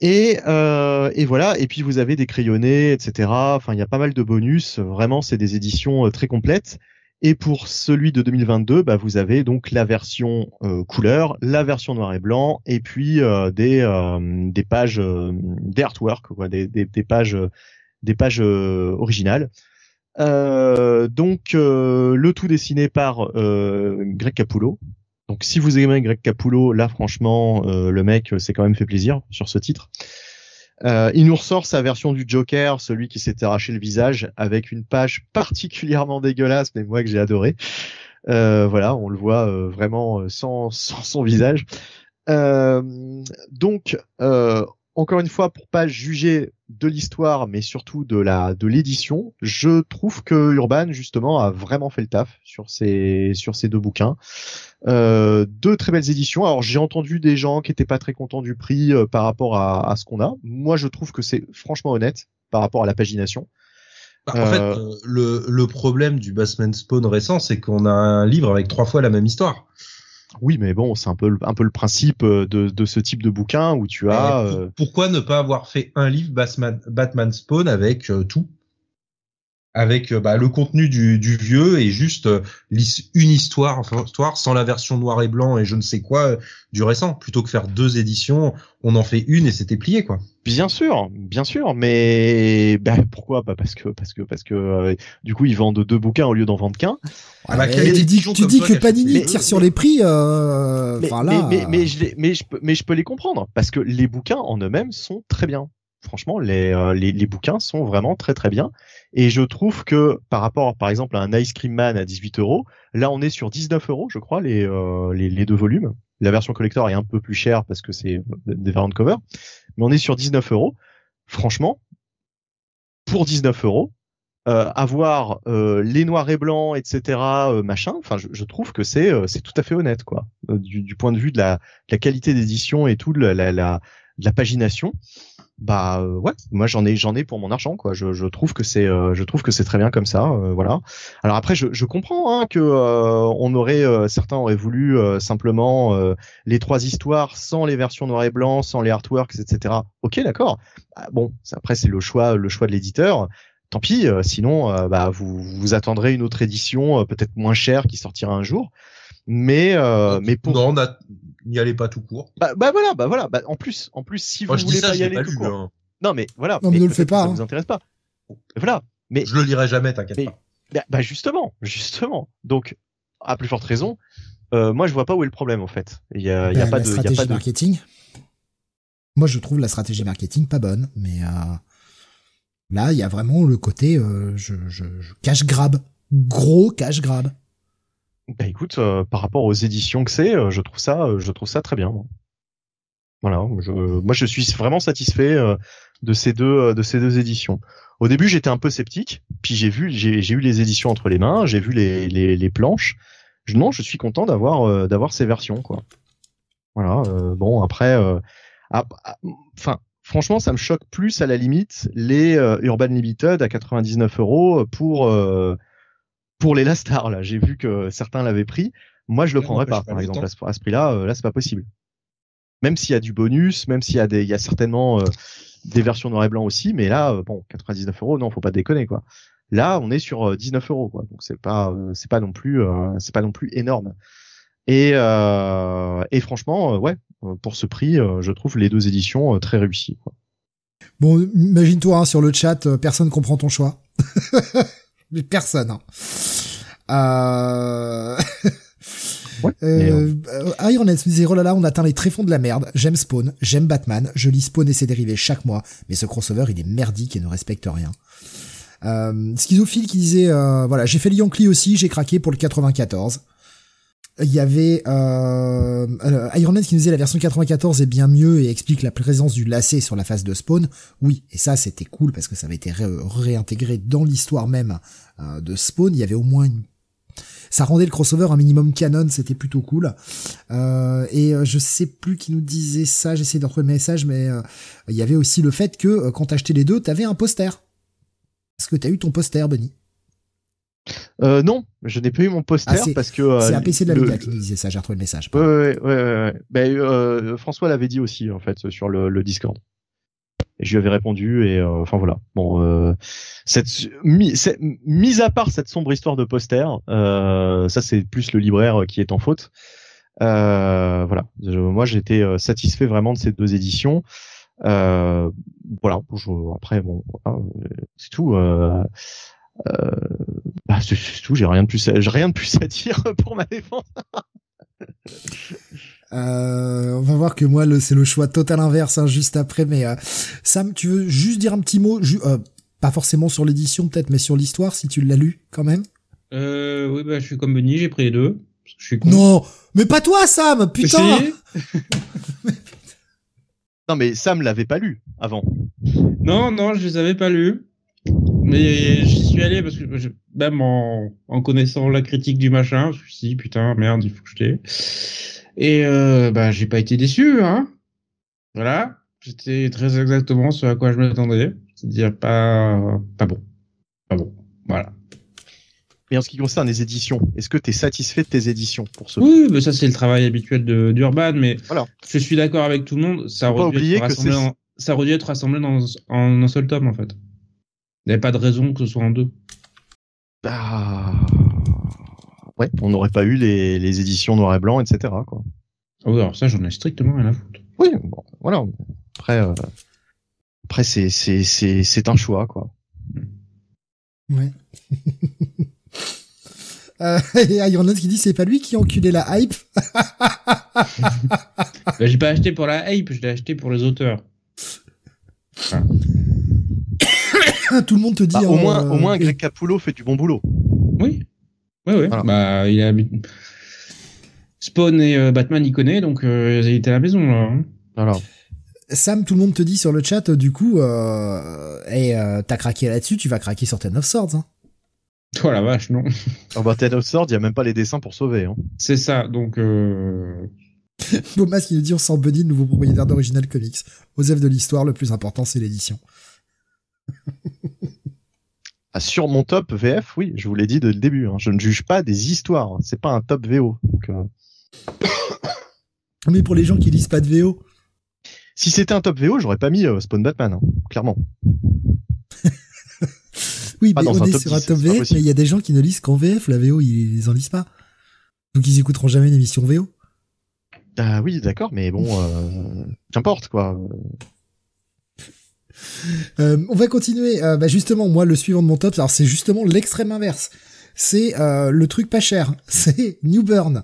Et, euh, et voilà. Et puis vous avez des crayonnés, etc. Enfin, il y a pas mal de bonus. Vraiment, c'est des éditions euh, très complètes. Et pour celui de 2022, bah, vous avez donc la version euh, couleur, la version noir et blanc, et puis euh, des euh, des pages, euh, des artworks, quoi, des, des, des pages, des pages originales. Donc le tout dessiné par Greg Capullo. Donc si vous aimez Greg Capullo, là franchement euh, le mec euh, s'est quand même fait plaisir sur ce titre. Euh, il nous ressort sa version du Joker, celui qui s'était arraché le visage, avec une page particulièrement dégueulasse, mais moi que j'ai adoré. Euh, voilà, on le voit euh, vraiment euh, sans, *laughs* sans son visage. Euh, donc, euh, encore une fois, pour pas juger de l'histoire, mais surtout de la de l'édition, je trouve que Urban justement a vraiment fait le taf sur ces sur ces deux bouquins. Euh, deux très belles éditions. Alors j'ai entendu des gens qui étaient pas très contents du prix euh, par rapport à, à ce qu'on a. Moi, je trouve que c'est franchement honnête par rapport à la pagination. Bah, en fait, Euh, euh, le, le problème du Bassman Spawn récent, c'est qu'on a un livre avec trois fois la même histoire. Oui, mais bon, c'est un peu le- un peu le principe euh, de de ce type de bouquin où tu as. Pour- euh, Pourquoi ne pas avoir fait un livre Batman, Batman Spawn avec euh, tout? Avec euh, bah, le contenu du, du vieux et juste euh, une histoire, enfin, histoire sans la version noir et blanc et je ne sais quoi euh, du récent. Plutôt que faire deux éditions, on en fait une et c'était plié quoi. Bien sûr, bien sûr, mais bah, pourquoi Bah parce que parce que parce que euh, du coup ils vendent deux bouquins au lieu d'en vendre qu'un. Ah bah, tu dis, édition tu comme dis toi que Panini tire sur les prix. Euh, Mais, là, mais, mais, mais je les, mais je peux mais je peux les comprendre parce que les bouquins en eux-mêmes sont très bien. Franchement, les, euh, les les bouquins sont vraiment très très bien et je trouve que par rapport par exemple à un Ice Cream Man à 18 euros, là on est sur 19 euros je crois les, euh, les deux volumes. La version collector est un peu plus chère parce que c'est des variantes cover, mais on est sur 19 euros. Franchement, pour 19 euros, euh, avoir euh, les noirs et blancs, etc., euh, machin. Enfin, je, je trouve que c'est euh, c'est tout à fait honnête, quoi, du, du point de vue de la, de la qualité d'édition et tout, la, la, la, de la pagination. Bah euh, ouais, moi j'en ai j'en ai pour mon argent, quoi. Je, je trouve que c'est euh, je trouve que c'est très bien comme ça, euh, voilà. Alors après, je, je comprends hein, que euh, on aurait euh, certains auraient voulu euh, simplement les trois histoires sans les versions noir et blanc, sans les artworks, etc. Ok, d'accord. Ah, bon, après c'est le choix le choix de l'éditeur tant pis. sinon, bah, vous, vous attendrez une autre édition, euh, peut-être moins chère, qui sortira un jour. Mais, euh, mais pour, non, on a- n'y allez pas tout court. bah, bah voilà, bah voilà. Bah, en plus, en plus, si vous voulez ça, pas y aller pas tout lu. court. hein. Non, mais voilà. Non, mais ne le fais pas, Ça hein. vous intéresse pas. Voilà. Mais Je le lirai jamais, t'inquiète pas. bah, bah, justement, justement. Donc, à plus forte raison, euh, moi je vois pas où est le problème en fait. Il y a, il y a pas la de, il y a stratégie pas de. marketing. Moi, je trouve la stratégie marketing pas bonne, mais euh, là, il y a vraiment le côté euh, je, je, je cash grab, gros cash grab. Bah écoute, euh, par rapport aux éditions que c'est, euh, je trouve ça, euh, je trouve ça très bien. Voilà, moi je suis vraiment satisfait de ces deux, de éditions. Au début, j'étais un peu sceptique, puis j'ai vu, j'ai eu les éditions entre les mains, j'ai vu les, planches. Non, je suis content d'avoir, d'avoir ces versions, quoi. Voilà. bon, après, ah, ah, enfin, franchement, ça me choque plus à la limite les Urban Limited à 99 euros pour pour les Lastar là. J'ai vu que certains l'avaient pris. Moi, je le prendrais pas, pas par le exemple, temps. à ce, à ce prix-là. euh, là, c'est pas possible. Même s'il y a du bonus, même s'il y a des, il y a certainement euh, des versions noir et blanc aussi, mais là, euh, bon, 99 euros, non, faut pas déconner quoi. Là, on est sur euh, 19 euros quoi, donc c'est pas, euh, c'est pas non plus, euh, c'est pas non plus énorme. Et euh, et franchement, euh, ouais, euh, pour ce prix, euh, je trouve les deux éditions euh, très réussies. Quoi. Bon, imagine-toi hein, sur le chat, euh, personne comprend ton choix. *laughs* Mais personne. hein. Euh... *laughs* Ouais, Euh, euh, Iron nous disait, oh là là, on atteint les tréfonds de la merde. J'aime Spawn, j'aime Batman, je lis Spawn et ses dérivés chaque mois, mais ce crossover, il est merdique et ne respecte rien. Euh, Schizophile qui disait, euh, voilà, j'ai fait le Yankee aussi, j'ai craqué pour le 94. Il y avait euh, euh, Iron Man qui nous disait la version 94 est bien mieux et explique la présence du lacet sur la face de Spawn. Oui, et ça c'était cool parce que ça avait été ré- réintégré dans l'histoire même euh, de Spawn. Il y avait au moins une ça rendait le crossover un minimum canon, c'était plutôt cool. Euh, et je sais plus qui nous disait ça, j'essaie de retrouver le message, mais il y avait aussi le fait que quand t'achetais les deux, t'avais un poster. Est-ce que t'as eu ton poster, Benny? Euh, non, je n'ai pas eu mon poster Ah, parce que euh, C'est un PC de la le- qui disait ça, j'ai retrouvé le message. Ouais, ouais, ouais. Ben, euh, François l'avait dit aussi en fait sur le, le Discord. Et je lui avais répondu et euh, enfin voilà. Bon, euh, cette mi, c'est- mise à part cette sombre histoire de poster, euh, ça c'est plus le libraire qui est en faute. Euh, voilà. Je- moi j'étais satisfait vraiment de ces deux éditions. Euh, voilà. Je- après bon, c'est tout. Euh, bah, c'est tout. J'ai rien de plus, à- j'ai rien de plus à dire *laughs* pour ma défense. Euh, on va voir que moi, le, c'est le choix total inverse, hein, juste après. Mais euh, Sam, tu veux juste dire un petit mot, ju- euh, pas forcément sur l'édition peut-être, mais sur l'histoire, si tu l'as lu quand même? Euh, oui, bah, je suis comme Benny, j'ai pris les deux. Je suis con. Non, mais pas toi, Sam, putain. *laughs* Non mais Sam l'avait pas lu avant. Non, non, je les avais pas lus. Mais j'y suis allé parce que je- même en, en connaissant la critique du machin, je me suis dit, putain, merde, il faut que je l'ai. Et euh, bah, j'ai pas été déçu, hein. Voilà. C'était très exactement ce à quoi je m'attendais. C'est-à-dire pas, pas bon. Pas bon. Voilà. Mais en ce qui concerne les éditions, est-ce que tu es satisfait de tes éditions pour ce Oui, mais ça c'est le travail habituel d'Urban, mais Voilà. je suis d'accord avec tout le monde. Ça aurait, dû être rassemblé c'est- en, ça aurait dû être rassemblé dans, en un seul tome en fait. Il n'y avait pas de raison que ce soit en deux. Bah, ouais, on n'aurait pas eu les, les éditions noir et blanc, etc. Quoi. Ah oui, alors ça j'en ai strictement rien à foutre. Oui, bon, voilà. Après, euh, après c'est c'est c'est c'est un choix quoi. Ouais. *laughs* euh, *laughs* et Iron qui dit c'est pas lui qui a enculé la hype. *laughs* Bah, j'ai pas acheté pour la hype, je l'ai acheté pour les auteurs. Tout le monde te dit. Bah, au hein, moins euh, au moins Greg Capullo fait du bon boulot. Oui. Oui, oui. Voilà. Bah, il a Spawn et euh, Batman, il connaît, donc euh, il était à la maison là. hein. Voilà. Sam, tout le monde te dit sur le chat, euh, du coup, euh, et euh, t'as craqué là-dessus, tu vas craquer sur Ten of Swords. Hein. *laughs* Oh la vache, non. Alors *laughs* bah Ten of Swords, il y a même pas les dessins pour sauver. Hein. C'est ça, donc euh... Bomas qui nous dit on sent Buddy, le nouveau propriétaire d'Original Comics. Aux œuvres de l'histoire, le plus important, c'est l'édition. Ah, sur mon top VF, oui, je vous l'ai dit dès le début. Hein, je ne juge pas des histoires. hein, C'est pas un top VO. Donc, euh, Mais pour les gens qui lisent pas de VO, si c'était un top VO, j'aurais pas mis euh, Spawn Batman, hein, clairement. *laughs* oui, Pas mais on est sur 10, un top VF, mais il y a des gens qui ne lisent qu'en VF, la VO, ils en lisent pas. Donc ils écouteront jamais une émission VO. Ah oui, d'accord, mais bon, euh, qu'importe quoi. Euh, on va continuer. Euh, bah justement, moi, le suivant de mon top, alors c'est justement l'extrême inverse. C'est euh, le truc pas cher. *laughs* C'est New Burn.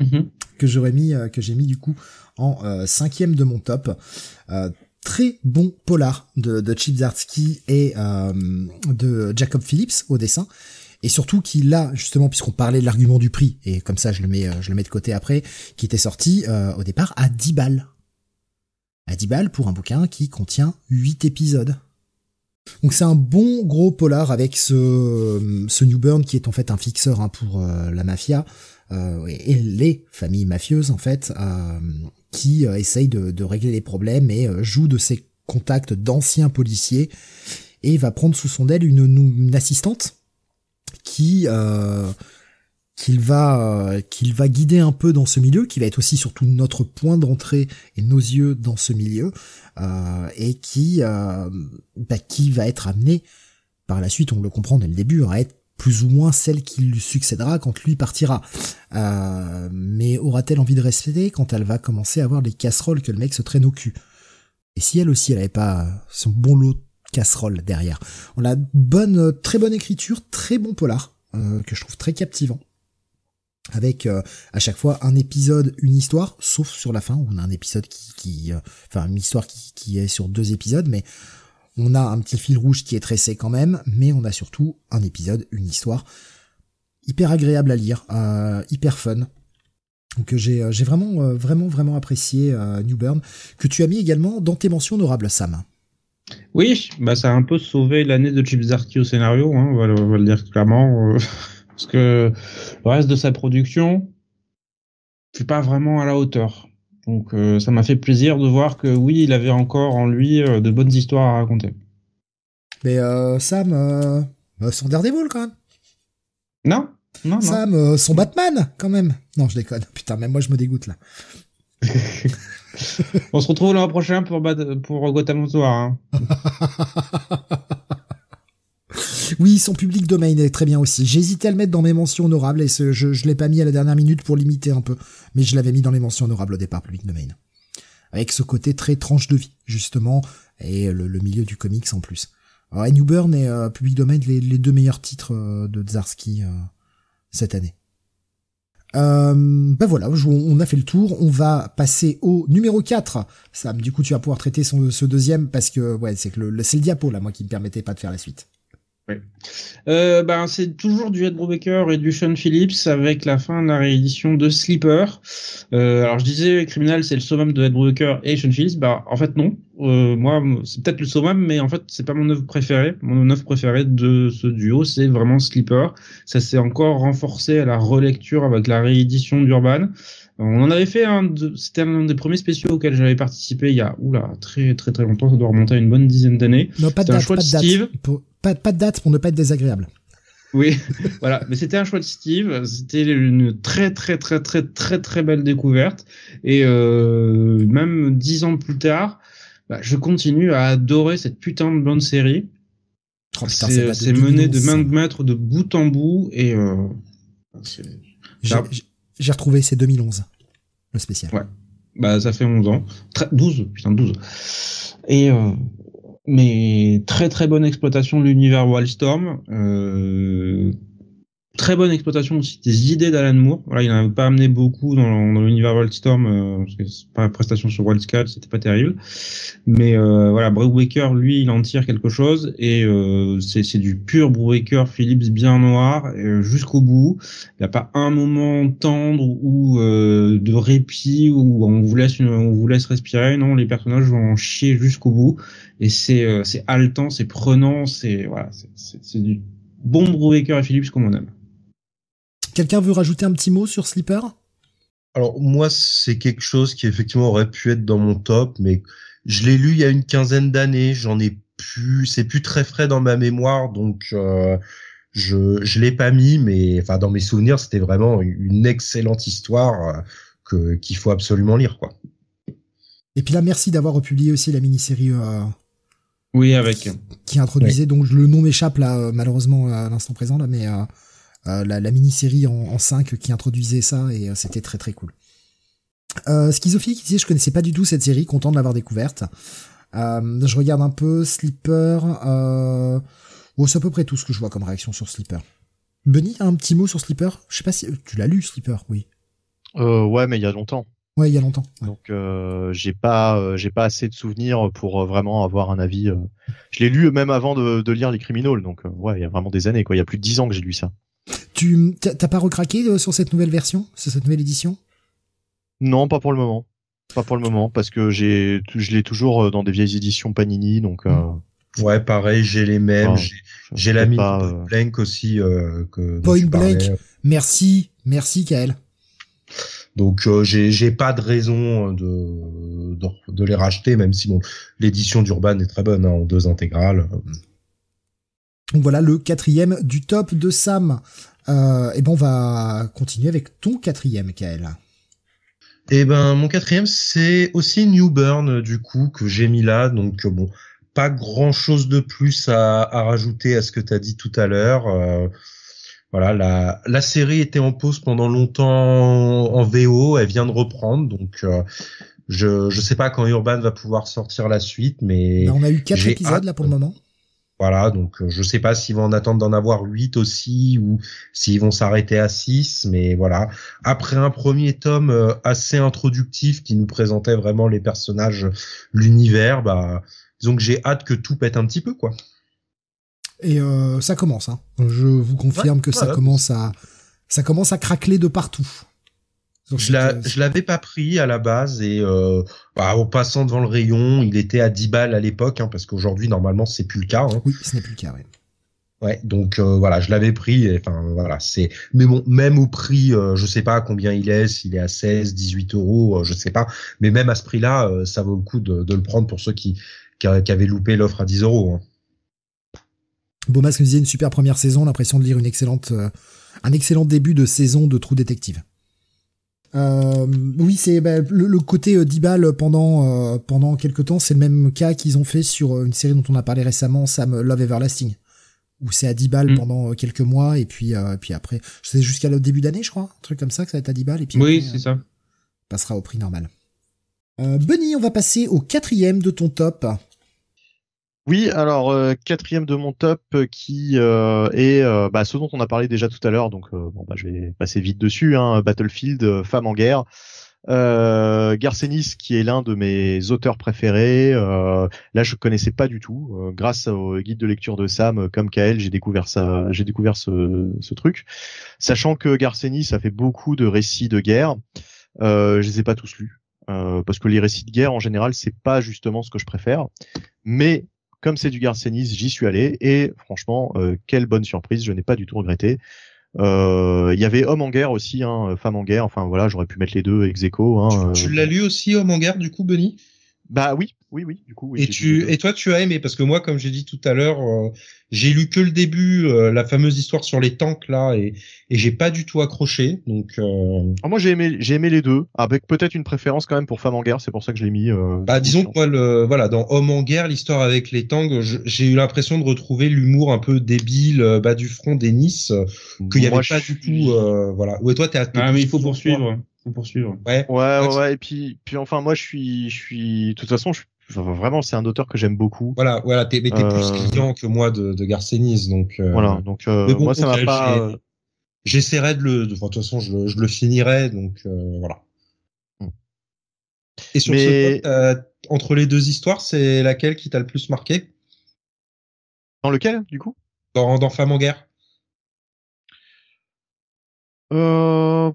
mhm. que j'aurais mis, euh, que j'ai mis du coup en euh, cinquième de mon top. Euh, très bon polar de, de Chip Zdarsky et euh, de Jacob Phillips au dessin. Et surtout qu'il a, justement, puisqu'on parlait de l'argument du prix, et comme ça je le mets, je le mets de côté après, qui était sorti euh, au départ à 10 balles. À 10 balles pour un bouquin qui contient 8 épisodes. Donc c'est un bon gros polar avec ce, ce New Burn qui est en fait un fixeur hein, pour euh, la mafia euh, et les familles mafieuses en fait euh, qui euh, essayent de, régler les problèmes et jouent de ses contacts d'anciens policiers et va prendre sous son aile une, une assistante qui qu'il va euh, qu'il va guider un peu dans ce milieu, qui va être aussi surtout notre point d'entrée et nos yeux dans ce milieu, euh, et qui euh, bah, qui va être amené par la suite, on le comprend dès le début, à être plus ou moins celle qui lui succédera quand lui partira. Euh, mais aura-t-elle envie de rester quand elle va commencer à avoir les casseroles que le mec se traîne au cul? Et si elle aussi, elle avait pas son bon lot de casseroles derrière? On a bonne, très bonne écriture, très bon polar, que je trouve très captivant. Avec euh, à chaque fois un épisode, une histoire, sauf sur la fin où on a un épisode qui, qui euh, enfin une histoire qui, qui est sur deux épisodes, mais on a un petit fil rouge qui est tressé quand même, mais on a surtout un épisode, une histoire hyper agréable à lire, euh, hyper fun. Donc j'ai j'ai vraiment vraiment vraiment apprécié New Burn que tu as mis également dans tes mentions honorables Sam. Oui, bah ça a un peu sauvé l'année de Chip Zdarsky au scénario, hein, on, va le, on, va le, dire clairement, euh, parce que le reste de sa production, c'est pas vraiment à la hauteur. Donc euh, ça m'a fait plaisir de voir que oui, il avait encore en lui euh, de bonnes histoires à raconter. Mais euh, Sam, son Daredevil quand même. Non, non, Sam, non. son Batman quand même. Non, je déconne. Putain, même moi je me dégoûte là. *laughs* On se retrouve l'an prochain pour, pour Gotham Soir. Hein. *laughs* oui, son public domaine est très bien aussi. J'hésitais à le mettre dans mes mentions honorables et je, je l'ai pas mis à la dernière minute pour limiter un peu, mais je l'avais mis dans les mentions honorables au départ, public domain. Avec ce côté très tranche de vie, justement, et le, milieu du comics en plus. Alors, New Burn et euh, Public Domain, les, deux meilleurs titres euh, de Zarski euh, cette année. Euh, ben voilà, on a fait le tour. On va passer au numéro 4. Sam, du coup, tu vas pouvoir traiter ce deuxième parce que ouais, c'est le, le diapo là, moi, qui me permettait pas de faire la suite. Oui. Euh, ben, c'est toujours du Ed Brubaker et du Sean Phillips avec la fin de la réédition de Sleeper. Euh, alors je disais Criminal c'est le summum de Ed Brubaker et Sean Phillips. Bah en fait non. Euh, moi c'est peut-être le summum mais en fait c'est pas mon œuvre préférée. Mon œuvre préférée de ce duo c'est vraiment Sleeper. Ça s'est encore renforcé à la relecture avec la réédition d'Urban. On en avait fait un, c'était un des premiers spéciaux auxquels j'avais participé il y a oula très très très longtemps, ça doit remonter à une bonne dizaine d'années. Non, pas de date, pas de date. Pas, pas de date pour ne pas être désagréable. Oui, *laughs* voilà. Mais c'était un choix de Steve. C'était une très très très très très très belle découverte. Et euh, même dix ans plus tard, bah, je continue à adorer cette putain de bonne série. Oh, c'est mené de main de maître de bout en bout et euh, j'ai retrouvé, c'est 2011, le spécial. Ouais. Bah, ça fait 11 ans. 12, putain, 12. Et, euh, mais très très bonne exploitation de l'univers Wildstorm. Euh, très bonne exploitation aussi des idées d'Alan Moore. Voilà, il n'a pas amené beaucoup dans, l'univers Wildstorm, euh, parce que pas la prestation sur Wildscale, c'était pas terrible. Mais euh, voilà, Brubaker, lui, il en tire quelque chose et euh, c'est du pur Brubaker Phillips bien noir euh, jusqu'au bout. Il n'y a pas un moment tendre ou euh, de répit où on vous laisse on vous laisse respirer. Non, les personnages vont en chier jusqu'au bout et c'est euh, c'est haletant, c'est prenant, c'est voilà, c'est du bon Brubaker et Phillips comme on aime. Quelqu'un veut rajouter un petit mot sur Sleeper? Alors moi, c'est quelque chose qui effectivement aurait pu être dans mon top, mais je l'ai lu il y a une quinzaine d'années. J'en ai plus, c'est plus très frais dans ma mémoire, donc euh, je je l'ai pas mis, mais enfin dans mes souvenirs, c'était vraiment une excellente histoire euh, que qu'il faut absolument lire, quoi. Et puis là, merci d'avoir republié aussi la mini-série. Euh, oui, avec qui introduisait oui. donc le nom m'échappe là malheureusement à l'instant présent là, mais euh, la, la mini-série en, en 5 qui introduisait ça et euh, c'était très très cool. Euh, Schizophile qui disait je connaissais pas du tout cette série, content de l'avoir découverte. Euh, je regarde un peu Sleeper. Euh... Oh, c'est à peu près tout ce que je vois comme réaction sur Sleeper. Benny, un petit mot sur Sleeper? Je sais pas si tu l'as lu Sleeper, oui. Euh, ouais, mais il y a longtemps. Ouais, il y a longtemps. Ouais. Donc euh, j'ai pas euh, j'ai pas assez de souvenirs pour euh, vraiment avoir un avis. Euh... Je l'ai lu même avant de, de, lire les Criminals, donc ouais, il y a vraiment des années quoi. Il y a plus de dix ans que j'ai lu ça. Tu t'as pas recraqué sur cette nouvelle version, sur cette nouvelle édition? Non, pas pour le moment. Pas pour le moment, parce que j'ai, je l'ai toujours dans des vieilles éditions Panini, donc. Euh... Ouais, pareil, j'ai les mêmes. Enfin, j'ai la mini pas, Point Blank aussi. Euh, que, Point Blank, merci, merci Kael. Donc euh, j'ai j'ai pas de raison de, de, de les racheter, même si bon l'édition d'Urban est très bonne hein, en deux intégrales. Donc voilà le quatrième du top de Sam. Euh, et ben on va continuer avec ton quatrième, Kael. Et ben mon quatrième c'est aussi New Burn du coup que j'ai mis là. Donc bon pas grand chose de plus à, à rajouter à ce que tu as dit tout à l'heure. Euh, voilà, la, la série était en pause pendant longtemps en VO, elle vient de reprendre, donc euh, je je sais pas quand Urban va pouvoir sortir la suite, mais on a eu quatre épisodes hâte. là pour le moment. Voilà, donc je sais pas s'ils vont en attendre d'en avoir 8 aussi ou s'ils vont s'arrêter à 6, mais voilà. Après un premier tome assez introductif qui nous présentait vraiment les personnages, l'univers, bah disons que j'ai hâte que tout pète un petit peu quoi. Et euh, ça commence. Hein. Je vous confirme que ça commence à ça commence à craqueler de partout. Je, la, je l'avais pas pris à la base et euh, bah, en passant devant le rayon, il était à 10 balles à l'époque, hein, parce qu'aujourd'hui normalement c'est plus le cas. Hein. Oui, ce n'est plus le cas. Ouais. Ouais, donc euh, voilà, je l'avais pris. Enfin voilà, c'est. Mais bon, même au prix, euh, je sais pas combien il est, s'il est à 16, 18 euros, euh, je sais pas. Mais même à ce prix-là, euh, ça vaut le coup de, de, le prendre pour ceux qui qui, avaient loupé l'offre à 10 euros. Hein. Beaumasque nous disait une super première saison, l'impression de lire une excellente, euh, un excellent début de saison de Trou Détective. Euh, oui, c'est bah, le, côté 10 euh, balles pendant euh, pendant quelques temps, c'est le même cas qu'ils ont fait sur une série dont on a parlé récemment, Sam Love Everlasting, où c'est à 10 balles mm. pendant quelques mois et puis puis après, c'est jusqu'à le début d'année, je crois, un truc comme ça que ça va être à 10 balles et puis oui, c'est ça. Passera au prix normal. Bunny, on va passer au quatrième de ton top. Oui, alors euh, quatrième de mon top euh, qui euh, est bah, ce dont on a parlé déjà tout à l'heure, donc bon bah je vais passer vite dessus. Hein, Battlefield, Femme en guerre. Euh, Garcenis qui est l'un de mes auteurs préférés. là, je connaissais pas du tout. grâce au guide de lecture de Sam, comme Kael, j'ai découvert ça, j'ai découvert ce, ce, truc. Sachant que Garcenis a fait beaucoup de récits de guerre, je les ai pas tous lus. parce que les récits de guerre en général c'est pas justement ce que je préfère mais comme c'est du Garcenis, j'y suis allé et franchement, euh, quelle bonne surprise, je n'ai pas du tout regretté. Euh, il y avait Homme en guerre aussi, hein, Femme en guerre. Enfin voilà, j'aurais pu mettre les deux ex aequo. Hein, tu, tu l'as lu aussi Homme en guerre du coup, Benny? Bah oui, oui, oui. Du coup. Oui, et tu et toi, tu as aimé parce que moi, comme j'ai dit tout à l'heure, euh, j'ai lu que le début, euh, la fameuse histoire sur les tanks là, et, et j'ai pas du tout accroché. Donc euh... Ah, moi j'ai aimé j'ai aimé les deux, avec peut-être une préférence quand même pour Femme en guerre. C'est pour ça que je l'ai mis. Euh, bah disons que moi le voilà dans Homme en guerre, l'histoire avec les tanks, j'ai eu l'impression de retrouver l'humour un peu débile euh, bas du front des Nice qu'il y avait pas du tout. voilà. Ouais toi t'es. Ah mais il faut poursuivre. Faut poursuivre. Ouais. Ouais ouais, ouais. Et puis puis enfin moi je suis je suis de toute façon je suis vraiment, c'est un auteur que j'aime beaucoup. Voilà, voilà, t'es, mais t'es plus euh, client que moi de, de Garcenis, donc. Euh, voilà, donc euh, moi ça m'a pas. J'essaierai de le, de, toute façon, je le, je le finirai, donc voilà. Hmm. Et sur mais... ce entre les deux histoires, c'est laquelle qui t'a le plus marqué? Dans lequel, du coup? Dans, dans Femme en guerre. Euh...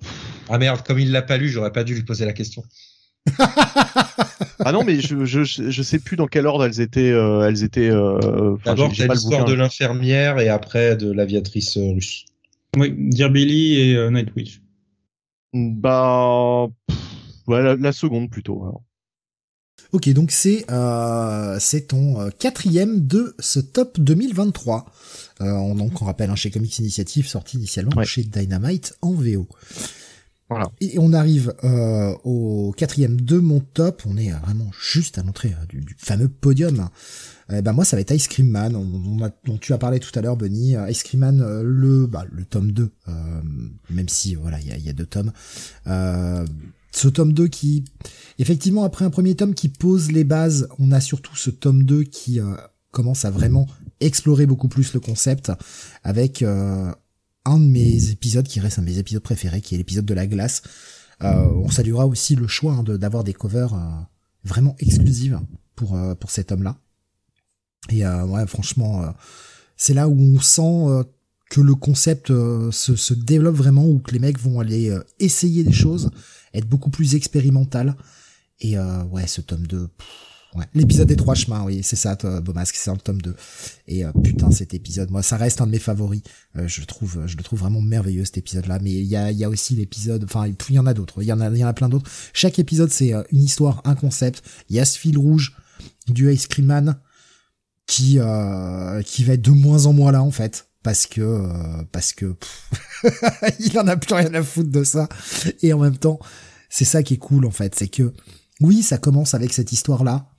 Ah merde, comme il l'a pas lu, j'aurais pas dû lui poser la question. *laughs* ah non, mais je, je, je sais plus dans quel ordre elles étaient. Euh, elles étaient. Euh, D'abord, t'as l'histoire de l'infirmière et après de l'aviatrice euh, russe. Oui, Dear Billy et euh, Nightwish. Bah, ouais, la, seconde plutôt. Alors. Ok, donc c'est euh, c'est ton quatrième de ce top 2023. Euh, on, donc on rappelle hein, chez Comics Initiative sorti initialement chez Dynamite en VO. Et on arrive euh, au quatrième de mon top. On est vraiment juste à l'entrée euh, du, fameux podium. Euh, bah moi, ça va être Ice Cream Man, dont tu as parlé tout à l'heure, Bunny. Ice Cream Man, le bah, le tome 2, même si voilà, il y a, y a, deux tomes. ce tome 2 qui, effectivement, après un premier tome qui pose les bases, on a surtout ce tome 2 qui commence à vraiment explorer beaucoup plus le concept avec un de mes épisodes qui reste un de mes épisodes préférés, qui est l'épisode de la glace. Euh, on saluera aussi le choix hein, d'avoir des covers euh, vraiment exclusives pour euh, pour cet homme-là. Et ouais, franchement, c'est là où on sent que le concept se, se, développe vraiment, où que les mecs vont aller essayer des choses, être beaucoup plus expérimental. Et ouais, ce tome 2, Ouais. L'épisode des trois chemins, oui, c'est ça, Beaumasque, c'est dans tome 2. Et euh, putain, cet épisode, moi, ça reste un de mes favoris. Euh, je trouve, je le trouve vraiment merveilleux cet épisode-là. Mais il y a, y a aussi l'épisode, enfin, il y en a d'autres. Il y en a, il y en a plein d'autres. Chaque épisode, c'est euh, une histoire, un concept. Il y a ce fil rouge du Ice Cream Man qui, qui va être de moins en moins là en fait parce que parce que *laughs* il en a plus rien à foutre de ça et en même temps c'est ça qui est cool en fait c'est que oui ça commence avec cette histoire là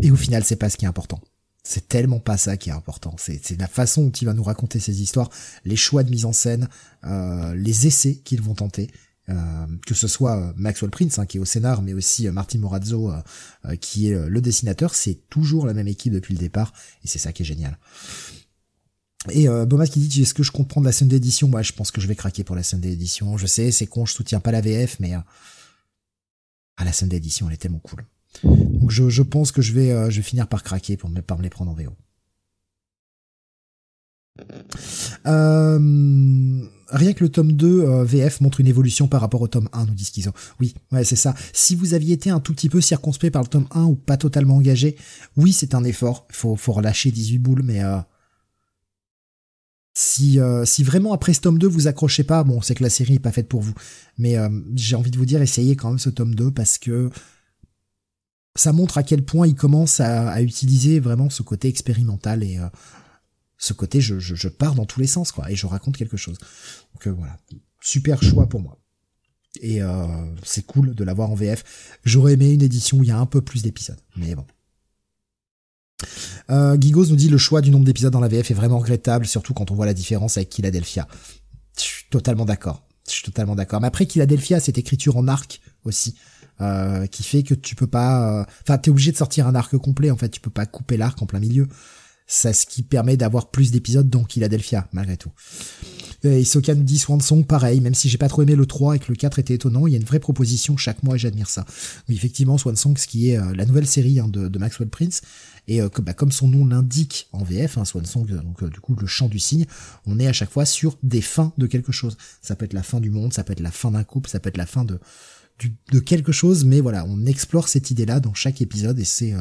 et au final, c'est pas ce qui est important. C'est tellement pas ça qui est important. C'est la façon dont il va nous raconter ces histoires, les choix de mise en scène, euh, les essais qu'ils vont tenter. Euh, que ce soit Maxwell Prince hein, qui est au scénar, mais aussi Martin Morazzo qui est le dessinateur, c'est toujours la même équipe depuis le départ, et c'est ça qui est génial. Et euh, Bomas qui dit est-ce que je comprends de la scène d'édition? Moi, je pense que je vais craquer pour la scène d'édition. Je sais, c'est con, je soutiens pas la VF, mais ah, la scène d'édition, elle est tellement cool. Donc je, pense que je vais, je vais finir par craquer pour me, par me les prendre en VO. Euh, rien que le tome 2 euh, VF montre une évolution par rapport au tome 1, nous dit Schizo. Oui, ouais, c'est ça. Si vous aviez été un tout petit peu circonspect par le tome 1 ou pas totalement engagé, oui, c'est un effort. Faut, faut relâcher 18 boules, mais euh, si, vraiment après ce tome 2 vous accrochez pas, bon, c'est que la série est pas faite pour vous. Mais j'ai envie de vous dire, essayez quand même ce tome 2 parce que ça montre à quel point il commence à, utiliser vraiment ce côté expérimental et ce côté je, je, pars dans tous les sens quoi et je raconte quelque chose. Donc euh, voilà, super choix pour moi. Et euh, c'est cool de l'avoir en VF. J'aurais aimé une édition où il y a un peu plus d'épisodes, mais bon. Euh, Gigos nous dit le choix du nombre d'épisodes dans la VF est vraiment regrettable, surtout quand on voit la différence avec Philadelphia. Je suis totalement d'accord. Je suis totalement d'accord. Mais après Philadelphia, cette écriture en arc aussi, euh, qui fait que tu peux pas. Euh, enfin, t'es obligé de sortir un arc complet. En fait, tu peux pas couper l'arc en plein milieu c'est ce qui permet d'avoir plus d'épisodes dans Philadelphia, malgré tout. Et Isokan dit Swansong, pareil, même si j'ai pas trop aimé le 3 et que le 4 était étonnant, il y a une vraie proposition chaque mois et j'admire ça. Oui, effectivement, Swansong, ce qui est euh, la nouvelle série hein, de, Maxwell Prince, et euh, bah, comme son nom l'indique en VF, hein, Swansong, donc euh, du coup le chant du cygne, on est à chaque fois sur des fins de quelque chose. Ça peut être la fin du monde, ça peut être la fin d'un couple, ça peut être la fin de, de quelque chose, mais voilà, on explore cette idée-là dans chaque épisode et c'est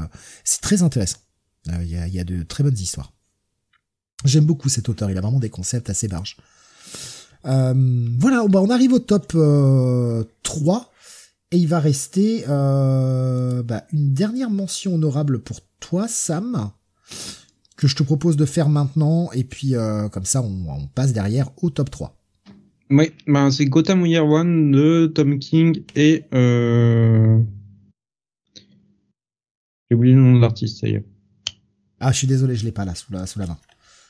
c'est très intéressant. Euh, il y, a, de très bonnes histoires. J'aime beaucoup cet auteur, il a vraiment des concepts assez larges. Euh, voilà, bah, on arrive au top 3 euh, et il va rester bah, une dernière mention honorable pour toi, Sam, que je te propose de faire maintenant et puis comme ça on, passe derrière au top 3. Oui, bah, c'est Gotham Year One de Tom King et j'ai oublié le nom de l'artiste, ça y est. Ah, je suis désolé, je l'ai pas là sous la, sous la main.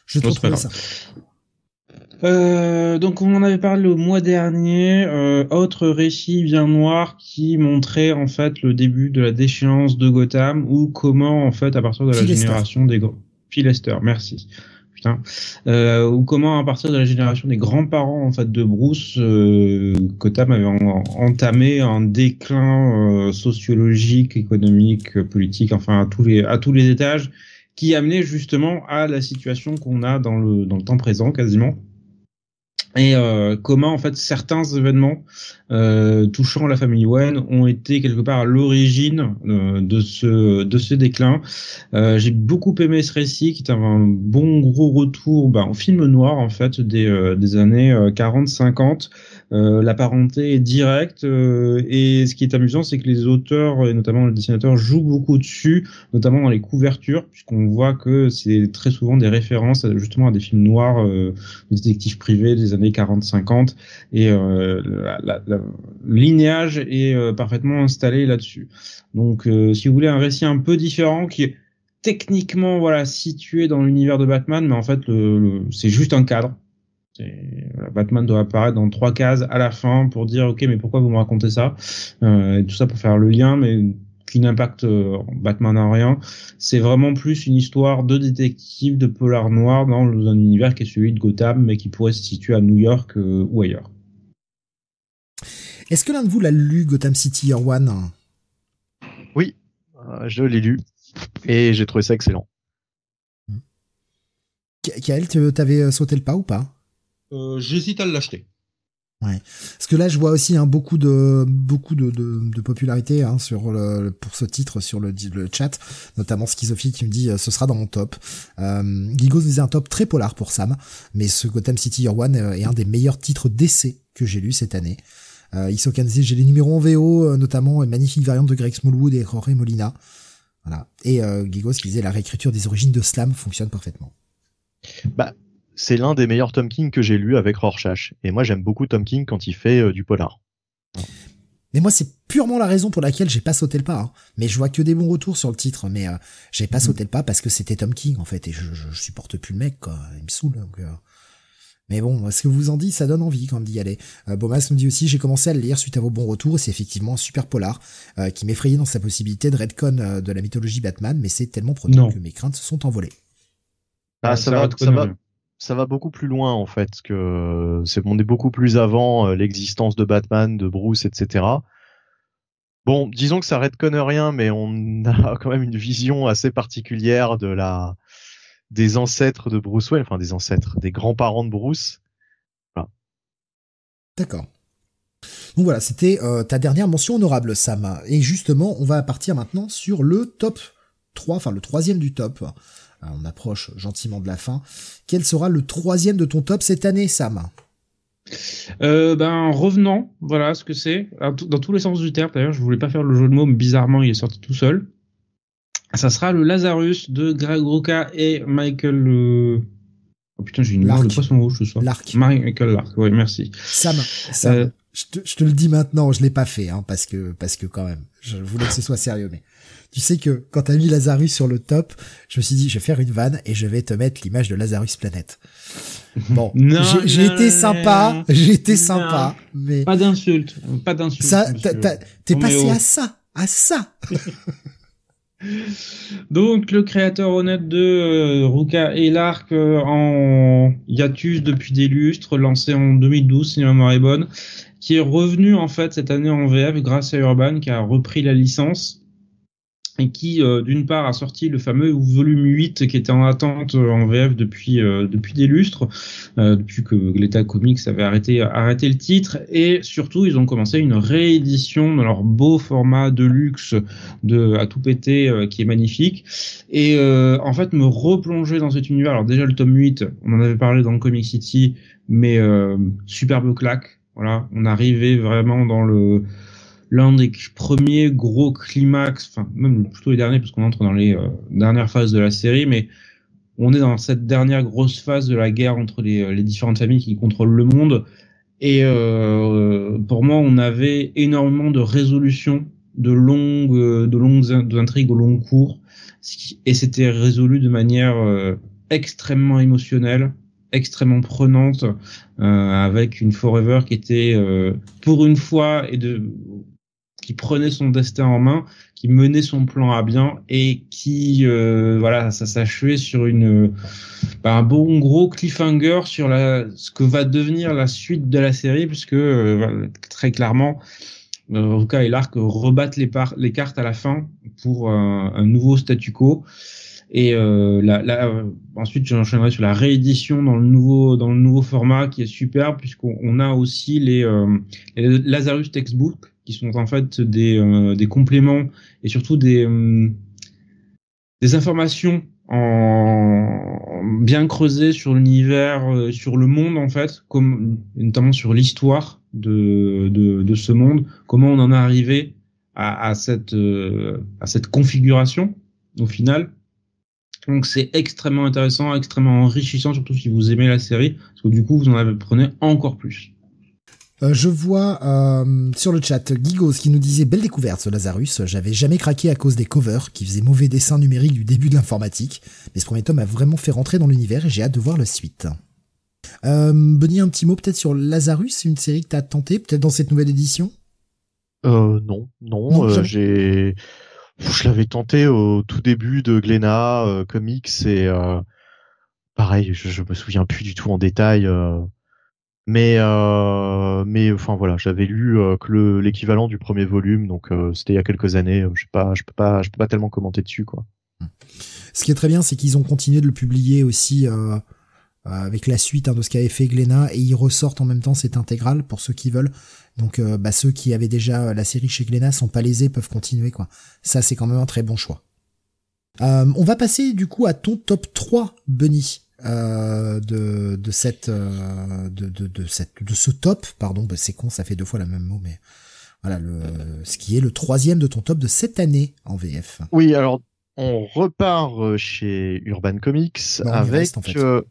Je te retrouver ça. Euh, donc on en avait parlé le mois dernier, euh, autre récit bien noir qui montrait en fait le début de la déchéance de Gotham ou comment en fait à partir de la génération des grands Philester, merci. Euh, ou comment à partir de la génération des grands-parents en fait de Bruce, euh, avait entamé un déclin euh, sociologique, économique, politique, enfin à tous les étages qui amenait justement à la situation qu'on a dans le temps présent quasiment et euh, comment en fait certains événements euh, touchant la famille Wayne ont été quelque part à l'origine euh, de ce de ce déclin. Euh, j'ai beaucoup aimé ce récit qui est un, bon gros retour bah, en film noir en fait des euh, des années 40-50. La parenté est directe et ce qui est amusant c'est que les auteurs et notamment les dessinateurs jouent beaucoup dessus, notamment dans les couvertures puisqu'on voit que c'est très souvent des références justement à des films noirs, des détectives privés des années 40-50 et euh, le linéage est euh, parfaitement installé là-dessus. Donc euh, si vous voulez un récit un peu différent qui est techniquement voilà situé dans l'univers de Batman, mais en fait le, c'est juste un cadre. Batman doit apparaître dans trois cases à la fin pour dire ok mais pourquoi vous me racontez ça? Et tout ça pour faire le lien mais qui n'impacte euh, Batman en rien. C'est vraiment plus une histoire de détective, de polar noir dans un univers qui est celui de Gotham, mais qui pourrait se situer à New York euh, ou ailleurs. Est-ce que l'un de vous l'a lu Gotham City Year One? Oui, euh, je l'ai lu et j'ai trouvé ça excellent. Kael, t'avais sauté le pas ou pas? J'hésite à l'acheter. Ouais. Parce que là, je vois aussi hein, beaucoup de beaucoup de, de, de popularité hein, sur le, pour ce titre sur le, le chat, notamment Schizophie qui me dit euh, ce sera dans mon top. Euh, Gigo disait un top très polar pour Sam, mais ce Gotham City Year One euh, est un des meilleurs titres d'essai que j'ai lu cette année. Euh, Isokan disait j'ai les numéros en VO, euh, notamment une magnifique variante de Greg Smallwood et Jorge Molina. Voilà. Et euh, Gigos qui disait la réécriture des origines de Slam fonctionne parfaitement. Bah c'est l'un des meilleurs Tom King que j'ai lu avec Rorschach. Et moi, j'aime beaucoup Tom King quand il fait euh, du polar. Mais moi, c'est purement la raison pour laquelle j'ai pas sauté le pas. Hein. Mais je vois que des bons retours sur le titre. Mais euh, j'ai pas mm. sauté le pas parce que c'était Tom King en fait, et je, je, supporte plus le mec. Quoi. Il me saoule. Donc, euh. Mais bon, ce que vous en dites, ça donne envie quand même d'y aller. Euh, Bomas nous dit aussi, j'ai commencé à le lire suite à vos bons retours, et c'est effectivement un super polar, euh, qui m'effrayait dans sa possibilité de redcon euh, de la mythologie Batman, mais c'est tellement prenant que mes craintes se sont envolées. Ah, Euh, ça, va, ça, va. Ça va beaucoup plus loin en fait que c'est on est beaucoup plus avant euh, l'existence de Batman, de Bruce, etc. Bon, disons que ça redconne rien, mais on *laughs* a quand même une vision assez particulière de la des ancêtres de Bruce Wayne, enfin des ancêtres, des grands-parents de Bruce. D'accord. Donc voilà, c'était euh, ta dernière mention honorable, Sam. Et justement, on va partir maintenant sur le top 3, enfin le troisième du top. Euh, on approche gentiment de la fin. Quel sera le troisième de ton top cette année, Sam? Euh, ben revenant, voilà ce que c'est dans tous les sens du terme. D'ailleurs, je voulais pas faire le jeu de mots, mais bizarrement, il est sorti tout seul. Ça sera le Lazarus de Greg Rucka et Michael. euh, Oh putain, j'ai une mémoire de poisson rouge ce soir. Lark. Michael Lark. Oui, merci. Sam, Sam Euh, je, te, je te le dis maintenant, je l'ai pas fait, hein, parce que parce que quand même, je voulais que ce soit sérieux. Mais tu sais que quand t'as mis Lazarus sur le top, je me suis dit, je vais faire une vanne et je vais te mettre l'image de Lazarus Planète. Bon, j'ai été sympa, j'ai été non. sympa, mais Pas d'insulte, pas d'insulte. ça, t'es passé à ça, à ça. *laughs* Donc le créateur honnête de euh, Ruka et Lark euh, en hiatus depuis des lustres, lancé en 2012 si ma mémoire est bonne, qui est revenu en fait cette année en VF grâce à Urban qui a repris la licence et qui euh, d'une part a sorti le fameux volume 8 qui était en attente euh, en VF depuis euh, depuis des lustres euh, depuis que l'État Comics avait arrêté arrêté le titre. Et surtout ils ont commencé une réédition de leur beau format de luxe de à tout péter euh, qui est magnifique. Et euh, en fait me replonger dans cet univers. Alors déjà le tome 8 on en avait parlé dans Comic City mais superbe claque voilà on arrivait vraiment dans le l'un des premiers gros climax enfin même plutôt les derniers parce qu'on entre dans les euh, dernières phases de la série mais on est dans cette dernière grosse phase de la guerre entre les, les différentes familles qui contrôlent le monde. Et euh, pour moi on avait énormément de résolutions de longues euh, de longues in- d'intrigues au long cours et c'était résolu de manière euh, extrêmement émotionnelle extrêmement prenante euh, avec une Forever qui était euh, pour une fois et de qui prenait son destin en main qui menait son plan à bien et qui euh, voilà ça s'achevait sur une bah, un bon gros cliffhanger sur la ce que va devenir la suite de la série puisque euh, très clairement euh, Ruka et Lark rebattent les, par- les cartes à la fin pour un, un nouveau statu quo et euh, la- euh, ensuite j'enchaînerai sur la réédition dans le nouveau dans le nouveau format qui est superbe puisqu'on on a aussi les, euh, les Lazarus textbook qui sont en fait des euh, des compléments et surtout des euh, des informations en bien creusées sur l'univers, euh, sur le monde en fait, comme notamment sur l'histoire de, de de ce monde, comment on en est arrivé à, à cette euh, à cette configuration au final. Donc c'est extrêmement intéressant, extrêmement enrichissant, surtout si vous aimez la série, parce que du coup vous en apprenez encore plus. Euh, je vois euh, sur le chat Gigos qui nous disait belle découverte ce Lazarus. J'avais jamais craqué à cause des covers qui faisaient mauvais dessin numérique du début de l'informatique, mais ce premier tome a vraiment fait rentrer dans l'univers et j'ai hâte de voir la suite. Euh, Benny, un petit mot peut-être sur Lazarus, une série que t'as tenté peut-être dans cette nouvelle édition? Euh, non, non, euh, j'ai, je l'avais tenté au tout début de Glénat euh, Comics et euh, pareil, je, me souviens plus du tout en détail, euh, mais euh, mais enfin voilà, j'avais lu que le l'équivalent du premier volume, donc c'était il y a quelques années, je sais pas, je peux pas, je peux pas tellement commenter dessus quoi. Ce qui est très bien, c'est qu'ils ont continué de le publier aussi avec la suite hein, de ce qu'avait fait Glénat et ils ressortent en même temps cette intégrale pour ceux qui veulent. Donc euh, bah, ceux qui avaient déjà la série chez Glénat sont pas lésés, peuvent continuer quoi. Ça c'est quand même un très bon choix. Euh, on va passer du coup à ton top 3, Benny. Euh, de de cette euh, de, de de cette de ce top pardon bah, c'est con ça fait deux fois la même mot mais voilà le ce qui est le troisième de ton top de cette année en VF Oui, alors on repart euh, chez Urban Comics avec. reste, en fait. euh,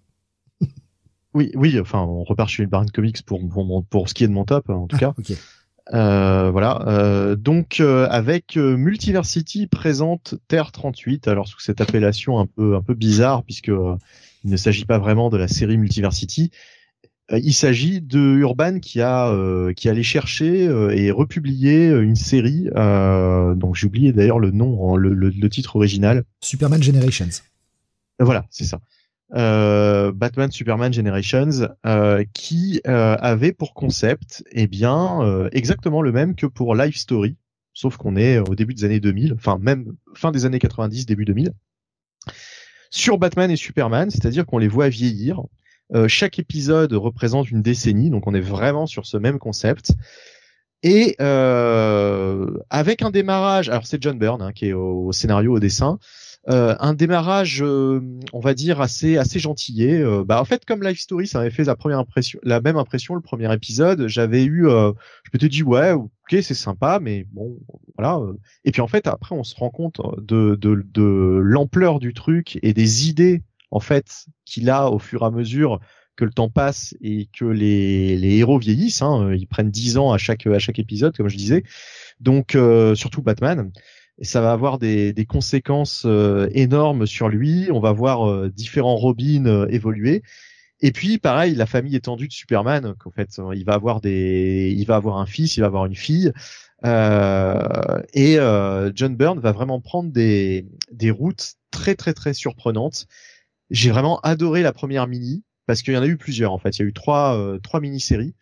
oui, oui, enfin on repart chez Urban Comics pour pour, pour ce qui est de mon top en tout cas. ok Euh, voilà. Euh, donc euh, avec euh, Multiversity présente Terre 38, alors sous cette appellation un peu un peu bizarre puisque euh, il ne s'agit pas vraiment de la série Multiversity, Euh, il s'agit de Urban qui a euh, qui allait chercher euh, et republier une série donc j'ai oublié d'ailleurs le nom, hein, le, le, titre original. Superman Generations. Voilà, c'est ça. Batman Superman Generations qui avait pour concept eh bien exactement le même que pour Life Story sauf qu'on est au début des années 2000 enfin même fin des années 90 début 2000 sur Batman et Superman c'est-à-dire qu'on les voit vieillir euh, chaque épisode représente une décennie, donc on est vraiment sur ce même concept. Et euh, avec un démarrage, alors c'est John Byrne hein, qui est au, scénario, au dessin, euh, un démarrage, on va dire assez assez gentillé. bah en fait, comme Life Story, ça avait fait la première impression, la même impression le premier épisode. J'avais eu, je m'étais dit ouais, ok, c'est sympa, mais bon, voilà. Et puis en fait, après, on se rend compte de de, de l'ampleur du truc et des idées en fait qu'il a au fur et à mesure que le temps passe et que les, les héros vieillissent. Hein, ils prennent 10 ans à chaque à chaque épisode, comme je disais. Donc euh, surtout Batman. Et ça va avoir des, des conséquences euh, énormes sur lui. On va voir euh, différents Robins évoluer. Et puis pareil, la famille étendue de Superman, qu'en fait il va avoir des, il va avoir un fils, il va avoir une fille. et John Byrne va vraiment prendre des, des routes très très très surprenantes j'ai vraiment adoré la première mini parce qu'il y en a eu plusieurs en fait. Il y a eu trois euh, trois mini-séries.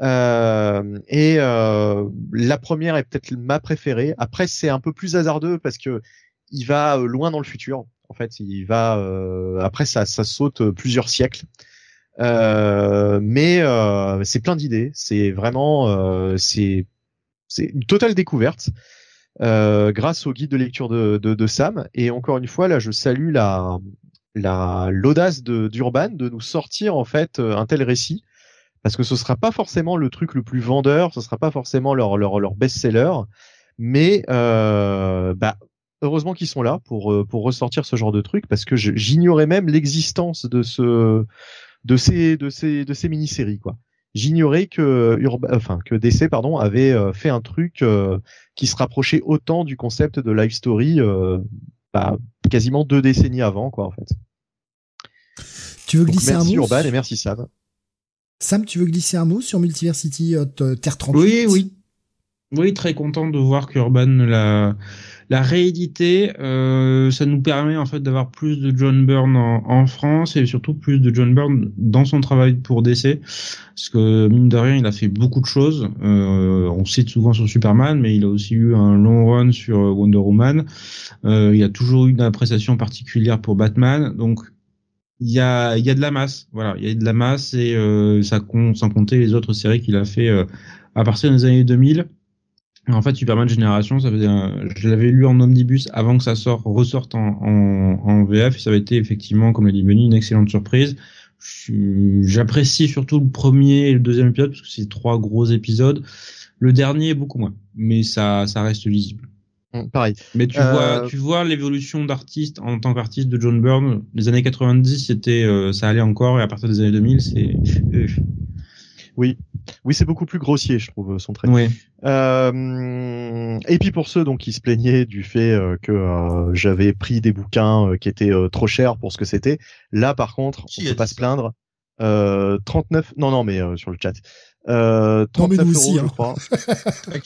Euh, et euh, la première est peut-être ma préférée. Après, c'est un peu plus hasardeux parce que il va euh, loin dans le futur. En fait, il va euh, après ça ça saute plusieurs siècles. mais c'est plein d'idées. C'est vraiment c'est c'est une totale découverte. grâce au guide de lecture de, de, de, Sam et encore une fois là je salue la la l'audace de d'Urban de nous sortir en fait euh, un tel récit parce que ce sera pas forcément le truc le plus vendeur, ce sera pas forcément leur leur, leur best-seller, mais euh, bah heureusement qu'ils sont là pour euh, pour ressortir ce genre de truc parce que j'ignorais même l'existence de ce de ces de ces de ces mini-séries quoi. J'ignorais que Urban, enfin que DC pardon avait euh, fait un truc qui se rapprochait autant du concept de Life Story bah, quasiment deux décennies avant, quoi, en fait. Tu veux glisser un mot Urban et merci Sam. Sam, tu veux glisser un mot sur Multiversity euh, Terre 38 Oui, oui. Oui, très content de voir qu'Urban l'a la réédité, euh, ça nous permet en fait d'avoir plus de John Byrne en, France et surtout plus de John Byrne dans son travail pour DC, parce que mine de rien, il a fait beaucoup de choses. Euh, on cite souvent sur Superman, mais il a aussi eu un long run sur Wonder Woman. Euh, il a toujours eu une appréciation particulière pour Batman, donc il y a, y a de la masse, voilà, il y a de la masse et euh, ça compte sans compter les autres séries qu'il a fait euh, à partir des années 2000. En fait, Superman Génération, ça faisait je l'avais lu en omnibus avant que ça sorte, ressorte en VF. Et ça avait été effectivement, comme l'a dit Benny, une excellente surprise. J'apprécie surtout le premier et le deuxième épisode parce que c'est trois gros épisodes. Le dernier, beaucoup moins, mais ça, ça reste lisible. Mmh, pareil. Mais tu vois, euh, tu vois l'évolution d'artiste en tant qu'artiste de John Byrne. Les années 90, c'était, euh, ça allait encore, et à partir des années 2000, c'est. Euh, oui, oui, c'est beaucoup plus grossier, je trouve, son trait. Oui. Euh, et puis pour ceux donc qui se plaignaient du fait euh, que euh, j'avais pris des bouquins qui étaient trop chers pour ce que c'était, là par contre, on peut pas se plaindre. 39, non non mais sur le chat. 39 euros, je hein. crois.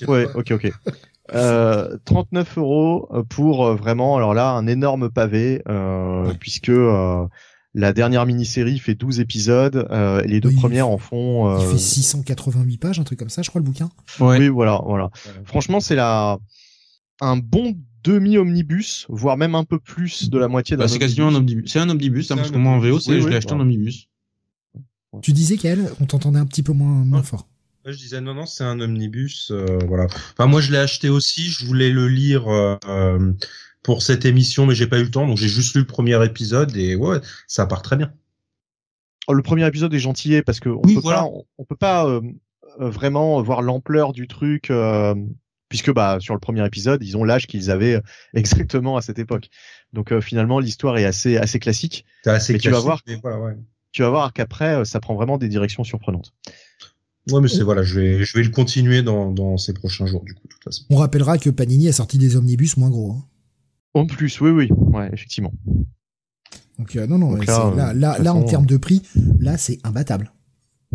*laughs* ouais, ok, ok. 39 euros pour vraiment, alors là, un énorme pavé, puisque la dernière mini-série fait 12 épisodes, euh, les deux premières en font. Euh... Il fait 688 pages, un truc comme ça, je crois, le bouquin. Oui, voilà, voilà. Franchement, c'est la un bon demi-omnibus, voire même un peu plus de la moitié d'un bah, C'est quasiment un omnibus. C'est un omnibus, hein, parce que moi en VO, c'est, je l'ai acheté en omnibus. Tu disais qu'elle, on t'entendait un petit peu moins, moins fort. Je disais non, non, c'est un omnibus, euh, voilà. Enfin, moi, je l'ai acheté aussi, je voulais le lire. Euh, pour cette émission, mais j'ai pas eu le temps, donc j'ai juste lu le premier épisode et ouais, ça part très bien. Oh, le premier épisode est gentil parce que on peut pas, on, peut pas euh, euh, vraiment voir l'ampleur du truc. Euh, puisque bah sur le premier épisode ils ont l'âge qu'ils avaient *laughs* exactement à cette époque donc finalement l'histoire est assez assez classique assez mais tu vas voir voilà, ouais. tu vas voir qu'après ça prend vraiment des directions surprenantes Ouais, mais c'est voilà, je vais, je vais le continuer dans, dans ces prochains jours, du coup, de toute façon. On rappellera que Panini a sorti des omnibus moins gros. Hein. En plus, oui, oui, ouais, effectivement. Donc euh, non, non, là, là, là, en termes de prix, là, c'est imbattable.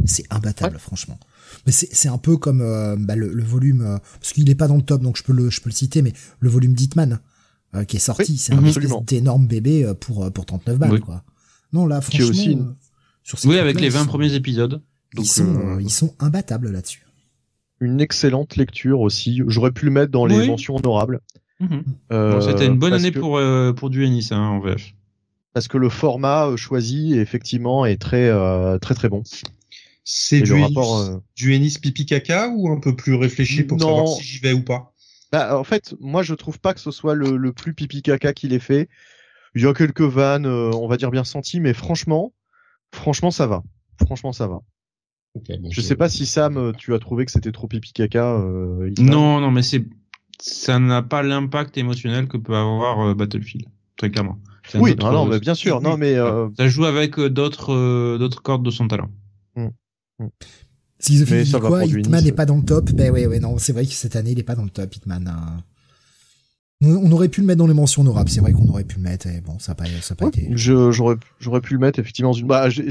C'est imbattable, franchement. Mais c'est un peu comme euh, bah, le, le, volume, euh, parce qu'il est pas dans le top, donc je peux le, je peux le citer, mais le volume d'Hitman euh, qui est sorti, c'est un énorme bébé pour pour 39 balles, quoi. Non, là, franchement, aussi sur oui, avec les 20 premiers épisodes. Donc, ils sont, ils sont imbattables là-dessus. Une excellente lecture aussi. J'aurais pu le mettre dans les mentions honorables. Mhm. C'était une bonne année pour pour du Ennis hein, en VF. Parce que le format choisi effectivement est très très très bon. C'est du, rapport, euh, du Ennis pipi caca ou un peu plus réfléchi pour savoir si j'y vais ou pas? Bah, En fait, moi je trouve pas que ce soit le, le plus pipi caca qu'il ait fait. Il y a quelques vannes, euh, on va dire bien senties, mais franchement, franchement ça va. Franchement ça va. Je sais pas si Sam, euh, tu as trouvé que c'était trop pipi caca. non, non, mais c'est ça n'a pas l'impact émotionnel que peut avoir Battlefield, très clairement. Oui, non, non, mais bien sûr, non, mais ça joue avec d'autres d'autres cordes de son talent. Hmm. S'ils ont quoi, Hitman n'est pas dans le top? Ben ouais, ouais, non, c'est vrai que cette année, il est pas dans le top, Hitman. Hein. On aurait pu le mettre dans les mentions honorables. C'est vrai qu'on aurait pu le mettre. Et bon, ça n'a pas, ça pas été. J'aurais, j'aurais pu le mettre effectivement dans une. Bah, je,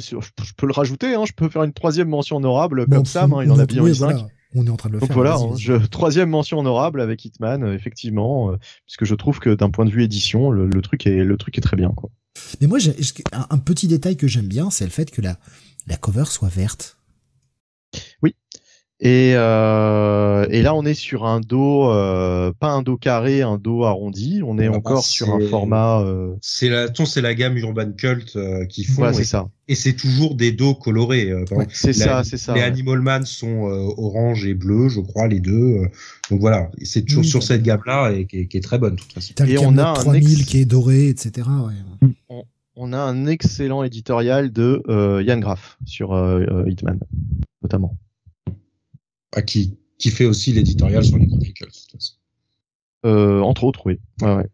peux le rajouter. Hein, je peux faire une troisième mention honorable comme Sam. Hein, il en a bien eu cinq. On est en train de le Donc faire. voilà, hein, je, troisième mention honorable avec Hitman, euh, effectivement, euh, puisque je trouve que d'un point de vue édition, le, le, truc est le truc est très bien. Quoi. Mais moi, j'ai, un, un, petit détail que j'aime bien, c'est le fait que la la cover soit verte. Oui. Et, euh, et là, on est sur un dos, euh, pas un dos carré, un dos arrondi. On est encore sur un format. Euh... C'est la, c'est la gamme Urban Cult euh, qui font. Voilà, c'est ça. Et c'est toujours des dos colorés. Euh, c'est ça, c'est ça. Les Animal Man sont orange et bleu, je crois, les deux. donc voilà, c'est toujours sur cette gamme-là et qui est, qui est, très bonne, de toute façon. Et on a un 3000 qui est doré, etc. Ouais. On, on a un excellent éditorial de euh, Yann Graff sur euh, Hitman, notamment. Ah, qui, qui fait aussi l'éditorial sur les Chronicles. Euh, entre autres, oui. Ouais, ouais.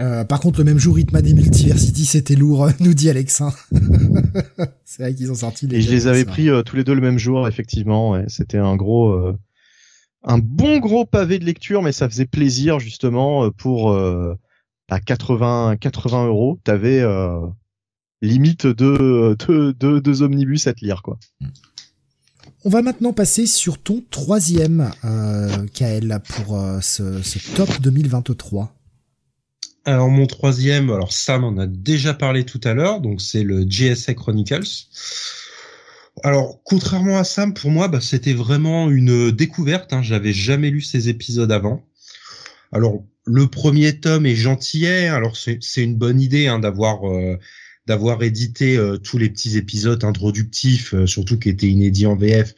Euh, par contre, le même jour, Hitman et Multiversity, c'était lourd, *laughs* nous dit Alexin. *laughs* c'est vrai qu'ils ont sorti les. Et je les avais pris euh, tous les deux le même jour, effectivement. Ouais. C'était un gros, euh, un bon gros pavé de lecture, mais ça faisait plaisir justement pour à 80, 80 euros. T'avais limite deux, deux, deux, deux omnibus à te lire, quoi. On va maintenant passer sur ton troisième, euh, Kael, pour euh, ce, ce, top 2023. Alors mon troisième, alors Sam en a déjà parlé tout à l'heure, donc c'est le GSA Chronicles. Alors contrairement à Sam, pour moi, bah, c'était vraiment une découverte. Hein, J'avais jamais lu ces épisodes avant. Alors le premier tome est gentillet. Alors c'est une bonne idée hein, d'avoir euh, d'avoir édité euh, tous les petits épisodes introductifs, euh, surtout qui étaient inédits en VF,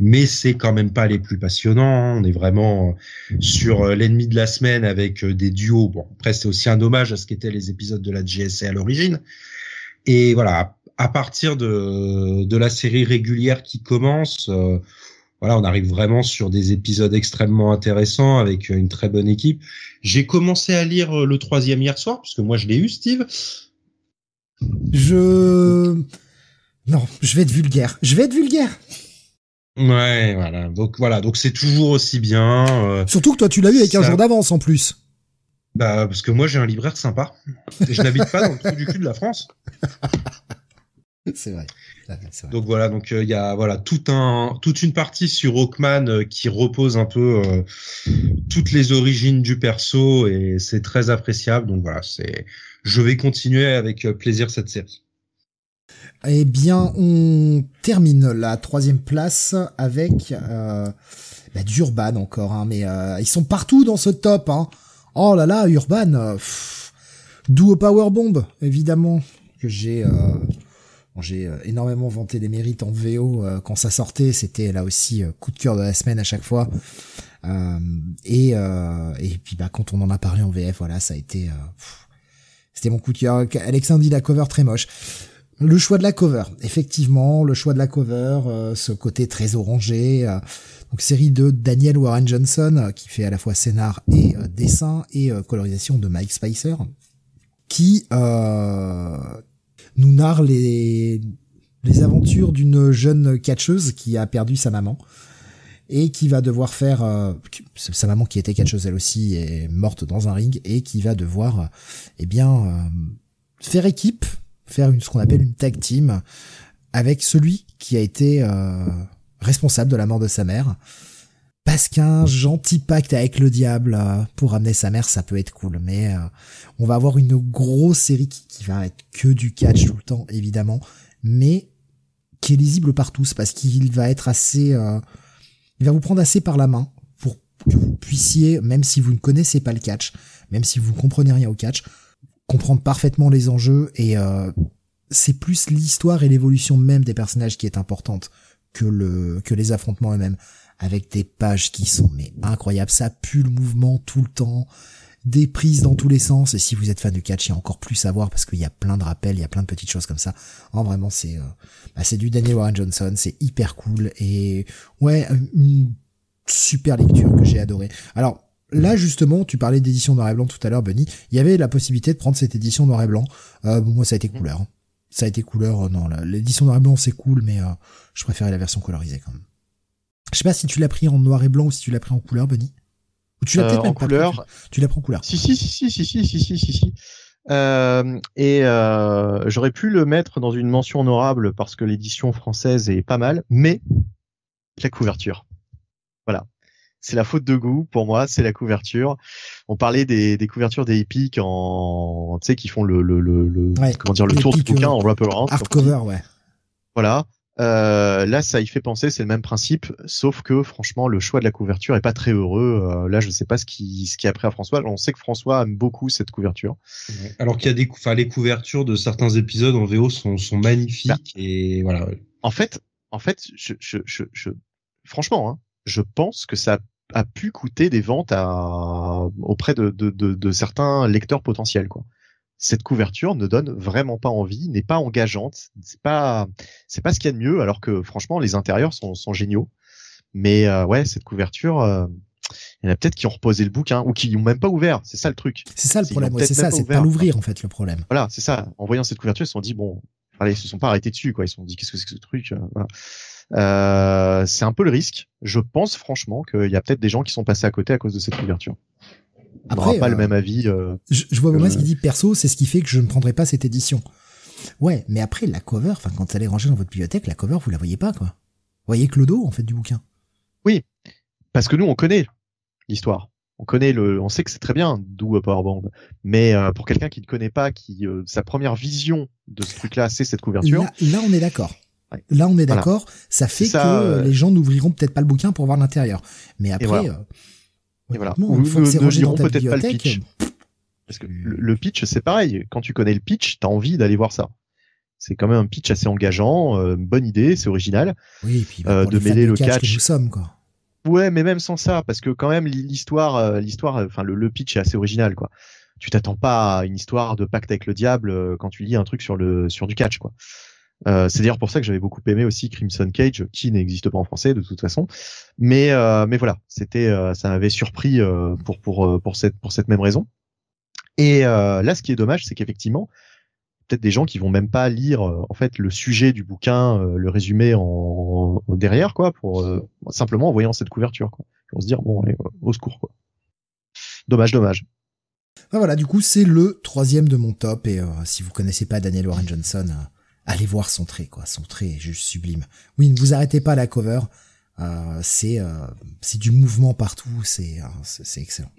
mais c'est quand même pas les plus passionnants. Hein. On est vraiment euh, sur l'ennemi de la semaine avec des duos. Bon, après c'est aussi un hommage à ce qu'étaient les épisodes de la GSA à l'origine. Et voilà, à partir de, de la série régulière qui commence, voilà, on arrive vraiment sur des épisodes extrêmement intéressants avec une très bonne équipe. J'ai commencé à lire le troisième hier soir, puisque moi je l'ai eu, Steve. Je... Non, je vais être vulgaire. Je vais être vulgaire. Ouais, voilà. Donc voilà, donc c'est toujours aussi bien. Euh, Surtout que toi, tu l'as eu avec un jour d'avance en plus. Bah parce que moi j'ai un libraire sympa. Et je n'habite pas dans le trou du cul de la France. *laughs* C'est vrai. Donc voilà, donc il euh, y a voilà tout un toute une partie sur Hawkman euh, qui repose un peu toutes les origines du perso et c'est très appréciable. Donc voilà, c'est je vais continuer avec euh, plaisir cette série. Eh bien, on termine la troisième place avec euh, bah, d'Urban encore, hein, mais euh, ils sont partout dans ce top. Hein. Oh là là, Urban, euh, Duo Power Bomb, évidemment, que j'ai j'ai énormément vanté les mérites en VO quand ça sortait. C'était là aussi coup de cœur de la semaine à chaque fois. et et puis bah quand on en a parlé en VF, voilà, ça a été c'était mon coup de cœur. Alexandre dit la cover très moche. Le choix de la cover, effectivement, le choix de la cover, euh, ce côté très orangé. Euh, donc série de Daniel Warren Johnson euh, qui fait à la fois scénar et dessin et colorisation de Mike Spicer, qui nous narre les les aventures d'une jeune catcheuse qui a perdu sa maman et qui va devoir faire euh, sa maman qui était catcheuse elle aussi est morte dans un ring et qui va devoir euh, eh bien euh, faire équipe faire une, ce qu'on appelle une tag team avec celui qui a été euh, responsable de la mort de sa mère. Parce qu'un gentil pacte avec le diable pour amener sa mère, ça peut être cool. Mais on va avoir une grosse série qui, va être que du catch tout le temps, évidemment, mais qui est lisible par tous parce qu'il va être assez, il va vous prendre assez par la main pour que vous puissiez, même si vous ne connaissez pas le catch, même si vous ne comprenez rien au catch, comprendre parfaitement les enjeux et c'est plus l'histoire et l'évolution même des personnages qui est importante que les affrontements eux-mêmes avec des pages qui sont mais incroyables. Ça pue le mouvement tout le temps des prises dans tous les sens et si vous êtes fan du catch il y a encore plus à voir parce qu'il y a plein de rappels il y a plein de petites choses comme ça en vraiment c'est euh, bah, c'est du Daniel Warren Johnson c'est hyper cool et ouais une super lecture que j'ai adoré alors Là justement, tu parlais d'édition noir et blanc tout à l'heure, Bunny. Il y avait la possibilité de prendre cette édition noir et blanc. Euh, moi, ça a été couleur. Hein ça a été couleur. Euh, non, l'édition noir et blanc c'est cool, mais euh, je préférais la version colorisée quand même. Je sais pas si tu l'as pris en noir et blanc ou si tu l'as pris en couleur, Bunny. Ou tu l'as peut-être euh, en couleur. tu l'as pris en couleur. Si si si si si si si si si. si. Euh, et euh, j'aurais pu le mettre dans une mention honorable parce que l'édition française est pas mal, mais la couverture. Voilà c'est la faute de goût pour moi, c'est la couverture. On parlait des, des couvertures des Epic en, tu sais, qui font le, le, le, comment dire, le tour du bouquin en wraparound. Hardcover, ouais. Voilà. Euh, là, ça y fait penser, c'est le même principe, sauf que franchement, le choix de la couverture est pas très heureux. Euh, là, je sais pas ce qui, ce qui a pris à François. On sait que François aime beaucoup cette couverture. Alors qu'il y a des, enfin, les couvertures de certains épisodes en VO sont, sont magnifiques bah, et voilà. En fait, en fait, je, je, je, je franchement, hein, je pense que ça a pu coûter des ventes à, auprès de, de, de, de, certains lecteurs potentiels. Quoi. Cette couverture ne donne vraiment pas envie, n'est pas engageante, c'est pas c'est pas ce qu'il y a de mieux, alors que franchement les intérieurs sont, sont géniaux. Mais euh, ouais, cette couverture, euh, il y en a peut-être qui ont reposé le bouquin ou qui n'ont même pas ouvert. C'est ça le truc. C'est ça le problème. c'est ça, c'est pas l'ouvrir en fait le problème. Voilà, c'est ça. En voyant cette couverture, ils se sont dit bon, allez, ils se sont pas arrêtés dessus quoi. Ils se sont dit qu'est-ce que c'est que ce truc. Euh, voilà. Euh, c'est un peu le risque. Je pense franchement qu'il y a peut-être des gens qui sont passés à côté à cause de cette couverture. N'aura pas le euh, même avis. Euh, je, je, vois ce qui dit perso, c'est ce qui fait que je ne prendrai pas cette édition. Ouais, mais après la cover, enfin quand elle est rangée dans votre bibliothèque, la cover vous la voyez pas quoi. Vous voyez que le dos en fait du bouquin. Oui, parce que nous on connaît l'histoire. On connaît le, on sait que c'est très bien d'où Powerband, mais pour quelqu'un qui ne connaît pas, qui sa première vision de ce truc-là, c'est cette couverture. là on est d'accord. Là, on est d'accord. Ça fait que euh, les gens n'ouvriront peut-être pas le bouquin pour voir l'intérieur. Mais après, euh, et voilà. Ou ne, liront peut-être pas le pitch. Parce que le, pitch, c'est pareil. Quand tu connais le pitch, t'as envie d'aller voir ça. C'est quand même un pitch assez engageant, euh, bonne idée, c'est original. Oui, et puis euh, de mêler le catch. Que nous sommes, quoi. Ouais, mais même sans ça, parce que quand même l'histoire, l'histoire, enfin le, le, pitch est assez original, quoi. Tu t'attends pas à une histoire de pacte avec le diable quand tu lis un truc sur le sur du catch, quoi. Euh, c'est d'ailleurs pour ça que j'avais beaucoup aimé aussi Crimson Cage, qui n'existe pas en français de toute façon. Mais euh, mais voilà, c'était euh, ça m'avait surpris pour pour pour cette pour cette même raison. Et là, ce qui est dommage, c'est qu'effectivement, peut-être des gens qui vont même pas lire en fait le sujet du bouquin, le résumé en, derrière quoi, pour simplement en voyant cette couverture quoi, ils vont se dire bon allez, au secours quoi. Dommage, dommage. Ah, voilà, du coup c'est le troisième de mon top et si vous connaissez pas Daniel Warren Johnson allez voir son trait, quoi. Son trait est juste sublime. Oui, ne vous arrêtez pas à la cover. Euh, c'est euh, c'est du mouvement partout. C'est euh, c'est excellent.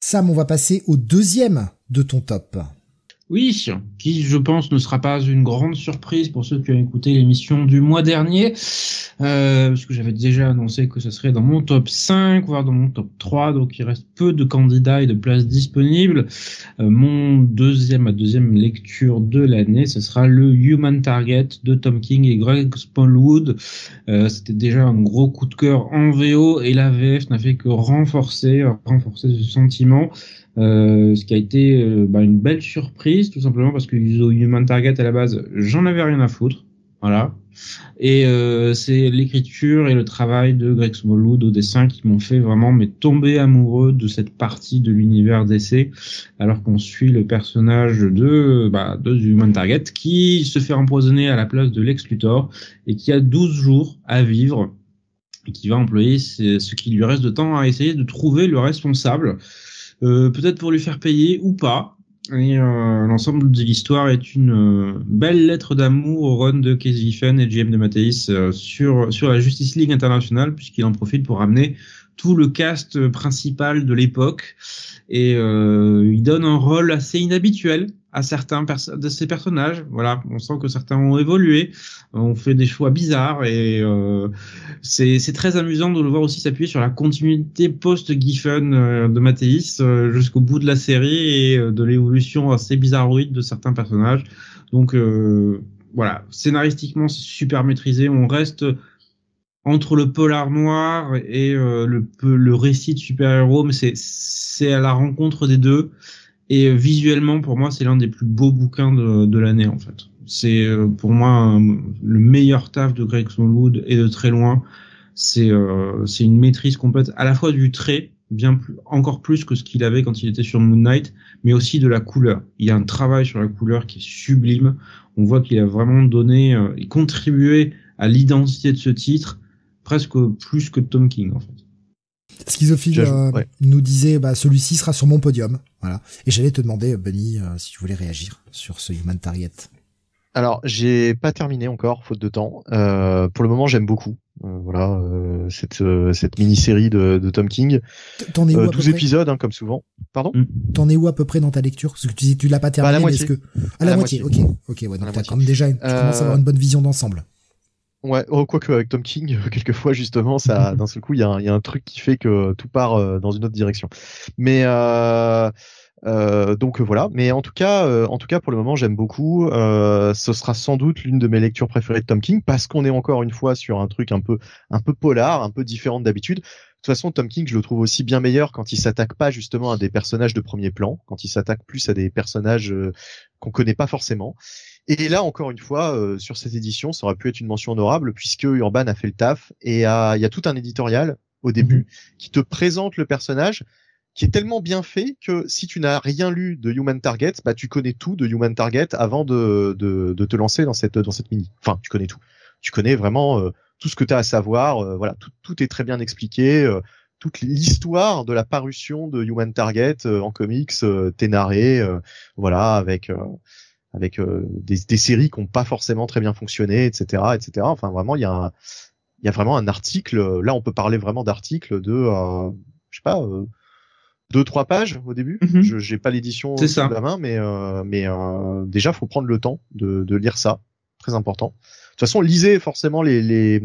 Sam, on va passer au deuxième de ton top. Oui, qui je pense ne sera pas une grande surprise pour ceux qui ont écouté l'émission du mois dernier, euh, parce que j'avais déjà annoncé que ce serait dans mon top 5, voire dans mon top 3, donc il reste peu de candidats et de places disponibles. Euh, mon deuxième, ma deuxième lecture de l'année, ce sera le Human Target de Tom King et Greg Smallwood. Euh, C'était déjà un gros coup de cœur en VO et la VF n'a fait que renforcer, renforcer ce sentiment. Euh, ce qui a été euh, bah, une belle surprise, tout simplement parce que Human Target à la base, j'en avais rien à foutre, voilà. Et euh, c'est l'écriture et le travail de Greg Smallwood au dessin qui m'ont fait vraiment mais tomber amoureux de cette partie de l'univers d'essai, alors qu'on suit le personnage de, bah, de Human Target qui se fait empoisonner à la place de Lex Luthor et qui a 12 jours à vivre et qui va employer ce qui lui reste de temps à essayer de trouver le responsable peut-être pour lui faire payer ou pas. Et euh, l'ensemble de l'histoire est une euh, belle lettre d'amour au run de Casey Giffen et GM de euh, sur, sur la Justice League internationale, puisqu'il en profite pour ramener tout le cast principal de l'époque. Et il donne un rôle assez inhabituel à certains de ces personnages. Voilà, on sent que certains ont évolué, ont fait des choix bizarres et euh, c'est très amusant de le voir aussi s'appuyer sur la continuité post-Giffen euh, de Mathéis euh, jusqu'au bout de la série et euh, de l'évolution assez bizarroïde de certains personnages. Donc voilà, scénaristiquement c'est super maîtrisé. On reste entre le polar noir et le, le récit de super-héros, mais c'est à la rencontre des deux. Et euh, visuellement, pour moi, c'est l'un des plus beaux bouquins de, de l'année, en fait. C'est euh, pour moi le meilleur taf de Greg Smallwood et de très loin. C'est euh, c'est une maîtrise complète à la fois du trait, bien plus, encore plus que ce qu'il avait quand il était sur Moon Knight, mais aussi de la couleur. Il y a un travail sur la couleur qui est sublime. On voit qu'il a vraiment donné et contribué à l'identité de ce titre presque plus que Tom King en fait. Schizophile euh, nous disait bah, celui-ci sera sur mon podium. Voilà. Et j'allais te demander, Bunny, euh, si tu voulais réagir sur ce Human Target. Alors, j'ai pas terminé encore, faute de temps. Euh, pour le moment, j'aime beaucoup. voilà, cette, cette mini-série de, de, Tom King. T'en es où 12 épisodes, hein, comme souvent. Pardon mm. T'en es où à peu près dans ta lecture? Parce que tu dis tu l'as pas terminé, à la moitié. que... À, la, moitié. ok. Ok, ouais, donc t'as quand même déjà, tu commences à avoir une bonne vision d'ensemble. Ouais, oh, quoique avec Tom King, *laughs* quelquefois justement, ça, *laughs* d'un seul coup, il y, a un, y a un truc qui fait que tout part euh, dans une autre direction. Mais euh, euh, donc voilà. Mais en tout cas, euh, en tout cas pour le moment, j'aime beaucoup. Euh, ce sera sans doute l'une de mes lectures préférées de Tom King parce qu'on est encore une fois sur un truc un peu, un peu polar, un peu différent d'habitude. De toute façon, Tom King, je le trouve aussi bien meilleur quand il s'attaque pas justement à des personnages de premier plan, quand il s'attaque plus à des personnages qu'on connaît pas forcément. Et là, encore une fois, euh, sur cette édition, ça aurait pu être une mention honorable puisque Urban a fait le taf et il y a tout un éditorial au début mhm. qui te présente le personnage qui est tellement bien fait que si tu n'as rien lu de Human Target, bah tu connais tout de Human Target avant de, de, de te lancer dans cette dans cette mini. Enfin, tu connais tout. Tu connais vraiment euh, tout ce que tu as à savoir. Euh, voilà, tout, tout est très bien expliqué. toute l'histoire de la parution de Human Target en comics t'est narrée. voilà, avec avec euh, des, des, séries qui n'ont pas forcément très bien fonctionné, etc., etc. Enfin, vraiment, il y a, il y a vraiment un article. Là, on peut parler vraiment d'articles de, euh, je sais pas, euh, deux trois pages au début. Mhm. Je j'ai pas l'édition sous la main, mais euh, mais euh, déjà, faut prendre le temps de, de lire ça. Très important. De toute façon, lisez forcément les les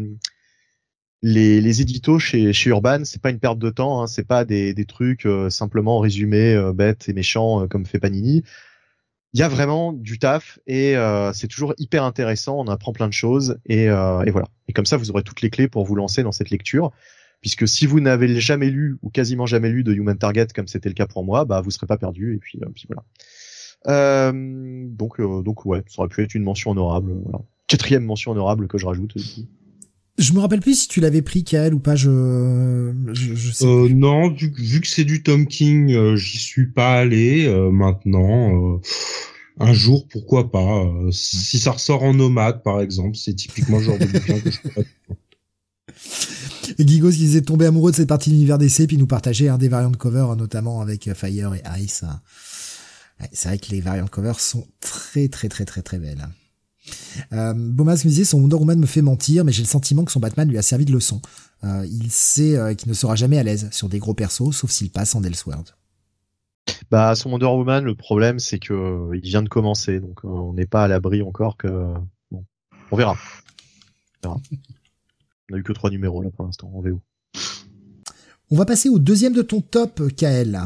les, les éditos chez, chez Urban, c'est pas une perte de temps, hein, c'est pas des, des trucs simplement résumés bêtes et méchants comme fait Panini il y a vraiment du taf et euh, c'est toujours hyper intéressant. On apprend plein de choses et, euh, et, voilà. Et comme ça, vous aurez toutes les clés pour vous lancer dans cette lecture. Puisque si vous n'avez jamais lu ou quasiment jamais lu de Human Target comme c'était le cas pour moi, bah vous serez pas perdu et puis, euh, puis voilà. Euh, donc donc ouais, ça aurait pu être une mention honorable. Voilà. Quatrième mention honorable que je rajoute. Je me rappelle plus si tu l'avais pris, Kael, ou pas. Je, je, je sais euh, non, vu, vu, que c'est du Tom King, euh, j'y suis pas allé. Euh, maintenant, euh, un jour, pourquoi pas. si ça ressort en nomade, par exemple, c'est typiquement le genre de bouquin que je Gigos qui disait tomber amoureux de cette partie de l'univers d'essai, puis nous partager un des variants de cover, notamment avec Fire et Ice. Ouais, c'est vrai que les variants de cover sont très très très très très belles. Euh, Bomas me disait son Wonder Woman me fait mentir, mais j'ai le sentiment que son Batman lui a servi de leçon. Euh, il sait euh, qu'il ne sera jamais à l'aise sur des gros persos, sauf s'il passe en Elseworld. Bah, son Wonder Woman, le problème, c'est que euh, il vient de commencer, donc on n'est pas à l'abri encore que. Bon, on verra. on verra. On a eu que trois numéros là pour l'instant en VO. On va passer au deuxième de ton top, KL.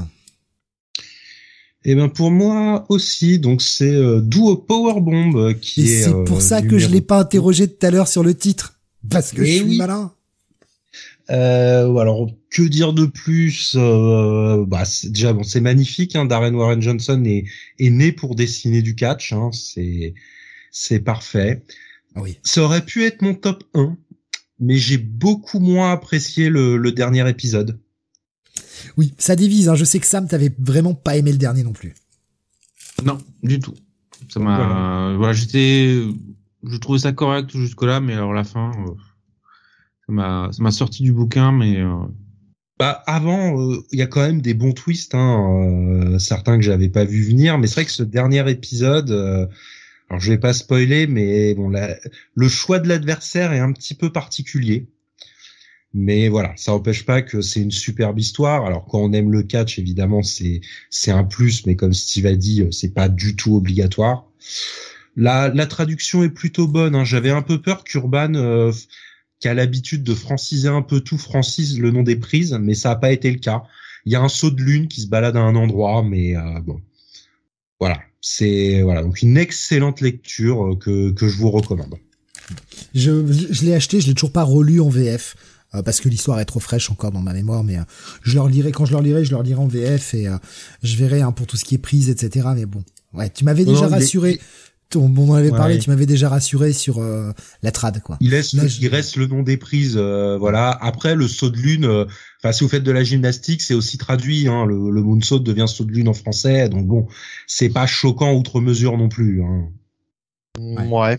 Et eh ben pour moi aussi, donc c'est euh, Duo Powerbomb euh, qui Et est. C'est pour euh, ça que je l'ai pas interrogé tout à l'heure sur le titre, parce que Eh je suis oui. malin. Euh, alors que dire de plus euh, bah, c'est- Déjà bon, c'est magnifique. Hein, Darren Warren Johnson est, est né pour dessiner du catch. Hein, c'est c'est parfait. Ah oui. Ça aurait pu être mon top 1, mais j'ai beaucoup moins apprécié le, le dernier épisode. Oui, ça divise. Hein. Je sais que Sam t'avait vraiment pas aimé le dernier non plus. Non, du tout. Ça m'a, voilà, j'étais, je trouvais ça correct jusque là, mais alors la fin, euh, ça m'a, ça m'a sorti du bouquin, mais euh, Bah avant, euh, il y a quand même des bons twists, hein, euh, certains que j'avais pas vu venir, mais c'est vrai que ce dernier épisode, euh, alors je vais pas spoiler, mais bon, la, le choix de l'adversaire est un petit peu particulier. Mais voilà, ça n'empêche pas que c'est une superbe histoire. Alors quand on aime le catch, évidemment, c'est un plus, mais comme Steve a dit, c'est pas du tout obligatoire. La, la traduction est plutôt bonne. Hein. J'avais un peu peur qu'Urban euh, qui a l'habitude de franciser un peu tout, francise le nom des prises, mais ça n'a pas été le cas. Il y a un saut de lune qui se balade à un endroit, mais euh, bon, voilà, c'est voilà donc une excellente lecture euh, que que je vous recommande. Je, je l'ai acheté, je l'ai toujours pas relu en VF. Euh, parce que l'histoire est trop fraîche encore dans ma mémoire, mais euh, je leur lirai quand je leur lirai, je leur lirai en VF et je verrai hein, pour tout ce qui est prise, etc. Mais bon, ouais, tu m'avais déjà rassuré on en avait parlé, tu m'avais déjà rassuré sur euh, la trad quoi. Il laisse, il reste le nom des prises, euh, voilà. Après le saut de lune, euh, enfin si vous faites de la gymnastique, c'est aussi traduit. Hein, le, le moonsault devient saut de lune en français, donc bon, c'est pas choquant outre mesure non plus. Hein. Ouais. ouais.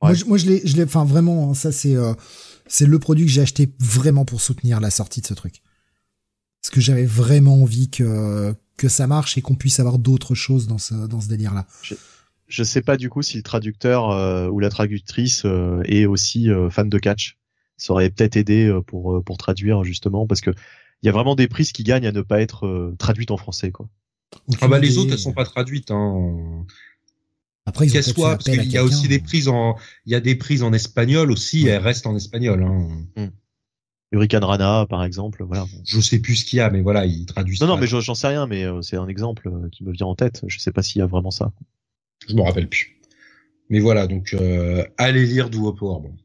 Moi, je, moi, je l'ai, je l'ai, enfin vraiment, hein, ça c'est, c'est le produit que j'ai acheté vraiment pour soutenir la sortie de ce truc. Parce que j'avais vraiment envie que que ça marche et qu'on puisse avoir d'autres choses dans ce dans ce délire là je sais pas du coup si le traducteur euh, ou la traductrice euh, est aussi euh, fan de catch. Ça aurait peut-être aidé pour pour traduire justement parce que il y a vraiment des prises qui gagnent à ne pas être traduites en français quoi. Ah bah les autres elles sont pas traduites hein. Après qu'elles soient parce qu'il y a aussi des prises en il y a des prises en espagnol aussi elles restent en espagnol hein. Hmm. Hurricane Rana, par exemple, voilà. Je sais plus ce qu'il y a, mais voilà, ils traduisent. Non, non, mais j'en sais rien, mais c'est un exemple qui me vient en tête. Je sais pas s'il y a vraiment ça. Je me rappelle plus. Mais voilà, donc euh, allez lire Duo Powerbomb.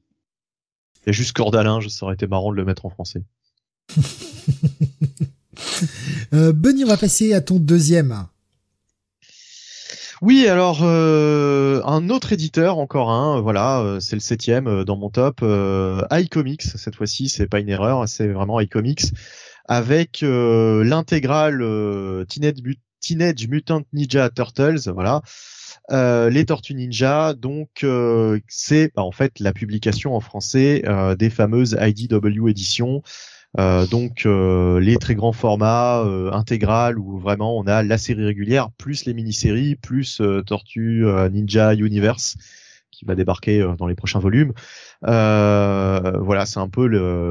Il y a juste Cordalin, ça aurait été marrant de le mettre en français. *laughs* euh, Benny, on va passer à ton deuxième. Oui, alors euh, un autre éditeur, encore un, voilà, euh, c'est le septième euh, dans mon top, euh, iComics. Cette fois-ci, c'est pas une erreur, c'est vraiment iComics avec l'intégrale Teenage, Mutant Ninja Turtles, voilà, euh, les Tortues Ninja, donc euh, c'est bah, en fait la publication en français euh, des fameuses IDW éditions. Donc les très grands formats intégrales où vraiment on a la série régulière plus les mini-séries plus Tortue Ninja Universe qui va débarquer dans les prochains volumes. voilà, c'est un peu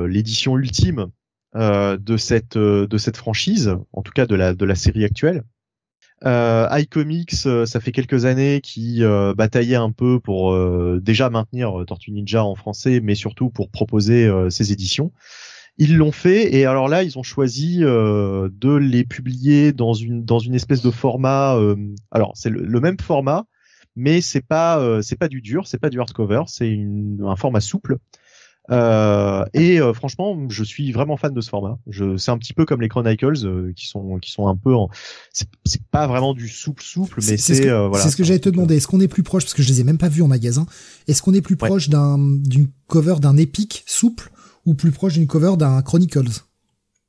l'édition ultime de cette de cette franchise, en tout cas de la de la série actuelle. Euh, iComics, euh, ça fait quelques années qui euh, bataillait un peu pour euh, déjà maintenir Tortue Ninja en français, mais surtout pour proposer ses éditions. Ils l'ont fait et alors là, ils ont choisi de les publier dans une dans une espèce de format. alors c'est le, même format, mais c'est pas c'est pas du dur, c'est pas du hardcover, c'est un format souple euh, et euh, franchement, je suis vraiment fan de ce format. Je, c'est un petit peu comme les Chronicles euh, qui sont qui sont un peu en. C'est, c'est pas vraiment du souple souple, mais c'est. C'est ce que, euh, voilà, c'est ce que j'allais te demander. Est-ce qu'on est plus proche parce que je les ai même pas vus en magasin. Est-ce qu'on est plus proche d'un d'une cover d'un épique souple ou plus proche d'une cover d'un Chronicles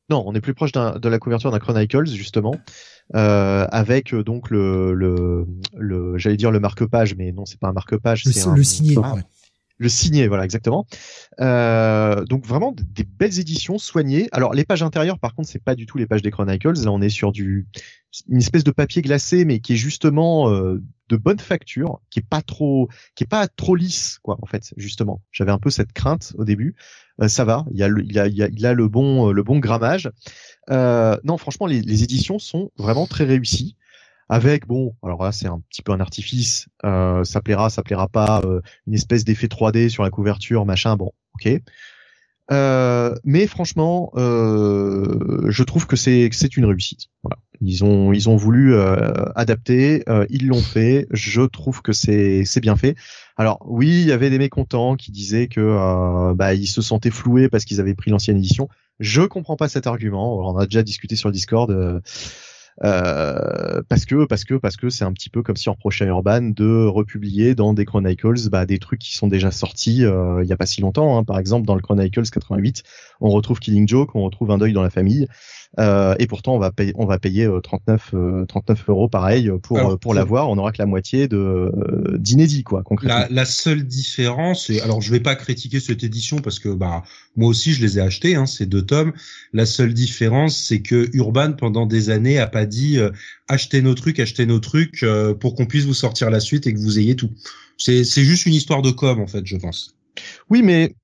Non, on est plus proche de la couverture d'un Chronicles justement. Euh, avec donc le, le, le j'allais dire le marque-page, mais non, c'est pas un marque-page, c'est le signé. ouais le signé, voilà exactement. Euh, donc vraiment des belles éditions soignées. Alors les pages intérieures, par contre, c'est pas du tout les pages des Chronicles. Là, on est sur du une espèce de papier glacé, mais qui est justement euh, de bonne facture, qui est pas trop, qui est pas trop lisse, quoi. En fait, justement, j'avais un peu cette crainte au début. Euh, ça va, il y a le, il a, il a, le bon, le bon grammage. non, franchement, les, les éditions sont vraiment très réussies avec bon alors là c'est un petit peu un artifice euh, ça plaira ça plaira pas euh, une espèce d'effet 3D sur la couverture machin bon ok. Euh, mais franchement je trouve que c'est c'est une réussite ils ont ils ont voulu adapter ils l'ont fait je trouve que c'est c'est bien fait. Alors oui il y avait des mécontents qui disaient que bah ils se sentaient floués parce qu'ils avaient pris l'ancienne édition. Je comprends pas cet argument on a déjà discuté sur le Discord euh, parce que parce que parce que c'est un petit peu comme si on reprochait à Urban de republier dans des Chronicles bah, des trucs qui sont déjà sortis euh, il y a pas si longtemps. Hein. Par exemple, dans le Chronicles 88, on retrouve Killing Joke, on retrouve Un deuil dans la famille. Euh, et pourtant, on va payer, on va payer 39, 39 euros pareil pour Alors, pour l'avoir. On aura que la moitié de euh, d'inédit, quoi, concrètement. La, la seule différence, et alors je vais pas critiquer cette édition parce que bah moi aussi je les ai achetés, hein, ces deux tomes. La seule différence, c'est que Urban pendant des années a pas dit euh, achetez nos trucs, achetez nos trucs euh, pour qu'on puisse vous sortir la suite et que vous ayez tout. C'est c'est juste une histoire de com en fait, je pense. Oui, mais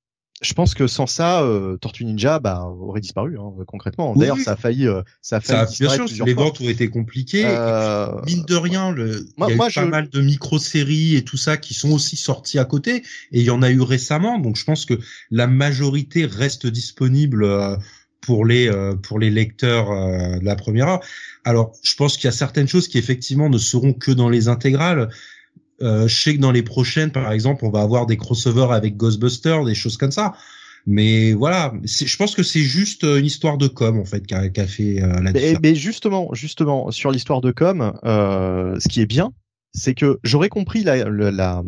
je pense que sans ça, euh, Tortue Ninja bah, aurait disparu hein, concrètement. Oui, D'ailleurs, oui. ça a failli, euh, ça a failli Ça, bien disparaître sûr, les fois. ventes ont été compliquées. Euh, Mine de rien, le, moi- il y a moi, eu pas mal de micro-séries et tout ça qui sont aussi sorties à côté, et il y en a eu récemment. Donc, je pense que la majorité reste disponible euh, pour les euh, pour les lecteurs euh, de la première heure. Alors, je pense qu'il y a certaines choses qui effectivement ne seront que dans les intégrales. Euh, je sais que dans les prochaines, par exemple, on va avoir des crossovers avec Ghostbusters, des choses comme ça. Mais voilà, je pense que c'est juste euh, une histoire de com en fait qui a, qui a fait euh, la Mais, mais justement, justement, sur l'histoire de com, euh, ce qui est bien, c'est que j'aurais compris la, le, la-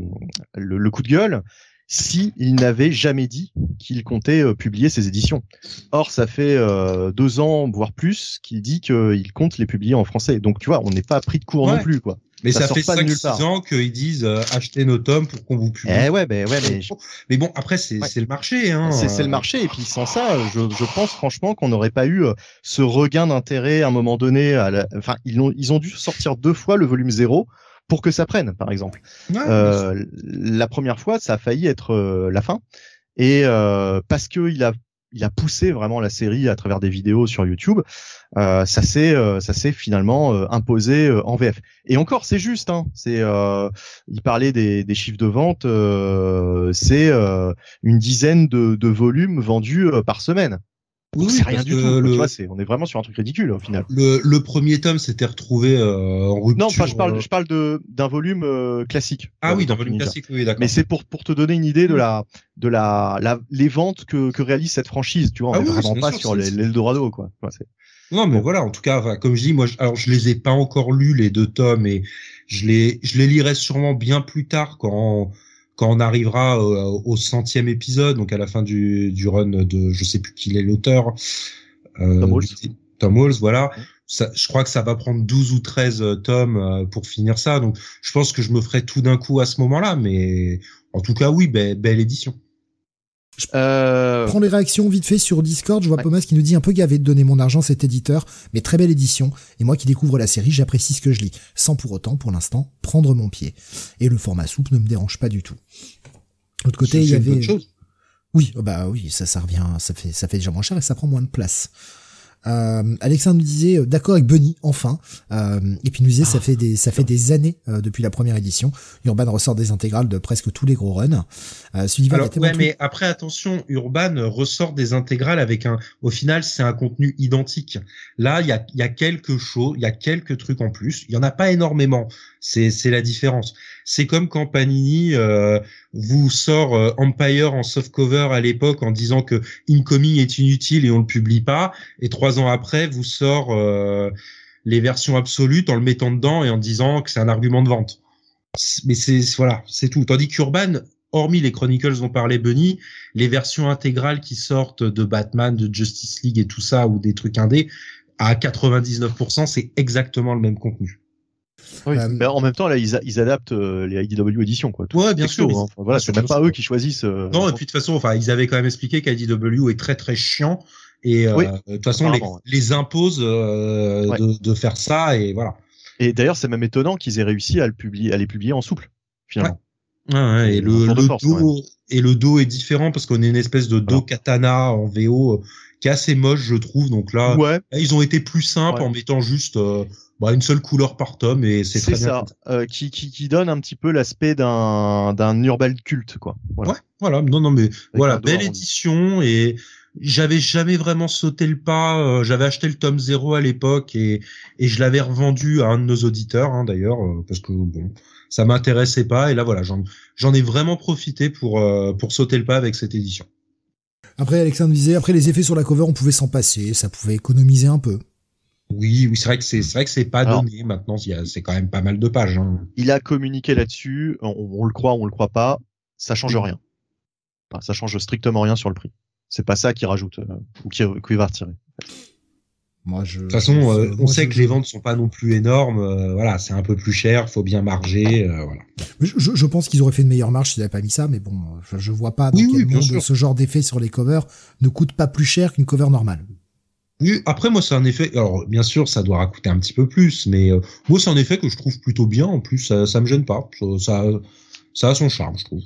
le, le coup de gueule si il n'avait jamais dit qu'il comptait euh, publier ses éditions. Or, ça fait euh, deux ans, voire plus, qu'il dit qu'il compte les publier en français. Donc, tu vois, on n'est pas pris de court Ouais. non plus, quoi. Mais Ça ça, fait pas de nulle 5-6 part. ans qu'ils disent euh, achetez nos tomes pour qu'on vous publie. Eh ouais, ben ouais, mais *laughs* Mais bon, après c'est Ouais. c'est le marché. Hein. C'est c'est le marché et puis sans ça, je, je pense franchement qu'on n'aurait pas eu euh, ce regain d'intérêt à un moment donné. À la... Enfin, ils ont ils ont dû sortir deux fois le volume zéro pour que ça prenne, par exemple. Ouais, Euh, la première fois, ça a failli être euh, la fin et euh, parce que il a il a poussé vraiment la série à travers des vidéos sur YouTube, euh, ça s'est euh, ça s'est finalement euh, imposé en VF. Et encore, c'est juste. Hein, c'est il parlait des, chiffres de vente, c'est une dizaine de, volumes vendus par semaine. Oui, c'est rien du tout. quoi, le- Tu vois, c'est on est vraiment sur un truc ridicule au final. Le, le premier tome s'était retrouvé euh, en rupture. Non, pas, je parle euh, je parle de d'un volume euh, classique. Ah euh, oui, Tortue volume classique, oui, d'accord. Mais c'est pour pour te donner une idée de la de la, la les ventes que que réalise cette franchise. Tu vois, on Ah est oui, vraiment pas sûr, sur l'Eldorado quoi. Non, mais voilà, en tout cas, enfin, comme je dis, moi, je, alors je les ai pas encore lus les deux tomes et je les, je les lirai sûrement bien plus tard quand quand on arrivera au centième épisode, donc à la fin du du run de, je sais plus qui est l'auteur. Euh, Tom Walls. Tom Walls, voilà. Ça, je crois que ça va prendre 12 ou 13 euh, tomes euh, pour finir ça, donc je pense que je me ferai tout d'un coup à ce moment-là, mais en tout cas, oui, be- belle édition. Euh, Prends les réactions vite fait sur Discord. Je vois Ouais. Pomas qui nous dit un peu gavé de donner mon argent à cet éditeur, mais très belle édition. Et moi qui découvre la série, j'apprécie ce que je lis, sans pour autant, pour l'instant, prendre mon pied. Et le format souple ne me dérange pas du tout. L'autre côté, il y avait. Oui, oh bah oui, ça, ça revient, ça fait, ça fait déjà moins cher et ça prend moins de place. Euh, Alexandre nous disait euh, d'accord avec Bunny enfin euh, et puis nous disait ça Ah. fait des ça fait des années euh, depuis la première édition Urban ressort des intégrales de presque tous les gros runs euh, Sullivan Alors, ouais, mais après, attention, Urban ressort des intégrales avec un, au final, c'est un contenu identique. Là, il y a, il y a quelque chose, il y a quelques trucs en plus. Il y en a pas énormément. C'est, c'est la différence. C'est comme quand Panini euh, vous sort euh, Empire en softcover à l'époque en disant que Incoming est inutile et on le publie pas, et trois ans après vous sort euh, les versions absolutes en le mettant dedans et en disant que c'est un argument de vente. Mais c'est voilà, c'est tout. Tandis qu'Urban hormis les Chronicles dont parlait Bunny, les versions intégrales qui sortent de Batman, de Justice League et tout ça, ou des trucs indés, à 99%, c'est exactement le même contenu. Oui. Euh, mais en même temps, là, ils, a- ils adaptent euh, les IDW éditions quoi. Tout Ouais, bien texto, sûr. hein. Enfin, voilà, c'est même pas eux qui choisissent. euh, Non, et puis de toute façon, enfin, ils avaient quand même expliqué qu'IDW est très très chiant et Oui, de toute façon, les, ouais. les impose euh, Ouais. de, de faire ça et voilà. Et d'ailleurs, c'est même étonnant qu'ils aient réussi à le publier, à les publier en souple finalement. Ouais, ouais, et le, le force, dos et le dos est différent parce qu'on est une espèce de dos Voilà. katana en VO qui est assez moche, je trouve. Donc là, Ouais, Là, ils ont été plus simples Ouais. en mettant juste euh, bah, une seule couleur par tome et c'est très bien. ça, euh, qui, qui, qui donne un petit peu l'aspect d'un d'un urban culte quoi. Voilà. Ouais, voilà. Non, non, mais voilà, belle édition et j'avais jamais vraiment sauté le pas. euh, j'avais acheté le tome 0 à l'époque et, et je l'avais revendu à un de nos auditeurs hein, d'ailleurs euh, parce que bon, ça m'intéressait pas et là voilà, j'en j'en ai vraiment profité pour euh, pour sauter le pas avec cette édition. après Alexandre disait après les effets sur la cover on pouvait s'en passer ça pouvait économiser un peu Oui, oui, c'est vrai que c'est c'est vrai que c'est pas Alors- donné maintenant. il y a- C'est quand même pas mal de pages. Hein. Il a communiqué là-dessus, on, on le croit, on le croit pas, ça change rien. Enfin, ça change strictement rien sur le prix. C'est pas ça qui rajoute euh, ou qui, qui va retirer. Moi, je. De toute façon, euh, on sait que les ventes sont pas non plus énormes. euh, voilà, c'est un peu plus cher, faut bien marger. euh, voilà. Je, je- je pense qu'ils auraient fait une meilleure marge s'ils n'avaient pas mis ça, mais bon, je, je vois pas dans Oui, quel oui, bien monde sûr. ce genre d'effet sur les covers ne coûte pas plus cher qu'une cover normale. Oui, après moi c'est un effet. Alors bien sûr, ça doit coûter un petit peu plus, mais euh, moi c'est un effet que je trouve plutôt bien. En plus, ça, ça me gêne pas. Ça, ça, ça a son charme, je trouve.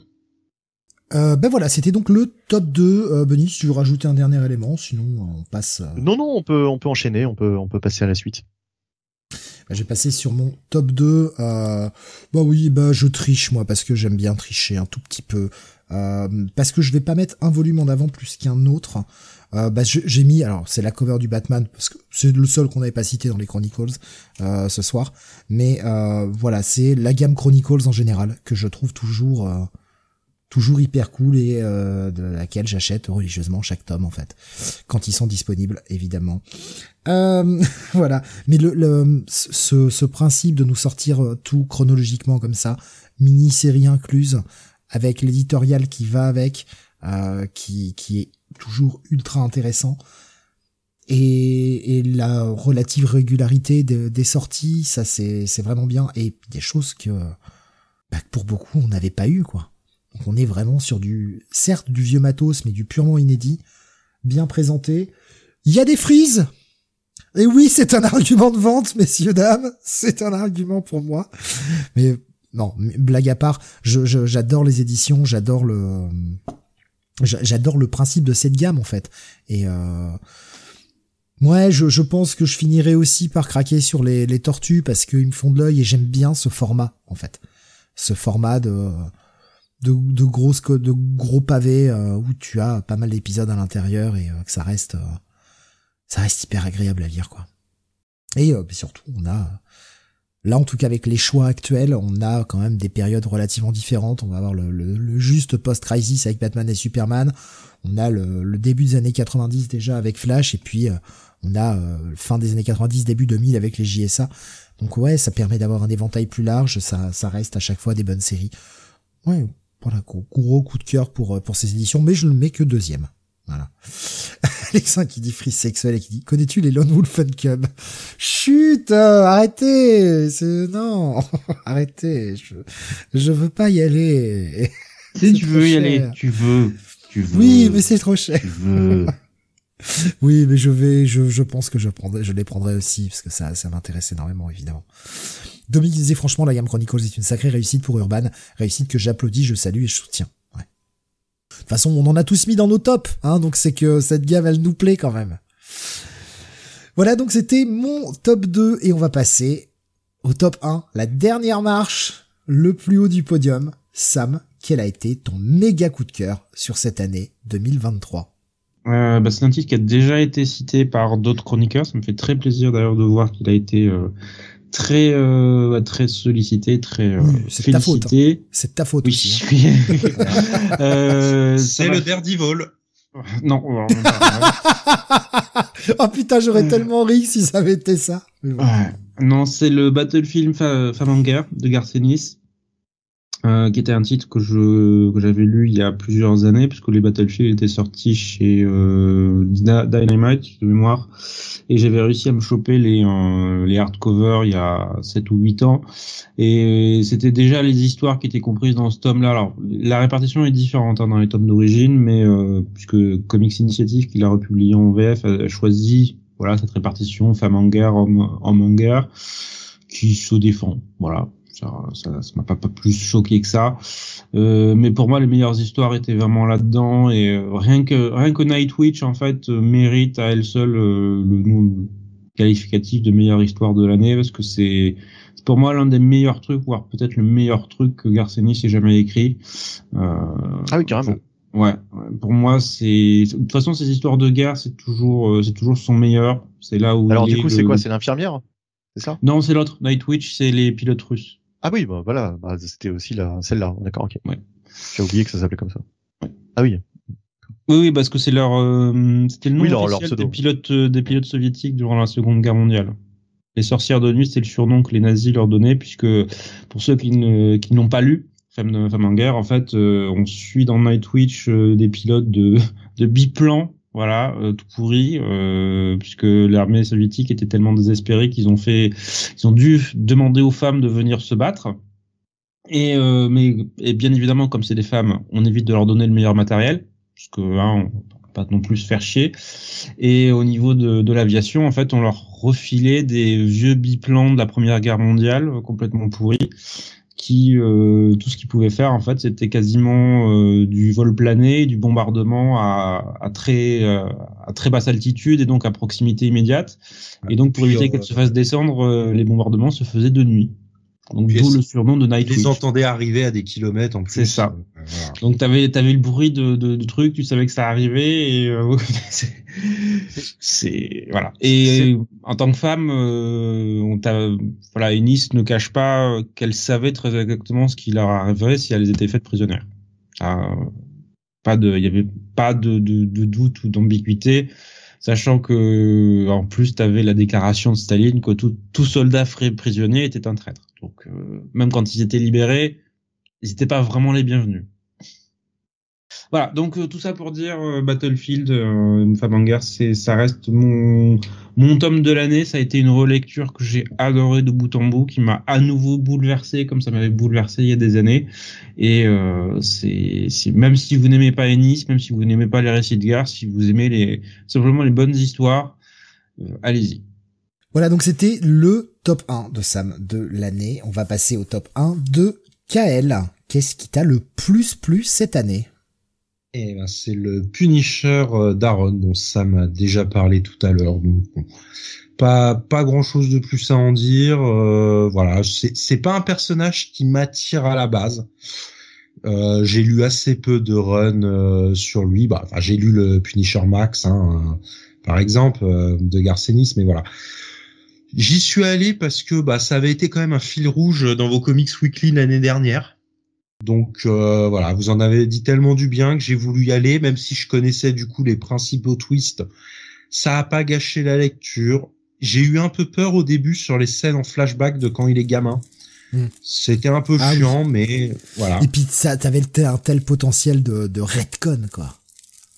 Euh, ben voilà, c'était donc le top 2. Euh, Benny, si tu veux rajouter un dernier élément, sinon euh, on passe. euh, Non, non, on peut, on peut enchaîner, on peut, on peut passer à la suite. J'ai passé sur mon top 2. Euh, bah oui, bah je triche moi parce que j'aime bien tricher un tout petit peu. Euh, parce que je vais pas mettre un volume en avant plus qu'un autre. Euh, bah j'ai mis, alors c'est la cover du Batman parce que c'est le seul qu'on n'avait pas cité dans les Chronicles euh, ce soir. Mais euh, voilà, c'est la gamme Chronicles en général que je trouve toujours euh, toujours hyper cool et euh, de laquelle j'achète religieusement chaque tome en fait quand ils sont disponibles évidemment. Euh, *laughs* voilà, mais le, le ce, ce principe de nous sortir tout chronologiquement comme ça, mini-série incluse, avec l'éditorial qui va avec, qui, qui est toujours ultra intéressant, et, la relative régularité de- des sorties, ça c'est vraiment bien, et des choses que, bah, que pour beaucoup on n'avait pas eu quoi. Donc on est vraiment sur du, certes du vieux matos, mais du purement inédit, bien présenté. Il y a des frises et oui, c'est un argument de vente, messieurs, dames. C'est un argument pour moi. Mais non, blague à part, j'adore les éditions, j'adore le, j'adore le principe de cette gamme, en fait. Et euh, ouais, je, pense que je finirai aussi par craquer sur les, tortues parce qu'ils me font de l'œil et j'aime bien ce format, en fait. Ce format de, de, de de gros pavés euh, où tu as pas mal d'épisodes à l'intérieur et euh, que ça reste, euh, ça reste hyper agréable à lire quoi. Et surtout on a là en tout cas avec les choix actuels, on a quand même des périodes relativement différentes. On va avoir le, le- le juste post-crisis avec Batman et Superman. On a le, le début des années 90 déjà avec Flash et puis euh, on a euh, fin des années 90, début 2000 avec les JSA. Donc ouais, ça permet d'avoir un éventail plus large, ça, ça reste à chaque fois des bonnes séries. Ouais, voilà, gros, gros coup de cœur pour, euh, pour ces éditions, mais je ne mets que deuxième. Voilà. *laughs* Alexin qui dit frise sexuelle et qui dit connais-tu les Lone Wolf and Cub Chut, euh, arrêtez, c'est non, *laughs* arrêtez, je je veux pas y aller. *laughs* Si tu veux y aller, tu veux. Tu veux. Oui, mais c'est trop cher. Tu veux. Oui, mais je vais, je, je pense que je prendrai, je les prendrai aussi parce que ça, ça m'intéresse énormément évidemment. Dominique disait franchement, la gamme Chronicles est une sacrée réussite pour Urban, réussite que j'applaudis, je salue et je soutiens. De toute façon, on en a tous mis dans nos tops, hein, donc c'est que cette gamme, elle nous plaît quand même. Voilà, donc c'était mon top 2 et on va passer au top 1, la dernière marche, le plus haut du podium. Sam, quel a été ton méga coup de cœur sur cette année 2023 Euh, bah, c'est un titre qui a déjà été cité par d'autres chroniqueurs. Ça me fait très plaisir d'ailleurs de voir qu'il a été euh, très euh, très sollicité, très euh, Oui, c'est ta faute, félicité. C'est ta faute Oui, aussi. hein. oui. *laughs* euh, C'est le Daredevil. *laughs* Non, alors, non, pas- *laughs* oh putain, j'aurais tellement ri si ça avait été ça. Ouais. Non, c'est le Battlefield Fa Femme en guerre de Garth Ennis, euh, qui était un titre que je que j'avais lu il y a plusieurs années, puisque les Battlefield étaient sortis chez euh, Dyna- Dynamite de mémoire, et j'avais réussi à me choper les euh, les hardcovers il y a 7 ou 8 ans, et c'était déjà les histoires qui étaient comprises dans ce tome-là. Alors la répartition est différente hein, dans les tomes d'origine, mais euh, puisque Comics Initiative, qui l'a republié en VF, a, a choisi voilà cette répartition femme en guerre, homme, homme en guerre, qui se défend. Voilà, ça, ça, ça m'a pas, pas plus choqué que ça. Euh, mais pour moi, les meilleures histoires étaient vraiment là-dedans et euh, rien que rien que Nightwitch en fait euh, mérite à elle seule euh, le nom qualificatif de meilleure histoire de l'année parce que c'est pour moi l'un des meilleurs trucs, voire peut-être le meilleur truc que Garcenis ait jamais écrit. Euh, Ah oui, carrément. Ouais, ouais, pour moi c'est de toute façon ces histoires de guerre c'est toujours c'est toujours son meilleur. C'est là où Alors du coup, c'est quoi? C'est l'infirmière? C'est ça? Non, c'est l'autre. Nightwitch, c'est les pilotes russes. Ah oui, bah voilà, bah, c'était aussi la celle-là. D'accord, ok. Ouais. J'ai oublié que ça s'appelait comme ça. Ouais. Ah oui. Oui, oui, parce que c'est leur euh, c'était le nom Oui, leur- officiel des pilotes euh, des pilotes soviétiques durant la Seconde Guerre mondiale. Les sorcières de nuit, c'est le surnom que les nazis leur donnaient, puisque pour ceux qui ne qui n'ont pas lu Femme de Femme en guerre, en fait, euh, on suit dans Nightwitch euh, des pilotes de *laughs* de biplan voilà, euh, tout pourri, euh, puisque l'armée soviétique était tellement désespérée qu'ils ont fait, ils ont dû demander aux femmes de venir se battre. Et euh, mais et bien évidemment, comme c'est des femmes, on évite de leur donner le meilleur matériel, parce que hein, on pas non plus se faire chier. Et au niveau de, de l'aviation, en fait, on leur refilait des vieux biplans de la Première Guerre mondiale complètement pourris qui euh, tout ce qu'ils pouvaient faire en fait c'était quasiment euh, du vol plané, du bombardement à, à très euh, à très basse altitude et donc à proximité immédiate. Et donc pour éviter qu'elles se fassent descendre, les bombardements se faisaient de nuit. Donc d'où le surnom de Nightwish. Ils entendaient arriver à des kilomètres en plus. C'est ça. Voilà. Donc t'avais avais le bruit de, de, de trucs, tu savais que ça arrivait et euh, *laughs* c'est voilà. Et en tant que femme, euh, on t'a voilà, Ennis ne cache pas qu'elle savait très exactement ce qui leur arriverait si elles étaient faites prisonnières. Ah, pas de, il y avait pas de, de, de doute ou d'ambiguïté sachant que en plus tu avais la déclaration de Staline que tout, tout soldat prisonnier était un traître. Donc euh, même quand ils étaient libérés, ils n'étaient pas vraiment les bienvenus. Voilà, donc euh, tout ça pour dire euh, Battlefield, une femme en guerre, c'est ça reste mon mon tome de l'année. Ça a été une relecture que j'ai adoré de bout en bout, qui m'a à nouveau bouleversé comme ça m'avait bouleversé il y a des années. Et c'est même si vous n'aimez pas Ennis, même si vous n'aimez pas les récits de guerre, si vous aimez les simplement les bonnes histoires, allez-y. Voilà, donc c'était le top 1 de Sam de l'année. On va passer au top 1 de KL. Qu'est-ce qui t'a le plus plu cette année? Eh ben, c'est le Punisher euh, d'Aaron dont Sam a déjà parlé tout à l'heure. Donc, pas pas grand chose de plus à en dire. Euh, voilà, c'est pas un personnage qui m'attire à la base. Euh, j'ai lu assez peu de runs euh, sur lui. Bah, j'ai lu le Punisher Max, hein, par exemple, euh, de Garcenis, mais voilà. J'y suis allé parce que bah, ça avait été quand même un fil rouge dans vos comics weekly l'année dernière. Donc euh, voilà, vous en avez dit tellement du bien que j'ai voulu y aller, même si je connaissais du coup les principaux twists. Ça a pas gâché la lecture. J'ai eu un peu peur au début sur les scènes en flashback de quand il est gamin. Hmm. C'était un peu ah chiant, mais voilà. Et puis ça, t'avais un tel potentiel de, de retcon, quoi.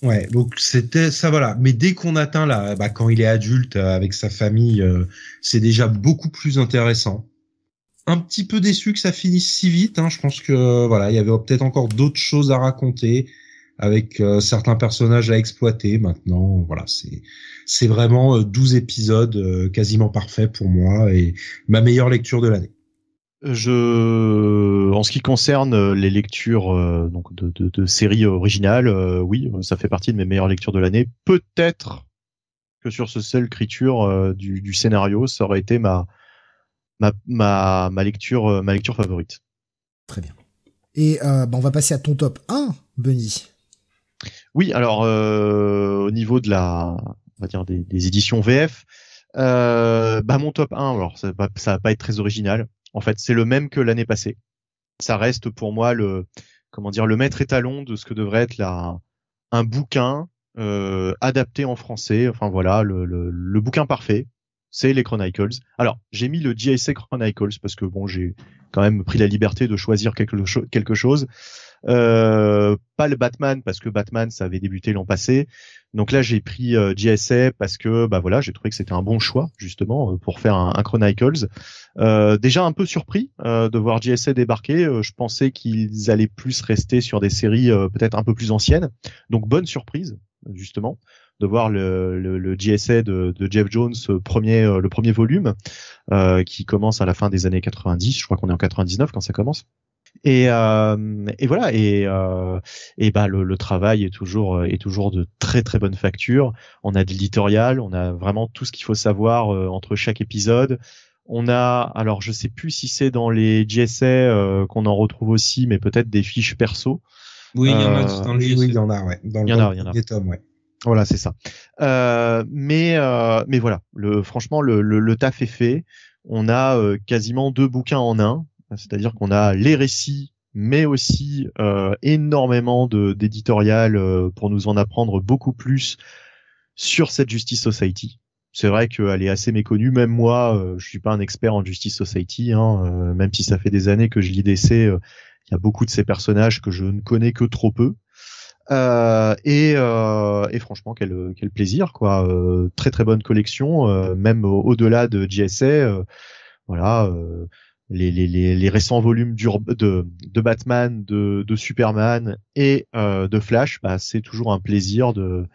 Ouais, donc c'était ça voilà. Mais dès qu'on atteint là, bah, quand il est adulte euh, avec sa famille, euh, c'est déjà beaucoup plus intéressant. Un petit peu déçu que ça finisse si vite. Hein. Je pense que voilà, il y avait peut-être encore d'autres choses à raconter avec euh, certains personnages à exploiter. Maintenant, voilà, c'est c'est vraiment 12 épisodes quasiment parfaits pour moi et ma meilleure lecture de l'année. Je, en ce qui concerne euh, les lectures euh, donc de, de, de, séries originales, euh, oui, ça fait partie de mes meilleures lectures de l'année. Peut-être que sur ce seul écriture du, du, scénario, ça aurait été ma ma, ma, ma lecture ma lecture favorite. Très bien. Et bah on va passer à ton top 1, Benny. Oui, alors au niveau de la on va dire des, des éditions VF, bah mon top 1, alors ça va, ça va pas être très original en fait, c'est le même que l'année passée. Ça reste pour moi le comment dire le maître étalon de ce que devrait être la un bouquin euh, adapté en français. Enfin voilà, le, le, le bouquin parfait, c'est les Chronicles. Alors j'ai mis le JSA Chronicles parce que bon j'ai quand même pris la liberté de choisir quelque, cho quelque chose. Euh, pas le Batman parce que Batman ça avait débuté l'an passé. Donc là j'ai pris euh, JSA parce que bah voilà j'ai trouvé que c'était un bon choix justement euh, pour faire un, Chronicles. Déjà un peu surpris de voir JSA débarquer. Je pensais qu'ils allaient plus rester sur des séries peut-être un peu plus anciennes. Donc bonne surprise justement de voir le, le, le JSA de, de, Jeff Jones premier le premier volume qui commence à la fin des années 90. Je crois qu'on est en 99 quand ça commence. Et, euh, et voilà et euh, et bah le, le, travail est toujours est toujours de très très bonne facture. On a de l'éditorial, on a vraiment tout ce qu'il faut savoir euh, entre chaque épisode. On a alors je sais plus si c'est dans les JSA euh, qu'on en retrouve aussi, mais peut-être des fiches perso. Oui, il y en a dans le oui, oui, il y en a, ouais. Dans il y en a, il y en a. Tomes, ouais. Voilà, c'est ça. Euh, mais euh, mais voilà, le franchement le, taf est fait. On a quasiment deux bouquins en un c'est-à-dire qu'on a les récits, mais aussi euh, énormément de d'éditorial euh, pour nous en apprendre beaucoup plus sur cette Justice Society. C'est vrai qu'elle est assez méconnue, même moi, euh, je suis pas un expert en Justice Society, hein, euh, même si ça fait des années que je lis DC, il y a beaucoup de ces personnages que je ne connais que trop peu. Euh, et, euh, et franchement, quel, quel plaisir, quoi. Euh, très très bonne collection, euh, même au- au-delà de JSA. euh, voilà, euh, les, les, les, les récents volumes de, de Batman, de, de Superman et de Flash, bah, c'est toujours un plaisir de,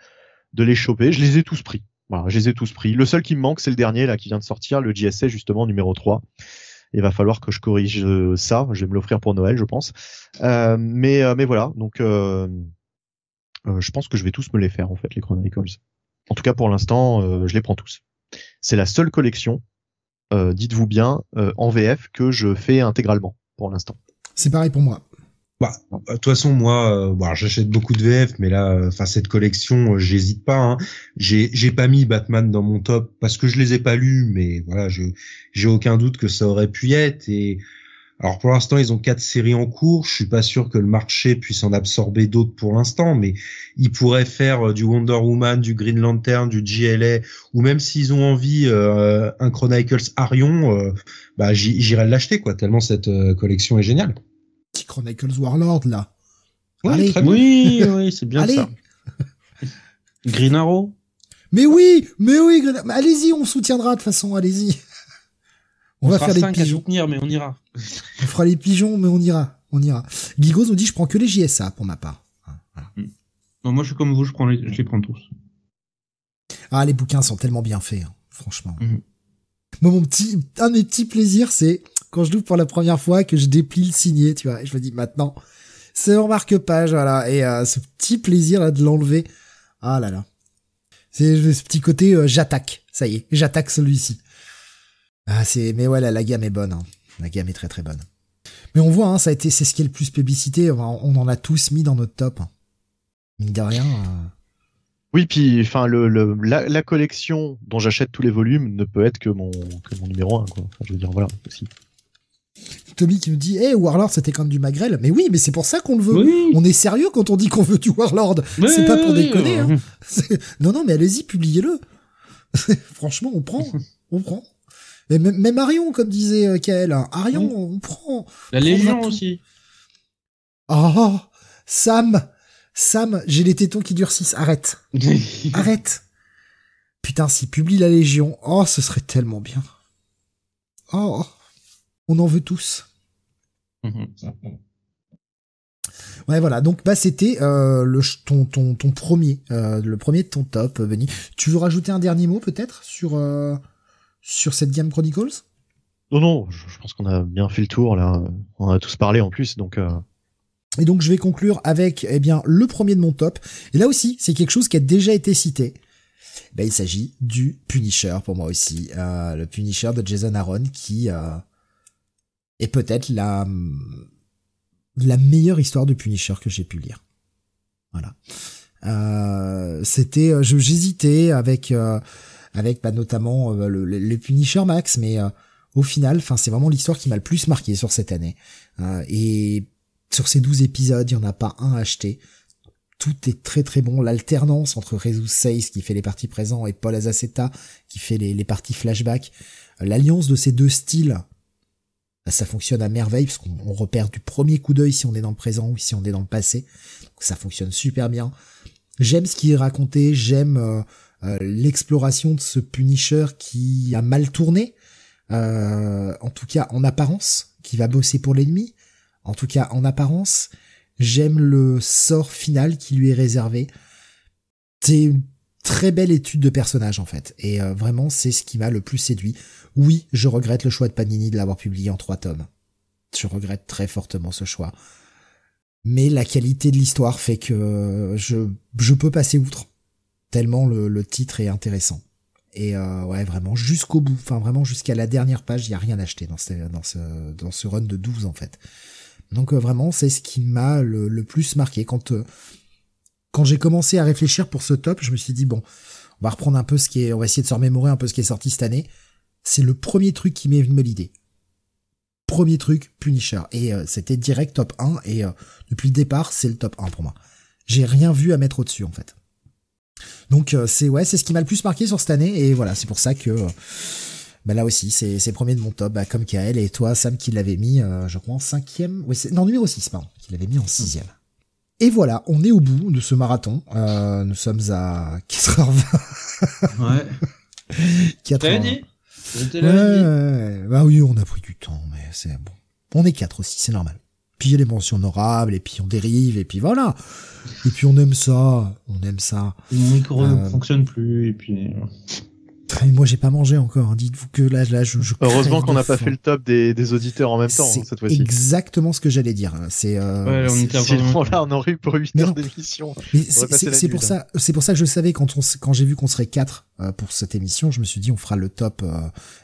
de les choper. Je les ai tous pris. Voilà, je les ai tous pris. Le seul qui me manque, c'est le dernier là qui vient de sortir, le JSA justement numéro 3. Il va falloir que je corrige ça. Je vais me l'offrir pour Noël, je pense. Euh, mais mais voilà, donc euh, euh, je pense que je vais tous me les faire en fait les Chronicles. En tout cas pour l'instant, euh, je les prends tous. C'est la seule collection, euh, dites-vous bien, euh, en VF que je fais intégralement pour l'instant. C'est pareil pour moi. Bah, de toute façon, moi, euh, bon, j'achète beaucoup de VF, mais là, euh, enfin, cette collection, euh, j'hésite pas. Hein. J'ai, j'ai pas mis Batman dans mon top parce que je les ai pas lus, mais voilà, je, j'ai aucun doute que ça aurait pu y être. Et alors, pour l'instant, ils ont quatre séries en cours. Je suis pas sûr que le marché puisse en absorber d'autres pour l'instant, mais ils pourraient faire euh, du Wonder Woman, du Green Lantern, du GLA, ou même s'ils ont envie euh, un Chronicles Arion, euh, bah, j'y- j'irai l'acheter, quoi. Tellement cette euh, collection est géniale. Petit Chronicles Warlord, là. Ouais, Allez. très bien. Oui, oui, c'est bien Allez. ça. Green Arrow Mais oui, mais oui, mais allez-y, on soutiendra de toute façon, allez-y. On, va fera faire des cinq à pigeons. soutenir, mais on ira. On fera les pigeons, mais on ira, on ira. Gigos nous dit, je prends que les JSA pour ma part. Voilà. Non, moi, je suis comme vous, je, prends les, je les prends tous. Ah, les bouquins sont tellement bien faits, hein, franchement. Mhm. Moi, mon petit, un de mes petits plaisirs, c'est quand je l'ouvre pour la première fois que je déplie le signé, tu vois, et je me dis maintenant, c'est en marque-page, voilà, et euh, ce petit plaisir là de l'enlever, ah là là, c'est ce petit côté euh, j'attaque, ça y est, j'attaque celui-ci. Ah c'est, mais ouais, la, la gamme est bonne, hein. La gamme est très très bonne. Mais on voit, hein, ça a été, c'est ce qui est le plus publicité, on on en a tous mis dans notre top. hein. Mine de rien. euh, Oui, puis enfin le, le la, la collection dont j'achète tous les volumes ne peut être que mon que mon numéro 1 quoi. Enfin, je veux dire voilà aussi. Tommy qui nous dit, eh, Warlord, c'était quand même du Magrel. Mais oui, mais c'est pour ça qu'on le veut. Oui. On est sérieux quand on dit qu'on veut du Warlord. Oui, c'est pas pour déconner, oui. hein. *laughs* Non, non, mais allez-y, publiez-le. *laughs* Franchement, on prend. On prend. Et même, Arion, comme disait euh, Kael, hein. Arion, on prend. La Légion aussi. Oh, Sam, Sam, j'ai les tétons qui durcissent. Arrête, *laughs* arrête. Putain, s'il publie la Légion, oh, ce serait tellement bien. Oh, on en veut tous. *laughs* Ouais, voilà. Donc, bah, c'était euh, le ton ton ton premier, euh, le premier de ton top, Benny. Tu veux rajouter un dernier mot peut-être sur euh, sur cette Game Chronicles? Non non, je, je pense qu'on a bien fait le tour là. On a tous parlé en plus donc. euh, Et donc, je vais conclure avec eh bien le premier de mon top. Et là aussi, c'est quelque chose qui a déjà été cité. Ben, il s'agit du Punisher pour moi aussi, euh, le Punisher de Jason Aaron qui euh, est peut-être la la meilleure histoire de Punisher que j'ai pu lire. Voilà. Euh, c'était, je- j'hésitais avec avec bah, notamment euh, le, le- Punisher Max, mais euh, au final, enfin c'est vraiment l'histoire qui m'a le plus marqué sur cette année. Euh, et sur ces 12 épisodes, il y en a pas un acheté. Tout est très très bon. L'alternance entre Jesus Says qui fait les parties présents et Paul Azaceta qui fait les, les parties flashback, l'alliance de ces deux styles, bah, ça fonctionne à merveille parce qu'on on repère du premier coup d'œil si on est dans le présent ou si on est dans le passé. Donc, ça fonctionne super bien. J'aime ce qui est raconté, j'aime euh, l'exploration de ce Punisher qui a mal tourné, euh, en tout cas en apparence, qui va bosser pour l'ennemi, en tout cas en apparence. J'aime le sort final qui lui est réservé. C'est une très belle étude de personnage en fait, et euh, vraiment c'est ce qui m'a le plus séduit. Oui, je regrette le choix de Panini de l'avoir publié en trois tomes. Je regrette très fortement ce choix. Mais la qualité de l'histoire fait que je, je peux passer outre. Tellement le, titre est intéressant. Et euh, ouais, vraiment jusqu'au bout, enfin vraiment jusqu'à la dernière page, il y a rien acheté dans ce, dans ce, dans ce run de 12 en fait. Donc euh, vraiment, c'est ce qui m'a le, plus marqué. Quand, euh, quand j'ai commencé à réfléchir pour ce top, je me suis dit, bon, on va reprendre un peu ce qui est, on va essayer de se remémorer un peu ce qui est sorti cette année. C'est le premier truc qui m'est venu à l'idée. Premier truc, Punisher. Et euh, c'était direct top 1, et depuis le départ, c'est le top 1 pour moi. J'ai rien vu à mettre au-dessus, en fait. Donc euh, c'est ouais, c'est ce qui m'a le plus marqué sur cette année, et voilà, c'est pour ça que euh, bah là aussi, c'est premier de mon top, bah, comme Kael, et toi, Sam, qui l'avait mis, euh, je crois, en cinquième, oui, non, numéro 6, pardon, qui l'avait mis en sixième. Et voilà, on est au bout de ce marathon. Euh, nous sommes à 4h20. Ouais. 4h20. gagné C'était Ouais, vie. ouais, bah oui, on a pris du temps, mais c'est bon. On est quatre aussi, c'est normal. Puis il y a les mentions honorables, et puis on dérive, et puis voilà. Et puis on aime ça, on aime ça. Mon micro Euh, ne fonctionne plus, et puis... Et moi j'ai pas mangé encore, hein. dites-vous que là, là je, je Heureusement qu'on de n'a pas fait le top des, des auditeurs en même temps hein, cette fois-ci. exactement ce que j'allais dire. C'est euh, Ouais, on était là on aurait eu pour 8 Mais heures d'émission. C'est- pour ça, c'est pour ça que je savais quand on, quand j'ai vu qu'on serait quatre euh, pour cette émission, je me suis dit on fera le top euh,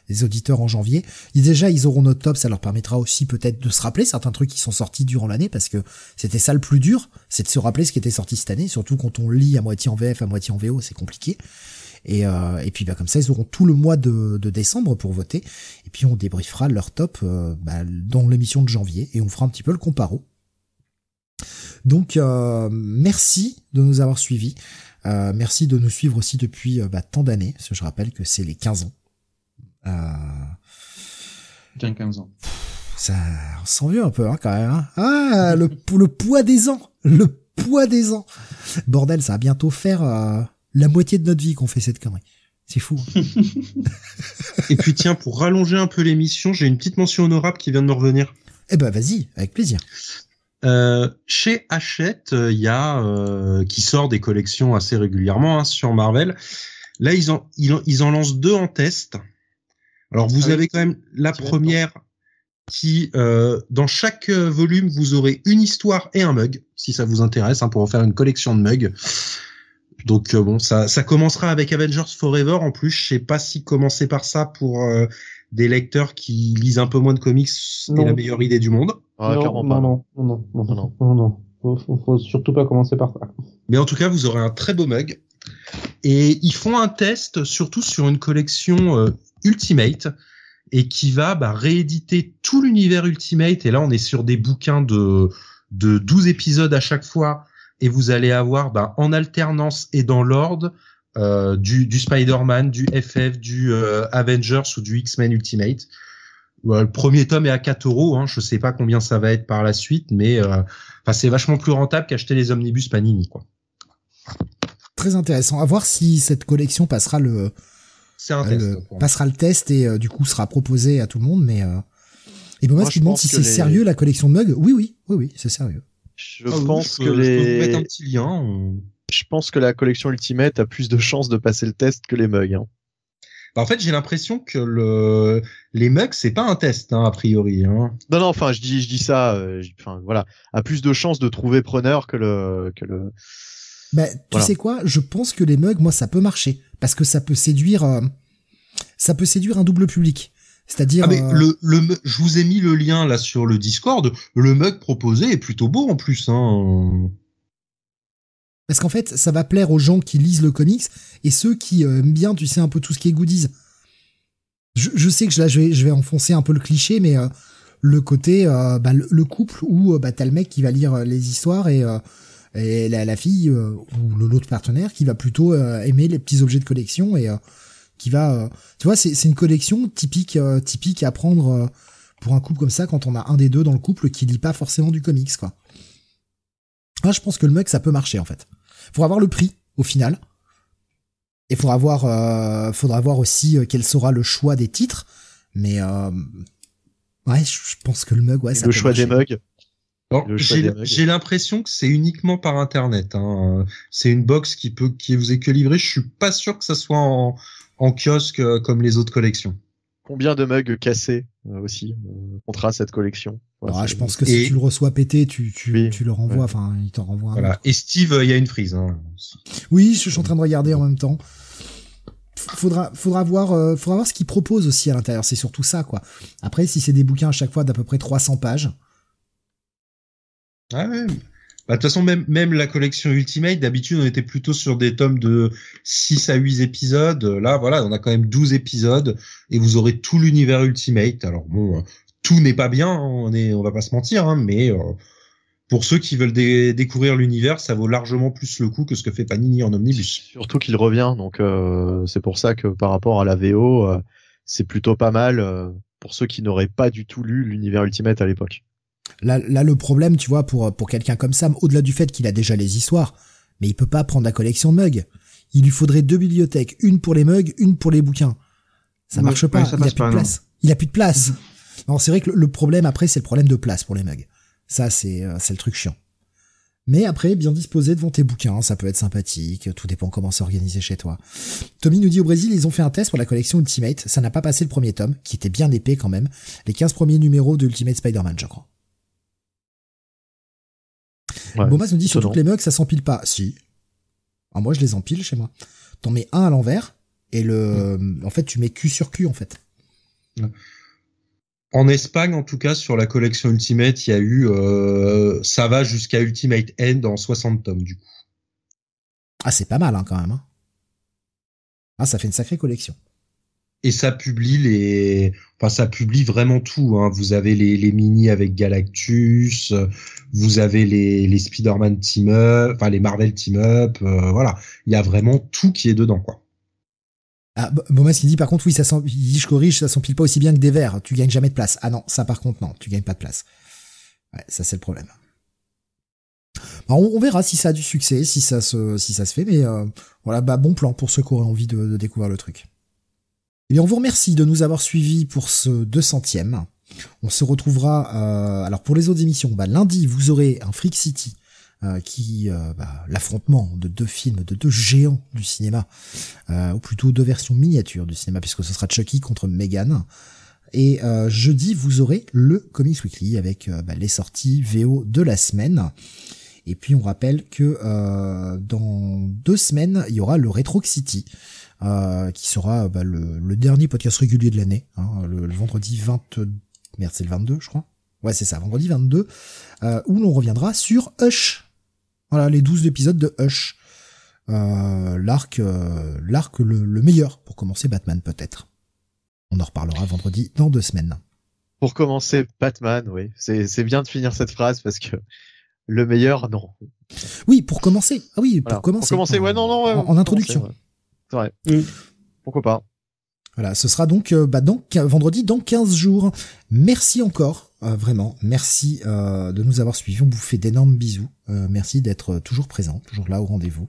des auditeurs en janvier. Et déjà ils auront notre top, ça leur permettra aussi peut-être de se rappeler certains trucs qui sont sortis durant l'année parce que c'était ça le plus dur, c'est de se rappeler ce qui était sorti cette année, surtout quand on lit à moitié en VF, à moitié en VO, c'est compliqué. Et, euh, et puis bah, comme ça ils auront tout le mois de, de décembre pour voter. Et puis on débriefera leur top euh, bah, dans l'émission de janvier et on fera un petit peu le comparo. Donc euh, merci de nous avoir suivis. Euh, merci de nous suivre aussi depuis euh, bah, tant d'années, parce que je rappelle que c'est les 15 ans. Euh, Bien 15 ans. ça, on se sent vieux un peu hein, quand même. hein. Ah, le, le poids des ans, le poids des ans. Bordel, ça va bientôt faire euh, la moitié de notre vie qu'on fait cette connerie. C'est fou. hein. *laughs* Et puis tiens, pour rallonger un peu l'émission, j'ai une petite mention honorable qui vient de me revenir. Eh ben vas-y, avec plaisir. Euh, chez Hachette, euh, il y a euh, qui sort des collections assez régulièrement hein, sur Marvel. Là, ils en ils, en- ils en lancent deux en test. Alors vous Ah oui. avez quand même la première qui euh, dans chaque volume vous aurez une histoire et un mug si ça vous intéresse hein, pour en faire une collection de mugs. Donc euh, bon, ça ça commencera avec Avengers Forever en plus. Je sais pas si commencer par ça pour euh, des lecteurs qui lisent un peu moins de comics est Non. la meilleure idée du monde. Ah, non, clairement non, pas. non, non, non, non, Non, non, non, non. Faut, faut, faut surtout pas commencer par ça. Mais en tout cas, vous aurez un très beau mug. Et ils font un test surtout sur une collection euh, Ultimate et qui va bah, rééditer tout l'univers Ultimate. Et là, on est sur des bouquins de, de 12 épisodes à chaque fois. Et vous allez avoir bah, en alternance et dans l'ordre euh, du, du Spider-Man, du FF, du euh, Avengers ou du X-Men Ultimate. Ouais, le premier tome est à 4 euros. Hein. Je sais pas combien ça va être par la suite, mais euh, enfin, c'est vachement plus rentable qu'acheter les omnibus Panini. Quoi. Très intéressant. À voir si cette collection passera le, un Euh, test. le- passera le test et euh, du coup sera proposé à tout le monde. Mais euh... et Bomas Moi, qui demande si c'est les- sérieux la collection de mugs. Oui, oui, oui, oui, c'est sérieux. Je Ah oui, pense je que peux- je peux vous mettre un les, petit lien. on- je pense que la collection Ultimate a plus de chances de passer le test que les mugs. Hein. Bah, en fait, j'ai l'impression que le les mugs c'est pas un test hein, a priori. Hein. Non, non, enfin, je dis, je dis ça. euh, je- Enfin, voilà, a plus de chances de trouver preneur que le, que le. Bah, tu Voilà. sais quoi? Je pense que les mugs, moi, ça peut marcher parce que ça peut séduire, euh, ça peut séduire un double public. C'est-à-dire, Ah euh, le le je vous ai mis le lien là sur le Discord. Le mug proposé est plutôt beau en plus. Hein. parce qu'en fait, ça va plaire aux gens qui lisent le comics et ceux qui euh, aiment bien, tu sais, un peu tout ce qui est goodies. Je, je sais que là, je vais, je vais enfoncer un peu le cliché, mais euh, le côté, euh, bah, le, le couple où bah, t'as le mec qui va lire les histoires et, et la, la fille ou l'autre partenaire qui va plutôt aimer les petits objets de collection et qui va, euh, tu vois, c'est une collection typique, euh, typique à prendre euh, pour un couple comme ça quand on a un des deux dans le couple qui lit pas forcément du comics, quoi. Ah, je pense que le mug ça peut marcher en fait. Faudra voir le prix au final. Et faudra voir, euh, faudra voir aussi euh, quel sera le choix des titres. Mais euh, ouais, je pense que le mug, ouais, ça le peut choix marcher. des mugs. j'ai l'impression que c'est uniquement par internet. Hein. C'est une box qui peut qui vous est que livrée. Je suis pas sûr que ça soit en en kiosque euh, comme les autres collections. Combien de mugs cassés euh, aussi euh, comptera cette collection? Ouais, Ah, c'est- je pense que si Et- tu le reçois pété, tu, tu, Oui, tu le renvoies, ouais. enfin, il t'en renvoie Voilà. Et Steve, euh, il y a une frise. Hein. Oui, je suis en train de regarder en même temps. Faudra, faudra voir, euh, faudra voir ce qu'ils proposent aussi à l'intérieur. C'est surtout ça, quoi. Après, si c'est des bouquins à chaque fois d'à peu près 300 pages, Ah ouais. Bah, de toute façon, même, même la collection Ultimate, d'habitude, on était plutôt sur des tomes de 6 à 8 épisodes. Là, voilà, on a quand même 12 épisodes et vous aurez tout l'univers Ultimate. Alors bon, euh, tout n'est pas bien, hein, on est, on va pas se mentir, hein, mais euh, pour ceux qui veulent dé- découvrir l'univers, ça vaut largement plus le coup que ce que fait Panini en omnibus. Surtout qu'il revient, donc euh, c'est pour ça que par rapport à la VO, c'est plutôt pas mal pour ceux qui n'auraient pas du tout lu l'univers Ultimate à l'époque. Là, là, le problème, tu vois, pour pour quelqu'un comme Sam, au-delà du fait qu'il a déjà les histoires, mais il peut pas prendre la collection de mugs. Il lui faudrait deux bibliothèques, une pour les mugs, une pour les bouquins. Ça marche pas. ça il a passe plus de pas, place. Il a plus de place. Non, c'est vrai que le, le problème après, c'est le problème de place pour les mugs. Ça, c'est euh, c'est le truc chiant. Mais après, bien disposé devant tes bouquins, ça peut être sympathique, tout dépend comment c'est organisé chez toi. Tommy nous dit au Brésil, ils ont fait un test pour la collection Ultimate, ça n'a pas passé le premier tome, qui était bien épais quand même, les 15 premiers numéros de Ultimate Spider-Man, je crois. Ouais, Bomas nous dit sur toutes les mugs, ça s'empile pas. Si. Ah, moi, je les empile chez moi. T'en mets un à l'envers, et le, Mm. en fait, tu mets cul sur cul, en fait. En Espagne, en tout cas, sur la collection Ultimate, il y a eu, euh, ça va jusqu'à Ultimate End en 60 tomes, du coup. Ah, c'est pas mal, hein, quand même. hein. Ah, ça fait une sacrée collection. Et ça publie les, enfin, ça publie vraiment tout, hein. Vous avez les, les mini avec Galactus, vous avez les, les Spider-Man team up, enfin, les Marvel team up, euh, voilà. Il y a vraiment tout qui est dedans, quoi. Ah, Bomas qui dit par contre oui ça s'em- il dit je corrige ça s'empile pas aussi bien que des verres tu gagnes jamais de place ah non ça par contre non tu gagnes pas de place ouais ça c'est le problème Bah, on, on verra si ça a du succès si ça se si ça se fait mais euh, voilà bah bon plan pour ceux qui auraient envie de, de découvrir le truc et bien on vous remercie de nous avoir suivis pour ce 200e on se retrouvera euh, alors pour les autres émissions bah lundi vous aurez un Freak City euh, qui euh, bah, l'affrontement de deux films de deux géants du cinéma euh, ou plutôt deux versions miniatures du cinéma, puisque ce sera Chucky contre Megan. Et euh, jeudi, vous aurez le Comics Weekly avec bah, les sorties VO de la semaine. Et puis on rappelle que dans deux semaines, il y aura le Retro City, euh, qui sera bah, le, le dernier podcast régulier de l'année, hein, le, le vendredi 20... Merde, c'est le 22, je crois. Ouais, c'est ça, vendredi 22, euh, où l'on reviendra sur Hush. Voilà, les 12 épisodes de Hush euh, l'arc euh, l'arc le, le meilleur pour commencer Batman peut-être. On en reparlera vendredi dans deux semaines. Pour commencer, Batman, oui. C'est c'est bien de finir cette phrase parce que le meilleur, non. Oui, pour commencer. Ah oui, pour Voilà. commencer. Pour commencer, ouais, non, non, ouais, En, introduction. ouais. C'est vrai. Mm. Pourquoi pas Voilà, ce sera donc euh, bah, donc vendredi dans 15 jours. Merci encore, euh, vraiment, merci euh, de nous avoir suivis. On vous fait d'énormes bisous. Euh, merci d'être toujours présent, toujours là au rendez-vous.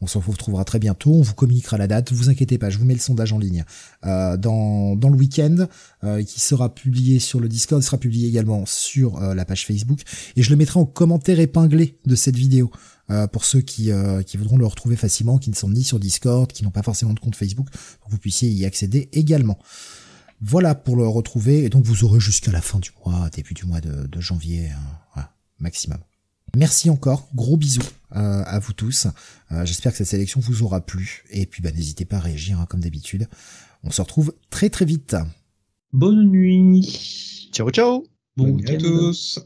On se retrouvera très bientôt. On vous communiquera la date. Vous inquiétez pas, je vous mets le sondage en ligne euh, dans dans le week-end euh, qui sera publié sur le Discord, sera publié également sur euh, la page Facebook et je le mettrai en commentaire épinglé de cette vidéo. Euh, pour ceux qui, euh, qui voudront le retrouver facilement, qui ne sont ni sur Discord, qui n'ont pas forcément de compte Facebook, pour que vous puissiez y accéder également. Voilà pour le retrouver, et donc vous aurez jusqu'à la fin du mois, début du mois de, de janvier, hein, voilà, maximum. Merci encore, gros bisous euh, à vous tous. Euh, J'espère que cette sélection vous aura plu, et puis bah, n'hésitez pas à réagir hein, comme d'habitude. On se retrouve très très vite. Bonne nuit. Ciao, ciao Bon Bonne nuit à tous.